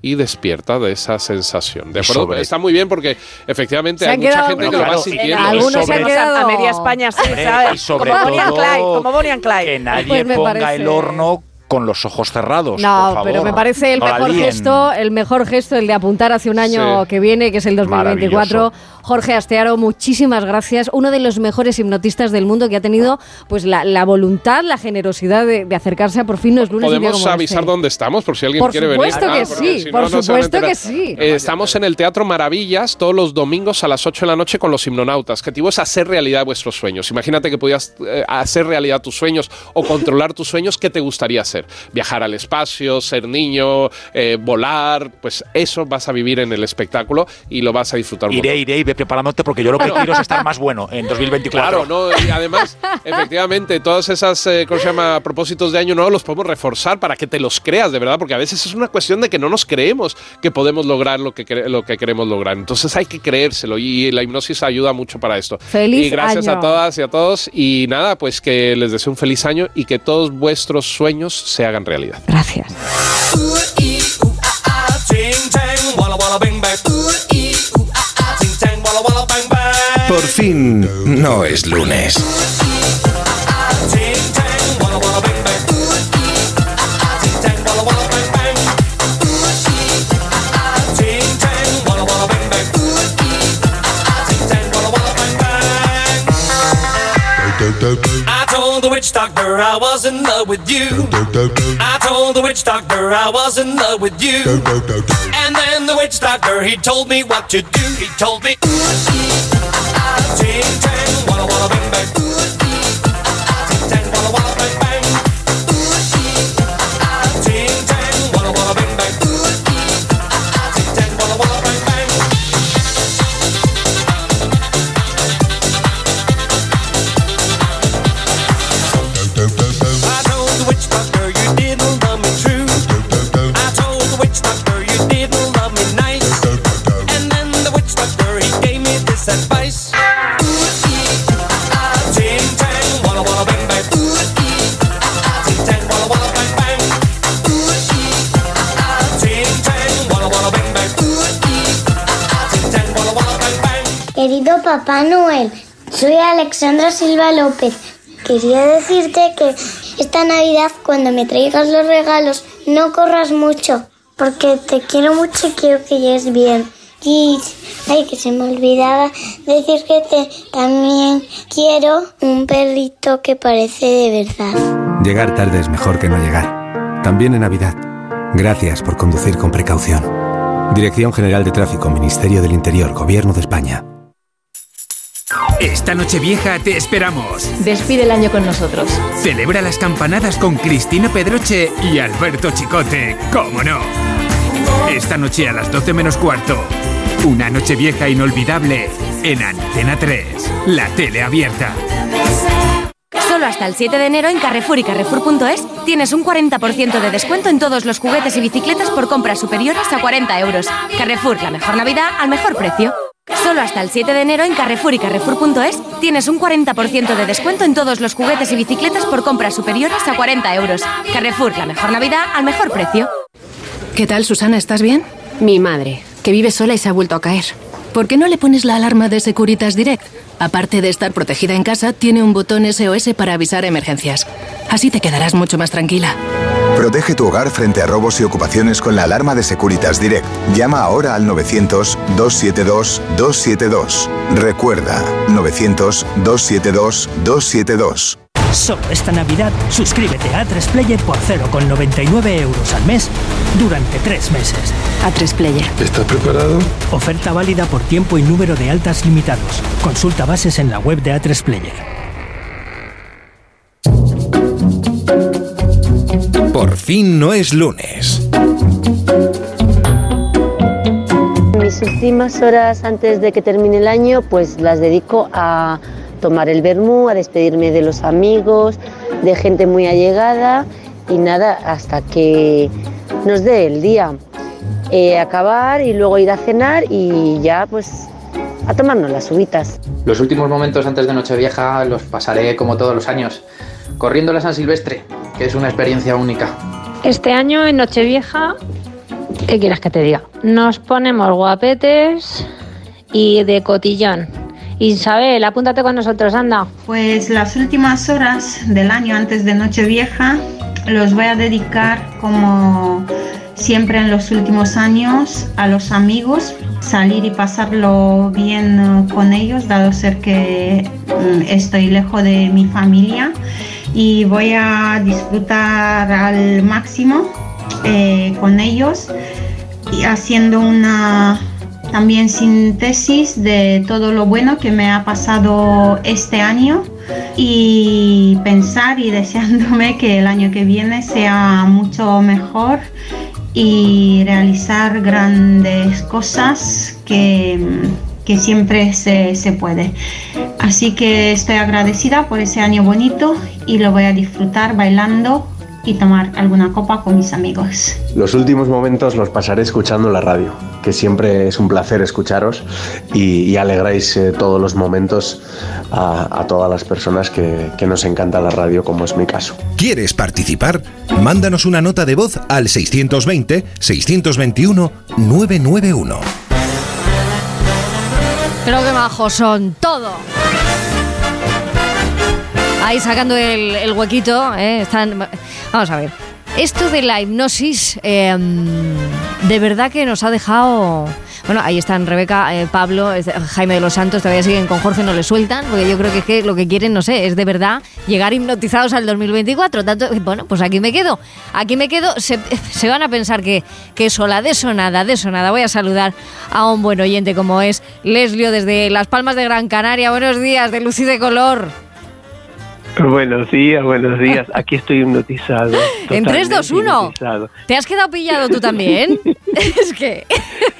y despierta de esa sensación. ¿De sobre- Está muy bien porque efectivamente hay mucha gente que lo va sintiendo. algunos Y se han sobre- quedado- A media España sí, ¿sabes? y sobre como Bonnie and todo Clyde, como Bonnie and Clyde. Que nadie Pues ponga parece- el horno con los ojos cerrados. No, por favor. pero me parece el No mejor gesto, el mejor gesto, el de apuntar hacia un año Sí. que viene, que es el 2024. Jorge Astearo, muchísimas gracias. Uno de los mejores hipnotistas del mundo que ha tenido pues la, la voluntad, la generosidad de, de acercarse a por fin los lunes. Podemos como avisar este. dónde estamos por si alguien Por quiere venir. supuesto que sí, si por no, supuesto que sí. Eh, estamos en el Teatro Maravillas todos los domingos a las 8 de la noche con los hipnonautas. Que es hacer realidad vuestros sueños. Imagínate que podías eh, hacer realidad tus sueños o controlar tus sueños. ¿Qué te gustaría hacer? Viajar al espacio, ser niño, eh, volar. Pues eso vas a vivir en el espectáculo y lo vas a disfrutar. Iré, iré y ve preparándote porque yo lo que quiero es estar más bueno en 2024. Claro, ¿no? Y además, efectivamente, todas esas, eh, ¿cómo se llama? Propósitos de año nuevo los podemos reforzar para que te los creas, de verdad, porque a veces es una cuestión de que no nos creemos que podemos lograr lo que, lo que queremos lograr. Entonces hay que creérselo y la hipnosis ayuda mucho para esto. Feliz Y gracias año. a todas y a todos. Y nada, pues que les deseo un feliz año y que todos vuestros sueños se hagan realidad. Gracias. Por fin, no es lunes. Witch doctor I was in love with you. I told the witch doctor I was in love with you. And then the witch doctor he told me what to do. He told me, ooh, ee, ah, ah, ting, tang, walla walla bang bang. Querido Papá Noel, soy Alexandra Silva López. Quería decirte que esta Navidad cuando me traigas los regalos no corras mucho, porque te quiero mucho y quiero que llegues bien. Y, ay, que se me olvidaba decir que te, también quiero un perrito que parece de verdad. Llegar tarde es mejor que no llegar. También en Navidad. Gracias por conducir con precaución. Dirección General de Tráfico, Ministerio del Interior, Gobierno de España. Esta noche vieja te esperamos. Despide el año con nosotros. Celebra las campanadas con Cristina Pedroche y Alberto Chicote, ¿cómo no? Esta noche a las 12 menos cuarto. Una noche vieja inolvidable en Antena 3, la tele abierta. Solo hasta el 7 de enero en Carrefour y Carrefour.es tienes un 40% de descuento en todos los juguetes y bicicletas por compras superiores a 40 euros. Carrefour, la mejor Navidad al mejor precio. Solo hasta el 7 de enero en Carrefour y Carrefour.es tienes un 40% de descuento en todos los juguetes y bicicletas por compras superiores a 40 euros. Carrefour, la mejor Navidad al mejor precio. ¿Qué tal, Susana? ¿Estás bien? Mi madre, que vive sola y se ha vuelto a caer. ¿Por qué no le pones la alarma de Securitas Direct? Aparte de estar protegida en casa, tiene un botón SOS para avisar emergencias. Así te quedarás mucho más tranquila. Protege tu hogar frente a robos y ocupaciones con la alarma de Securitas Direct. Llama ahora al 900-272-272. Recuerda, 900-272-272. Solo esta Navidad, suscríbete a Player por 0,99 euros al mes durante tres meses. A Player. ¿Estás preparado? Oferta válida por tiempo y número de altas limitados. Consulta bases en la web de A3 Player. Por fin no es lunes. Mis últimas horas antes de que termine el año, pues las dedico a tomar el vermú, a despedirme de los amigos, de gente muy allegada y nada, hasta que nos dé el día. Eh, acabar y luego ir a cenar y ya pues a tomarnos las uvitas. Los últimos momentos antes de Nochevieja los pasaré como todos los años, corriendo la San Silvestre, que es una experiencia única. Este año en Nochevieja, ¿qué quieres que te diga? Nos ponemos guapetes y de cotillón. Isabel, apúntate con nosotros, anda. Pues las últimas horas del año antes de Nochevieja los voy a dedicar como siempre en los últimos años a los amigos, salir y pasarlo bien eh, con ellos, dado ser que mm, estoy lejos de mi familia y voy a disfrutar al máximo eh, con ellos y haciendo una también síntesis de todo lo bueno que me ha pasado este año y pensar y deseándome que el año que viene sea mucho mejor y realizar grandes cosas que, que siempre se, se puede. Así que estoy agradecida por ese año bonito y lo voy a disfrutar bailando y tomar alguna copa con mis amigos. Los últimos momentos los pasaré escuchando la radio, que siempre es un placer escucharos y, y alegráis eh, todos los momentos a, a todas las personas que, que nos encanta la radio, como es mi caso. ¿Quieres participar? Mándanos una nota de voz al 620-621-991. Pero qué majos son, todo. Ahí sacando el, el huequito, ¿eh? están... Vamos a ver. Esto de la hipnosis, eh, de verdad que nos ha dejado... Bueno, ahí están Rebeca, eh, Pablo, eh, Jaime de los Santos, todavía siguen con Jorge, no le sueltan, porque yo creo que, es que lo que quieren, no sé, es de verdad llegar hipnotizados al 2024. Tanto, bueno, pues aquí me quedo, aquí me quedo, se, se van a pensar que, que sola, de eso nada, de eso nada. Voy a saludar a un buen oyente como es Leslio desde Las Palmas de Gran Canaria. Buenos días, de luz y de color. Buenos días, buenos días. Aquí estoy hipnotizado. En 3, 2, 1. hipnotizado. ¿Te has quedado pillado tú también? es que...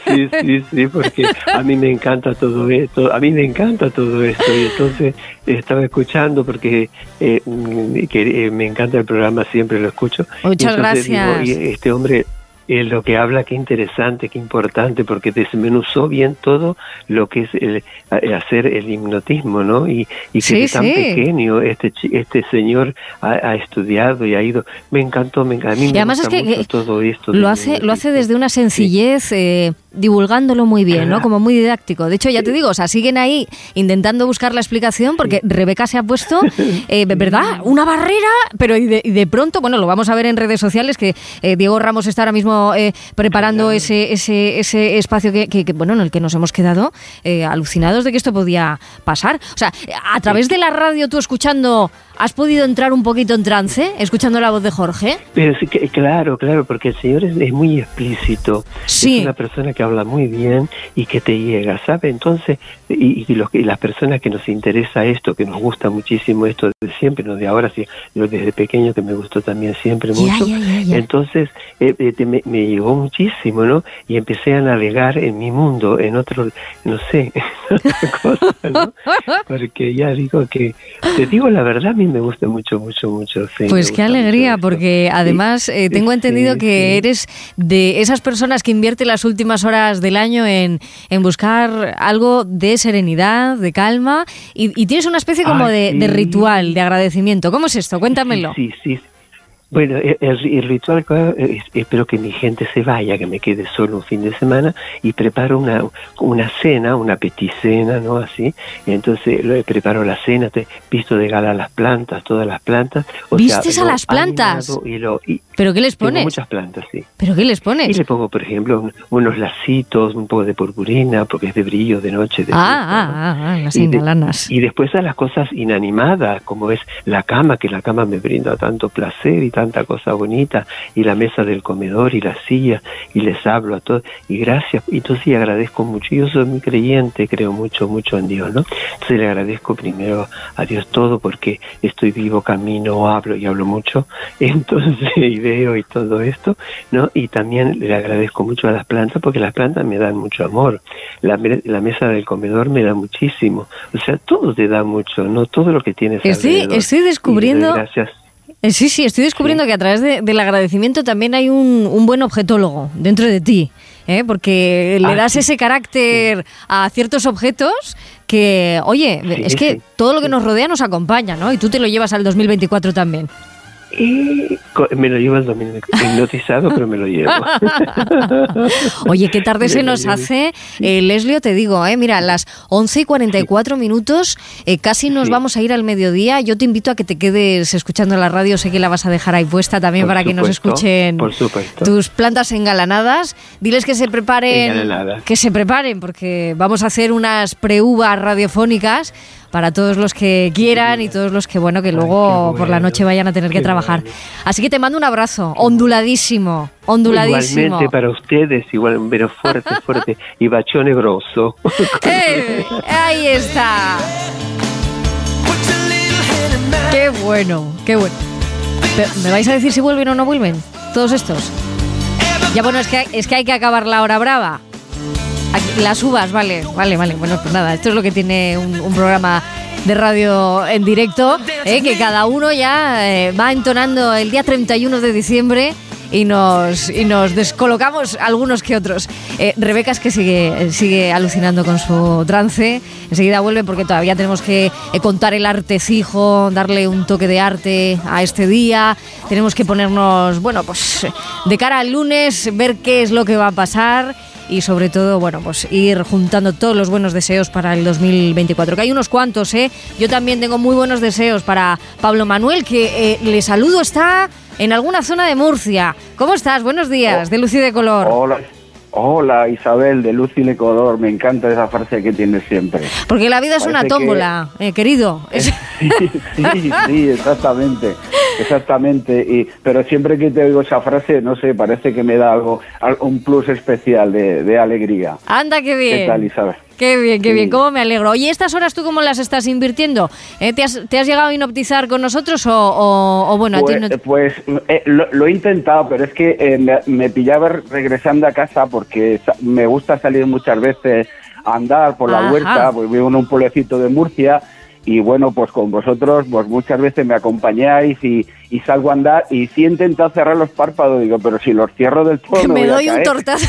Sí, sí, sí, porque a mí me encanta todo esto, a mí me encanta todo esto y entonces estaba escuchando porque eh, mm, que, eh, me encanta el programa, siempre lo escucho. Muchas digo, gracias. este hombre eh, lo que habla, qué interesante, qué importante, porque desmenuzó bien todo lo que es el, a- hacer el hipnotismo, ¿no? Y, y que de tan sí. pequeño este este señor ha, ha estudiado y ha ido. Me encantó, me encantó. A mí Y me además gusta es que- mucho que todo esto. Lo hace, lo hace desde una sencillez, eh, divulgándolo muy bien, ¿no? Como muy didáctico. De hecho, ya te digo, o sea, siguen ahí intentando buscar la explicación porque Rebeca se ha puesto, eh, ¿verdad? Una barrera, pero y de, y de pronto, bueno, lo vamos a ver en redes sociales, que eh, Diego Ramos está ahora mismo eh, preparando ese, ese, ese espacio que, que- que, bueno, en el que nos hemos quedado alucinados de que esto podía pasar. O sea, a través de la radio, tú escuchando, ¿has podido entrar un poquito en trance, escuchando la voz de Jorge? Pero sí que, claro, claro, porque el señor es, es muy explícito. Sí. Es una persona que habla muy bien y que te llega, ¿sabe? Entonces, y, y los, y las personas que nos interesa esto, que nos gusta muchísimo esto de siempre, no de ahora, sí, yo desde pequeño que me gustó también siempre mucho. ya, ya, ya. Entonces, eh, eh, me, me llegó muchísimo, ¿no? Y empecé a navegar en mi mundo, en otro, no sé, en otra cosa, ¿no? Porque ya digo que, te digo la verdad, a mí me gusta mucho, mucho, mucho. sí, Pues qué alegría, porque además eh, tengo sí, entendido que sí. eres de esas personas que invierte las últimas horas del año en, en buscar algo de serenidad, de calma, y, y tienes una especie como Ay, de, ritual, de agradecimiento. ¿Cómo es esto? Cuéntamelo. Sí, sí. Bueno, el, el ritual, claro, es- espero que mi gente se vaya, que me quede solo un fin de semana y preparo una, una cena, una peticena, ¿no? Así. Entonces lo- preparo la cena, te, visto de gala las plantas, todas las plantas. O ¿Vistes a las plantas? animado Y lo, y ¿Pero qué les pones? muchas plantas, sí. ¿Pero qué les pones? Y le pongo, por ejemplo, un- unos lacitos, un poco de purpurina, porque es de brillo de noche. De Ah, ah, ah, ah, las y, de- y después a las cosas inanimadas, como es la cama, que la cama me brinda tanto placer y tanta cosa bonita, y la mesa del comedor y la silla, y les hablo a todos, y gracias, y entonces sí agradezco mucho, yo soy muy creyente, creo mucho, mucho en Dios, ¿no? Entonces le agradezco primero a Dios todo, porque estoy vivo, camino, hablo y hablo mucho, entonces, y veo y todo esto, ¿no? Y también le agradezco mucho a las plantas, porque las plantas me dan mucho amor, la, la mesa del comedor me da muchísimo, o sea, todo te da mucho, ¿no? Todo lo que tienes Estoy, alrededor. estoy descubriendo... Gracias. Eh, Sí, sí, estoy descubriendo que a través de- del agradecimiento también hay un, un buen objetólogo dentro de ti, ¿eh? porque le Ah, das sí. ese carácter a ciertos objetos que, oye, Sí, es que todo lo que nos rodea nos acompaña, ¿no? Y tú te lo llevas al 2024 también. Y me lo llevo el domingo hipnotizado, pero me lo llevo. Oye, qué tarde se nos hace, eh, Leslio, te digo, eh, mira, las 11 y 44 minutos, eh, casi nos Sí. vamos a ir al mediodía. Yo te invito a que te quedes escuchando la radio, sé que la vas a dejar ahí puesta también Por para que nos escuchen Por tus plantas engalanadas. Diles que se preparen, que se preparen, porque vamos a hacer unas preuvas radiofónicas para todos los que quieran y todos los que, bueno, que luego por la noche vayan a tener que trabajar. Así que te mando un abrazo, onduladísimo, onduladísimo. Igualmente para ustedes, igual, pero fuerte, fuerte. Y bacione grosso. ¡Eh! Ahí está. Qué bueno, qué bueno. Pero, ¿Me vais a decir si vuelven o no vuelven? Todos estos. Ya bueno, es que, es que hay que acabar la hora brava. Las uvas, vale, vale, vale. Bueno, pues nada, esto es lo que tiene un, programa de radio en directo, ¿eh? que cada uno ya eh, va entonando el día 31 de diciembre y nos, y nos descolocamos algunos que otros. Eh, Rebeca es que sigue, sigue alucinando con su trance. Enseguida vuelve porque todavía tenemos que contar el artecijo, darle un toque de arte a este día. Tenemos que ponernos, bueno, pues de cara al lunes, ver qué es lo que va a pasar y sobre todo, bueno, pues ir juntando todos los buenos deseos para el 2024, que hay unos cuantos, ¿eh? Yo también tengo muy buenos deseos para Pablo Manuel, que eh, le saludo, está en alguna zona de Murcia. ¿Cómo estás? Buenos días, de luz y de color. Hola, hola Isabel de Luz y de Color, me encanta esa frase que tienes siempre. Porque la vida es una que- tómbola, eh, querido. Es- Sí, sí, exactamente, exactamente. Y, pero siempre que te oigo esa frase, no sé, parece que me da algo, al- un plus especial de, de alegría. Anda, qué bien. ¿Qué tal, Isabel? Qué bien, qué bien, cómo me alegro. Oye, ¿estas horas tú cómo las estás invirtiendo? ¿Eh? ¿Te, has, te has llegado a inoptizar con nosotros o, o- o bueno, a ti Pues, no te- pues, eh, lo, lo he intentado, pero es que eh, me, me pillaba regresando a casa porque me gusta salir muchas veces a andar por la Ajá. huerta, pues vivo en un pueblecito de Murcia y bueno, pues con vosotros pues muchas veces me acompañáis y, y salgo a andar y sí he intentado cerrar los párpados, digo, pero si los cierro del todo me a doy un tortazo.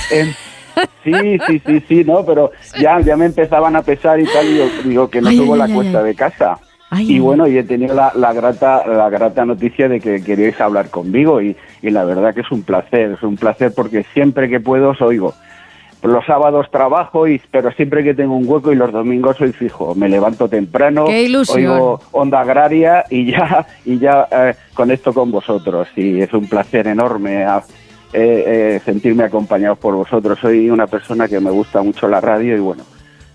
Sí, sí, sí, sí, no, pero ya, ya me empezaban a pesar y tal, y yo digo que no Ay, subo ay, la ay, cuesta de casa. Y bueno, y he tenido la, la grata la grata noticia de que queríais hablar conmigo y, y la verdad que es un placer, es un placer porque siempre que puedo os oigo. Los sábados trabajo, y, pero siempre que tengo un hueco y los domingos soy fijo. Me levanto temprano, oigo onda agraria y ya, y ya eh, conecto con vosotros. Y es un placer enorme eh, sentirme acompañado por vosotros. Soy una persona que me gusta mucho la radio y bueno,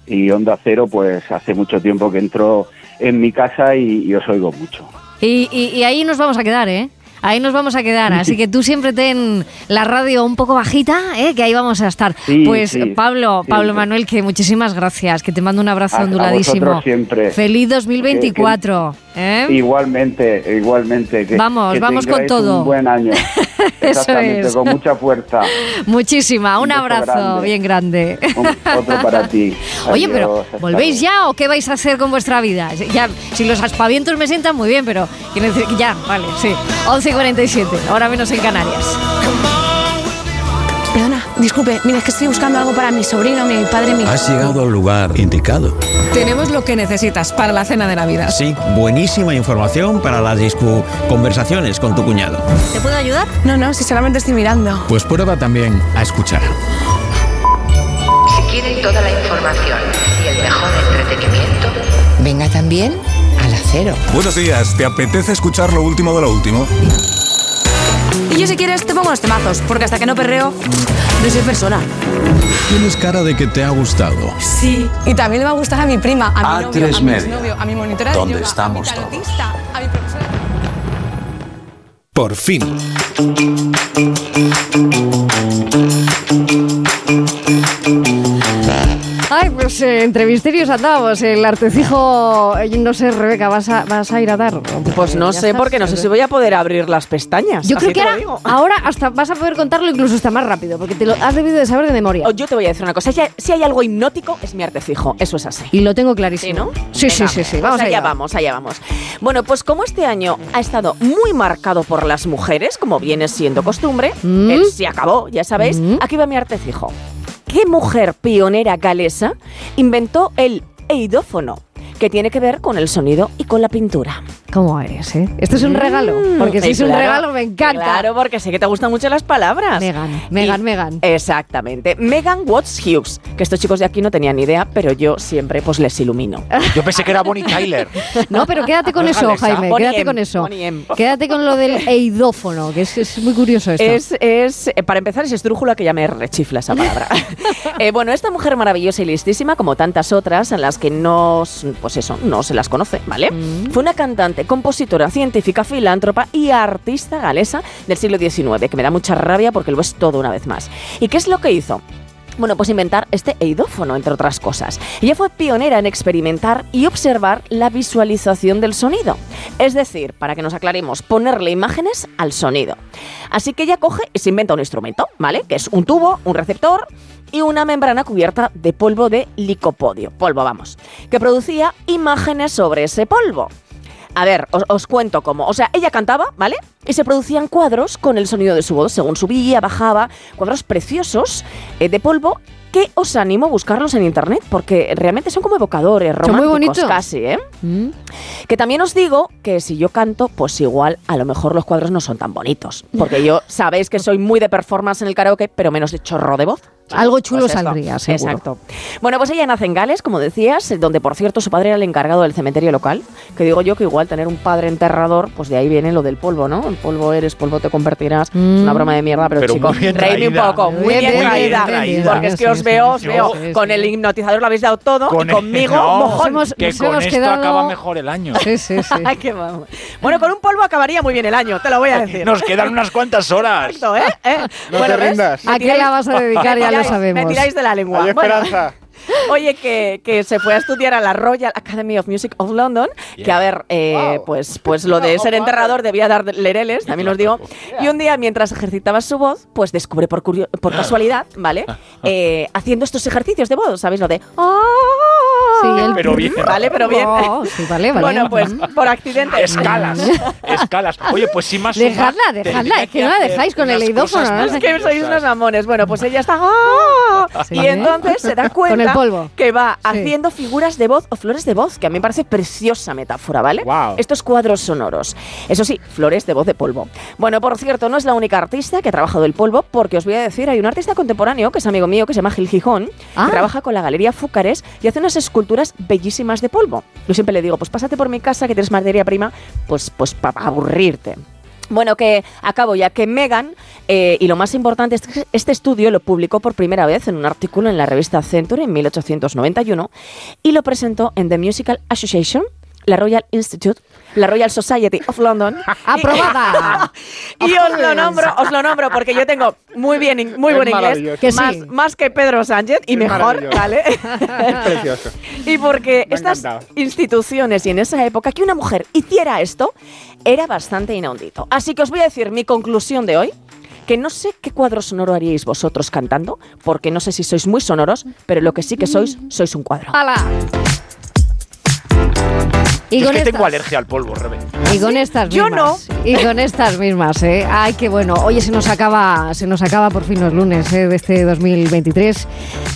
y Onda Cero pues hace mucho tiempo que entró en mi casa y, y os oigo mucho. Y, y- y ahí nos vamos a quedar, ¿eh? Ahí nos vamos a quedar. Así que tú siempre ten la radio un poco bajita, ¿eh? Que ahí vamos a estar. Sí, pues sí, Pablo, siempre. Pablo Manuel, que muchísimas gracias. Que te mando un abrazo A- a onduladísimo. vosotros siempre. Feliz 2024. ¿eh? Igualmente, igualmente. Que, Vamos, que vamos con todo. Un buen año. Exactamente, es. con mucha fuerza. Muchísima. Un abrazo grande. bien grande. Un- otro para ti. Oye, pero Adiós, ¿volvéis ya o qué vais a hacer con vuestra vida? Ya, si los aspavientos me sientan muy bien, pero quiero decir que ya, vale, sí. 11 y 47, ahora menos en Canarias. Disculpe, mire, es que estoy buscando algo para mi sobrino, mi padre, mi... Has llegado al lugar indicado. Tenemos lo que necesitas para la cena de Navidad. Sí, buenísima información para las discu conversaciones con tu cuñado. ¿Te puedo ayudar? No, no, si solamente estoy mirando. Pues prueba también a escuchar. Si quieren toda la información y el mejor entretenimiento, venga también al acero. Buenos días, ¿te apetece escuchar lo último de lo último? Y yo si quieres te pongo los temazos, porque hasta que no perreo, no soy persona. Tienes cara de que te ha gustado. Sí, y también le va a gustar a mi prima, a mi A novio, tres a mi media. exnovio, a mi monitora de yoga, estamos a mi tarotista, a mi profesora. Por fin. Ay, pues eh, entre misterios andamos. El artecijo, eh, no sé, Rebeca, ¿vas a, vas a ir a dar? Pues no sé, porque no sé si voy a poder abrir las pestañas. Yo creo que ahora, hasta vas a poder contarlo incluso hasta más rápido, porque te lo has debido de saber de memoria. O Yo te voy a decir una cosa, si hay- si hay algo hipnótico es mi artecijo, eso es así. Y lo tengo clarísimo. ¿Sí, no? Sí, sí, Venga, sí, sí. pues Vamos allá, allá. vamos, allá vamos. Bueno, pues como este año ha estado muy marcado por las mujeres, como viene siendo costumbre, Mm. él se acabó, ya sabéis, aquí va mi artecijo. ¿Qué mujer pionera galesa inventó el eidófono? Que tiene que ver con el sonido y con la pintura. ¿Cómo eres, eh? Esto es un regalo. Porque si es un regalo, me encanta. Claro, porque sé que te gustan mucho las palabras. Megan, Megan, Megan. Exactamente. Megan Watts Hughes, que estos chicos de aquí no tenían ni idea, pero yo siempre pues les ilumino. Yo pensé que era Bonnie Tyler. No, pero quédate con eso. Jaime. Bonnie Quédate M, con eso. Quédate con lo del eidófono, que es, es muy curioso esto. Es, es, eh, para empezar, es estrújula que ya me rechifla esa palabra. Eh, bueno, esta mujer maravillosa y listísima, como tantas otras, en las que no, pues eso, no se las conoce, ¿vale? Fue una cantante, compositora, científica, filántropa y artista galesa del siglo XIX, que me da mucha rabia porque lo es todo una vez más. ¿Y qué es lo que hizo? Bueno, pues inventar este eidófono, entre otras cosas. Ella fue pionera en experimentar y observar la visualización del sonido. Es decir, para que nos aclaremos, ponerle imágenes al sonido. Así que ella coge y se inventa un instrumento, ¿vale? Que es un tubo, un receptor y una membrana cubierta de polvo de licopodio, polvo vamos, que producía imágenes sobre ese polvo. A ver, os, cuento cómo. O sea, ella cantaba, ¿vale? Y se producían cuadros con el sonido de su voz, según subía, bajaba, cuadros preciosos eh, de polvo que os animo a buscarlos en internet porque realmente son como evocadores, Son muy románticos bonitos. casi, ¿eh? Mm. Que también os digo que si yo canto, pues igual a lo mejor los cuadros no son tan bonitos. Porque yo sabéis que soy muy de performance en el karaoke, pero menos de chorro de voz. Algo chulo Pues saldría, seguro. Exacto. Bueno, pues ella nace en Gales, como decías, donde por cierto su padre era el encargado del cementerio local. Que digo yo que igual tener un padre enterrador, pues de ahí viene lo del polvo, ¿no? El polvo eres, polvo te convertirás. Es una broma de mierda, pero, Pero chicos, muy reíme un poco. Muy Bien, bien, bien, traída. bien, Porque es que os veo, os veo. sí, con el hipnotizador lo habéis dado todo Con y conmigo, No, mojón. Hemos- que nos con hemos esto quedado- acaba mejor el año. Sí, sí, sí. Ay, qué vamos. Bueno, con un polvo acabaría muy bien el año, te lo voy a decir. Nos quedan unas cuantas horas. Exacto, ¿eh? ¿Eh? No Bueno, te rindas. ¿A qué la vas a dedicar? Ya lo sabemos. Me tiráis de la lengua. Hay Bueno, esperanza. Oye, que, que se fue a estudiar a la Royal Academy of Music of London, que a ver, eh, pues, pues lo de ser enterrador debía dar lereles, también os digo. Y un día, mientras ejercitaba su voz, pues descubre por, curio- por casualidad, ¿vale? Eh, haciendo estos ejercicios de voz, ¿sabéis? Lo de... "Ah". Sí, el- Pero bien. Vale, pero bien. Oh, sí, vale, vale. Bueno, pues por accidente. Escalas, escalas. Oye, pues sí más. Dejadla, dejadla, es que no la dejáis con el unas eidófono, cosas ¿no? más Es que sois unos mamones. Bueno, pues ella está. ¡ah! Sí. Y entonces se da cuenta Con el polvo. que va Sí. haciendo figuras de voz o flores de voz, que a mí me parece preciosa metáfora, ¿vale? Guau. Estos cuadros sonoros. Eso sí, flores de voz de polvo. Bueno, por cierto, no es la única artista que ha trabajado el polvo, porque os voy a decir, hay un artista contemporáneo que es amigo mío, que se llama Gil Gijón, Ah. que trabaja con la Galería Fúcares y hace unas esculturas bellísimas de polvo. Yo siempre le digo, pues pásate por mi casa, que tienes materia prima, pues, pues para aburrirte. Bueno, que acabo ya que Megan, eh, y lo más importante es que este estudio lo publicó por primera vez en un artículo en la revista Century en 1891 y lo presentó en The Musical Association, la Royal Institute, la Royal Society of London. ¡Aprobada! Y os lo nombro, os lo nombro porque yo tengo muy bien, muy Es buen inglés, maravilloso. Que sí. más, más que Pedro Sánchez y Es mejor. ¿vale? Es precioso. Y porque Me estas encantado. instituciones y en esa época que una mujer hiciera esto era bastante inaudito. Así que os voy a decir mi conclusión de hoy. Que no sé qué cuadro sonoro haríais vosotros cantando, porque no sé si sois muy sonoros, pero lo que sí que sois, sois un cuadro. ¡Hala! Thank Y Yo con es que estas- tengo alergia al polvo, Rebe. Y con estas Yo mismas. Y con estas mismas, ¿eh? Ay, qué bueno. Oye, se nos acaba, se nos acaba por fin los lunes ¿eh? de este 2023.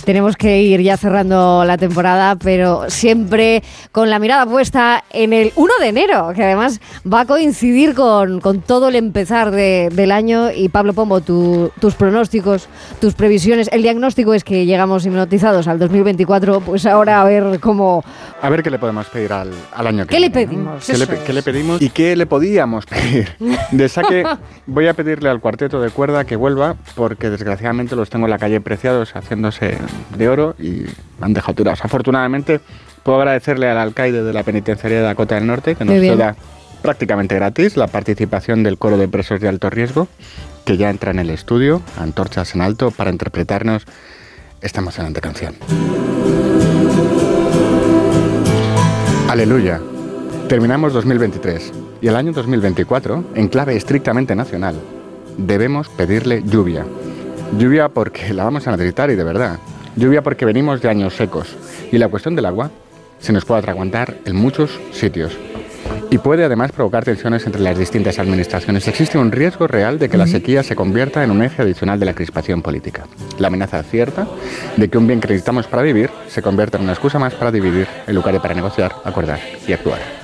Tenemos que ir ya cerrando la temporada, pero siempre con la mirada puesta en el 1 de enero, que además va a coincidir con, con todo el empezar de- del año. Y Pablo Pombo, tu- tus pronósticos, tus previsiones. El diagnóstico es que llegamos hipnotizados al 2024, pues ahora a ver cómo... A ver qué le podemos pedir al, al año que ¿Qué le pedimos? ¿Qué le, qué pedimos y qué le podíamos pedir? De saque voy a pedirle al cuarteto de cuerda que vuelva porque desgraciadamente los tengo en la calle preciados haciéndose de oro y han dejado tirados. Afortunadamente puedo agradecerle al alcaide de la penitenciaría de Dakota del Norte que nos da prácticamente gratis la participación del coro de presos de alto riesgo que ya entra en el estudio, antorchas en alto, para interpretarnos esta emocionante canción. Aleluya. Terminamos 2023 y el año 2024, en clave estrictamente nacional, debemos pedirle lluvia. Lluvia porque la vamos a necesitar y de verdad. Lluvia porque venimos de años secos y la cuestión del agua se nos puede atragantar en muchos sitios. Y puede además provocar tensiones entre las distintas administraciones. Existe un riesgo real de que la sequía se convierta en un eje adicional de la crispación política. La amenaza cierta de que un bien que necesitamos para vivir se convierta en una excusa más para dividir en lugar de para negociar, acordar y actuar.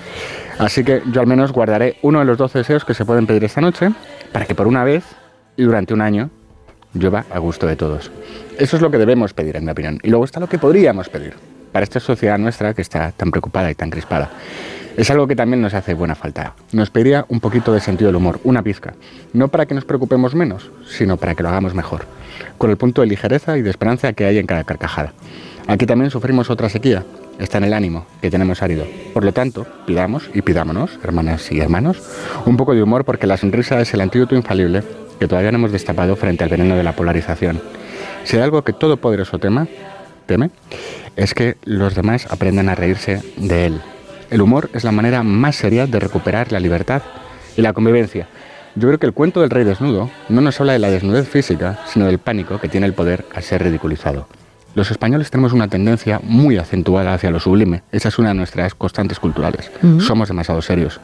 Así que yo al menos guardaré uno de los 12 deseos que se pueden pedir esta noche para que por una vez y durante un año llueva a gusto de todos. Eso es lo que debemos pedir, en mi opinión. Y luego está lo que podríamos pedir para esta sociedad nuestra que está tan preocupada y tan crispada. Es algo que también nos hace buena falta. Nos pediría un poquito de sentido del humor, una pizca. No para que nos preocupemos menos, sino para que lo hagamos mejor. Con el punto de ligereza y de esperanza que hay en cada carcajada. Aquí también sufrimos otra sequía. Está en el ánimo que tenemos árido. Por lo tanto, pidamos y pidámonos, hermanas y hermanos, un poco de humor porque la sonrisa es el antídoto infalible que todavía no hemos destapado frente al veneno de la polarización. Si hay algo que todo poderoso tema, teme, es que los demás aprendan a reírse de él. El humor es la manera más seria de recuperar la libertad y la convivencia. Yo creo que el cuento del rey desnudo no nos habla de la desnudez física, sino del pánico que tiene el poder al ser ridiculizado. Los españoles tenemos una tendencia muy acentuada hacia lo sublime. Esa es una de nuestras constantes culturales. Somos demasiado serios.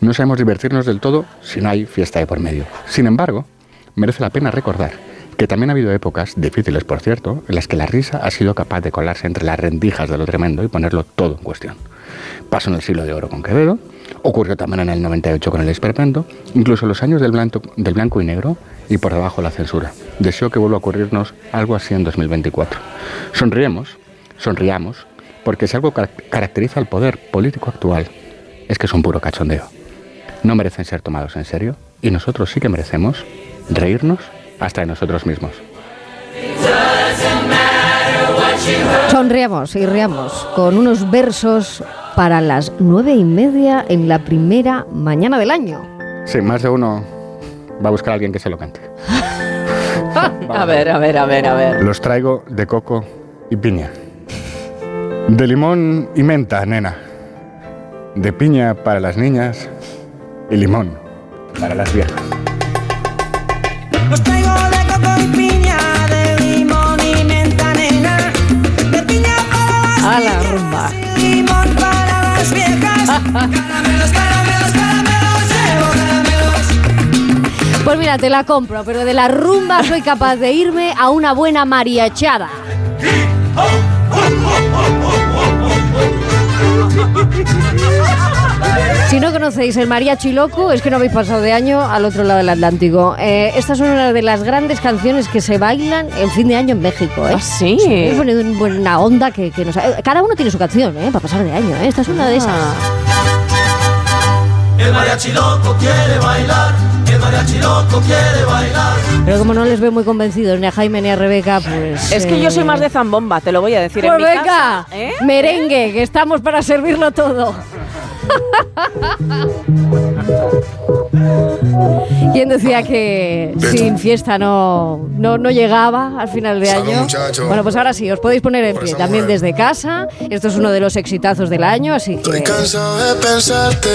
No sabemos divertirnos del todo si no hay fiesta de por medio. Sin embargo, merece la pena recordar que también ha habido épocas, difíciles por cierto, en las que la risa ha sido capaz de colarse entre las rendijas de lo tremendo y ponerlo todo en cuestión. Pasó en el siglo de oro con Quevedo, ocurrió también en el 98 con el esperpento, incluso en los años del blanco, del blanco y negro y por debajo la censura. Deseo que vuelva a ocurrirnos algo así en 2024. Sonriemos, sonriamos, porque si algo car- caracteriza al poder político actual es que es un puro cachondeo. No merecen ser tomados en serio y nosotros sí que merecemos reírnos hasta de nosotros mismos. Sonriamos y riamos con unos versos para las nueve y media en la primera mañana del año. Sí, más de uno va a buscar a alguien que se lo cante. A ver, a ver, a ver, a ver. Los traigo de coco y piña. De limón y menta, nena. De piña para las niñas y limón para las viejas. Los traigo de coco y piña, de limón y menta, nena. De piña para las A la rumba. niñas y limón para las viejas. mira, te la compro, pero de la rumba soy capaz de irme a una buena mariachada. Si no conocéis el mariachi loco, es que no habéis pasado de año al otro lado del Atlántico. Eh, esta es una de las grandes canciones que se bailan en fin de año en México. ¿eh? ¿Ah, sí? Es una buena onda que, que nos... Cada uno tiene su canción, ¿eh? Para pasar de año, ¿eh? Esta es una de esas. El mariachi loco quiere bailar, mariachi loco quiere bailar. Pero como no les veo muy convencidos ni a Jaime ni a Rebeca, pues... Es que yo soy eh, más de zambomba, te lo voy a decir. Pues en mi venga, casa, ¿eh? merengue, que estamos para servirlo todo. ¿Quién decía que sin fiesta no, no, no llegaba al final de Salud, año? muchacho. Bueno, pues ahora sí, os podéis poner en pie también desde casa. Esto es uno de los exitazos del año, así Estoy que... cansado de pensarte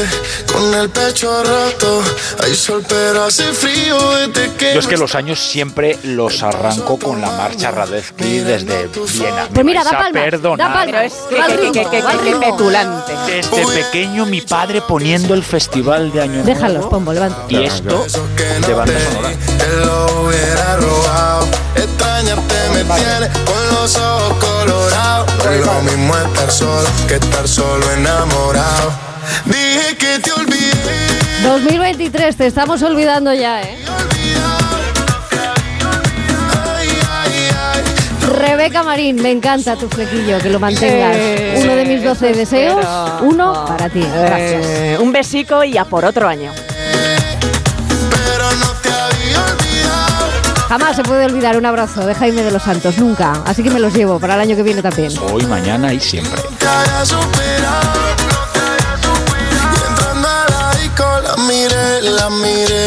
con el pecho roto. Hay sol, pero hace frío desde que. Yo es que los años siempre los arranco con la marcha Radetzky desde Viena. Pues mira, da Vais a palmas, perdonar. da palmas. Pero es que, que- que- que- petulante. Desde pequeño mi padre poniendo el festival de Año Nuevo. Déjalos, Pombo, levanta. Y esto de banda sonora. Te lo hubiera robado. Extrañarte me tiene con los ojos colorados. Es lo mismo estar solo que estar solo enamorado. Dije que te olvidé. 2023, te estamos olvidando ya, ¿eh? Rebeca Marín, me encanta tu flequillo, que lo mantengas. Eh, Uno de mis 12 eso deseos, espero. uno para ti. Gracias. Eh, un besico y a por otro año. Jamás se puede olvidar un abrazo de Jaime de los Santos, nunca. Así que me los llevo para el año que viene también. Hoy, mañana y siempre.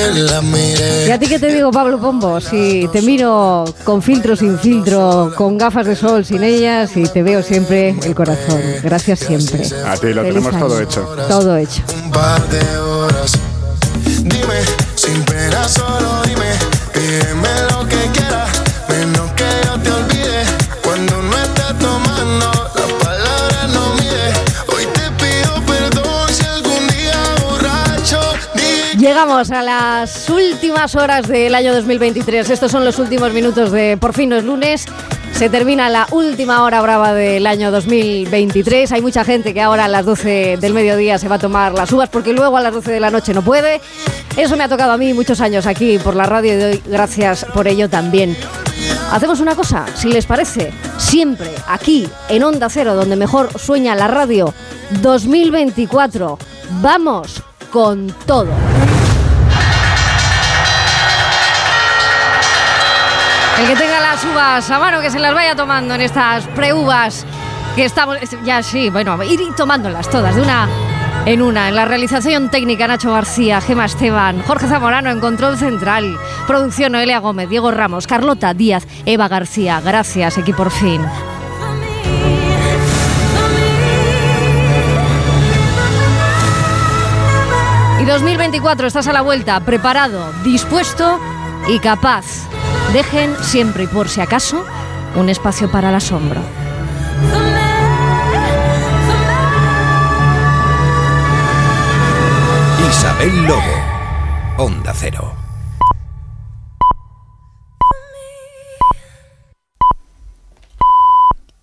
Y a la disco, la miré, la miré, la miré. ¿Y a ti qué te digo, Pablo Pombo? Si te miro con filtro, sin filtro, con gafas de sol, sin ellas, y te veo siempre el corazón. Gracias siempre. A ti lo Feliz tenemos todo hecho. Todo hecho. un par de horas. Dime, sin pena, Llegamos a las últimas horas del año 2023. Estos son los últimos minutos de Por fin no es lunes. Se termina la última hora brava del año 2023. Hay mucha gente que ahora a las 12 del mediodía se va a tomar las uvas porque luego a las 12 de la noche no puede. Eso me ha tocado a mí muchos años aquí por la radio y doy gracias por ello también. Hacemos una cosa, si les parece, siempre aquí en Onda Cero, donde mejor sueña la radio, 2024. Vamos con todo. El que tenga las uvas a mano, que se las vaya tomando en estas preuvas que estamos. Ya sí, bueno, ir tomándolas todas de una en una. En la realización técnica, Nacho García, Gema Esteban, Jorge Zamorano en control central, producción Noelia Gómez, Diego Ramos, Carlota Díaz, Eva García. Gracias, aquí por fin. Y 2024, estás a la vuelta, preparado, dispuesto y capaz. Dejen siempre y por si acaso un espacio para el asombro. Isabel Lobo, Onda Cero.